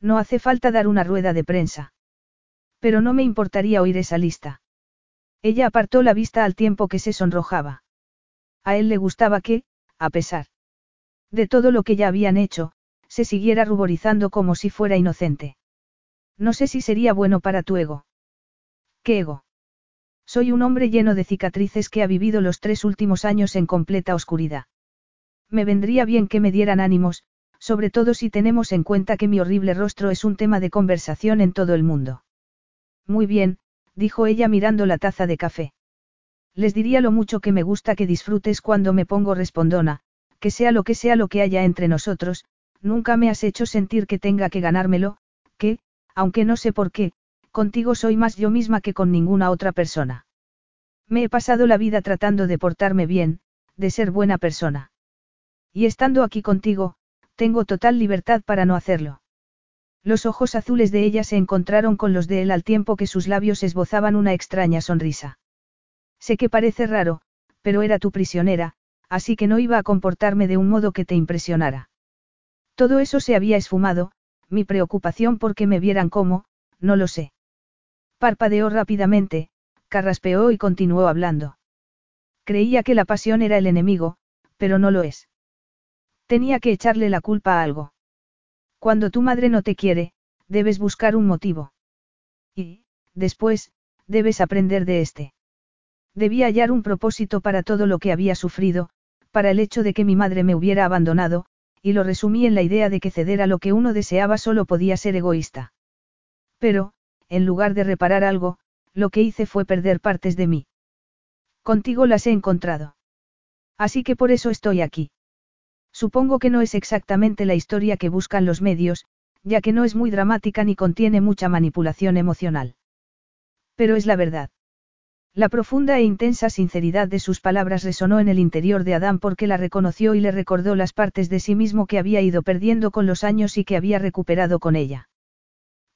No hace falta dar una rueda de prensa. Pero no me importaría oír esa lista. Ella apartó la vista al tiempo que se sonrojaba. A él le gustaba que, a pesar de todo lo que ya habían hecho, se siguiera ruborizando como si fuera inocente. No sé si sería bueno para tu ego. ¿Qué ego? Soy un hombre lleno de cicatrices que ha vivido los tres últimos años en completa oscuridad. Me vendría bien que me dieran ánimos, sobre todo si tenemos en cuenta que mi horrible rostro es un tema de conversación en todo el mundo. Muy bien, dijo ella mirando la taza de café. Les diría lo mucho que me gusta que disfrutes cuando me pongo respondona, que sea lo que sea lo que haya entre nosotros, nunca me has hecho sentir que tenga que ganármelo, que, aunque no sé por qué, contigo soy más yo misma que con ninguna otra persona. Me he pasado la vida tratando de portarme bien, de ser buena persona. Y estando aquí contigo, tengo total libertad para no hacerlo. Los ojos azules de ella se encontraron con los de él al tiempo que sus labios esbozaban una extraña sonrisa. Sé que parece raro, pero era tu prisionera, así que no iba a comportarme de un modo que te impresionara. Todo eso se había esfumado, mi preocupación por que me vieran como, no lo sé. Parpadeó rápidamente, carraspeó y continuó hablando. Creía que la pasión era el enemigo, pero no lo es. Tenía que echarle la culpa a algo. Cuando tu madre no te quiere, debes buscar un motivo. Y, después, debes aprender de este. Debía hallar un propósito para todo lo que había sufrido, para el hecho de que mi madre me hubiera abandonado, y lo resumí en la idea de que ceder a lo que uno deseaba solo podía ser egoísta. Pero, en lugar de reparar algo, lo que hice fue perder partes de mí. Contigo las he encontrado. Así que por eso estoy aquí. Supongo que no es exactamente la historia que buscan los medios, ya que no es muy dramática ni contiene mucha manipulación emocional. Pero es la verdad. La profunda e intensa sinceridad de sus palabras resonó en el interior de Adán porque la reconoció y le recordó las partes de sí mismo que había ido perdiendo con los años y que había recuperado con ella.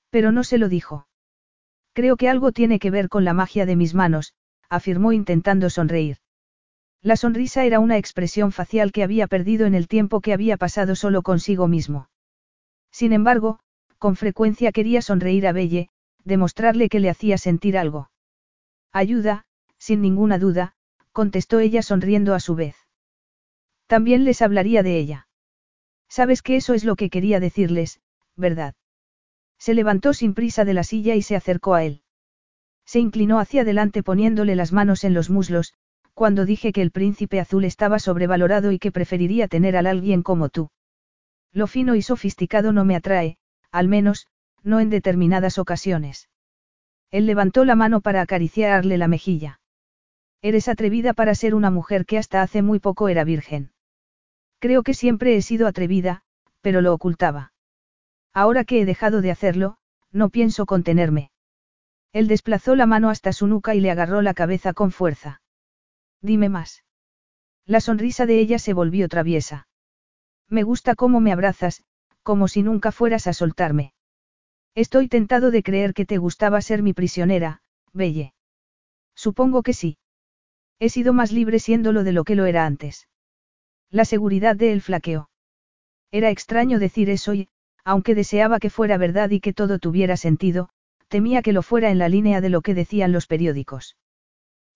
Pero no se lo dijo. Creo que algo tiene que ver con la magia de mis manos, afirmó intentando sonreír. La sonrisa era una expresión facial que había perdido en el tiempo que había pasado solo consigo mismo. Sin embargo, con frecuencia quería sonreír a Belle, demostrarle que le hacía sentir algo. Ayuda, sin ninguna duda, contestó ella sonriendo a su vez. También les hablaría de ella. Sabes que eso es lo que quería decirles, ¿verdad? Se levantó sin prisa de la silla y se acercó a él. Se inclinó hacia adelante poniéndole las manos en los muslos, cuando dije que el príncipe azul estaba sobrevalorado y que preferiría tener al alguien como tú. Lo fino y sofisticado no me atrae, al menos, no en determinadas ocasiones. Él levantó la mano para acariciarle la mejilla. Eres atrevida para ser una mujer que hasta hace muy poco era virgen. Creo que siempre he sido atrevida, pero lo ocultaba. Ahora que he dejado de hacerlo, no pienso contenerme. Él desplazó la mano hasta su nuca y le agarró la cabeza con fuerza. Dime más. La sonrisa de ella se volvió traviesa. Me gusta cómo me abrazas, como si nunca fueras a soltarme. Estoy tentado de creer que te gustaba ser mi prisionera, Belle. Supongo que sí. He sido más libre siéndolo de lo que lo era antes. La seguridad de él flaqueó. Era extraño decir eso y, aunque deseaba que fuera verdad y que todo tuviera sentido, temía que lo fuera en la línea de lo que decían los periódicos.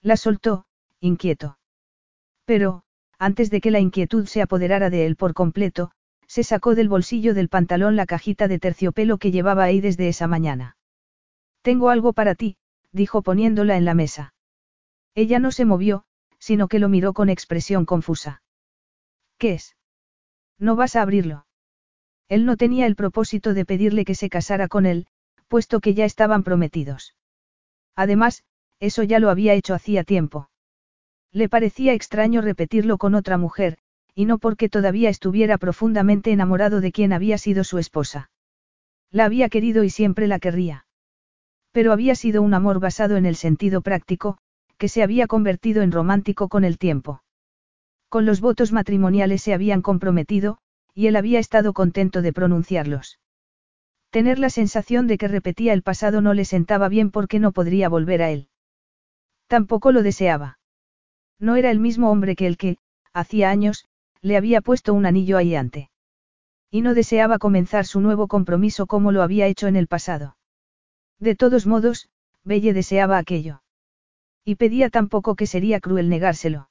La soltó, inquieto. Pero, antes de que la inquietud se apoderara de él por completo, se sacó del bolsillo del pantalón la cajita de terciopelo que llevaba ahí desde esa mañana. Tengo algo para ti, dijo poniéndola en la mesa. Ella no se movió, sino que lo miró con expresión confusa. ¿Qué es? No vas a abrirlo. Él no tenía el propósito de pedirle que se casara con él, puesto que ya estaban prometidos. Además, eso ya lo había hecho hacía tiempo. Le parecía extraño repetirlo con otra mujer, y no porque todavía estuviera profundamente enamorado de quien había sido su esposa. La había querido y siempre la querría. Pero había sido un amor basado en el sentido práctico, que se había convertido en romántico con el tiempo. Con los votos matrimoniales se habían comprometido, y él había estado contento de pronunciarlos. Tener la sensación de que repetía el pasado no le sentaba bien porque no podría volver a él. Tampoco lo deseaba. No era el mismo hombre que el que, hacía años, le había puesto un anillo ante. Y no deseaba comenzar su nuevo compromiso como lo había hecho en el pasado. De todos modos, Belle deseaba aquello. Y pedía tampoco que sería cruel negárselo.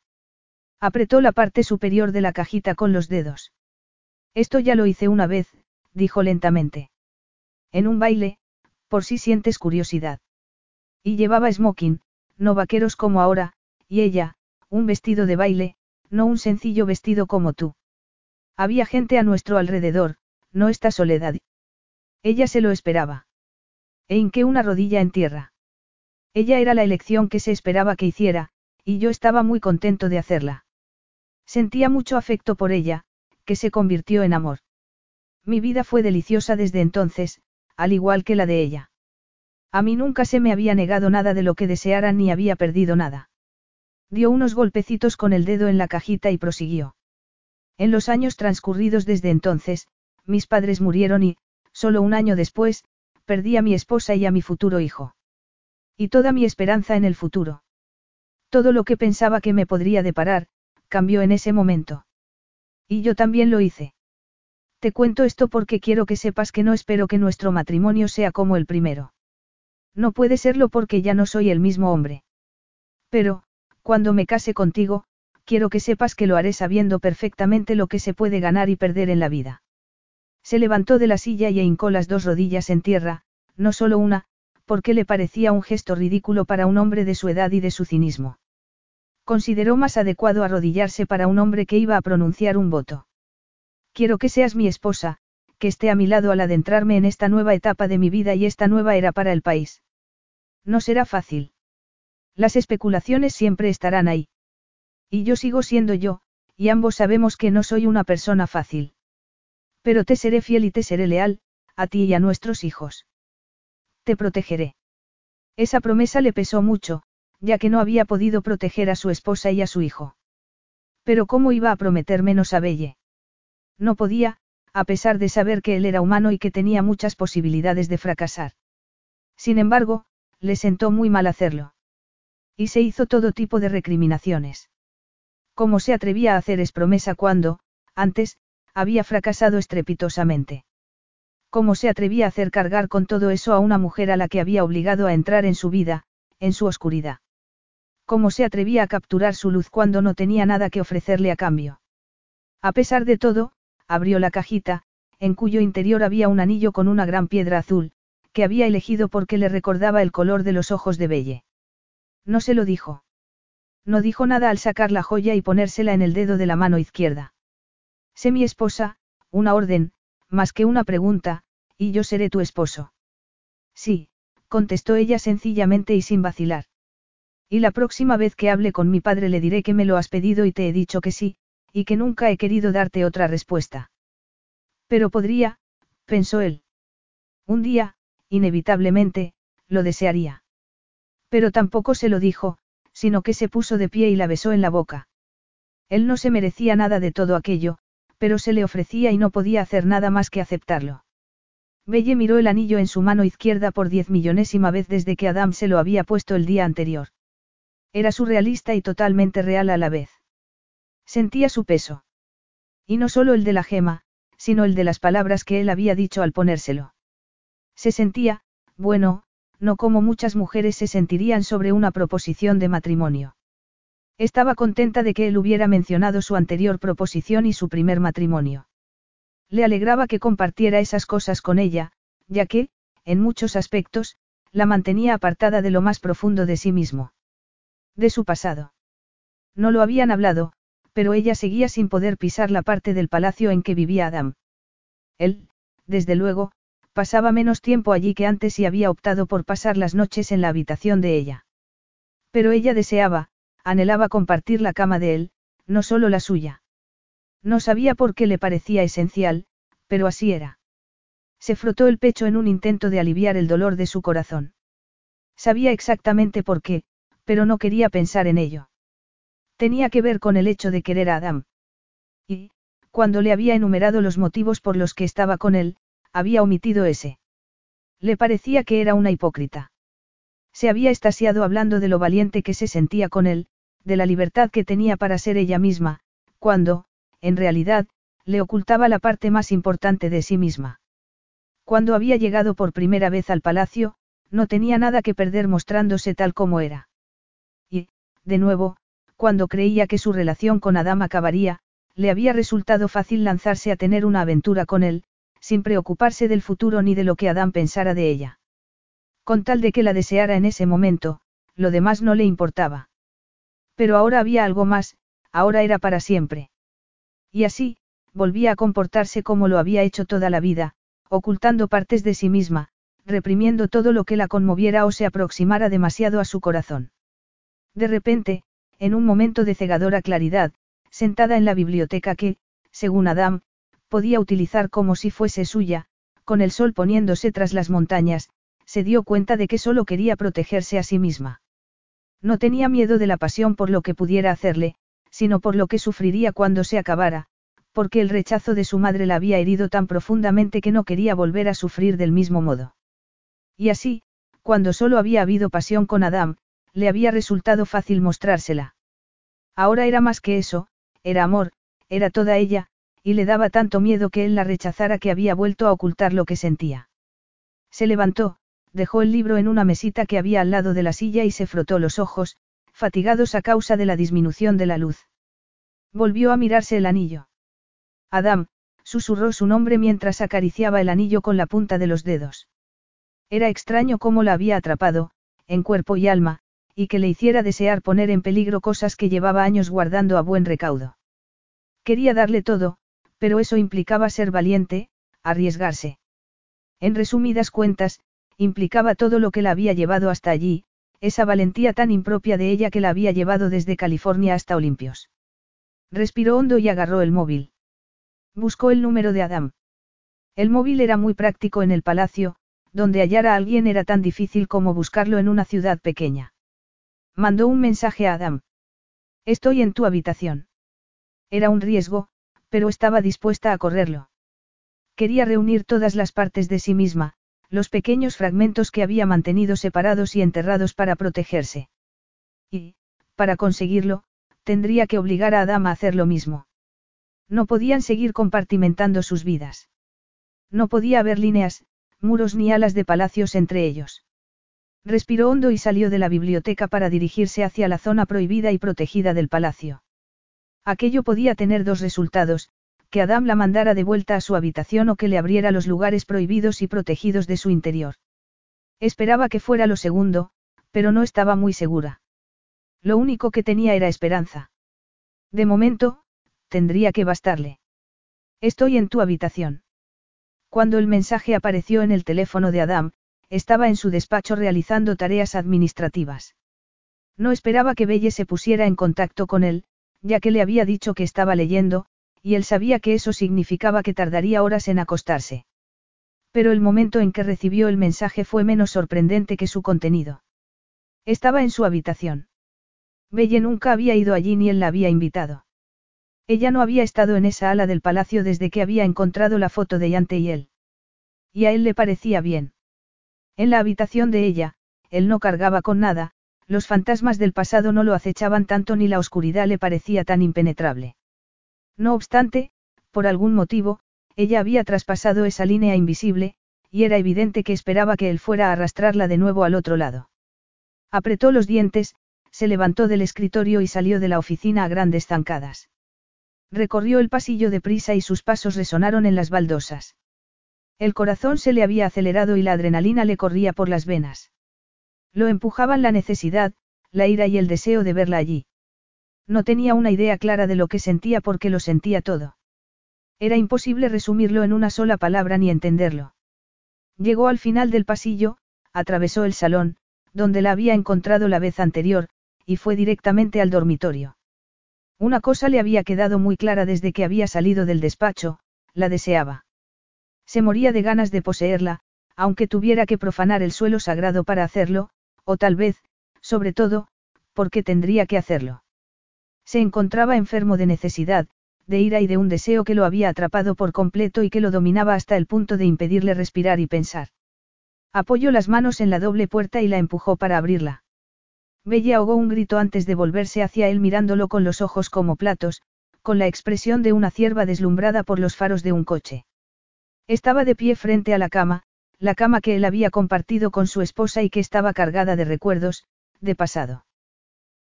Apretó la parte superior de la cajita con los dedos. Esto ya lo hice una vez, dijo lentamente. En un baile, por si sientes curiosidad. Y llevaba smoking, no vaqueros como ahora, y ella, un vestido de baile, no un sencillo vestido como tú. Había gente a nuestro alrededor, no esta soledad. Ella se lo esperaba. E hinqué una rodilla en tierra. Ella era la elección que se esperaba que hiciera, y yo estaba muy contento de hacerla. Sentía mucho afecto por ella, que se convirtió en amor. Mi vida fue deliciosa desde entonces, al igual que la de ella. A mí nunca se me había negado nada de lo que deseara ni había perdido nada. Dio unos golpecitos con el dedo en la cajita y prosiguió. En los años transcurridos desde entonces, mis padres murieron y, solo un año después, perdí a mi esposa y a mi futuro hijo. Y toda mi esperanza en el futuro. Todo lo que pensaba que me podría deparar, cambió en ese momento. Y yo también lo hice. Te cuento esto porque quiero que sepas que no espero que nuestro matrimonio sea como el primero. No puede serlo porque ya no soy el mismo hombre. Pero, cuando me case contigo, quiero que sepas que lo haré sabiendo perfectamente lo que se puede ganar y perder en la vida. Se levantó de la silla y hincó las dos rodillas en tierra, no solo una, porque le parecía un gesto ridículo para un hombre de su edad y de su cinismo. Consideró más adecuado arrodillarse para un hombre que iba a pronunciar un voto. Quiero que seas mi esposa, que esté a mi lado al adentrarme en esta nueva etapa de mi vida y esta nueva era para el país. No será fácil. Las especulaciones siempre estarán ahí. Y yo sigo siendo yo, y ambos sabemos que no soy una persona fácil. Pero te seré fiel y te seré leal, a ti y a nuestros hijos. Te protegeré. Esa promesa le pesó mucho, ya que no había podido proteger a su esposa y a su hijo. Pero ¿cómo iba a prometer menos a Belle? No podía, a pesar de saber que él era humano y que tenía muchas posibilidades de fracasar. Sin embargo, le sentó muy mal hacerlo. Y se hizo todo tipo de recriminaciones. ¿Cómo se atrevía a hacer es promesa cuando, antes, había fracasado estrepitosamente? ¿Cómo se atrevía a hacer cargar con todo eso a una mujer a la que había obligado a entrar en su vida, en su oscuridad? ¿Cómo se atrevía a capturar su luz cuando no tenía nada que ofrecerle a cambio? A pesar de todo, abrió la cajita, en cuyo interior había un anillo con una gran piedra azul, que había elegido porque le recordaba el color de los ojos de Belle. No se lo dijo. No dijo nada al sacar la joya y ponérsela en el dedo de la mano izquierda. Sé mi esposa, una orden, más que una pregunta, y yo seré tu esposo. Sí, contestó ella sencillamente y sin vacilar. Y la próxima vez que hable con mi padre le diré que me lo has pedido y te he dicho que sí, y que nunca he querido darte otra respuesta. Pero podría, pensó él. Un día, inevitablemente, lo desearía. Pero tampoco se lo dijo, sino que se puso de pie y la besó en la boca. Él no se merecía nada de todo aquello, pero se le ofrecía y no podía hacer nada más que aceptarlo. Belle miró el anillo en su mano izquierda por diez millonésima vez desde que Adam se lo había puesto el día anterior. Era surrealista y totalmente real a la vez. Sentía su peso. Y no solo el de la gema, sino el de las palabras que él había dicho al ponérselo. Se sentía, bueno, no como muchas mujeres se sentirían sobre una proposición de matrimonio. Estaba contenta de que él hubiera mencionado su anterior proposición y su primer matrimonio. Le alegraba que compartiera esas cosas con ella, ya que, en muchos aspectos, la mantenía apartada de lo más profundo de sí mismo. De su pasado. No lo habían hablado, pero ella seguía sin poder pisar la parte del palacio en que vivía Adam. Él, desde luego, pasaba menos tiempo allí que antes y había optado por pasar las noches en la habitación de ella. Pero ella deseaba, anhelaba compartir la cama de él, no solo la suya. No sabía por qué le parecía esencial, pero así era. Se frotó el pecho en un intento de aliviar el dolor de su corazón. Sabía exactamente por qué, pero no quería pensar en ello. Tenía que ver con el hecho de querer a Adam. Y, cuando le había enumerado los motivos por los que estaba con él, había omitido ese. Le parecía que era una hipócrita. Se había estasiado hablando de lo valiente que se sentía con él, de la libertad que tenía para ser ella misma, cuando, en realidad, le ocultaba la parte más importante de sí misma. Cuando había llegado por primera vez al palacio, no tenía nada que perder mostrándose tal como era. Y, de nuevo, cuando creía que su relación con Adam acabaría, le había resultado fácil lanzarse a tener una aventura con él, sin preocuparse del futuro ni de lo que Adam pensara de ella. Con tal de que la deseara en ese momento, lo demás no le importaba. Pero ahora había algo más, ahora era para siempre. Y así, volvía a comportarse como lo había hecho toda la vida, ocultando partes de sí misma, reprimiendo todo lo que la conmoviera o se aproximara demasiado a su corazón. De repente, en un momento de cegadora claridad, sentada en la biblioteca que, según Adam, podía utilizar como si fuese suya, con el sol poniéndose tras las montañas, se dio cuenta de que solo quería protegerse a sí misma. No tenía miedo de la pasión por lo que pudiera hacerle, sino por lo que sufriría cuando se acabara, porque el rechazo de su madre la había herido tan profundamente que no quería volver a sufrir del mismo modo. Y así, cuando solo había habido pasión con Adam, le había resultado fácil mostrársela. Ahora era más que eso, era amor, era toda ella, y le daba tanto miedo que él la rechazara que había vuelto a ocultar lo que sentía. Se levantó, dejó el libro en una mesita que había al lado de la silla y se frotó los ojos, fatigados a causa de la disminución de la luz. Volvió a mirarse el anillo. Adam, susurró su nombre mientras acariciaba el anillo con la punta de los dedos. Era extraño cómo la había atrapado, en cuerpo y alma, y que le hiciera desear poner en peligro cosas que llevaba años guardando a buen recaudo. Quería darle todo, pero eso implicaba ser valiente, arriesgarse. En resumidas cuentas, implicaba todo lo que la había llevado hasta allí, esa valentía tan impropia de ella que la había llevado desde California hasta Olimpios. Respiró hondo y agarró el móvil. Buscó el número de Adam. El móvil era muy práctico en el palacio, donde hallar a alguien era tan difícil como buscarlo en una ciudad pequeña. Mandó un mensaje a Adam. Estoy en tu habitación. Era un riesgo, pero estaba dispuesta a correrlo. Quería reunir todas las partes de sí misma, los pequeños fragmentos que había mantenido separados y enterrados para protegerse. Y, para conseguirlo, tendría que obligar a Adam a hacer lo mismo. No podían seguir compartimentando sus vidas. No podía haber líneas, muros ni alas de palacios entre ellos. Respiró hondo y salió de la biblioteca para dirigirse hacia la zona prohibida y protegida del palacio. Aquello podía tener dos resultados, que Adam la mandara de vuelta a su habitación o que le abriera los lugares prohibidos y protegidos de su interior. Esperaba que fuera lo segundo, pero no estaba muy segura. Lo único que tenía era esperanza. De momento, tendría que bastarle. Estoy en tu habitación. Cuando el mensaje apareció en el teléfono de Adam, estaba en su despacho realizando tareas administrativas. No esperaba que Belle se pusiera en contacto con él, ya que le había dicho que estaba leyendo, y él sabía que eso significaba que tardaría horas en acostarse. Pero el momento en que recibió el mensaje fue menos sorprendente que su contenido. Estaba en su habitación. Belle nunca había ido allí ni él la había invitado. Ella no había estado en esa ala del palacio desde que había encontrado la foto de Yante y él. Y a él le parecía bien. En la habitación de ella, él no cargaba con nada, los fantasmas del pasado no lo acechaban tanto ni la oscuridad le parecía tan impenetrable. No obstante, por algún motivo, ella había traspasado esa línea invisible, y era evidente que esperaba que él fuera a arrastrarla de nuevo al otro lado. Apretó los dientes, se levantó del escritorio y salió de la oficina a grandes zancadas. Recorrió el pasillo de prisa y sus pasos resonaron en las baldosas. El corazón se le había acelerado y la adrenalina le corría por las venas. Lo empujaban la necesidad, la ira y el deseo de verla allí. No tenía una idea clara de lo que sentía porque lo sentía todo. Era imposible resumirlo en una sola palabra ni entenderlo. Llegó al final del pasillo, atravesó el salón, donde la había encontrado la vez anterior, y fue directamente al dormitorio. Una cosa le había quedado muy clara desde que había salido del despacho, la deseaba. Se moría de ganas de poseerla, aunque tuviera que profanar el suelo sagrado para hacerlo, o tal vez, sobre todo, porque tendría que hacerlo. Se encontraba enfermo de necesidad, de ira y de un deseo que lo había atrapado por completo y que lo dominaba hasta el punto de impedirle respirar y pensar. Apoyó las manos en la doble puerta y la empujó para abrirla. Bella ahogó un grito antes de volverse hacia él mirándolo con los ojos como platos, con la expresión de una cierva deslumbrada por los faros de un coche. Estaba de pie frente a la cama, la cama que él había compartido con su esposa y que estaba cargada de recuerdos, de pasado.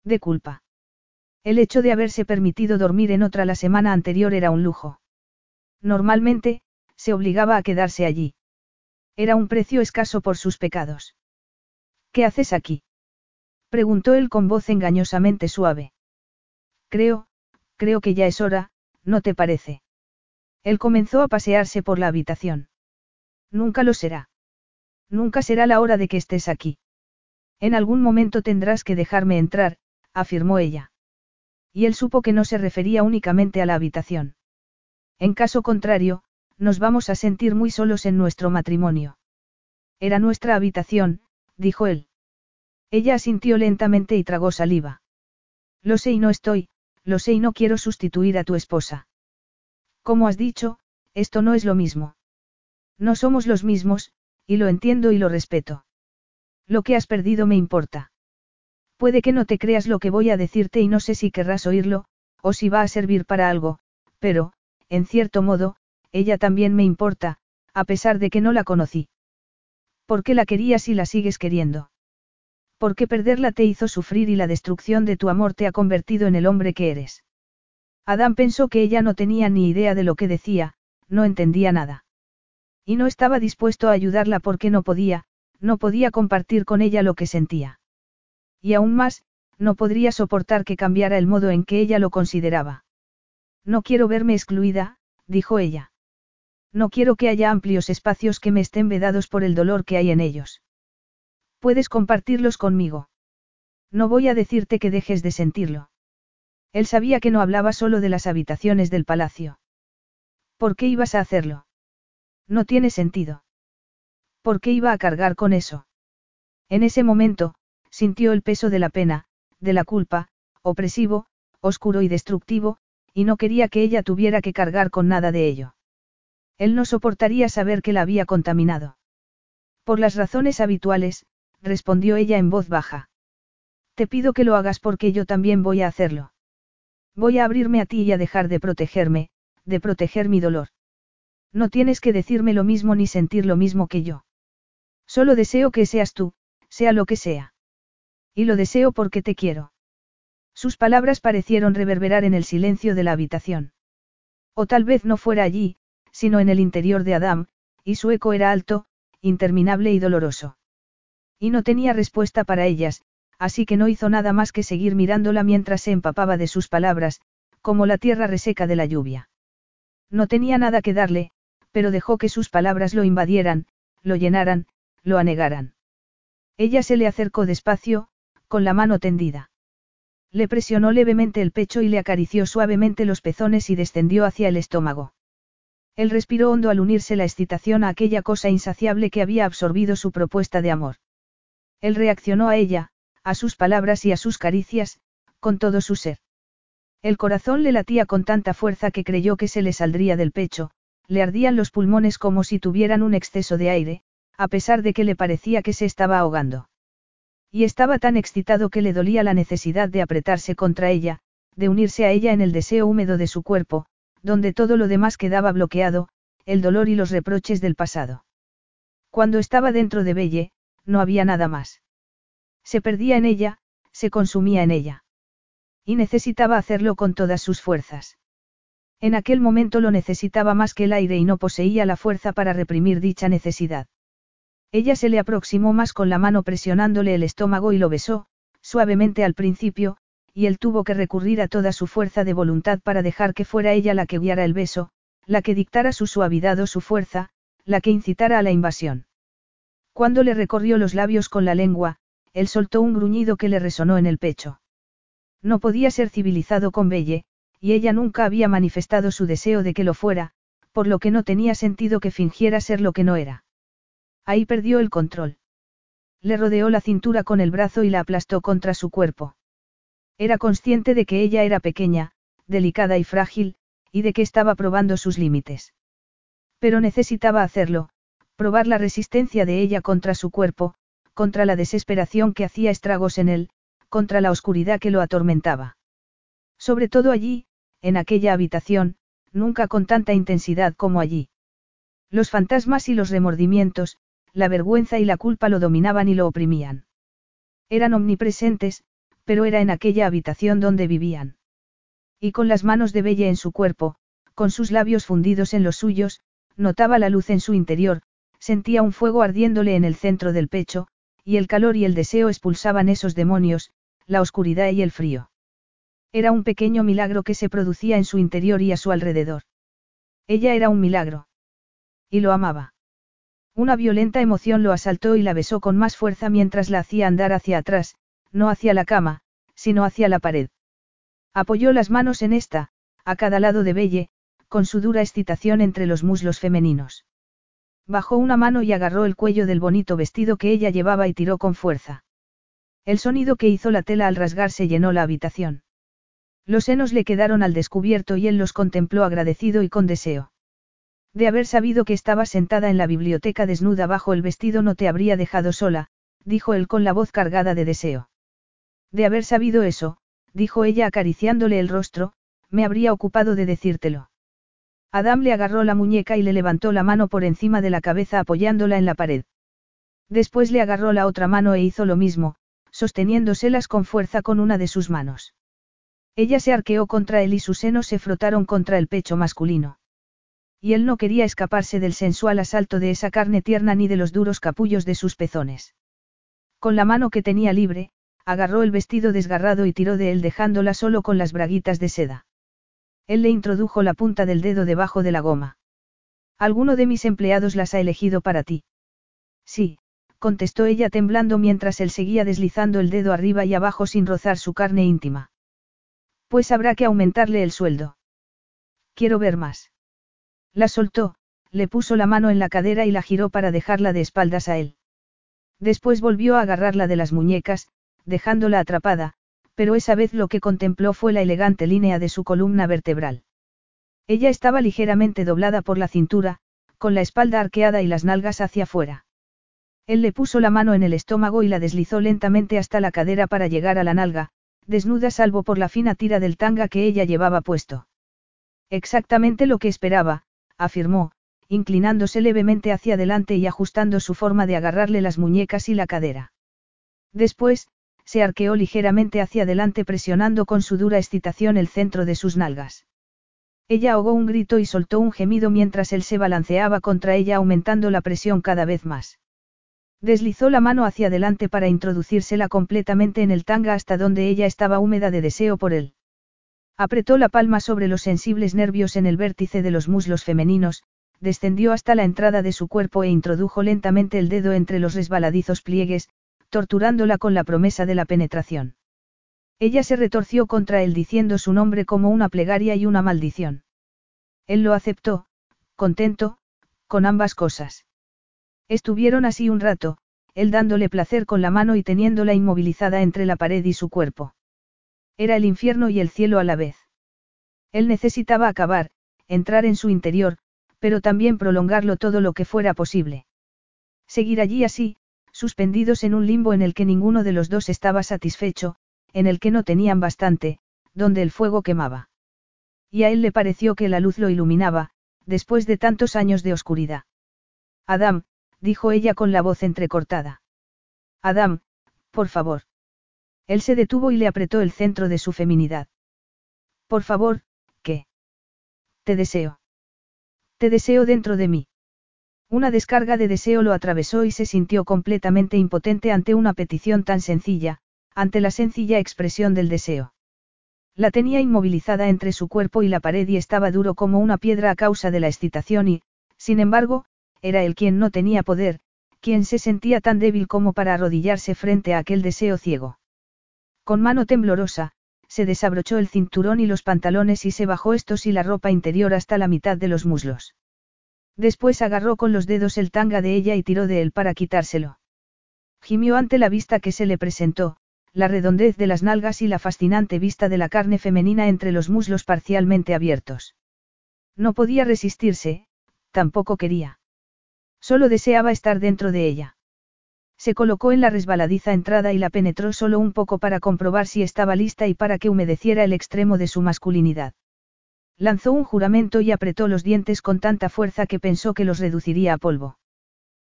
De culpa. El hecho de haberse permitido dormir en otra la semana anterior era un lujo. Normalmente, se obligaba a quedarse allí. Era un precio escaso por sus pecados. ¿Qué haces aquí? preguntó él con voz engañosamente suave. Creo, creo que ya es hora, ¿no te parece? Él comenzó a pasearse por la habitación. Nunca lo será. Nunca será la hora de que estés aquí. En algún momento tendrás que dejarme entrar, afirmó ella. Y él supo que no se refería únicamente a la habitación. En caso contrario, nos vamos a sentir muy solos en nuestro matrimonio. Era nuestra habitación, dijo él. Ella asintió lentamente y tragó saliva. Lo sé y no estoy, lo sé y no quiero sustituir a tu esposa. Como has dicho, esto no es lo mismo. No somos los mismos, y lo entiendo y lo respeto. Lo que has perdido me importa. Puede que no te creas lo que voy a decirte y no sé si querrás oírlo, o si va a servir para algo, pero, en cierto modo, ella también me importa, a pesar de que no la conocí. ¿Por qué la querías y la sigues queriendo? ¿Por qué perderla te hizo sufrir y la destrucción de tu amor te ha convertido en el hombre que eres? Adán pensó que ella no tenía ni idea de lo que decía, no entendía nada. Y no estaba dispuesto a ayudarla porque no podía, no podía compartir con ella lo que sentía. Y aún más, no podría soportar que cambiara el modo en que ella lo consideraba. No quiero verme excluida, dijo ella. No quiero que haya amplios espacios que me estén vedados por el dolor que hay en ellos. Puedes compartirlos conmigo. No voy a decirte que dejes de sentirlo. Él sabía que no hablaba solo de las habitaciones del palacio. ¿Por qué ibas a hacerlo? No tiene sentido. ¿Por qué iba a cargar con eso? En ese momento, sintió el peso de la pena, de la culpa, opresivo, oscuro y destructivo, y no quería que ella tuviera que cargar con nada de ello. Él no soportaría saber que la había contaminado. Por las razones habituales, respondió ella en voz baja. Te pido que lo hagas porque yo también voy a hacerlo. Voy a abrirme a ti y a dejar de protegerme, de proteger mi dolor. No tienes que decirme lo mismo ni sentir lo mismo que yo. Solo deseo que seas tú, sea lo que sea. Y lo deseo porque te quiero. Sus palabras parecieron reverberar en el silencio de la habitación. O tal vez no fuera allí, sino en el interior de Adam, y su eco era alto, interminable y doloroso. Y no tenía respuesta para ellas, así que no hizo nada más que seguir mirándola mientras se empapaba de sus palabras, como la tierra reseca de la lluvia. No tenía nada que darle, pero dejó que sus palabras lo invadieran, lo llenaran, lo anegaran. Ella se le acercó despacio, con la mano tendida. Le presionó levemente el pecho y le acarició suavemente los pezones y descendió hacia el estómago. Él respiró hondo al unirse la excitación a aquella cosa insaciable que había absorbido su propuesta de amor. Él reaccionó a ella, a sus palabras y a sus caricias, con todo su ser. El corazón le latía con tanta fuerza que creyó que se le saldría del pecho, le ardían los pulmones como si tuvieran un exceso de aire, a pesar de que le parecía que se estaba ahogando. Y estaba tan excitado que le dolía la necesidad de apretarse contra ella, de unirse a ella en el deseo húmedo de su cuerpo, donde todo lo demás quedaba bloqueado, el dolor y los reproches del pasado. Cuando estaba dentro de Belle, no había nada más. Se perdía en ella, se consumía en ella. Y necesitaba hacerlo con todas sus fuerzas. En aquel momento lo necesitaba más que el aire y no poseía la fuerza para reprimir dicha necesidad. Ella se le aproximó más con la mano presionándole el estómago y lo besó, suavemente al principio, y él tuvo que recurrir a toda su fuerza de voluntad para dejar que fuera ella la que guiara el beso, la que dictara su suavidad o su fuerza, la que incitara a la invasión. Cuando le recorrió los labios con la lengua, él soltó un gruñido que le resonó en el pecho. No podía ser civilizado con Belle, y ella nunca había manifestado su deseo de que lo fuera, por lo que no tenía sentido que fingiera ser lo que no era. Ahí perdió el control. Le rodeó la cintura con el brazo y la aplastó contra su cuerpo. Era consciente de que ella era pequeña, delicada y frágil, y de que estaba probando sus límites. Pero necesitaba hacerlo, probar la resistencia de ella contra su cuerpo, contra la desesperación que hacía estragos en él, contra la oscuridad que lo atormentaba. Sobre todo allí, en aquella habitación, nunca con tanta intensidad como allí. Los fantasmas y los remordimientos, la vergüenza y la culpa lo dominaban y lo oprimían. Eran omnipresentes, pero era en aquella habitación donde vivían. Y con las manos de Belle en su cuerpo, con sus labios fundidos en los suyos, notaba la luz en su interior, sentía un fuego ardiéndole en el centro del pecho, y el calor y el deseo expulsaban esos demonios, la oscuridad y el frío. Era un pequeño milagro que se producía en su interior y a su alrededor. Ella era un milagro. Y lo amaba. Una violenta emoción lo asaltó y la besó con más fuerza mientras la hacía andar hacia atrás, no hacia la cama, sino hacia la pared. Apoyó las manos en esta, a cada lado de Belle, con su dura excitación entre los muslos femeninos. Bajó una mano y agarró el cuello del bonito vestido que ella llevaba y tiró con fuerza. El sonido que hizo la tela al rasgarse llenó la habitación. Los senos le quedaron al descubierto y él los contempló agradecido y con deseo. De haber sabido que estaba sentada en la biblioteca desnuda bajo el vestido no te habría dejado sola, dijo él con la voz cargada de deseo. De haber sabido eso, dijo ella acariciándole el rostro, me habría ocupado de decírtelo. Adam le agarró la muñeca y le levantó la mano por encima de la cabeza apoyándola en la pared. Después le agarró la otra mano e hizo lo mismo, sosteniéndoselas con fuerza con una de sus manos. Ella se arqueó contra él y sus senos se frotaron contra el pecho masculino. Y él no quería escaparse del sensual asalto de esa carne tierna ni de los duros capullos de sus pezones. Con la mano que tenía libre, agarró el vestido desgarrado y tiró de él dejándola solo con las braguitas de seda. Él le introdujo la punta del dedo debajo de la goma. Alguno de mis empleados las ha elegido para ti. Sí, contestó ella temblando mientras él seguía deslizando el dedo arriba y abajo sin rozar su carne íntima. Pues habrá que aumentarle el sueldo. Quiero ver más. La soltó, le puso la mano en la cadera y la giró para dejarla de espaldas a él. Después volvió a agarrarla de las muñecas, dejándola atrapada, pero esa vez lo que contempló fue la elegante línea de su columna vertebral. Ella estaba ligeramente doblada por la cintura, con la espalda arqueada y las nalgas hacia afuera. Él le puso la mano en el estómago y la deslizó lentamente hasta la cadera para llegar a la nalga, desnuda salvo por la fina tira del tanga que ella llevaba puesto. Exactamente lo que esperaba, afirmó, inclinándose levemente hacia adelante y ajustando su forma de agarrarle las muñecas y la cadera. Después, se arqueó ligeramente hacia adelante presionando con su dura excitación el centro de sus nalgas. Ella ahogó un grito y soltó un gemido mientras él se balanceaba contra ella aumentando la presión cada vez más. Deslizó la mano hacia adelante para introducírsela completamente en el tanga hasta donde ella estaba húmeda de deseo por él. Apretó la palma sobre los sensibles nervios en el vértice de los muslos femeninos, descendió hasta la entrada de su cuerpo e introdujo lentamente el dedo entre los resbaladizos pliegues, torturándola con la promesa de la penetración. Ella se retorció contra él diciendo su nombre como una plegaria y una maldición. Él lo aceptó, contento, con ambas cosas. Estuvieron así un rato, él dándole placer con la mano y teniéndola inmovilizada entre la pared y su cuerpo. Era el infierno y el cielo a la vez. Él necesitaba acabar, entrar en su interior, pero también prolongarlo todo lo que fuera posible. Seguir allí así, suspendidos en un limbo en el que ninguno de los dos estaba satisfecho, en el que no tenían bastante, donde el fuego quemaba. Y a él le pareció que la luz lo iluminaba, después de tantos años de oscuridad. Adam, dijo ella con la voz entrecortada. Adam, por favor. Él se detuvo y le apretó el centro de su feminidad. Por favor, ¿qué? Te deseo. Te deseo dentro de mí. Una descarga de deseo lo atravesó y se sintió completamente impotente ante una petición tan sencilla, ante la sencilla expresión del deseo. La tenía inmovilizada entre su cuerpo y la pared y estaba duro como una piedra a causa de la excitación y, sin embargo, era él quien no tenía poder, quien se sentía tan débil como para arrodillarse frente a aquel deseo ciego. Con mano temblorosa, se desabrochó el cinturón y los pantalones y se bajó estos y la ropa interior hasta la mitad de los muslos. Después agarró con los dedos el tanga de ella y tiró de él para quitárselo. Gimió ante la vista que se le presentó, la redondez de las nalgas y la fascinante vista de la carne femenina entre los muslos parcialmente abiertos. No podía resistirse, tampoco quería. Solo deseaba estar dentro de ella. Se colocó en la resbaladiza entrada y la penetró solo un poco para comprobar si estaba lista y para que humedeciera el extremo de su masculinidad. Lanzó un juramento y apretó los dientes con tanta fuerza que pensó que los reduciría a polvo.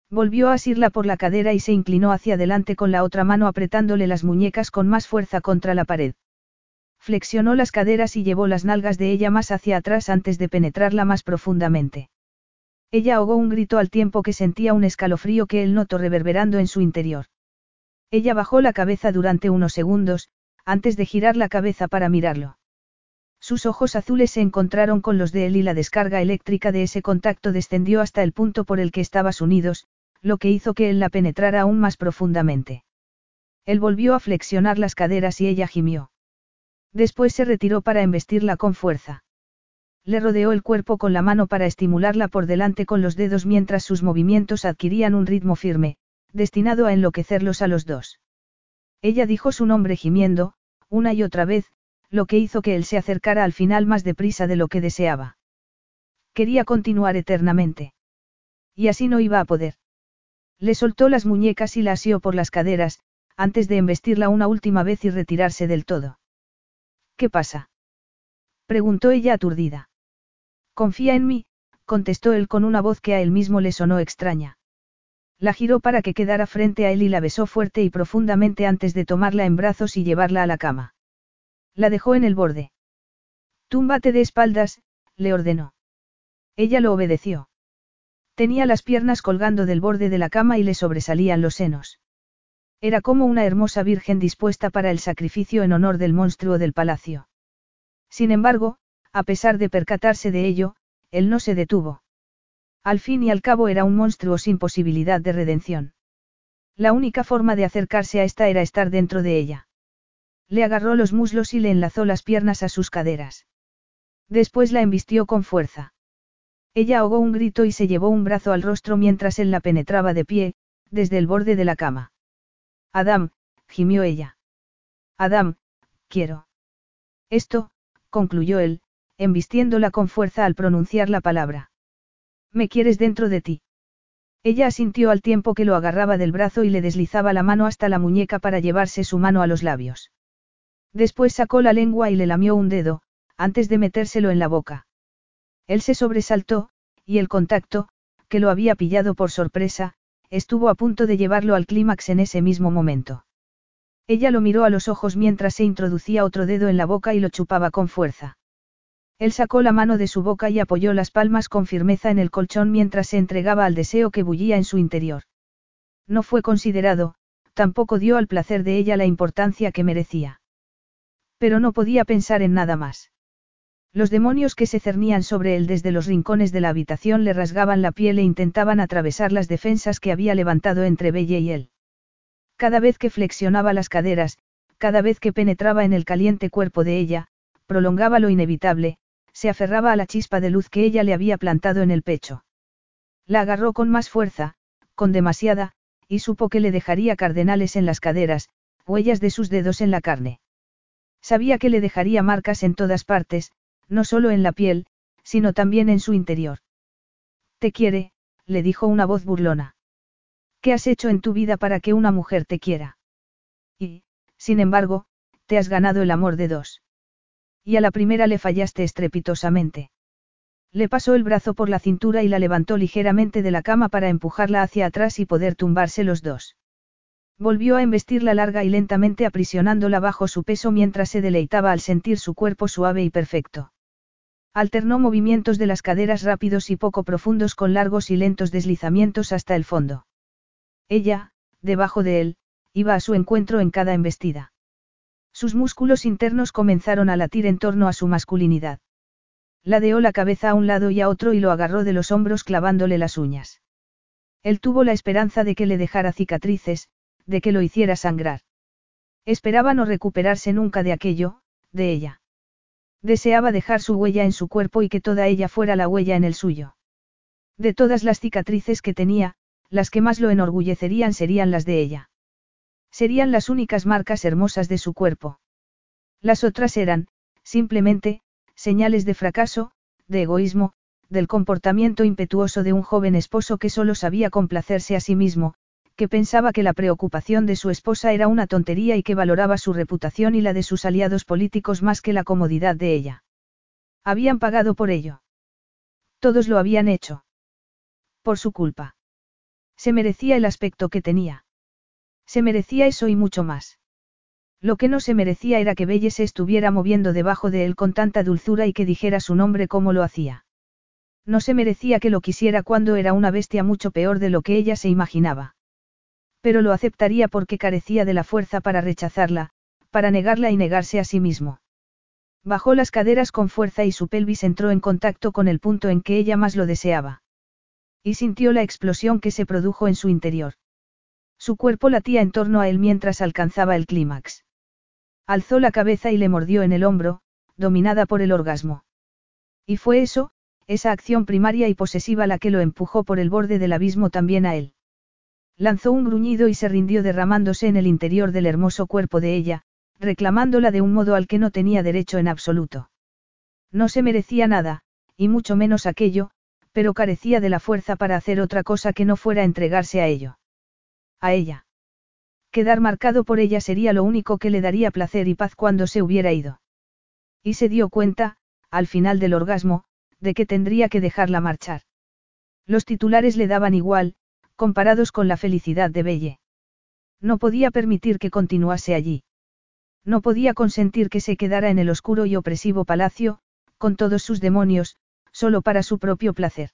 Volvió a asirla por la cadera y se inclinó hacia adelante con la otra mano apretándole las muñecas con más fuerza contra la pared. Flexionó las caderas y llevó las nalgas de ella más hacia atrás antes de penetrarla más profundamente. Ella ahogó un grito al tiempo que sentía un escalofrío que él notó reverberando en su interior. Ella bajó la cabeza durante unos segundos, antes de girar la cabeza para mirarlo. Sus ojos azules se encontraron con los de él y la descarga eléctrica de ese contacto descendió hasta el punto por el que estabas unidos, lo que hizo que él la penetrara aún más profundamente. Él volvió a flexionar las caderas y ella gimió. Después se retiró para embestirla con fuerza. Le rodeó el cuerpo con la mano para estimularla por delante con los dedos mientras sus movimientos adquirían un ritmo firme, destinado a enloquecerlos a los dos. Ella dijo su nombre gimiendo, una y otra vez, lo que hizo que él se acercara al final más deprisa de lo que deseaba. Quería continuar eternamente. Y así no iba a poder. Le soltó las muñecas y la asió por las caderas, antes de embestirla una última vez y retirarse del todo. ¿Qué pasa? preguntó ella aturdida. Confía en mí, contestó él con una voz que a él mismo le sonó extraña. La giró para que quedara frente a él y la besó fuerte y profundamente antes de tomarla en brazos y llevarla a la cama. La dejó en el borde. Túmbate de espaldas, le ordenó. Ella lo obedeció. Tenía las piernas colgando del borde de la cama y le sobresalían los senos. Era como una hermosa virgen dispuesta para el sacrificio en honor del monstruo del palacio. Sin embargo, a pesar de percatarse de ello, él no se detuvo. Al fin y al cabo era un monstruo sin posibilidad de redención. La única forma de acercarse a esta era estar dentro de ella. Le agarró los muslos y le enlazó las piernas a sus caderas. Después la embistió con fuerza. Ella ahogó un grito y se llevó un brazo al rostro mientras él la penetraba de pie, desde el borde de la cama. Adam, gimió ella. Adam, quiero. Esto, concluyó él, embistiéndola con fuerza al pronunciar la palabra. Me quieres dentro de ti. Ella asintió al tiempo que lo agarraba del brazo y le deslizaba la mano hasta la muñeca para llevarse su mano a los labios. Después sacó la lengua y le lamió un dedo, antes de metérselo en la boca. Él se sobresaltó, y el contacto, que lo había pillado por sorpresa, estuvo a punto de llevarlo al clímax en ese mismo momento. Ella lo miró a los ojos mientras se introducía otro dedo en la boca y lo chupaba con fuerza. Él sacó la mano de su boca y apoyó las palmas con firmeza en el colchón mientras se entregaba al deseo que bullía en su interior. No fue considerado, tampoco dio al placer de ella la importancia que merecía. Pero no podía pensar en nada más. Los demonios que se cernían sobre él desde los rincones de la habitación le rasgaban la piel e intentaban atravesar las defensas que había levantado entre Belle y él. Cada vez que flexionaba las caderas, cada vez que penetraba en el caliente cuerpo de ella, prolongaba lo inevitable, se aferraba a la chispa de luz que ella le había plantado en el pecho. La agarró con más fuerza, con demasiada, y supo que le dejaría cardenales en las caderas, huellas de sus dedos en la carne. Sabía que le dejaría marcas en todas partes, no solo en la piel, sino también en su interior. Te quiere, le dijo una voz burlona. ¿Qué has hecho en tu vida para que una mujer te quiera? Y, sin embargo, te has ganado el amor de dos. Y a la primera le fallaste estrepitosamente. Le pasó el brazo por la cintura y la levantó ligeramente de la cama para empujarla hacia atrás y poder tumbarse los dos. Volvió a embestirla larga y lentamente aprisionándola bajo su peso mientras se deleitaba al sentir su cuerpo suave y perfecto. Alternó movimientos de las caderas rápidos y poco profundos con largos y lentos deslizamientos hasta el fondo. Ella, debajo de él, iba a su encuentro en cada embestida. Sus músculos internos comenzaron a latir en torno a su masculinidad. Ladeó la cabeza a un lado y a otro y lo agarró de los hombros clavándole las uñas. Él tuvo la esperanza de que le dejara cicatrices, de que lo hiciera sangrar. Esperaba no recuperarse nunca de aquello, de ella. Deseaba dejar su huella en su cuerpo y que toda ella fuera la huella en el suyo. De todas las cicatrices que tenía, las que más lo enorgullecerían serían las de ella. Serían las únicas marcas hermosas de su cuerpo. Las otras eran, simplemente, señales de fracaso, de egoísmo, del comportamiento impetuoso de un joven esposo que solo sabía complacerse a sí mismo, que pensaba que la preocupación de su esposa era una tontería y que valoraba su reputación y la de sus aliados políticos más que la comodidad de ella. Habían pagado por ello. Todos lo habían hecho. Por su culpa. Se merecía el aspecto que tenía. Se merecía eso y mucho más. Lo que no se merecía era que Belle se estuviera moviendo debajo de él con tanta dulzura y que dijera su nombre como lo hacía. No se merecía que lo quisiera cuando era una bestia mucho peor de lo que ella se imaginaba. Pero lo aceptaría porque carecía de la fuerza para rechazarla, para negarla y negarse a sí mismo. Bajó las caderas con fuerza y su pelvis entró en contacto con el punto en que ella más lo deseaba. Y sintió la explosión que se produjo en su interior. Su cuerpo latía en torno a él mientras alcanzaba el clímax. Alzó la cabeza y le mordió en el hombro, dominada por el orgasmo. Y fue eso, esa acción primaria y posesiva la que lo empujó por el borde del abismo también a él. Lanzó un gruñido y se rindió derramándose en el interior del hermoso cuerpo de ella, reclamándola de un modo al que no tenía derecho en absoluto. No se merecía nada, y mucho menos aquello, pero carecía de la fuerza para hacer otra cosa que no fuera entregarse a ello. A ella. Quedar marcado por ella sería lo único que le daría placer y paz cuando se hubiera ido. Y se dio cuenta, al final del orgasmo, de que tendría que dejarla marchar. Los titulares le daban igual, comparados con la felicidad de Belle. No podía permitir que continuase allí. No podía consentir que se quedara en el oscuro y opresivo palacio, con todos sus demonios, solo para su propio placer.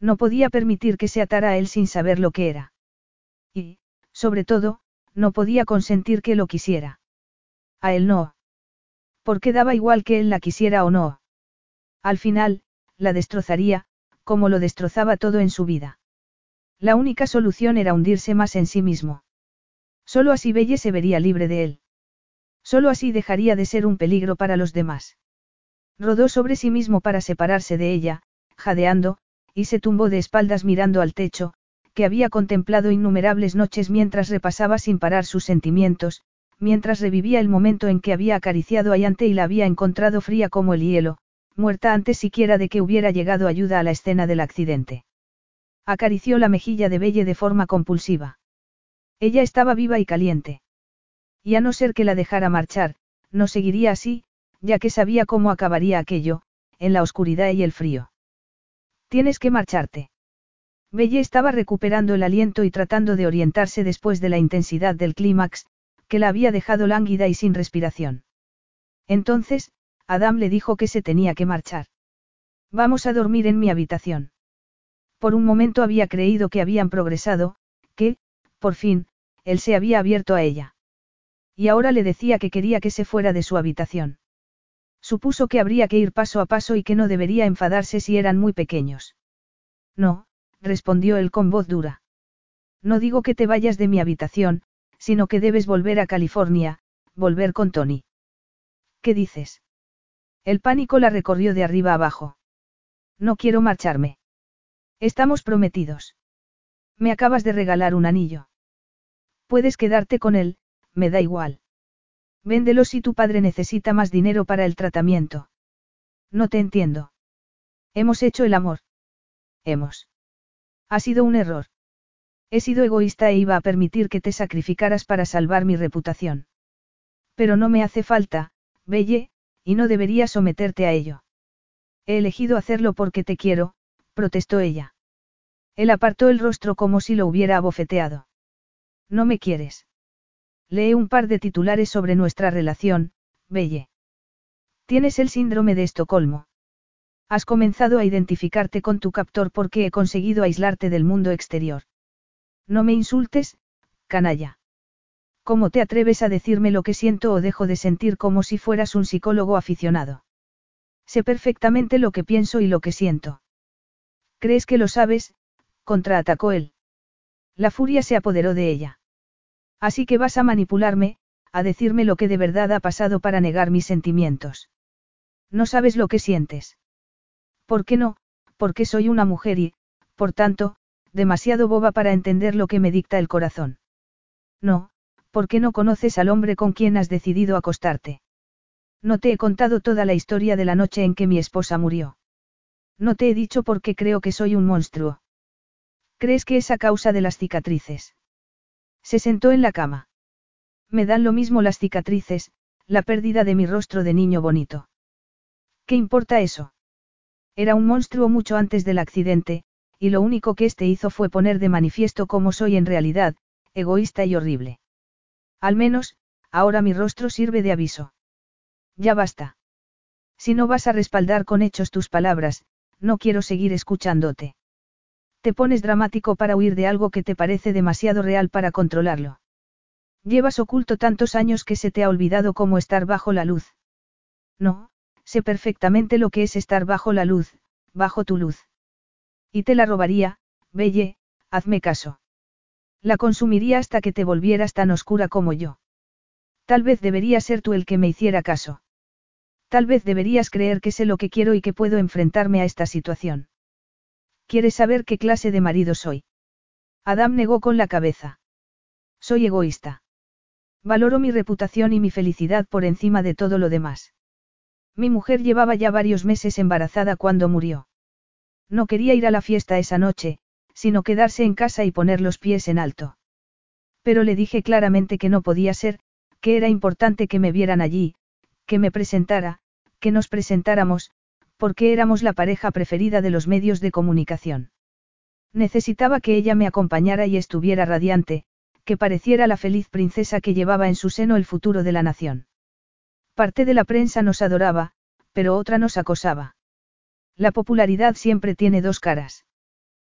No podía permitir que se atara a él sin saber lo que era. Y, sobre todo, no podía consentir que lo quisiera. A él no. Porque daba igual que él la quisiera o no. Al final, la destrozaría, como lo destrozaba todo en su vida. La única solución era hundirse más en sí mismo. Solo así Belle se vería libre de él. Solo así dejaría de ser un peligro para los demás. Rodó sobre sí mismo para separarse de ella, jadeando, y se tumbó de espaldas mirando al techo, que había contemplado innumerables noches mientras repasaba sin parar sus sentimientos, mientras revivía el momento en que había acariciado a Yante y la había encontrado fría como el hielo, muerta antes siquiera de que hubiera llegado ayuda a la escena del accidente. Acarició la mejilla de Belle de forma compulsiva. Ella estaba viva y caliente. Y a no ser que la dejara marchar, no seguiría así, ya que sabía cómo acabaría aquello, en la oscuridad y el frío. Tienes que marcharte. Belle estaba recuperando el aliento y tratando de orientarse después de la intensidad del clímax, que la había dejado lánguida y sin respiración. Entonces, Adam le dijo que se tenía que marchar. Vamos a dormir en mi habitación. Por un momento había creído que habían progresado, que, por fin, él se había abierto a ella. Y ahora le decía que quería que se fuera de su habitación. Supuso que habría que ir paso a paso y que no debería enfadarse si eran muy pequeños. No, respondió él con voz dura. No digo que te vayas de mi habitación, sino que debes volver a California, volver con Tony. ¿Qué dices? El pánico la recorrió de arriba abajo. No quiero marcharme. Estamos prometidos. Me acabas de regalar un anillo. Puedes quedarte con él, me da igual. Véndelo si tu padre necesita más dinero para el tratamiento. No te entiendo. Hemos hecho el amor. Hemos. Ha sido un error. He sido egoísta e iba a permitir que te sacrificaras para salvar mi reputación. Pero no me hace falta, Belle, y no debería someterte a ello. He elegido hacerlo porque te quiero, protestó ella. Él apartó el rostro como si lo hubiera abofeteado. No me quieres. Lee un par de titulares sobre nuestra relación, Belle. Tienes el síndrome de Estocolmo. Has comenzado a identificarte con tu captor porque he conseguido aislarte del mundo exterior. No me insultes, canalla. ¿Cómo te atreves a decirme lo que siento o dejo de sentir como si fueras un psicólogo aficionado? Sé perfectamente lo que pienso y lo que siento. ¿Crees que lo sabes? contraatacó él. La furia se apoderó de ella. Así que vas a manipularme, a decirme lo que de verdad ha pasado para negar mis sentimientos. No sabes lo que sientes. ¿Por qué no? Porque soy una mujer y, por tanto, demasiado boba para entender lo que me dicta el corazón. No, porque no conoces al hombre con quien has decidido acostarte. No te he contado toda la historia de la noche en que mi esposa murió. No te he dicho por qué creo que soy un monstruo. ¿Crees que es a causa de las cicatrices? Se sentó en la cama. Me dan lo mismo las cicatrices, la pérdida de mi rostro de niño bonito. ¿Qué importa eso? Era un monstruo mucho antes del accidente, y lo único que éste hizo fue poner de manifiesto cómo soy en realidad, egoísta y horrible. Al menos, ahora mi rostro sirve de aviso. Ya basta. Si no vas a respaldar con hechos tus palabras, no quiero seguir escuchándote. Te pones dramático para huir de algo que te parece demasiado real para controlarlo. Llevas oculto tantos años que se te ha olvidado cómo estar bajo la luz. No, sé perfectamente lo que es estar bajo la luz, bajo tu luz. Y te la robaría, Belle, hazme caso. La consumiría hasta que te volvieras tan oscura como yo. Tal vez debería ser tú el que me hiciera caso. Tal vez deberías creer que sé lo que quiero y que puedo enfrentarme a esta situación. ¿Quieres saber qué clase de marido soy? Adam negó con la cabeza. Soy egoísta. Valoro mi reputación y mi felicidad por encima de todo lo demás. Mi mujer llevaba ya varios meses embarazada cuando murió. No quería ir a la fiesta esa noche, sino quedarse en casa y poner los pies en alto. Pero le dije claramente que no podía ser, que era importante que me vieran allí, que me presentara, que nos presentáramos, porque éramos la pareja preferida de los medios de comunicación. Necesitaba que ella me acompañara y estuviera radiante, que pareciera la feliz princesa que llevaba en su seno el futuro de la nación. Parte de la prensa nos adoraba, pero otra nos acosaba. La popularidad siempre tiene dos caras.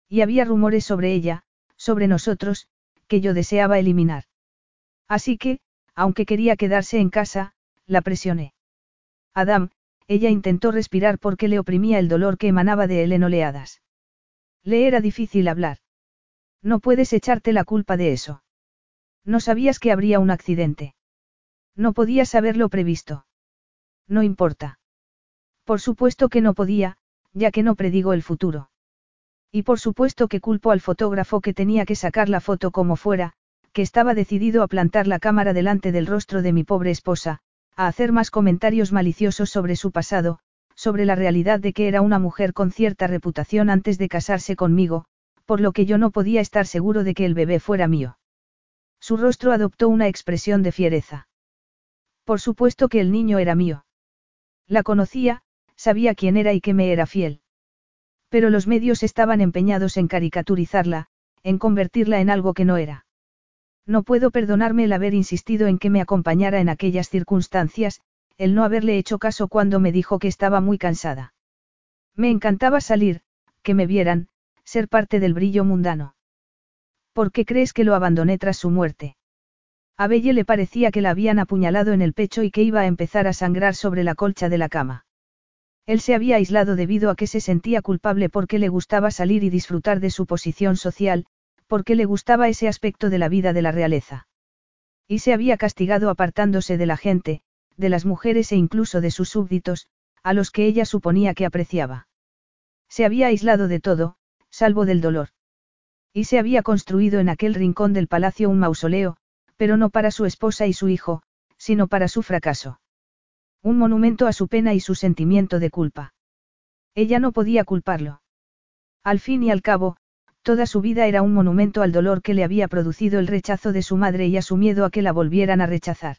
Y había rumores sobre ella, sobre nosotros, que yo deseaba eliminar. Así que, aunque quería quedarse en casa, la presioné. Adam, ella intentó respirar porque le oprimía el dolor que emanaba de él en oleadas. Le era difícil hablar. No puedes echarte la culpa de eso. No sabías que habría un accidente. No podías haberlo previsto. No importa. Por supuesto que no podía, ya que no predigo el futuro. Y por supuesto que culpo al fotógrafo que tenía que sacar la foto como fuera, que estaba decidido a plantar la cámara delante del rostro de mi pobre esposa, a hacer más comentarios maliciosos sobre su pasado, sobre la realidad de que era una mujer con cierta reputación antes de casarse conmigo, por lo que yo no podía estar seguro de que el bebé fuera mío. Su rostro adoptó una expresión de fiereza. Por supuesto que el niño era mío. La conocía, sabía quién era y que me era fiel. Pero los medios estaban empeñados en caricaturizarla, en convertirla en algo que no era. No puedo perdonarme el haber insistido en que me acompañara en aquellas circunstancias, el no haberle hecho caso cuando me dijo que estaba muy cansada. Me encantaba salir, que me vieran, ser parte del brillo mundano. ¿Por qué crees que lo abandoné tras su muerte? A Belle le parecía que la habían apuñalado en el pecho y que iba a empezar a sangrar sobre la colcha de la cama. Él se había aislado debido a que se sentía culpable porque le gustaba salir y disfrutar de su posición social, porque le gustaba ese aspecto de la vida de la realeza. Y se había castigado apartándose de la gente, de las mujeres e incluso de sus súbditos, a los que ella suponía que apreciaba. Se había aislado de todo, salvo del dolor. Y se había construido en aquel rincón del palacio un mausoleo, pero no para su esposa y su hijo, sino para su fracaso. Un monumento a su pena y su sentimiento de culpa. Ella no podía culparlo. Al fin y al cabo, toda su vida era un monumento al dolor que le había producido el rechazo de su madre y a su miedo a que la volvieran a rechazar.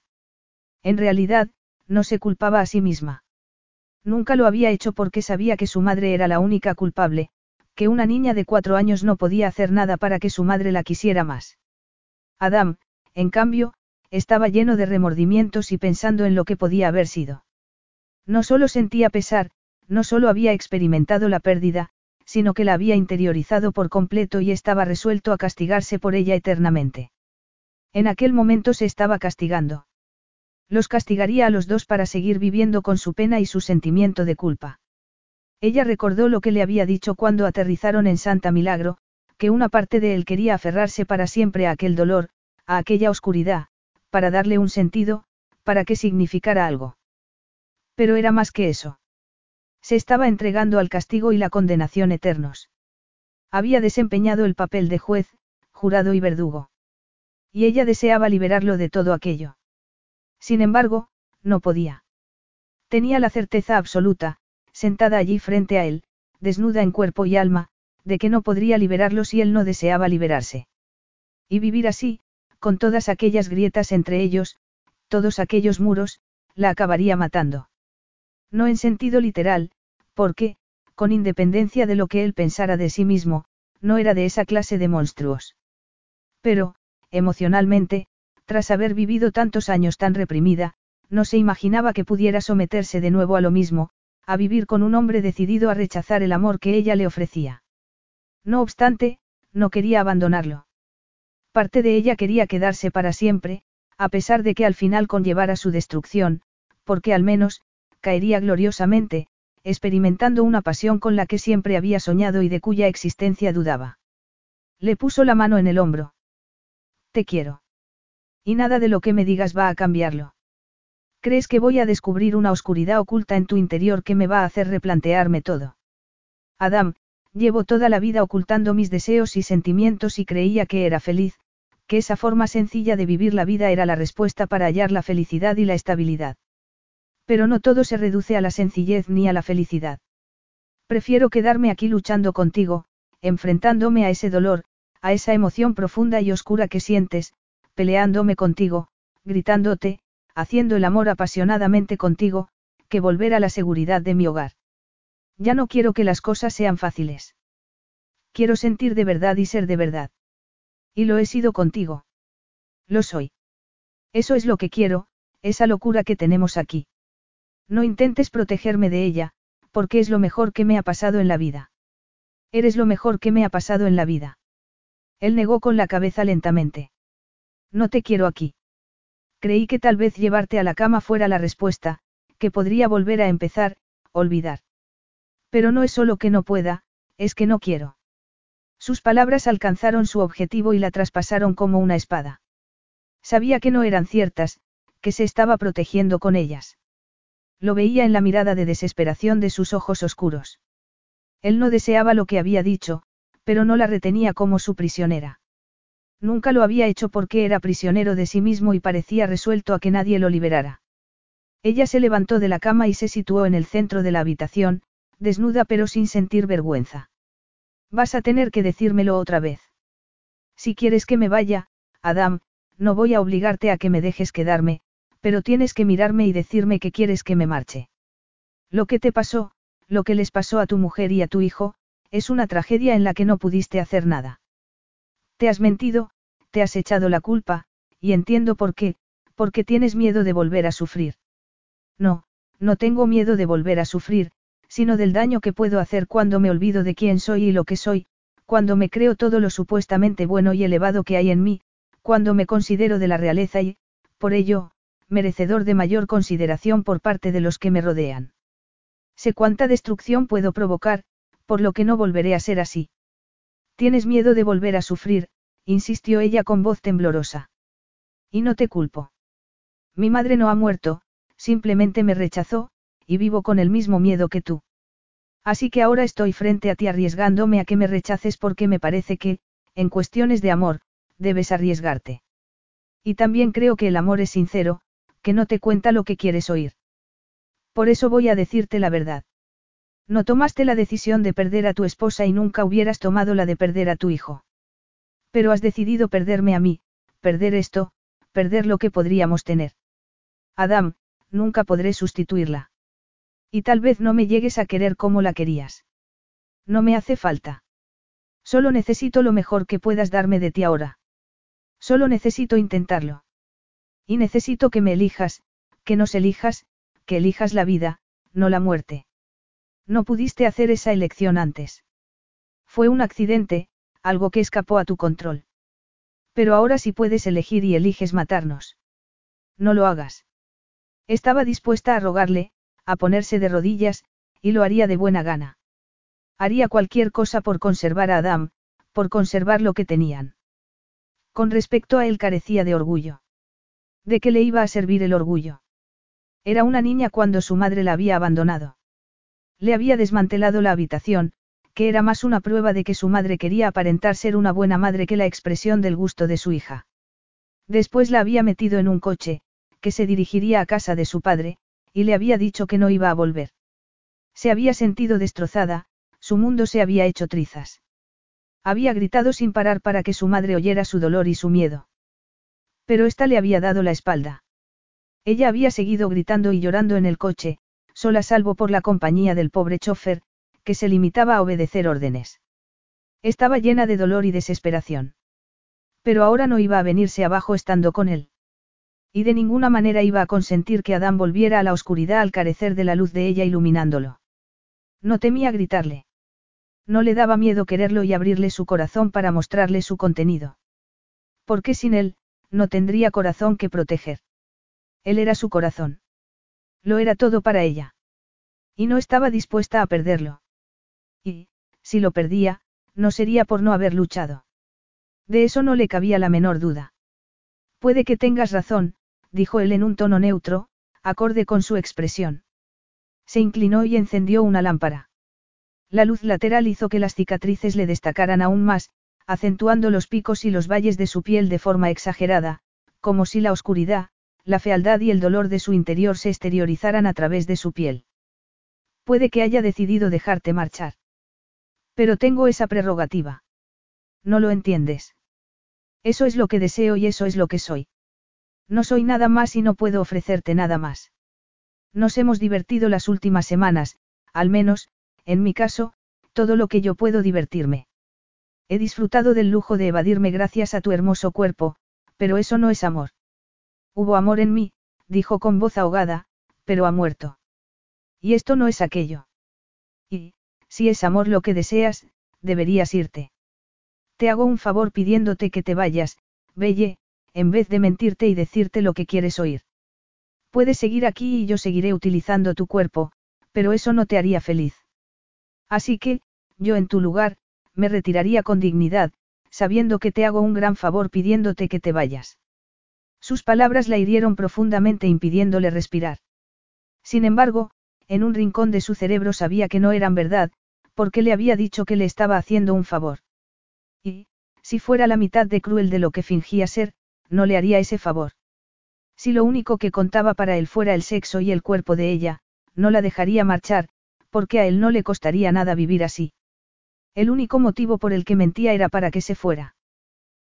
En realidad, no se culpaba a sí misma. Nunca lo había hecho porque sabía que su madre era la única culpable, que una niña de cuatro años no podía hacer nada para que su madre la quisiera más. Adam, en cambio, estaba lleno de remordimientos y pensando en lo que podía haber sido. No solo sentía pesar, no solo había experimentado la pérdida, sino que la había interiorizado por completo y estaba resuelto a castigarse por ella eternamente. En aquel momento se estaba castigando. Los castigaría a los dos para seguir viviendo con su pena y su sentimiento de culpa. Ella recordó lo que le había dicho cuando aterrizaron en Santa Milagro, que una parte de él quería aferrarse para siempre a aquel dolor, a aquella oscuridad, para darle un sentido, para que significara algo. Pero era más que eso. Se estaba entregando al castigo y la condenación eternos. Había desempeñado el papel de juez, jurado y verdugo. Y ella deseaba liberarlo de todo aquello. Sin embargo, no podía. Tenía la certeza absoluta, sentada allí frente a él, desnuda en cuerpo y alma, de que no podría liberarlo si él no deseaba liberarse. Y vivir así, con todas aquellas grietas entre ellos, todos aquellos muros, la acabaría matando. No en sentido literal, porque, con independencia de lo que él pensara de sí mismo, no era de esa clase de monstruos. Pero, emocionalmente, tras haber vivido tantos años tan reprimida, no se imaginaba que pudiera someterse de nuevo a lo mismo, a vivir con un hombre decidido a rechazar el amor que ella le ofrecía. No obstante, no quería abandonarlo. Parte de ella quería quedarse para siempre, a pesar de que al final conllevara su destrucción, porque al menos, caería gloriosamente, experimentando una pasión con la que siempre había soñado y de cuya existencia dudaba. Le puso la mano en el hombro. Te quiero. Y nada de lo que me digas va a cambiarlo. ¿Crees que voy a descubrir una oscuridad oculta en tu interior que me va a hacer replantearme todo? Adam, llevo toda la vida ocultando mis deseos y sentimientos y creía que era feliz, que esa forma sencilla de vivir la vida era la respuesta para hallar la felicidad y la estabilidad. Pero no todo se reduce a la sencillez ni a la felicidad. Prefiero quedarme aquí luchando contigo, enfrentándome a ese dolor, a esa emoción profunda y oscura que sientes, peleándome contigo, gritándote, haciendo el amor apasionadamente contigo, que volver a la seguridad de mi hogar. Ya no quiero que las cosas sean fáciles. Quiero sentir de verdad y ser de verdad. Y lo he sido contigo. Lo soy. Eso es lo que quiero, esa locura que tenemos aquí. No intentes protegerme de ella, porque es lo mejor que me ha pasado en la vida. Eres lo mejor que me ha pasado en la vida. Él negó con la cabeza lentamente. No te quiero aquí. Creí que tal vez llevarte a la cama fuera la respuesta, que podría volver a empezar, olvidar. Pero no es solo que no pueda, es que no quiero. Sus palabras alcanzaron su objetivo y la traspasaron como una espada. Sabía que no eran ciertas, que se estaba protegiendo con ellas. Lo veía en la mirada de desesperación de sus ojos oscuros. Él no deseaba lo que había dicho, pero no la retenía como su prisionera. Nunca lo había hecho porque era prisionero de sí mismo y parecía resuelto a que nadie lo liberara. Ella se levantó de la cama y se situó en el centro de la habitación, desnuda pero sin sentir vergüenza. Vas a tener que decírmelo otra vez. Si quieres que me vaya, Adam, no voy a obligarte a que me dejes quedarme, pero tienes que mirarme y decirme que quieres que me marche. Lo que te pasó, lo que les pasó a tu mujer y a tu hijo, es una tragedia en la que no pudiste hacer nada. Te has mentido, te has echado la culpa, y entiendo por qué, porque tienes miedo de volver a sufrir. No, no tengo miedo de volver a sufrir, sino del daño que puedo hacer cuando me olvido de quién soy y lo que soy, cuando me creo todo lo supuestamente bueno y elevado que hay en mí, cuando me considero de la realeza y, por ello, merecedor de mayor consideración por parte de los que me rodean. Sé cuánta destrucción puedo provocar, por lo que no volveré a ser así. Tienes miedo de volver a sufrir, insistió ella con voz temblorosa. Y no te culpo. Mi madre no ha muerto, simplemente me rechazó, y vivo con el mismo miedo que tú. Así que ahora estoy frente a ti arriesgándome a que me rechaces porque me parece que, en cuestiones de amor, debes arriesgarte. Y también creo que el amor es sincero, que no te cuenta lo que quieres oír. Por eso voy a decirte la verdad. No tomaste la decisión de perder a tu esposa y nunca hubieras tomado la de perder a tu hijo. Pero has decidido perderme a mí, perder esto, perder lo que podríamos tener. Adam, nunca podré sustituirla. Y tal vez no me llegues a querer como la querías. No me hace falta. Solo necesito lo mejor que puedas darme de ti ahora. Solo necesito intentarlo. Y necesito que me elijas, que nos elijas, que elijas la vida, no la muerte. No pudiste hacer esa elección antes. Fue un accidente, algo que escapó a tu control. Pero ahora sí puedes elegir y eliges matarnos. No lo hagas. Estaba dispuesta a rogarle, a ponerse de rodillas, y lo haría de buena gana. Haría cualquier cosa por conservar a Adam, por conservar lo que tenían. Con respecto a él carecía de orgullo. ¿De qué le iba a servir el orgullo? Era una niña cuando su madre la había abandonado. Le había desmantelado la habitación, que era más una prueba de que su madre quería aparentar ser una buena madre que la expresión del gusto de su hija. Después la había metido en un coche, que se dirigiría a casa de su padre, y le había dicho que no iba a volver. Se había sentido destrozada, su mundo se había hecho trizas. Había gritado sin parar para que su madre oyera su dolor y su miedo. Pero ésta le había dado la espalda. Ella había seguido gritando y llorando en el coche, sola salvo por la compañía del pobre chofer, que se limitaba a obedecer órdenes. Estaba llena de dolor y desesperación. Pero ahora no iba a venirse abajo estando con él. Y de ninguna manera iba a consentir que Adán volviera a la oscuridad al carecer de la luz de ella iluminándolo. No temía gritarle. No le daba miedo quererlo y abrirle su corazón para mostrarle su contenido. Porque sin él, no tendría corazón que proteger. Él era su corazón. Lo era todo para ella. Y no estaba dispuesta a perderlo. Y, si lo perdía, no sería por no haber luchado. De eso no le cabía la menor duda. Puede que tengas razón, dijo él en un tono neutro, acorde con su expresión. Se inclinó y encendió una lámpara. La luz lateral hizo que las cicatrices le destacaran aún más, acentuando los picos y los valles de su piel de forma exagerada, como si la oscuridad, la fealdad y el dolor de su interior se exteriorizaran a través de su piel. Puede que haya decidido dejarte marchar. Pero tengo esa prerrogativa. No lo entiendes. Eso es lo que deseo y eso es lo que soy. No soy nada más y no puedo ofrecerte nada más. Nos hemos divertido las últimas semanas, al menos, en mi caso, todo lo que yo puedo divertirme. He disfrutado del lujo de evadirme gracias a tu hermoso cuerpo, pero eso no es amor. Hubo amor en mí, dijo con voz ahogada, pero ha muerto. Y esto no es aquello. Y, si es amor lo que deseas, deberías irte. Te hago un favor pidiéndote que te vayas, Belle, en vez de mentirte y decirte lo que quieres oír. Puedes seguir aquí y yo seguiré utilizando tu cuerpo, pero eso no te haría feliz. Así que, yo en tu lugar, me retiraría con dignidad, sabiendo que te hago un gran favor pidiéndote que te vayas. Sus palabras la hirieron profundamente impidiéndole respirar. Sin embargo, en un rincón de su cerebro sabía que no eran verdad, porque le había dicho que le estaba haciendo un favor. Y, si fuera la mitad de cruel de lo que fingía ser, no le haría ese favor. Si lo único que contaba para él fuera el sexo y el cuerpo de ella, no la dejaría marchar, porque a él no le costaría nada vivir así. El único motivo por el que mentía era para que se fuera.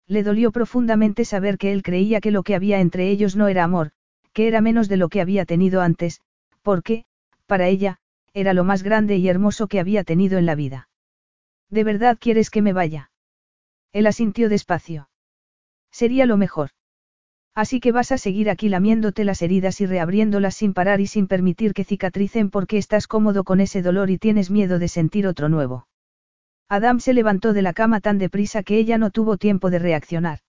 Le dolió profundamente saber que él creía que lo que había entre ellos no era amor, que era menos de lo que había tenido antes, porque, para ella, era lo más grande y hermoso que había tenido en la vida. ¿De verdad quieres que me vaya? Él asintió despacio. Sería lo mejor. Así que vas a seguir aquí lamiéndote las heridas y reabriéndolas sin parar y sin permitir que cicatricen porque estás cómodo con ese dolor y tienes miedo de sentir otro nuevo. Adam se levantó de la cama tan deprisa que ella no tuvo tiempo de reaccionar.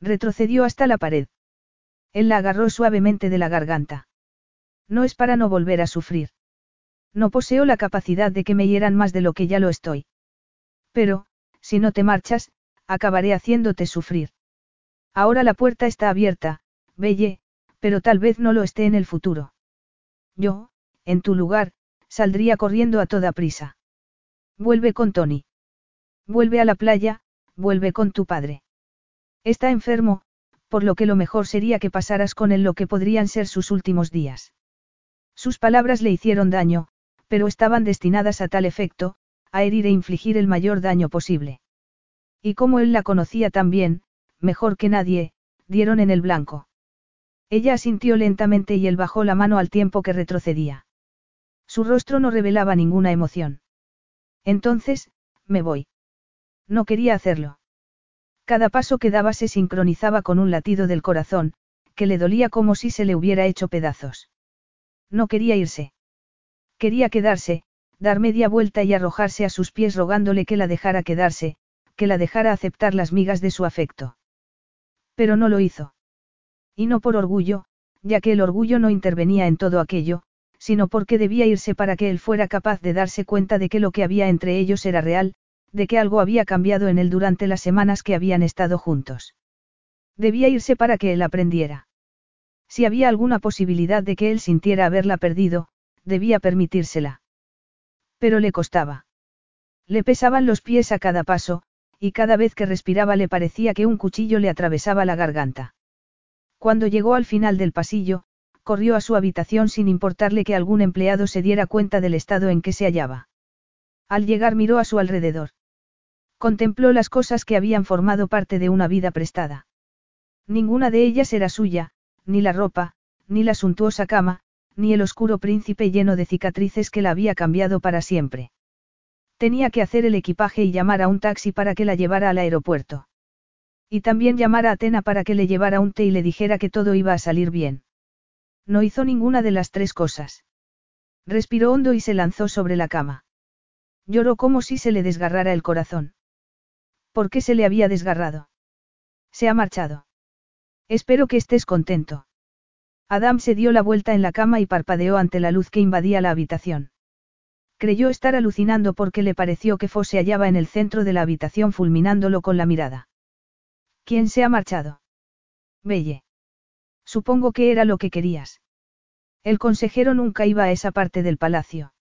Retrocedió hasta la pared. Él la agarró suavemente de la garganta. No es para no volver a sufrir. No poseo la capacidad de que me hieran más de lo que ya lo estoy. Pero, si no te marchas, acabaré haciéndote sufrir. Ahora la puerta está abierta, Belle, pero tal vez no lo esté en el futuro. Yo, en tu lugar, saldría corriendo a toda prisa. Vuelve con Tony. Vuelve a la playa, vuelve con tu padre. Está enfermo, por lo que lo mejor sería que pasaras con él lo que podrían ser sus últimos días. Sus palabras le hicieron daño, pero estaban destinadas a tal efecto, a herir e infligir el mayor daño posible. Y como él la conocía tan bien, mejor que nadie, dieron en el blanco. Ella asintió lentamente y él bajó la mano al tiempo que retrocedía. Su rostro no revelaba ninguna emoción. Entonces, me voy. No quería hacerlo. Cada paso que daba se sincronizaba con un latido del corazón, que le dolía como si se le hubiera hecho pedazos. No quería irse. Quería quedarse, dar media vuelta y arrojarse a sus pies rogándole que la dejara quedarse, que la dejara aceptar las migas de su afecto. Pero no lo hizo. Y no por orgullo, ya que el orgullo no intervenía en todo aquello, sino porque debía irse para que él fuera capaz de darse cuenta de que lo que había entre ellos era real, de que algo había cambiado en él durante las semanas que habían estado juntos. Debía irse para que él aprendiera. Si había alguna posibilidad de que él sintiera haberla perdido, debía permitírsela. Pero le costaba. Le pesaban los pies a cada paso, y cada vez que respiraba le parecía que un cuchillo le atravesaba la garganta. Cuando llegó al final del pasillo, corrió a su habitación sin importarle que algún empleado se diera cuenta del estado en que se hallaba. Al llegar miró a su alrededor. Contempló las cosas que habían formado parte de una vida prestada. Ninguna de ellas era suya, ni la ropa, ni la suntuosa cama, ni el oscuro príncipe lleno de cicatrices que la había cambiado para siempre. Tenía que hacer el equipaje y llamar a un taxi para que la llevara al aeropuerto. Y también llamar a Atena para que le llevara un té y le dijera que todo iba a salir bien. No hizo ninguna de las tres cosas. Respiró hondo y se lanzó sobre la cama. Lloró como si se le desgarrara el corazón. ¿Por qué se le había desgarrado? Se ha marchado. Espero que estés contento. Adam se dio la vuelta en la cama y parpadeó ante la luz que invadía la habitación. Creyó estar alucinando porque le pareció que Fo se hallaba en el centro de la habitación fulminándolo con la mirada. ¿Quién se ha marchado? Belle. Supongo que era lo que querías. El consejero nunca iba a esa parte del palacio.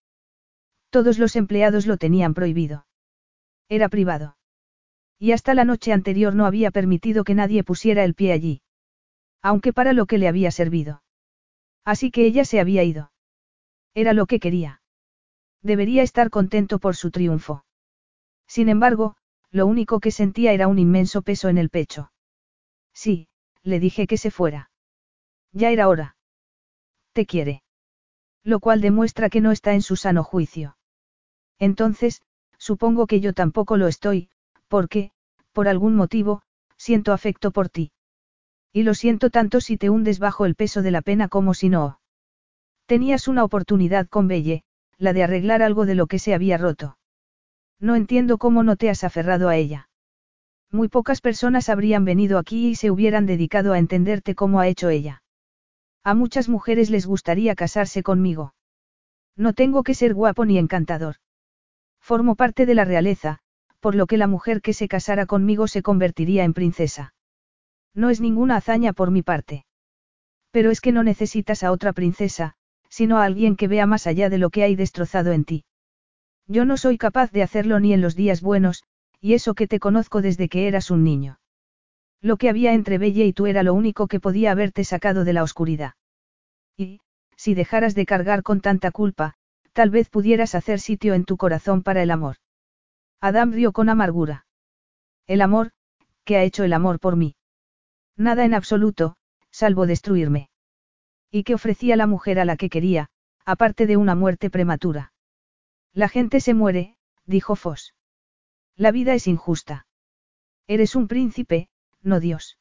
Todos los empleados lo tenían prohibido. Era privado. Y hasta la noche anterior no había permitido que nadie pusiera el pie allí. Aunque para lo que le había servido. Así que ella se había ido. Era lo que quería. Debería estar contento por su triunfo. Sin embargo, lo único que sentía era un inmenso peso en el pecho. Sí, le dije que se fuera. Ya era hora. Te quiere. Lo cual demuestra que no está en su sano juicio. Entonces, supongo que yo tampoco lo estoy, porque, por algún motivo, siento afecto por ti. Y lo siento tanto si te hundes bajo el peso de la pena como si no. Tenías una oportunidad con Belle, la de arreglar algo de lo que se había roto. No entiendo cómo no te has aferrado a ella. Muy pocas personas habrían venido aquí y se hubieran dedicado a entenderte como ha hecho ella. A muchas mujeres les gustaría casarse conmigo. No tengo que ser guapo ni encantador. Formo parte de la realeza, por lo que la mujer que se casara conmigo se convertiría en princesa. No es ninguna hazaña por mi parte. Pero es que no necesitas a otra princesa, sino a alguien que vea más allá de lo que hay destrozado en ti. Yo no soy capaz de hacerlo ni en los días buenos, y eso que te conozco desde que eras un niño. Lo que había entre Belle y tú era lo único que podía haberte sacado de la oscuridad. Y, si dejaras de cargar con tanta culpa, tal vez pudieras hacer sitio en tu corazón para el amor. Adam rió con amargura. El amor, ¿qué ha hecho el amor por mí? Nada en absoluto, salvo destruirme. ¿Y qué ofrecía la mujer a la que quería, aparte de una muerte prematura? La gente se muere, dijo Foss. La vida es injusta. Eres un príncipe, no Dios.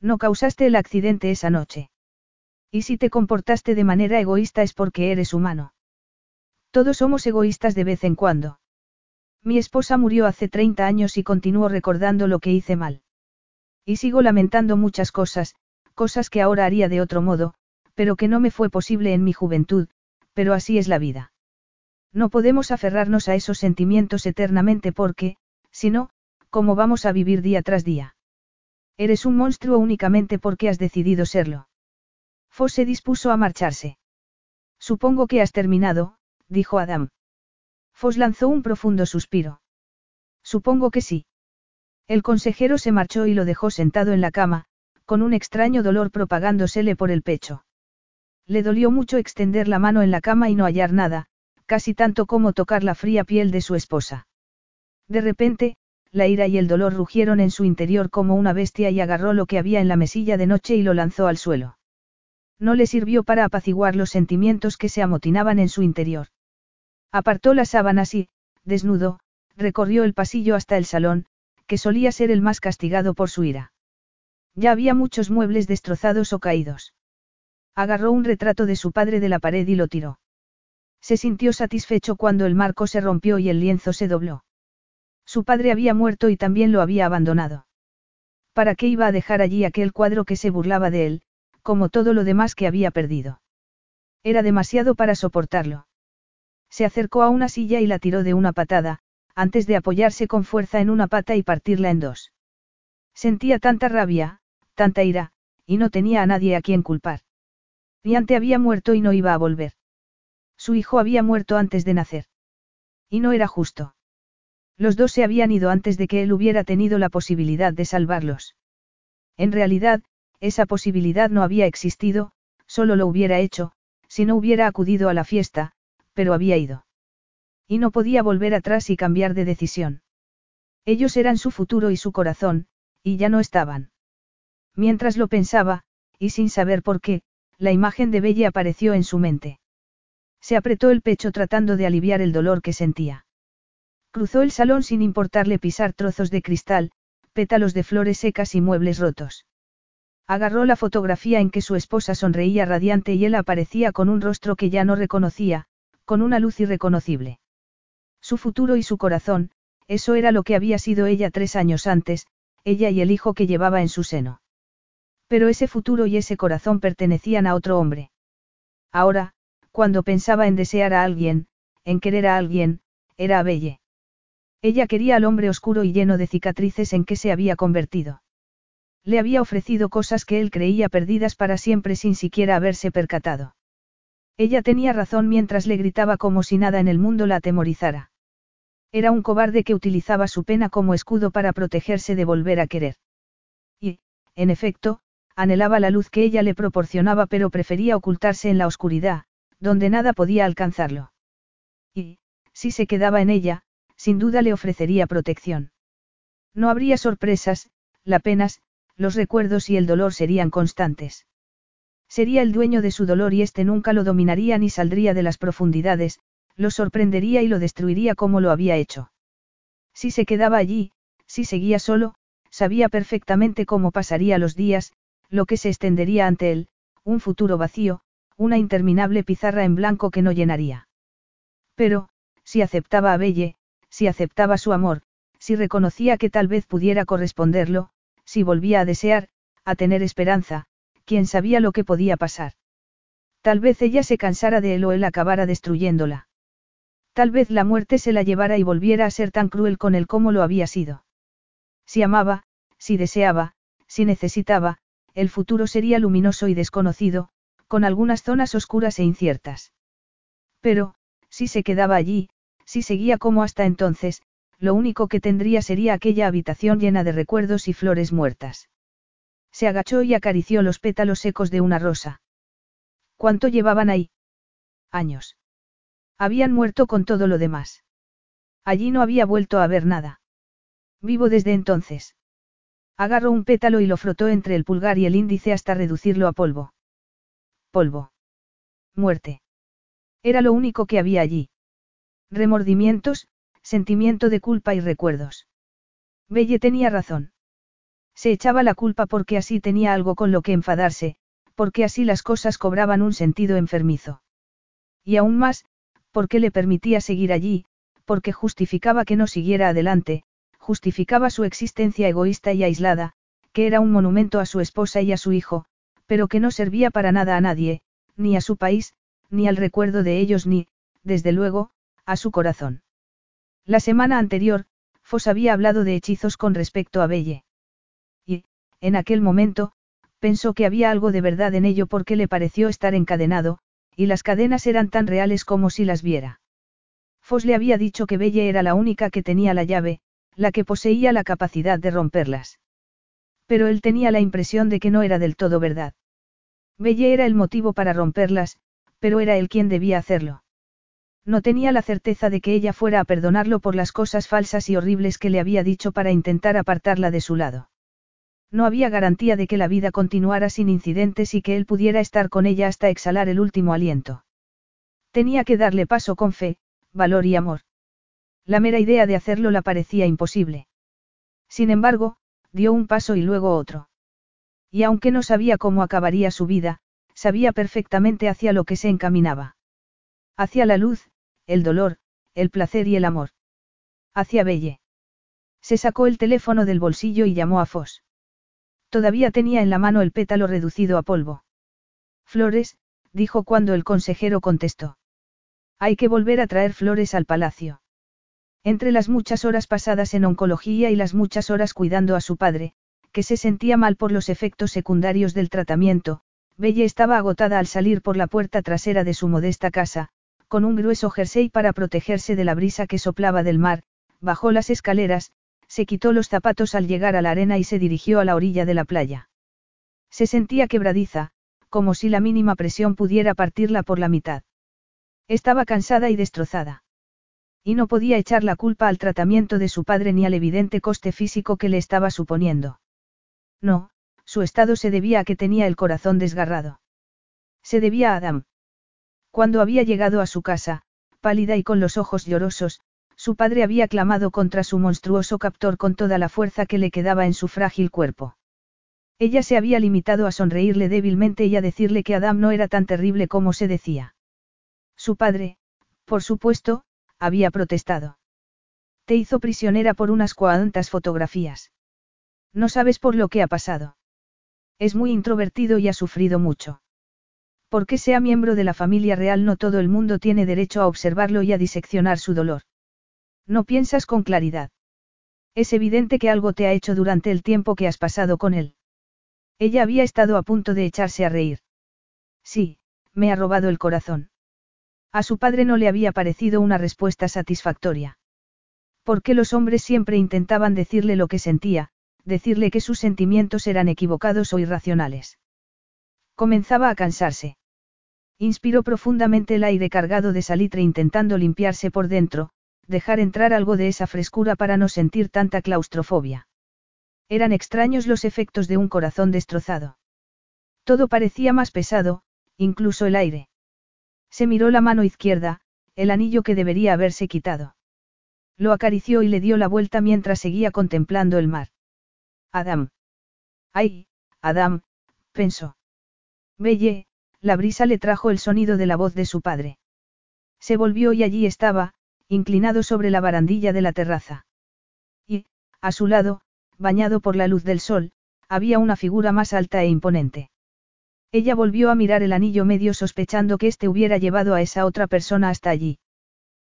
No causaste el accidente esa noche. Y si te comportaste de manera egoísta es porque eres humano. Todos somos egoístas de vez en cuando. Mi esposa murió hace 30 años y continúo recordando lo que hice mal. Y sigo lamentando muchas cosas, cosas que ahora haría de otro modo, pero que no me fue posible en mi juventud, pero así es la vida. No podemos aferrarnos a esos sentimientos eternamente porque, si no, ¿cómo vamos a vivir día tras día? Eres un monstruo únicamente porque has decidido serlo. Foss se dispuso a marcharse. Supongo que has terminado, dijo Adam. Foss lanzó un profundo suspiro. Supongo que sí. El consejero se marchó y lo dejó sentado en la cama, con un extraño dolor propagándosele por el pecho. Le dolió mucho extender la mano en la cama y no hallar nada, casi tanto como tocar la fría piel de su esposa. De repente, la ira y el dolor rugieron en su interior como una bestia y agarró lo que había en la mesilla de noche y lo lanzó al suelo. No le sirvió para apaciguar los sentimientos que se amotinaban en su interior. Apartó las sábanas y, desnudo, recorrió el pasillo hasta el salón, que solía ser el más castigado por su ira. Ya había muchos muebles destrozados o caídos. Agarró un retrato de su padre de la pared y lo tiró. Se sintió satisfecho cuando el marco se rompió y el lienzo se dobló. Su padre había muerto y también lo había abandonado. ¿Para qué iba a dejar allí aquel cuadro que se burlaba de él, como todo lo demás que había perdido? Era demasiado para soportarlo. Se acercó a una silla y la tiró de una patada, antes de apoyarse con fuerza en una pata y partirla en dos. Sentía tanta rabia, tanta ira, y no tenía a nadie a quien culpar. Diante había muerto y no iba a volver. Su hijo había muerto antes de nacer. Y no era justo. Los dos se habían ido antes de que él hubiera tenido la posibilidad de salvarlos. En realidad, esa posibilidad no había existido, solo lo hubiera hecho, si no hubiera acudido a la fiesta, pero había ido. Y no podía volver atrás y cambiar de decisión. Ellos eran su futuro y su corazón, y ya no estaban. Mientras lo pensaba, y sin saber por qué, la imagen de Belle apareció en su mente. Se apretó el pecho tratando de aliviar el dolor que sentía. Cruzó el salón sin importarle pisar trozos de cristal, pétalos de flores secas y muebles rotos. Agarró la fotografía en que su esposa sonreía radiante y él aparecía con un rostro que ya no reconocía, con una luz irreconocible. Su futuro y su corazón, eso era lo que había sido ella tres años antes, ella y el hijo que llevaba en su seno. Pero ese futuro y ese corazón pertenecían a otro hombre. Ahora, cuando pensaba en desear a alguien, en querer a alguien, era a Belle. Ella quería al hombre oscuro y lleno de cicatrices en que se había convertido. Le había ofrecido cosas que él creía perdidas para siempre sin siquiera haberse percatado. Ella tenía razón mientras le gritaba como si nada en el mundo la atemorizara. Era un cobarde que utilizaba su pena como escudo para protegerse de volver a querer. Y, en efecto, anhelaba la luz que ella le proporcionaba pero prefería ocultarse en la oscuridad, donde nada podía alcanzarlo. Y, si se quedaba en ella, sin duda le ofrecería protección. No habría sorpresas, la penas, los recuerdos y el dolor serían constantes. Sería el dueño de su dolor y éste nunca lo dominaría ni saldría de las profundidades, lo sorprendería y lo destruiría como lo había hecho. Si se quedaba allí, si seguía solo, sabía perfectamente cómo pasaría los días, lo que se extendería ante él, un futuro vacío, una interminable pizarra en blanco que no llenaría. Pero, si aceptaba a Belle, si aceptaba su amor, si reconocía que tal vez pudiera corresponderlo, si volvía a desear, a tener esperanza, quién sabía lo que podía pasar. Tal vez ella se cansara de él o él acabara destruyéndola. Tal vez la muerte se la llevara y volviera a ser tan cruel con él como lo había sido. Si amaba, si deseaba, si necesitaba, el futuro sería luminoso y desconocido, con algunas zonas oscuras e inciertas. Pero, si se quedaba allí, si seguía como hasta entonces, lo único que tendría sería aquella habitación llena de recuerdos y flores muertas. Se agachó y acarició los pétalos secos de una rosa. ¿Cuánto llevaban ahí? Años. Habían muerto con todo lo demás. Allí no había vuelto a ver nada. Vivo desde entonces. Agarró un pétalo y lo frotó entre el pulgar y el índice hasta reducirlo a polvo. Polvo. Muerte. Era lo único que había allí. Remordimientos, sentimiento de culpa y recuerdos. Belle tenía razón. Se echaba la culpa porque así tenía algo con lo que enfadarse, porque así las cosas cobraban un sentido enfermizo. Y aún más, porque le permitía seguir allí, porque justificaba que no siguiera adelante, justificaba su existencia egoísta y aislada, que era un monumento a su esposa y a su hijo, pero que no servía para nada a nadie, ni a su país, ni al recuerdo de ellos ni, desde luego, a su corazón. La semana anterior, Foss había hablado de hechizos con respecto a Belle. Y, en aquel momento, pensó que había algo de verdad en ello porque le pareció estar encadenado, y las cadenas eran tan reales como si las viera. Foss le había dicho que Belle era la única que tenía la llave, la que poseía la capacidad de romperlas. Pero él tenía la impresión de que no era del todo verdad. Belle era el motivo para romperlas, pero era él quien debía hacerlo. No tenía la certeza de que ella fuera a perdonarlo por las cosas falsas y horribles que le había dicho para intentar apartarla de su lado. No había garantía de que la vida continuara sin incidentes y que él pudiera estar con ella hasta exhalar el último aliento. Tenía que darle paso con fe, valor y amor. La mera idea de hacerlo la parecía imposible. Sin embargo, dio un paso y luego otro. Y aunque no sabía cómo acabaría su vida, sabía perfectamente hacia lo que se encaminaba. Hacia la luz, el dolor, el placer y el amor. Hacia Belle. Se sacó el teléfono del bolsillo y llamó a Foss. Todavía tenía en la mano el pétalo reducido a polvo. Flores, dijo cuando el consejero contestó. Hay que volver a traer flores al palacio. Entre las muchas horas pasadas en oncología y las muchas horas cuidando a su padre, que se sentía mal por los efectos secundarios del tratamiento, Belle estaba agotada al salir por la puerta trasera de su modesta casa, con un grueso jersey para protegerse de la brisa que soplaba del mar, bajó las escaleras, se quitó los zapatos al llegar a la arena y se dirigió a la orilla de la playa. Se sentía quebradiza, como si la mínima presión pudiera partirla por la mitad. Estaba cansada y destrozada. Y no podía echar la culpa al tratamiento de su padre ni al evidente coste físico que le estaba suponiendo. No, su estado se debía a que tenía el corazón desgarrado. Se debía a Adam. Cuando había llegado a su casa, pálida y con los ojos llorosos, su padre había clamado contra su monstruoso captor con toda la fuerza que le quedaba en su frágil cuerpo. Ella se había limitado a sonreírle débilmente y a decirle que Adam no era tan terrible como se decía. Su padre, por supuesto, había protestado. Te hizo prisionera por unas cuantas fotografías. No sabes por lo que ha pasado. Es muy introvertido y ha sufrido mucho. Porque sea miembro de la familia real no todo el mundo tiene derecho a observarlo y a diseccionar su dolor. No piensas con claridad. Es evidente que algo te ha hecho durante el tiempo que has pasado con él. Ella había estado a punto de echarse a reír. Sí, me ha robado el corazón. A su padre no le había parecido una respuesta satisfactoria. Porque los hombres siempre intentaban decirle lo que sentía, decirle que sus sentimientos eran equivocados o irracionales. Comenzaba a cansarse. Inspiró profundamente el aire cargado de salitre intentando limpiarse por dentro, dejar entrar algo de esa frescura para no sentir tanta claustrofobia. Eran extraños los efectos de un corazón destrozado. Todo parecía más pesado, incluso el aire. Se miró la mano izquierda, el anillo que debería haberse quitado. Lo acarició y le dio la vuelta mientras seguía contemplando el mar. Adam. Ay, Adam, pensó. Belle, la brisa le trajo el sonido de la voz de su padre. Se volvió y allí estaba, inclinado sobre la barandilla de la terraza. Y, a su lado, bañado por la luz del sol, había una figura más alta e imponente. Ella volvió a mirar el anillo medio sospechando que éste hubiera llevado a esa otra persona hasta allí.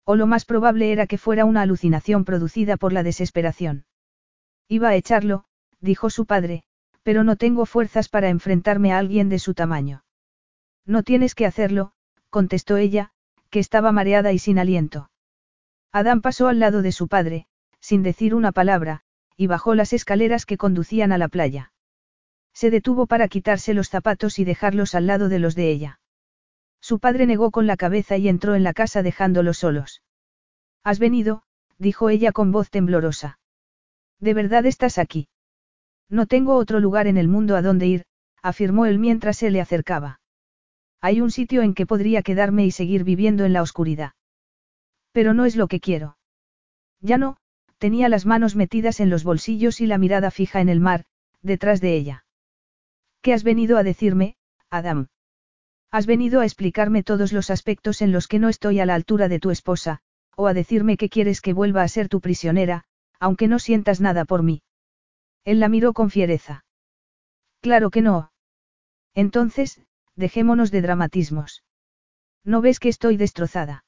O lo más probable era que fuera una alucinación producida por la desesperación. Iba a echarlo, dijo su padre, pero no tengo fuerzas para enfrentarme a alguien de su tamaño. No tienes que hacerlo, contestó ella, que estaba mareada y sin aliento. Adán pasó al lado de su padre, sin decir una palabra, y bajó las escaleras que conducían a la playa. Se detuvo para quitarse los zapatos y dejarlos al lado de los de ella. Su padre negó con la cabeza y entró en la casa dejándolos solos. Has venido, dijo ella con voz temblorosa. ¿De verdad estás aquí? No tengo otro lugar en el mundo a donde ir, afirmó él mientras se le acercaba. Hay un sitio en que podría quedarme y seguir viviendo en la oscuridad. Pero no es lo que quiero. Ya no, tenía las manos metidas en los bolsillos y la mirada fija en el mar, detrás de ella. ¿Qué has venido a decirme, Adam? Has venido a explicarme todos los aspectos en los que no estoy a la altura de tu esposa, o a decirme que quieres que vuelva a ser tu prisionera, aunque no sientas nada por mí. Él la miró con fiereza. Claro que no. Entonces, dejémonos de dramatismos. ¿No ves que estoy destrozada?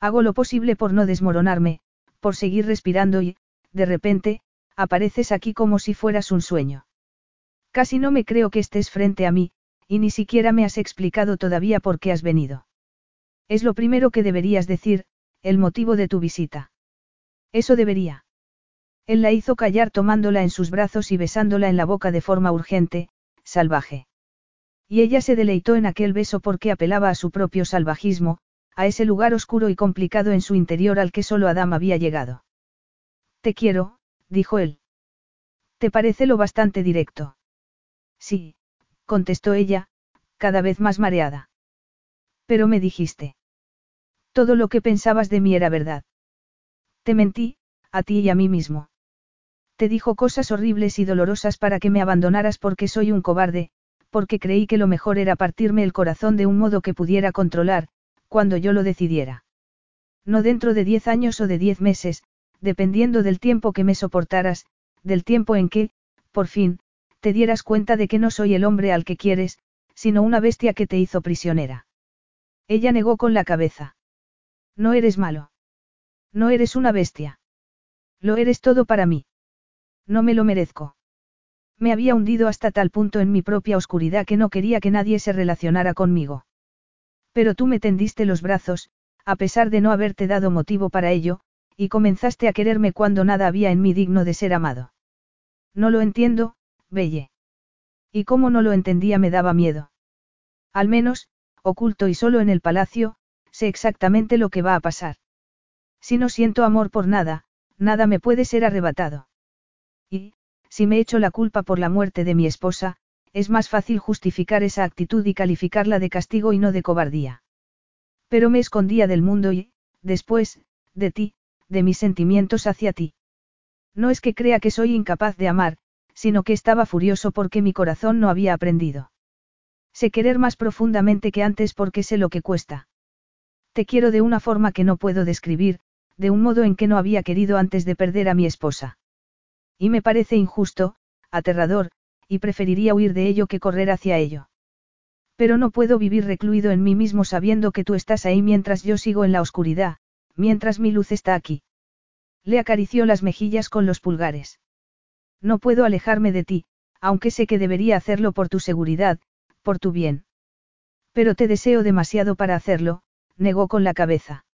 Hago lo posible por no desmoronarme, por seguir respirando y, de repente, apareces aquí como si fueras un sueño. Casi no me creo que estés frente a mí, y ni siquiera me has explicado todavía por qué has venido. Es lo primero que deberías decir, el motivo de tu visita. Eso debería. Él la hizo callar tomándola en sus brazos y besándola en la boca de forma urgente, salvaje. Y ella se deleitó en aquel beso porque apelaba a su propio salvajismo, a ese lugar oscuro y complicado en su interior al que solo Adam había llegado. Te quiero, dijo él. ¿Te parece lo bastante directo? Sí, contestó ella, cada vez más mareada. Pero me dijiste. Todo lo que pensabas de mí era verdad. Te mentí, a ti y a mí mismo. Te dijo cosas horribles y dolorosas para que me abandonaras porque soy un cobarde, porque creí que lo mejor era partirme el corazón de un modo que pudiera controlar, cuando yo lo decidiera. No dentro de diez años o de diez meses, dependiendo del tiempo que me soportaras, del tiempo en que, por fin, te dieras cuenta de que no soy el hombre al que quieres, sino una bestia que te hizo prisionera. Ella negó con la cabeza. No eres malo. No eres una bestia. Lo eres todo para mí. No me lo merezco. Me había hundido hasta tal punto en mi propia oscuridad que no quería que nadie se relacionara conmigo. Pero tú me tendiste los brazos, a pesar de no haberte dado motivo para ello, y comenzaste a quererme cuando nada había en mí digno de ser amado. No lo entiendo, Belle. Y como no lo entendía me daba miedo. Al menos, oculto y solo en el palacio, sé exactamente lo que va a pasar. Si no siento amor por nada, nada me puede ser arrebatado. Y, si me echo la culpa por la muerte de mi esposa, es más fácil justificar esa actitud y calificarla de castigo y no de cobardía. Pero me escondía del mundo y, después, de ti, de mis sentimientos hacia ti. No es que crea que soy incapaz de amar, sino que estaba furioso porque mi corazón no había aprendido. Sé querer más profundamente que antes porque sé lo que cuesta. Te quiero de una forma que no puedo describir, de un modo en que no había querido antes de perder a mi esposa. Y me parece injusto, aterrador, y preferiría huir de ello que correr hacia ello. Pero no puedo vivir recluido en mí mismo sabiendo que tú estás ahí mientras yo sigo en la oscuridad, mientras mi luz está aquí. Le acarició las mejillas con los pulgares. No puedo alejarme de ti, aunque sé que debería hacerlo por tu seguridad, por tu bien. Pero te deseo demasiado para hacerlo, negó con la cabeza.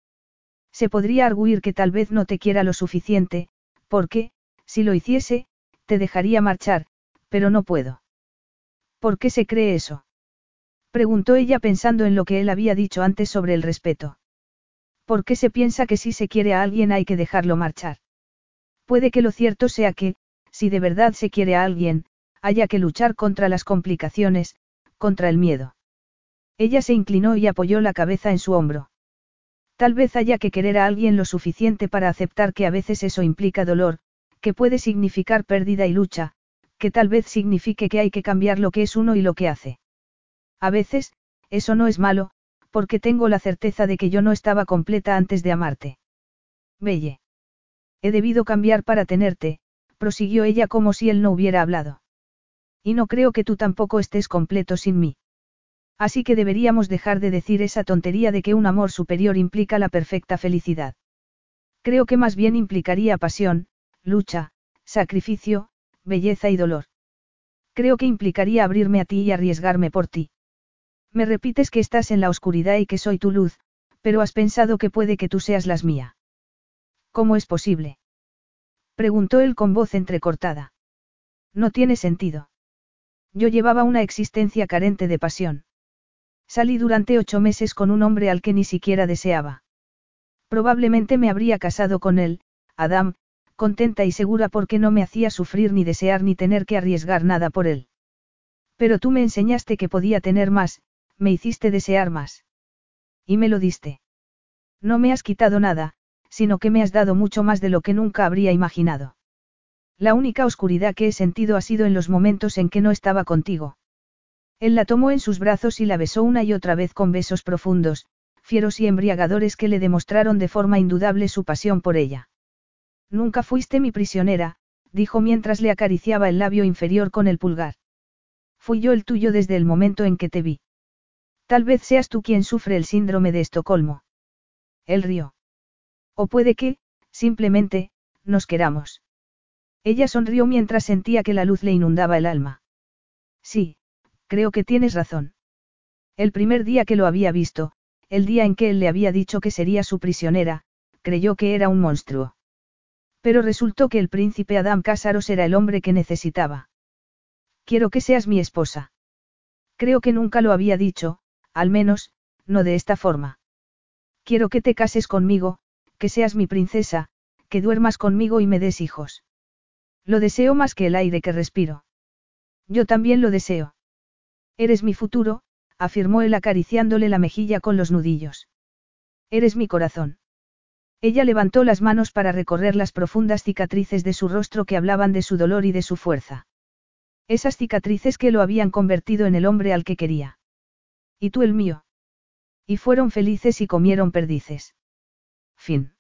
Se podría arguir que tal vez no te quiera lo suficiente, porque, si lo hiciese, te dejaría marchar, pero no puedo. ¿Por qué se cree eso? Preguntó ella pensando en lo que él había dicho antes sobre el respeto. ¿Por qué se piensa que si se quiere a alguien hay que dejarlo marchar? Puede que lo cierto sea que, si de verdad se quiere a alguien, haya que luchar contra las complicaciones, contra el miedo. Ella se inclinó y apoyó la cabeza en su hombro. Tal vez haya que querer a alguien lo suficiente para aceptar que a veces eso implica dolor, que puede significar pérdida y lucha, que tal vez signifique que hay que cambiar lo que es uno y lo que hace. A veces, eso no es malo, porque tengo la certeza de que yo no estaba completa antes de amarte. Belle. He debido cambiar para tenerte, prosiguió ella como si él no hubiera hablado. Y no creo que tú tampoco estés completo sin mí. Así que deberíamos dejar de decir esa tontería de que un amor superior implica la perfecta felicidad. Creo que más bien implicaría pasión, lucha, sacrificio, belleza y dolor. Creo que implicaría abrirme a ti y arriesgarme por ti. Me repites que estás en la oscuridad y que soy tu luz, pero has pensado que puede que tú seas las mía. ¿Cómo es posible? Preguntó él con voz entrecortada. No tiene sentido. Yo llevaba una existencia carente de pasión. Salí durante ocho meses con un hombre al que ni siquiera deseaba. Probablemente me habría casado con él, Adam, contenta y segura porque no me hacía sufrir ni desear ni tener que arriesgar nada por él. Pero tú me enseñaste que podía tener más, me hiciste desear más. Y me lo diste. No me has quitado nada, sino que me has dado mucho más de lo que nunca habría imaginado. La única oscuridad que he sentido ha sido en los momentos en que no estaba contigo. Él la tomó en sus brazos y la besó una y otra vez con besos profundos, fieros y embriagadores que le demostraron de forma indudable su pasión por ella. Nunca fuiste mi prisionera, dijo mientras le acariciaba el labio inferior con el pulgar. Fui yo el tuyo desde el momento en que te vi. Tal vez seas tú quien sufre el síndrome de Estocolmo. Él rió. O puede que, simplemente, nos queramos. Ella sonrió mientras sentía que la luz le inundaba el alma. Sí, creo que tienes razón. El primer día que lo había visto, el día en que él le había dicho que sería su prisionera, creyó que era un monstruo. Pero resultó que el príncipe Adam Casaros era el hombre que necesitaba. Quiero que seas mi esposa. Creo que nunca lo había dicho, al menos, no de esta forma. Quiero que te cases conmigo, que seas mi princesa, que duermas conmigo y me des hijos. Lo deseo más que el aire que respiro. Yo también lo deseo. Eres mi futuro, afirmó él acariciándole la mejilla con los nudillos. Eres mi corazón. Ella levantó las manos para recorrer las profundas cicatrices de su rostro que hablaban de su dolor y de su fuerza. Esas cicatrices que lo habían convertido en el hombre al que quería. Y tú el mío. Y fueron felices y comieron perdices. Fin.